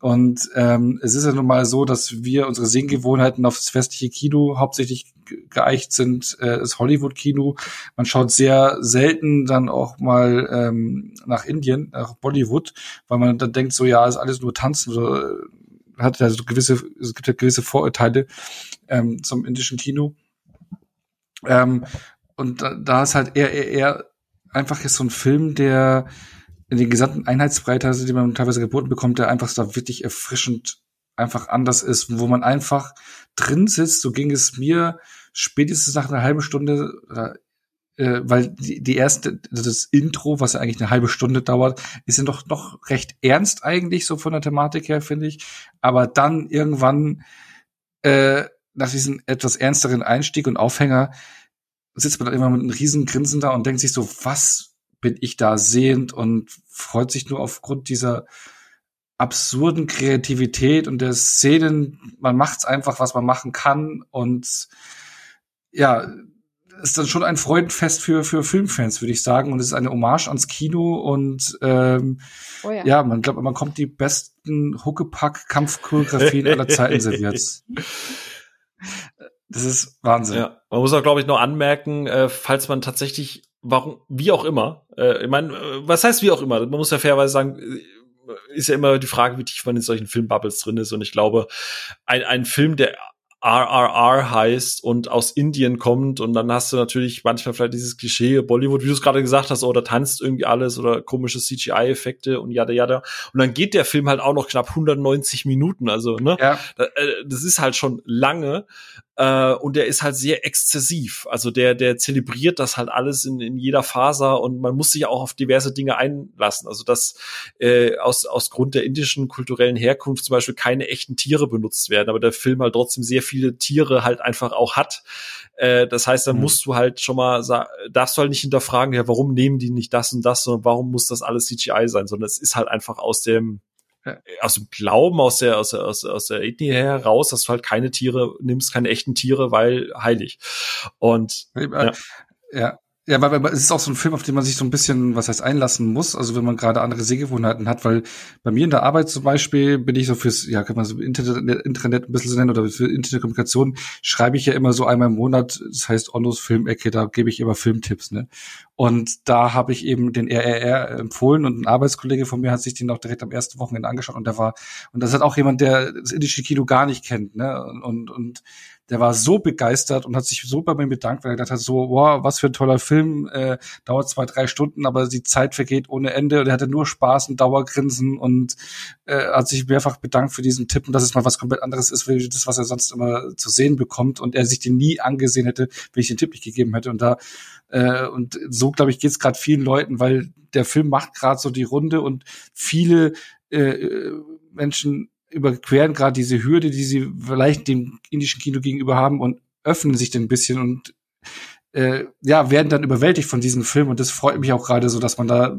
S2: Und ähm, es ist ja nun mal so, dass wir unsere Sehgewohnheiten auf das westliche Kino hauptsächlich geeicht sind, äh, das Hollywood-Kino. Man schaut sehr selten dann auch mal ähm, nach Indien, nach Bollywood, weil man dann denkt, so ja, ist alles nur Tanzen oder äh, hat ja so gewisse, es gibt ja gewisse Vorurteile ähm, zum indischen Kino. Ähm, und da, da ist halt eher, eher, eher einfach jetzt so ein Film, der in den gesamten Einheitsbreite, die man teilweise geboten bekommt, der einfach da wirklich erfrischend einfach anders ist, wo man einfach drin sitzt. So ging es mir spätestens nach einer halben Stunde, äh, weil die, die erste, das Intro, was ja eigentlich eine halbe Stunde dauert, ist ja doch noch recht ernst eigentlich so von der Thematik her, finde ich. Aber dann irgendwann äh, nach diesem etwas ernsteren Einstieg und Aufhänger sitzt man dann immer mit einem riesen Grinsen da und denkt sich so, was bin ich da sehend und freut sich nur aufgrund dieser absurden Kreativität und der Szenen. Man macht's einfach, was man machen kann und ja, ist dann schon ein Freudenfest für für Filmfans, würde ich sagen. Und es ist eine Hommage ans Kino und ähm, oh ja. ja. man glaubt, man kommt die besten Huckepack-Kampfchoreografien aller Zeiten serviert. Das ist Wahnsinn. Ja,
S1: man muss auch, glaube ich, noch anmerken, äh, falls man tatsächlich, warum, wie auch immer, äh, ich meine, äh, was heißt wie auch immer? Man muss ja fairerweise sagen, ist ja immer die Frage, wie tief man in solchen Filmbubbles drin ist. Und ich glaube, ein, ein Film, der RRR heißt und aus Indien kommt und dann hast du natürlich manchmal vielleicht dieses Klischee Bollywood, wie du es gerade gesagt hast, oder tanzt irgendwie alles oder komische CGI-Effekte und jada jada. Und dann geht der Film halt auch noch knapp 190 Minuten, also ne, ja. Äh, das ist halt schon lange äh, und der ist halt sehr exzessiv. Also der, der zelebriert das halt alles in, in jeder Faser und man muss sich auch auf diverse Dinge einlassen. Also dass äh, aus, aus Grund der indischen kulturellen Herkunft zum Beispiel keine echten Tiere benutzt werden, aber der Film halt trotzdem sehr viele Tiere halt einfach auch hat. Äh, das heißt, dann mhm. musst du halt schon mal, darfst du halt nicht hinterfragen, ja, warum nehmen die nicht das und das, sondern warum muss das alles CGI sein, sondern es ist halt einfach aus dem. Aus dem Glauben, aus der, aus der, aus, aus der Ethnie heraus, dass du halt keine Tiere nimmst, keine echten Tiere, weil heilig. Und
S2: ja. ja. Ja, weil, weil es ist auch so ein Film, auf den man sich so ein bisschen, was heißt, einlassen muss. Also wenn man gerade andere Sehgewohnheiten hat, weil bei mir in der Arbeit zum Beispiel bin ich so fürs, ja, kann man so Internet, Internet ein bisschen so nennen oder für Internetkommunikation schreibe ich ja immer so einmal im Monat, das heißt Onnos Filmecke, da gebe ich immer Filmtipps, ne? Und da habe ich eben den RRR empfohlen und ein Arbeitskollege von mir hat sich den auch direkt am ersten Wochenende angeschaut und der war, und das hat auch jemand, der das indische Kino gar nicht kennt, ne? Und, und der war so begeistert und hat sich so bei mir bedankt, weil er gedacht hat, so, wow, was für ein toller Film, äh, dauert zwei, drei Stunden, aber die Zeit vergeht ohne Ende und er hatte nur Spaß und Dauergrinsen und äh, hat sich mehrfach bedankt für diesen Tipp und dass es mal was komplett anderes ist, wie das, was er sonst immer zu sehen bekommt und er sich den nie angesehen hätte, wenn ich den Tipp nicht gegeben hätte. Und da äh, und so, glaube ich, geht es gerade vielen Leuten, weil der Film macht gerade so die Runde und viele äh, Menschen überqueren gerade diese Hürde, die sie vielleicht dem indischen Kino gegenüber haben und öffnen sich ein bisschen und äh, ja, werden dann überwältigt von diesem Film. Und das freut mich auch gerade so, dass man da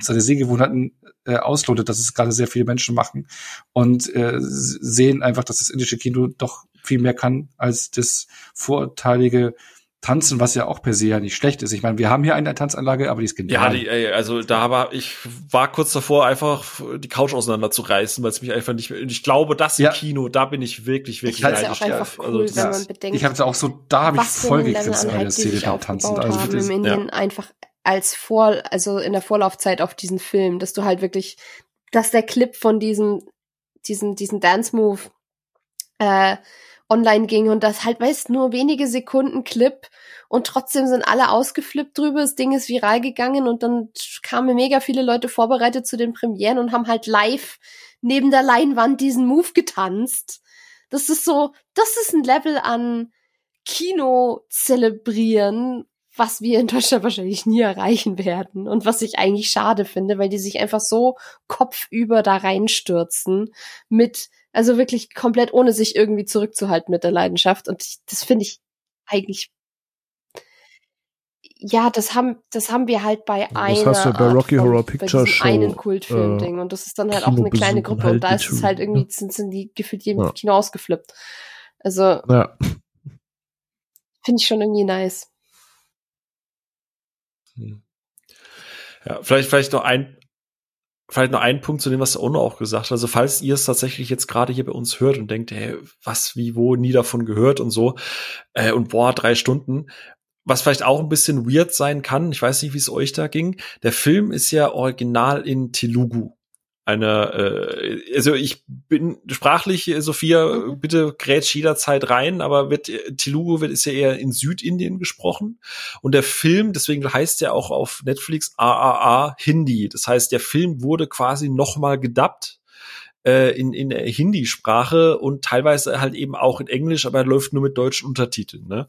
S2: seine Sehgewohnheiten äh, auslotet, dass es gerade sehr viele Menschen machen und äh, sehen einfach, dass das indische Kino doch viel mehr kann als das vorteilige Tanzen, was ja auch per se ja nicht schlecht ist. Ich meine, wir haben hier eine Tanzanlage, aber die ist
S1: genial. Ja, die, also da war ich war kurz davor, einfach die Couch auseinanderzureißen, weil es mich einfach nicht. Ich glaube, das ja. im Kino, da bin ich wirklich, wirklich. Ich
S3: halte es auch einfach cool, also, wenn man bedenkt.
S2: Ich habe es auch so, da habe ich voll gegrinst bei der Szene beim Tanzen.
S3: Also haben im Indien ja. einfach als vor, also in der Vorlaufzeit auf diesen Film, dass du halt wirklich, dass der Clip von diesem, diesen, diesen Dance Move äh, online ging und das halt, weißt, nur wenige Sekunden Clip und trotzdem sind alle ausgeflippt drüber. Das Ding ist viral gegangen und dann kamen mega viele Leute vorbereitet zu den Premieren und haben halt live neben der Leinwand diesen Move getanzt. Das ist so, das ist ein Level an Kino zelebrieren, was wir in Deutschland wahrscheinlich nie erreichen werden und was ich eigentlich schade finde, weil die sich einfach so kopfüber da reinstürzen mit also wirklich komplett ohne sich irgendwie zurückzuhalten mit der Leidenschaft. Und ich, das finde ich eigentlich ja, das haben, das haben wir halt bei das einer. Das hast du
S4: bei Rocky Horror Picture Show.
S3: einen Kultfilm-Ding. Äh, und das ist dann halt auch eine kleine Gruppe. Halt und da ist es halt irgendwie, sind, sind die gefühlt jedem ja. Kino ausgeflippt. Also. Ja. Finde ich schon irgendwie nice.
S1: Hm. Ja, vielleicht, vielleicht noch ein, vielleicht noch ein Punkt zu dem, was Ono auch gesagt hat. Also falls ihr es tatsächlich jetzt gerade hier bei uns hört und denkt, hey, was, wie, wo, nie davon gehört und so, äh, und boah, drei Stunden, was vielleicht auch ein bisschen weird sein kann, ich weiß nicht, wie es euch da ging. Der Film ist ja original in Telugu eine, äh, also ich bin sprachlich, Sophia, mhm. bitte grätsch jederzeit rein, aber wird Telugu wird ist ja eher in Südindien gesprochen und der Film, deswegen heißt er auch auf Netflix AAA Hindi. Das heißt, der Film wurde quasi nochmal gedubbt äh, in, in Hindi-Sprache und teilweise halt eben auch in Englisch, aber er läuft nur mit deutschen Untertiteln. Ne?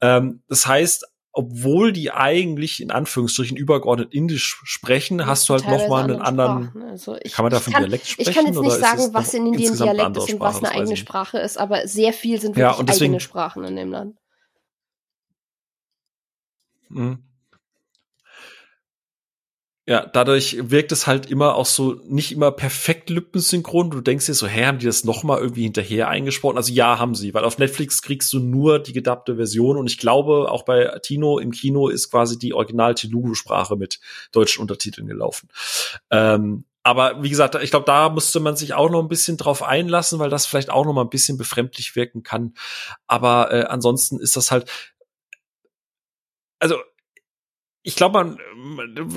S1: Ähm, das heißt, obwohl die eigentlich in Anführungsstrichen übergeordnet Indisch sprechen, hast du halt noch mal einen anderen. Also ich, kann man davon Dialekt sprechen?
S3: Ich kann jetzt nicht sagen, was in Indien Dialekt ist und was eine eigene Sprache ist, aber sehr viel sind wirklich ja, deswegen, eigene Sprachen in dem Land.
S1: Mhm. Ja, dadurch wirkt es halt immer auch so nicht immer perfekt lippensynchron. Du denkst dir so, hä, haben die das noch mal irgendwie hinterher eingesprochen? Also ja, haben sie, weil auf Netflix kriegst du nur die gedappte Version und ich glaube, auch bei Tino im Kino ist quasi die Original Telugu-Sprache mit deutschen Untertiteln gelaufen. Ähm, aber wie gesagt, ich glaube, da musste man sich auch noch ein bisschen drauf einlassen, weil das vielleicht auch noch mal ein bisschen befremdlich wirken kann. Aber äh, ansonsten ist das halt, also ich glaube,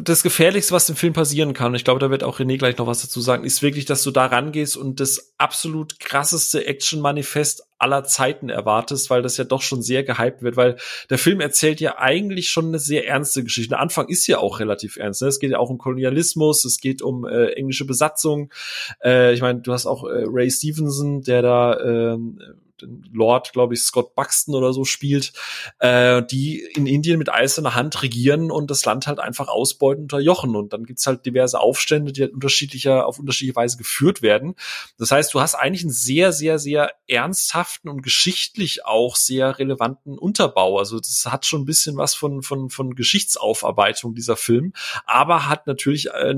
S1: das Gefährlichste, was im Film passieren kann, ich glaube, da wird auch René gleich noch was dazu sagen, ist wirklich, dass du da rangehst und das absolut krasseste Action-Manifest aller Zeiten erwartest, weil das ja doch schon sehr gehypt wird, weil der Film erzählt ja eigentlich schon eine sehr ernste Geschichte. Der Anfang ist ja auch relativ ernst. Ne? Es geht ja auch um Kolonialismus, es geht um äh, englische Besatzung. Äh, ich meine, du hast auch äh, Ray Stevenson, der da äh, Lord, glaube ich, Scott Buxton oder so spielt, äh, die in Indien mit eiserner Hand regieren und das Land halt einfach ausbeuten, unterjochen. Und dann gibt's halt diverse Aufstände, die halt unterschiedlicher, auf unterschiedliche Weise geführt werden. Das heißt, du hast eigentlich einen sehr, sehr, sehr ernsthaften und geschichtlich auch sehr relevanten Unterbau. Also das hat schon ein bisschen was von, von, von Geschichtsaufarbeitung, dieser Film, aber hat natürlich äh,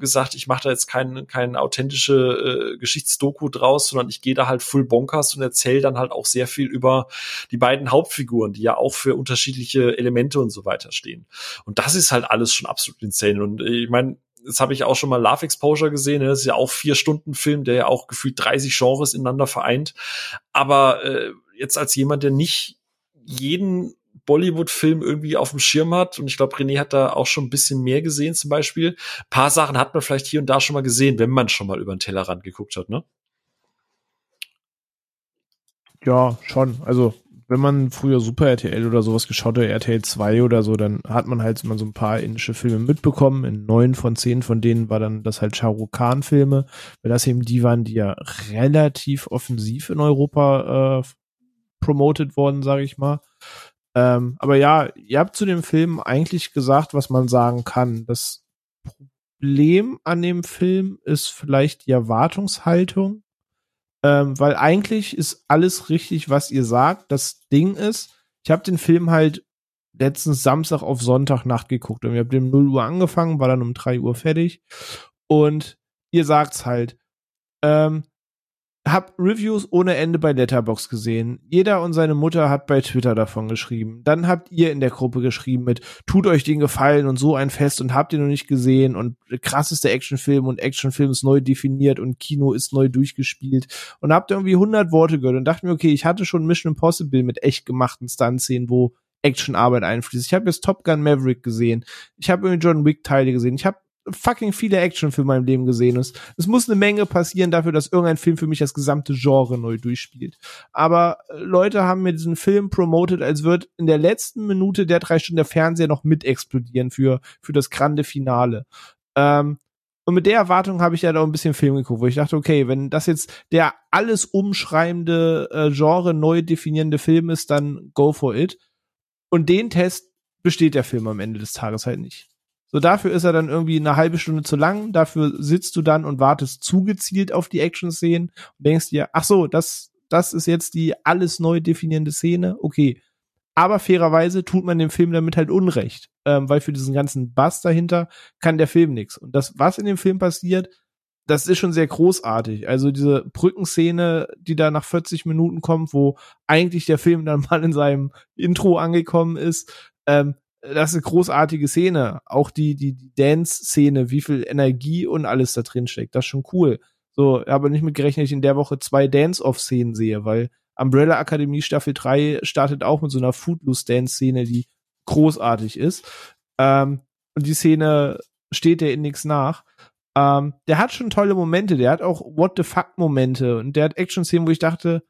S1: gesagt, ich mache da jetzt kein, kein authentische äh, Geschichtsdoku draus, sondern ich gehe da halt full bonkers und erzähle dann halt auch sehr viel über die beiden Hauptfiguren, die ja auch für unterschiedliche Elemente und so weiter stehen. Und das ist halt alles schon absolut insane. Und äh, ich meine, das habe ich auch schon mal Love Exposure gesehen. Ne? Das ist ja auch vier Stunden Film, der ja auch gefühlt 30 Genres ineinander vereint. Aber äh, jetzt als jemand, der nicht jeden Bollywood-Film irgendwie auf dem Schirm hat. Und ich glaube, René hat da auch schon ein bisschen mehr gesehen zum Beispiel. Ein paar Sachen hat man vielleicht hier und da schon mal gesehen, wenn man schon mal über den Tellerrand geguckt hat, ne?
S4: Ja, schon. Also, wenn man früher Super RTL oder sowas geschaut hat, RTL 2 oder so, dann hat man halt immer so ein paar indische Filme mitbekommen. In neun von zehn von denen war dann das halt Shah Rukh Khan Filme, weil das eben die waren, die ja relativ offensiv in Europa äh, promoted worden, sage ich mal. Ähm, aber ja, ihr habt zu dem Film eigentlich gesagt, was man sagen kann. Das Problem an dem Film ist vielleicht die Erwartungshaltung. Ähm, weil eigentlich ist alles richtig, was ihr sagt. Das Ding ist, ich habe den Film halt letztens Samstag auf Sonntagnacht geguckt und wir haben um 0 Uhr angefangen, war dann um 3 Uhr fertig. Und ihr sagt's halt, ähm, hab Reviews ohne Ende bei Letterbox gesehen. Jeder und seine Mutter hat bei Twitter davon geschrieben. Dann habt ihr in der Gruppe geschrieben mit tut euch den Gefallen und so ein Fest und habt ihr noch nicht gesehen und krasseste Actionfilm und Actionfilm ist neu definiert und Kino ist neu durchgespielt und habt irgendwie 100 Worte gehört und dachte mir, okay, ich hatte schon Mission Impossible mit echt gemachten Stunt-Szenen, wo Actionarbeit einfließt. Ich habe jetzt Top Gun Maverick gesehen. Ich habe irgendwie John Wick Teile gesehen. Ich habe fucking viele Actionfilme in meinem Leben gesehen. Es, es muss eine Menge passieren dafür, dass irgendein Film für mich das gesamte Genre neu durchspielt. Aber äh, Leute haben mir diesen Film promoted, als wird in der letzten Minute der drei Stunden der Fernseher noch mit explodieren für, für das grande Finale. Ähm, und mit der Erwartung habe ich ja da ein bisschen Film geguckt, wo ich dachte, okay, wenn das jetzt der alles umschreibende, äh, Genre neu definierende Film ist, dann go for it. Und den Test besteht der Film am Ende des Tages halt nicht. So, dafür ist er dann irgendwie eine halbe Stunde zu lang. Dafür sitzt du dann und wartest zugezielt auf die Action-Szenen und denkst dir, ach so, das, das ist jetzt die alles neu definierende Szene. Okay. Aber fairerweise tut man dem Film damit halt Unrecht, ähm, weil für diesen ganzen Bass dahinter kann der Film nichts. Und das, was in dem Film passiert, das ist schon sehr großartig. Also diese Brückenszene, die da nach 40 Minuten kommt, wo eigentlich der Film dann mal in seinem Intro angekommen ist, ähm, das ist eine großartige Szene. Auch die, die, Dance-Szene, wie viel Energie und alles da drin steckt. Das ist schon cool. So, aber nicht mit gerechnet, ich in der Woche zwei Dance-Off-Szenen sehe, weil Umbrella Akademie Staffel 3 startet auch mit so einer Footloose-Dance-Szene, die großartig ist. Ähm, und die Szene steht der in nichts nach. Ähm, der hat schon tolle Momente, der hat auch What the fuck-Momente und der hat Action-Szenen, wo ich dachte,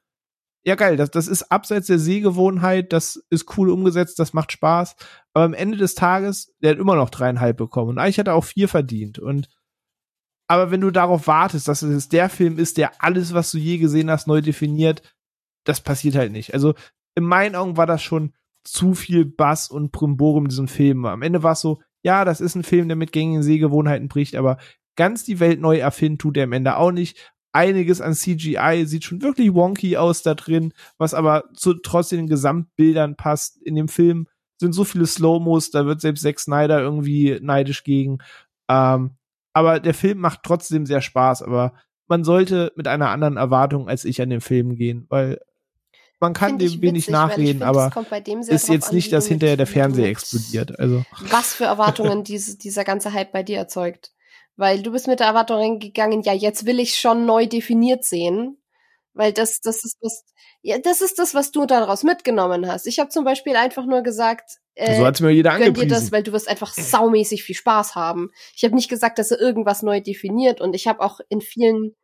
S4: ja geil, das, das ist abseits der Sehgewohnheit, das ist cool umgesetzt, das macht Spaß. Aber am Ende des Tages, der hat immer noch dreieinhalb bekommen. Und eigentlich hat er auch vier verdient. Und aber wenn du darauf wartest, dass es der Film ist, der alles, was du je gesehen hast, neu definiert, das passiert halt nicht. Also in meinen Augen war das schon zu viel Bass und Primborium in diesem Film. Am Ende war es so, ja, das ist ein Film, der mit gängigen Sehgewohnheiten bricht, aber ganz die Welt neu erfinden tut er am Ende auch nicht einiges an CGI, sieht schon wirklich wonky aus da drin, was aber zu trotzdem den Gesamtbildern passt. In dem Film sind so viele Slow-Mos, da wird selbst Zack Snyder irgendwie neidisch gegen. Ähm, aber der Film macht trotzdem sehr Spaß, aber man sollte mit einer anderen Erwartung als ich an den Film gehen, weil man kann dem witzig, wenig nachreden, find, aber ist jetzt nicht, dass hinterher der Fernseher explodiert. Also
S3: was für Erwartungen diese, dieser ganze Hype bei dir erzeugt? Weil du bist mit der Erwartung gegangen, ja, jetzt will ich schon neu definiert sehen. Weil das, das ist das, ja, das ist das, was du daraus mitgenommen hast. Ich habe zum Beispiel einfach nur gesagt, äh,
S4: so hat's mir jeder
S3: gönn dir das, weil du wirst einfach saumäßig viel Spaß haben. Ich habe nicht gesagt, dass er irgendwas neu definiert und ich habe auch in vielen,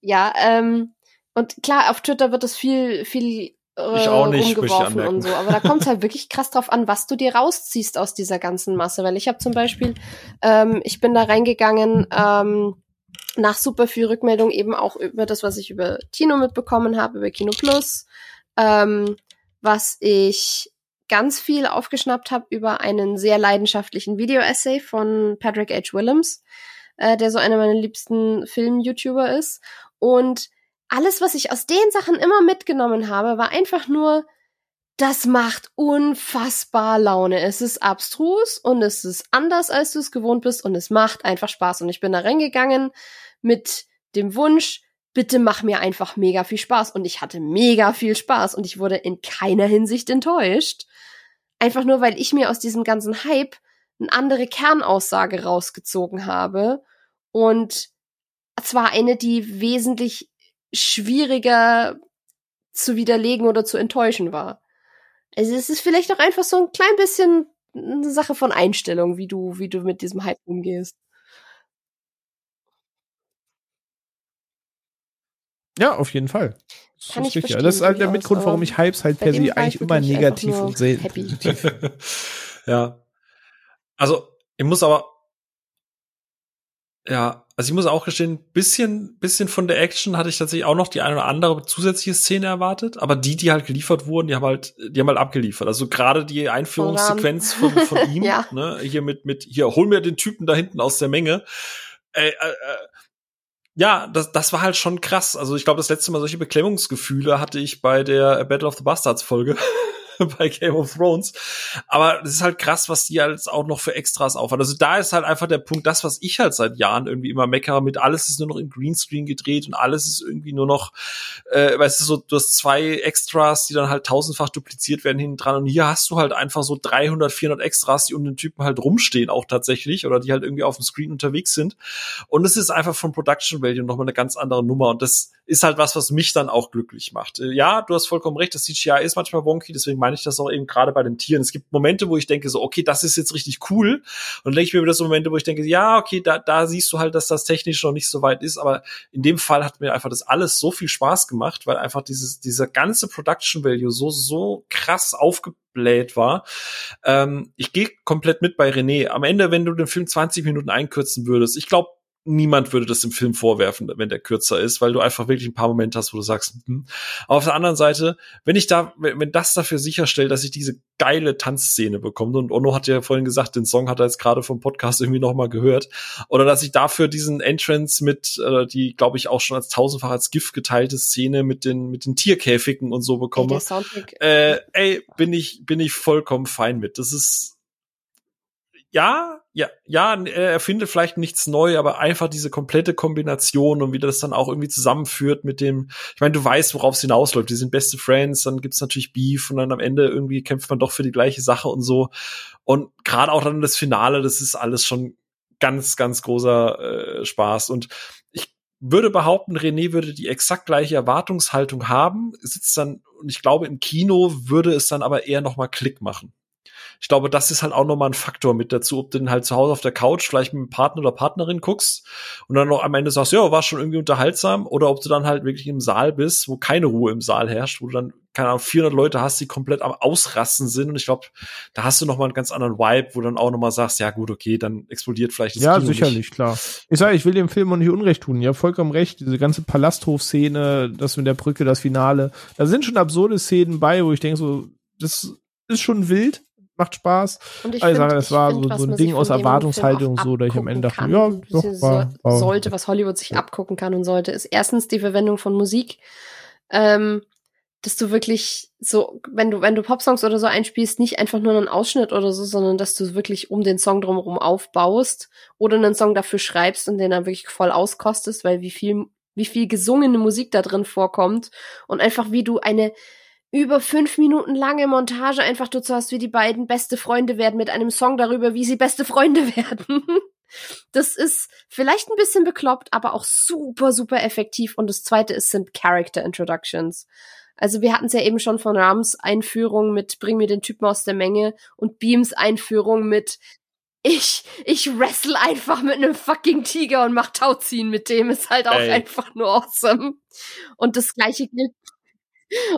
S3: ja, ähm, und klar, auf Twitter wird es viel, viel äh,
S1: Ich auch nicht, ich
S3: rumgeworfen
S1: anmerken.
S3: und so, aber da kommt es halt wirklich krass drauf an, was du dir rausziehst aus dieser ganzen Masse, weil ich habe zum Beispiel, ähm, ich bin da reingegangen, ähm, nach super viel Rückmeldung eben auch über das, was ich über Tino mitbekommen habe, über Kino Plus, ähm, was ich ganz viel aufgeschnappt habe über einen sehr leidenschaftlichen Video-Essay von Patrick H. Willems, äh, der so einer meiner liebsten Film-YouTuber ist. Und alles, was ich aus den Sachen immer mitgenommen habe, war einfach nur, das macht unfassbar Laune. Es ist abstrus und es ist anders, als du es gewohnt bist und es macht einfach Spaß. Und ich bin da reingegangen mit dem Wunsch, bitte mach mir einfach mega viel Spaß. Und ich hatte mega viel Spaß und ich wurde in keiner Hinsicht enttäuscht. Einfach nur, weil ich mir aus diesem ganzen Hype eine andere Kernaussage rausgezogen habe. Und zwar eine, die wesentlich schwieriger zu widerlegen oder zu enttäuschen war. Also es ist vielleicht auch einfach so ein klein bisschen eine Sache von Einstellung, wie du, wie du mit diesem Hype umgehst.
S4: Ja, auf jeden Fall. Das
S3: Kann
S4: ist
S3: ich
S4: richtig.
S3: verstehen,
S4: Das ist halt der Mitgrund, warum ich Hypes halt per se eigentlich immer negativ und positiv.
S1: ja. Also, ich muss aber, ja, also ich muss auch gestehen, bisschen, bisschen von der Action hatte ich tatsächlich auch noch die eine oder andere zusätzliche Szene erwartet, aber die, die halt geliefert wurden, die haben halt, die haben halt abgeliefert. Also gerade die Einführungssequenz von, von ihm,
S3: Ja.
S1: ne, hier mit, mit, hier, hol mir den Typen da hinten aus der Menge. Äh, äh, äh, ja, das, das war halt schon krass. Also ich glaube, das letzte Mal solche Beklemmungsgefühle hatte ich bei der Battle of the Bastards Folge. bei Game of Thrones. Aber das ist halt krass, was die halt auch noch für Extras aufhat. Also da ist halt einfach der Punkt, das, was ich halt seit Jahren irgendwie immer meckere, mit alles ist nur noch im Greenscreen gedreht und alles ist irgendwie nur noch, äh, weißt du, so, du hast zwei Extras, die dann halt tausendfach dupliziert werden hinten dran und hier hast du halt einfach so 300, 400 Extras, die um den Typen halt rumstehen auch tatsächlich oder die halt irgendwie auf dem Screen unterwegs sind. Und es ist einfach von Production Value nochmal eine ganz andere Nummer und das ist halt was, was mich dann auch glücklich macht. Äh, Ja, du hast vollkommen recht, das CGI ist manchmal wonky, deswegen meine ich das auch eben gerade bei den Tieren. Es gibt Momente, wo ich denke so, okay, das ist jetzt richtig cool. Und dann denke ich mir wieder so Momente, wo ich denke, ja, okay, da, da siehst du halt, dass das technisch noch nicht so weit ist. Aber in dem Fall hat mir einfach das alles so viel Spaß gemacht, weil einfach dieses, dieser ganze Production Value so, so krass aufgebläht war. Ähm, ich gehe komplett mit bei René. Am Ende, wenn du den Film 20 Minuten einkürzen würdest, ich glaube, niemand würde das dem Film vorwerfen, wenn der kürzer ist, weil du einfach wirklich ein paar Momente hast, wo du sagst, hm. Aber auf der anderen Seite, wenn ich da, wenn das dafür sicherstellt, dass ich diese geile Tanzszene bekomme, und Onno hat ja vorhin gesagt, den Song hat er jetzt gerade vom Podcast irgendwie nochmal gehört, oder dass ich dafür diesen Entrance mit, äh, die, glaube ich, auch schon als tausendfach als GIF geteilte Szene mit den, mit den Tierkäfigen und so
S3: Ey,
S1: bekomme,
S3: Soundtrack,
S1: äh, ey, bin ich, bin ich vollkommen fein mit. Das ist, ja, ja, ja, er erfindet vielleicht nichts neu, aber einfach diese komplette Kombination und wie das dann auch irgendwie zusammenführt mit dem, ich meine, du weißt, worauf es hinausläuft. Die sind beste Friends, dann gibt's natürlich Beef und dann am Ende irgendwie kämpft man doch für die gleiche Sache und so. Und gerade auch dann das Finale, das ist alles schon ganz, ganz großer äh, Spaß. Und ich würde behaupten, René würde die exakt gleiche Erwartungshaltung haben, sitzt dann, und ich glaube, im Kino würde es dann aber eher noch mal Klick machen ich glaube, das ist halt auch nochmal ein Faktor mit dazu, ob du dann halt zu Hause auf der Couch vielleicht mit einem Partner oder Partnerin guckst und dann noch am Ende sagst, ja, war schon irgendwie unterhaltsam, oder ob du dann halt wirklich im Saal bist, wo keine Ruhe im Saal herrscht, wo du dann, keine Ahnung, 400 Leute hast, die komplett am Ausrasten sind und ich glaube, da hast du nochmal einen ganz anderen Vibe, wo du dann auch nochmal sagst, ja gut, okay, dann explodiert vielleicht das
S4: Ja,
S1: Kino
S4: sicherlich,
S1: nicht.
S4: klar. Ich sage, ich will dem Film auch nicht Unrecht tun. Habt vollkommen recht. Diese ganze Palasthof-Szene, das mit der Brücke, das Finale. Da sind schon absurde Szenen bei, wo ich denke so, das ist schon wild, macht Spaß.
S3: Und ich
S4: Also,
S3: find-
S4: das
S3: ich
S4: war
S3: find,
S4: so- so ein Ding aus Erwartungshaltung so, dass ich am Ende dachte, ja, doch, war- war-
S3: sollte, was Hollywood sich abgucken kann und sollte, ist erstens die Verwendung von Musik, ähm, dass du wirklich so, wenn du, wenn du Popsongs oder so einspielst, nicht einfach nur einen Ausschnitt oder so, sondern dass du wirklich um den Song drumherum aufbaust oder einen Song dafür schreibst und den dann wirklich voll auskostest, weil wie viel, wie viel gesungene Musik da drin vorkommt und einfach wie du eine über fünf Minuten lange Montage einfach dazu hast, wie die beiden beste Freunde werden mit einem Song darüber, wie sie beste Freunde werden. Das ist vielleicht ein bisschen bekloppt, aber auch super, super effektiv. Und das zweite ist, sind Character Introductions. Also wir hatten es ja eben schon von Rams Einführung mit Bring mir den Typen aus der Menge und Beams Einführung mit ich, ich wrestle einfach mit einem fucking Tiger und mach Tauziehen mit dem, ist halt auch Ey. einfach nur awesome. Und das gleiche gilt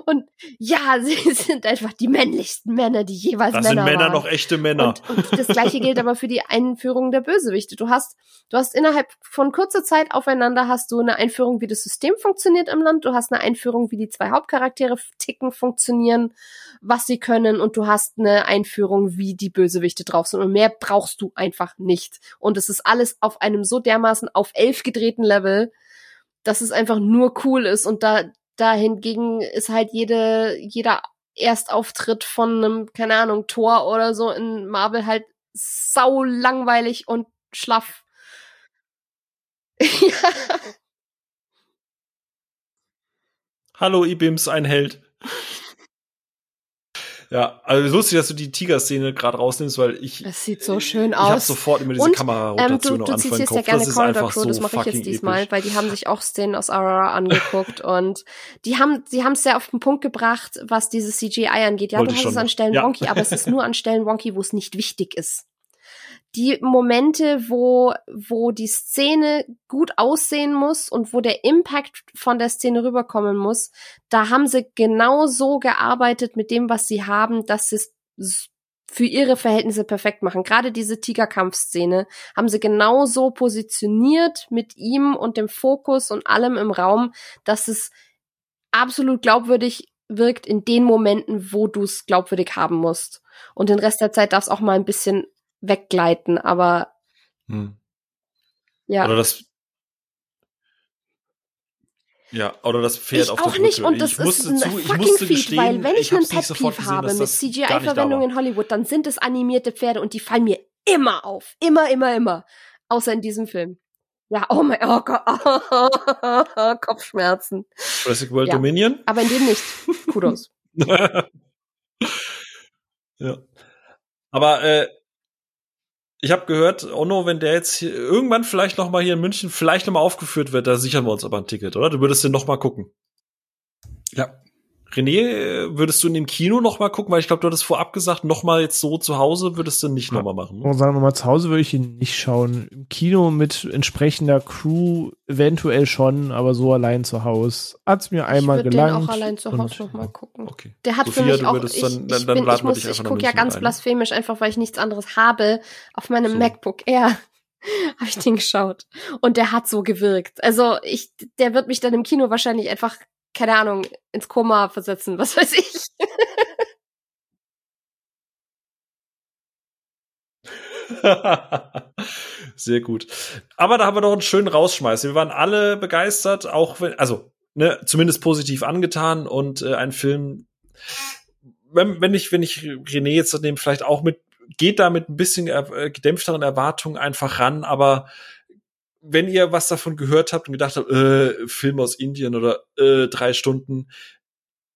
S3: und ja, sie sind einfach die männlichsten Männer, die jeweils das Männer
S1: sind Männer
S3: waren.
S1: noch echte Männer.
S3: Und, und das gleiche gilt aber für die Einführung der Bösewichte. Du hast, du hast innerhalb von kurzer Zeit aufeinander hast du eine Einführung, wie das System funktioniert im Land. Du hast eine Einführung, wie die zwei Hauptcharaktere ticken, funktionieren, was sie können. Und du hast eine Einführung, wie die Bösewichte drauf sind. Und mehr brauchst du einfach nicht. Und es ist alles auf einem so dermaßen auf elf gedrehten Level, dass es einfach nur cool ist und da da hingegen ist halt jede, jeder Erstauftritt von einem, keine Ahnung, Tor oder so in Marvel halt sau langweilig und schlaff.
S1: Hallo, Ibims, ein Held. Ja, also lustig, dass du die Tiger-Szene gerade rausnimmst, weil ich.
S3: Es sieht so schön aus.
S1: Ich habe sofort immer diese Kamerarotation
S3: ähm, du, du ziehst jetzt ja gerne Corridor Crew, so das mache ich jetzt diesmal, episch. weil die haben sich auch Szenen aus Aurora angeguckt und die haben, sie haben es sehr auf den Punkt gebracht, was dieses CGI angeht. Ja, Wollte du hast es an Stellen ja. wonky, aber es ist nur an Stellen wonky, wo es nicht wichtig ist die Momente, wo, wo die Szene gut aussehen muss und wo der Impact von der Szene rüberkommen muss, da haben sie genau so gearbeitet mit dem, was sie haben, dass sie es für ihre Verhältnisse perfekt machen. Gerade diese Tigerkampfszene haben sie genau so positioniert mit ihm und dem Fokus und allem im Raum, dass es absolut glaubwürdig wirkt in den Momenten, wo du es glaubwürdig haben musst. Und den Rest der Zeit darf es auch mal ein bisschen weggleiten, aber hm.
S1: ja. Oder das ja, oder das Pferd
S3: ich
S1: auf der
S3: auch nicht und das
S1: ich
S3: ist ein zu, fucking Feed, weil wenn ich, ich einen Pet Peeve habe mit CGI-Verwendung in Hollywood, dann sind es animierte Pferde und die fallen mir immer auf. Immer, immer, immer. Außer in diesem Film. Ja, oh mein oh Gott. Kopfschmerzen.
S1: Jurassic World ja, Dominion?
S3: Aber in dem nicht. Kudos.
S1: ja. Aber äh, ich habe gehört, Onno, wenn der jetzt irgendwann vielleicht noch mal hier in München vielleicht noch mal aufgeführt wird, da sichern wir uns aber ein Ticket, oder? Du würdest den noch mal gucken.
S2: Ja.
S1: René, würdest du in dem Kino noch mal gucken? Weil ich glaube, du hattest vorab gesagt, noch mal jetzt so zu Hause würdest du nicht ja. noch mal machen.
S4: Ne? Sagen wir mal, zu Hause würde ich ihn nicht schauen. Im Kino mit entsprechender Crew eventuell schon, aber so allein zu Hause hat's mir einmal ich gelangt.
S3: Ich auch allein zu Hause noch mal gucken.
S1: Okay.
S3: Der hat Sophia, für mich auch, ich, dann, dann, ich, bin, ich, muss, ich gucke ja ganz ein. blasphemisch, einfach weil ich nichts anderes habe, auf meinem so. MacBook Air. habe ich den geschaut. Und der hat so gewirkt. Also ich, der wird mich dann im Kino wahrscheinlich einfach keine Ahnung, ins Koma versetzen, was weiß ich.
S1: Sehr gut. Aber da haben wir doch einen schönen Rausschmeiß. Wir waren alle begeistert, auch wenn, also, ne, zumindest positiv angetan und äh, ein Film, wenn, wenn ich, wenn ich René jetzt nehme, vielleicht auch mit, geht da mit ein bisschen äh, gedämpfteren Erwartungen einfach ran, aber wenn ihr was davon gehört habt und gedacht habt, äh, Film aus Indien oder äh, drei Stunden,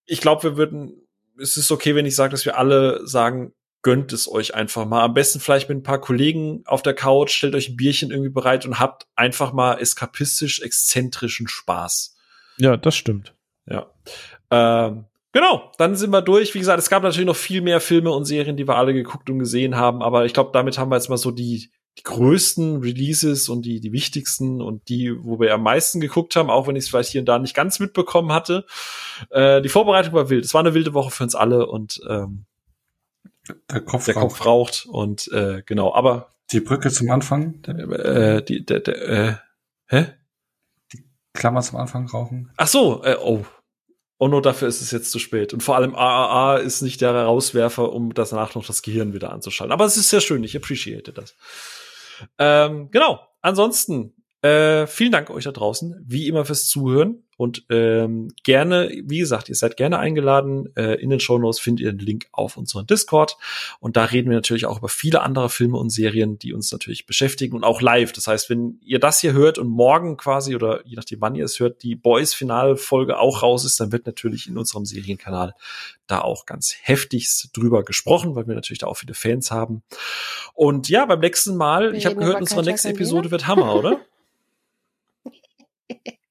S1: ich glaube, wir würden, es ist okay, wenn ich sage, dass wir alle sagen, gönnt es euch einfach mal. Am besten vielleicht mit ein paar Kollegen auf der Couch, stellt euch ein Bierchen irgendwie bereit und habt einfach mal eskapistisch exzentrischen Spaß.
S4: Ja, das stimmt.
S1: Ja. Ähm, genau, dann sind wir durch. Wie gesagt, es gab natürlich noch viel mehr Filme und Serien, die wir alle geguckt und gesehen haben, aber ich glaube, damit haben wir jetzt mal so die die größten Releases und die, die wichtigsten und die, wo wir am meisten geguckt haben, auch wenn ich es vielleicht hier und da nicht ganz mitbekommen hatte. Äh, die Vorbereitung war wild. Es war eine wilde Woche für uns alle und ähm,
S2: der Kopf,
S1: der Kopf raucht und äh, genau, aber
S2: die Brücke zum Anfang?
S1: Äh, die, der, der, äh, hä?
S2: Die Klammer zum Anfang rauchen?
S1: Ach so, äh, oh. Oh no, dafür ist es jetzt zu spät. Und vor allem AAA ist nicht der Rauswerfer, um danach noch das Gehirn wieder anzuschalten. Aber es ist sehr schön, ich appreciate das. Ähm, genau. Ansonsten, äh, vielen Dank euch da draußen, wie immer fürs Zuhören. Und ähm, gerne, wie gesagt, ihr seid gerne eingeladen. Äh, in den Shownotes findet ihr den Link auf unseren Discord. Und da reden wir natürlich auch über viele andere Filme und Serien, die uns natürlich beschäftigen und auch live. Das heißt, wenn ihr das hier hört und morgen quasi oder je nachdem, wann ihr es hört, die Boys-Finalfolge auch raus ist, dann wird natürlich in unserem Serienkanal da auch ganz heftigst drüber gesprochen, weil wir natürlich da auch viele Fans haben. Und ja, beim nächsten Mal, wir ich habe gehört, unsere nächste Episode wird Hammer, oder?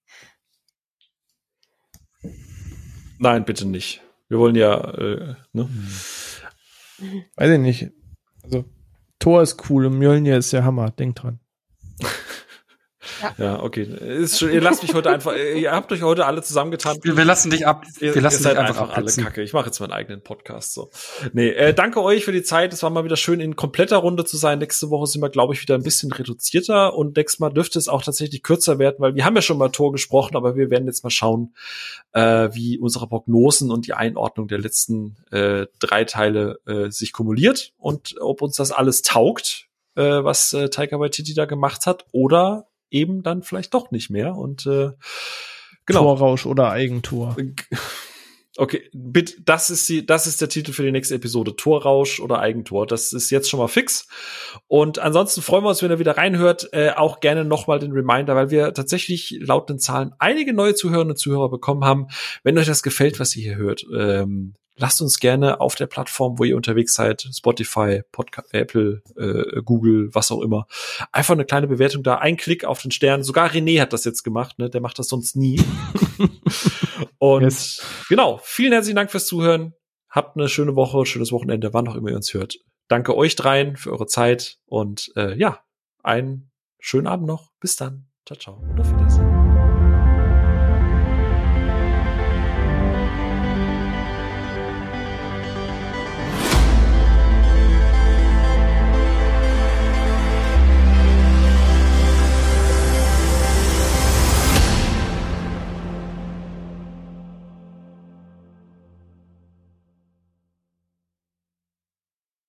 S1: Nein, bitte nicht. Wir wollen ja, äh, ne?
S4: Weiß ich nicht. Also, Thor ist cool und Mjölnir ist der Hammer. Denk dran.
S1: Ja, ja okay. Ist schon, ihr lasst mich heute einfach, ihr habt euch heute alle zusammengetan.
S2: Wir, wir lassen dich ab.
S1: Wir
S2: wir lassen
S1: ihr
S2: dich einfach,
S1: einfach alle. Kacke. Ich mache jetzt meinen eigenen Podcast so. Nee, äh, danke euch für die Zeit. Es war mal wieder schön in kompletter Runde zu sein. Nächste Woche sind wir glaube ich wieder ein bisschen reduzierter und nächstes Mal dürfte es auch tatsächlich kürzer werden, weil wir haben ja schon mal Tor gesprochen, aber wir werden jetzt mal schauen, äh, wie unsere Prognosen und die Einordnung der letzten äh, drei Teile äh, sich kumuliert und ob uns das alles taugt, äh, was äh, Taika Waititi da gemacht hat oder eben dann vielleicht doch nicht mehr und äh, genau.
S4: Torrausch oder Eigentor.
S1: Okay, bitte, das ist die, das ist der Titel für die nächste Episode. Torrausch oder Eigentor. Das ist jetzt schon mal fix. Und ansonsten freuen wir uns, wenn ihr wieder reinhört. Äh, auch gerne nochmal den Reminder, weil wir tatsächlich laut den Zahlen einige neue Zuhörerinnen und Zuhörer bekommen haben. Wenn euch das gefällt, was ihr hier hört, ähm, lasst uns gerne auf der Plattform, wo ihr unterwegs seid, Spotify, Podca Apple, äh, Google, was auch immer, einfach eine kleine Bewertung da, ein Klick auf den Stern. Sogar René hat das jetzt gemacht, ne? Der macht das sonst nie. Und
S4: Yes.
S1: genau, vielen herzlichen Dank fürs Zuhören. Habt eine schöne Woche, schönes Wochenende, wann auch immer ihr uns hört. Danke euch dreien für eure Zeit und äh, ja, einen schönen Abend noch. Bis dann. Ciao, ciao. Und auf Wiedersehen.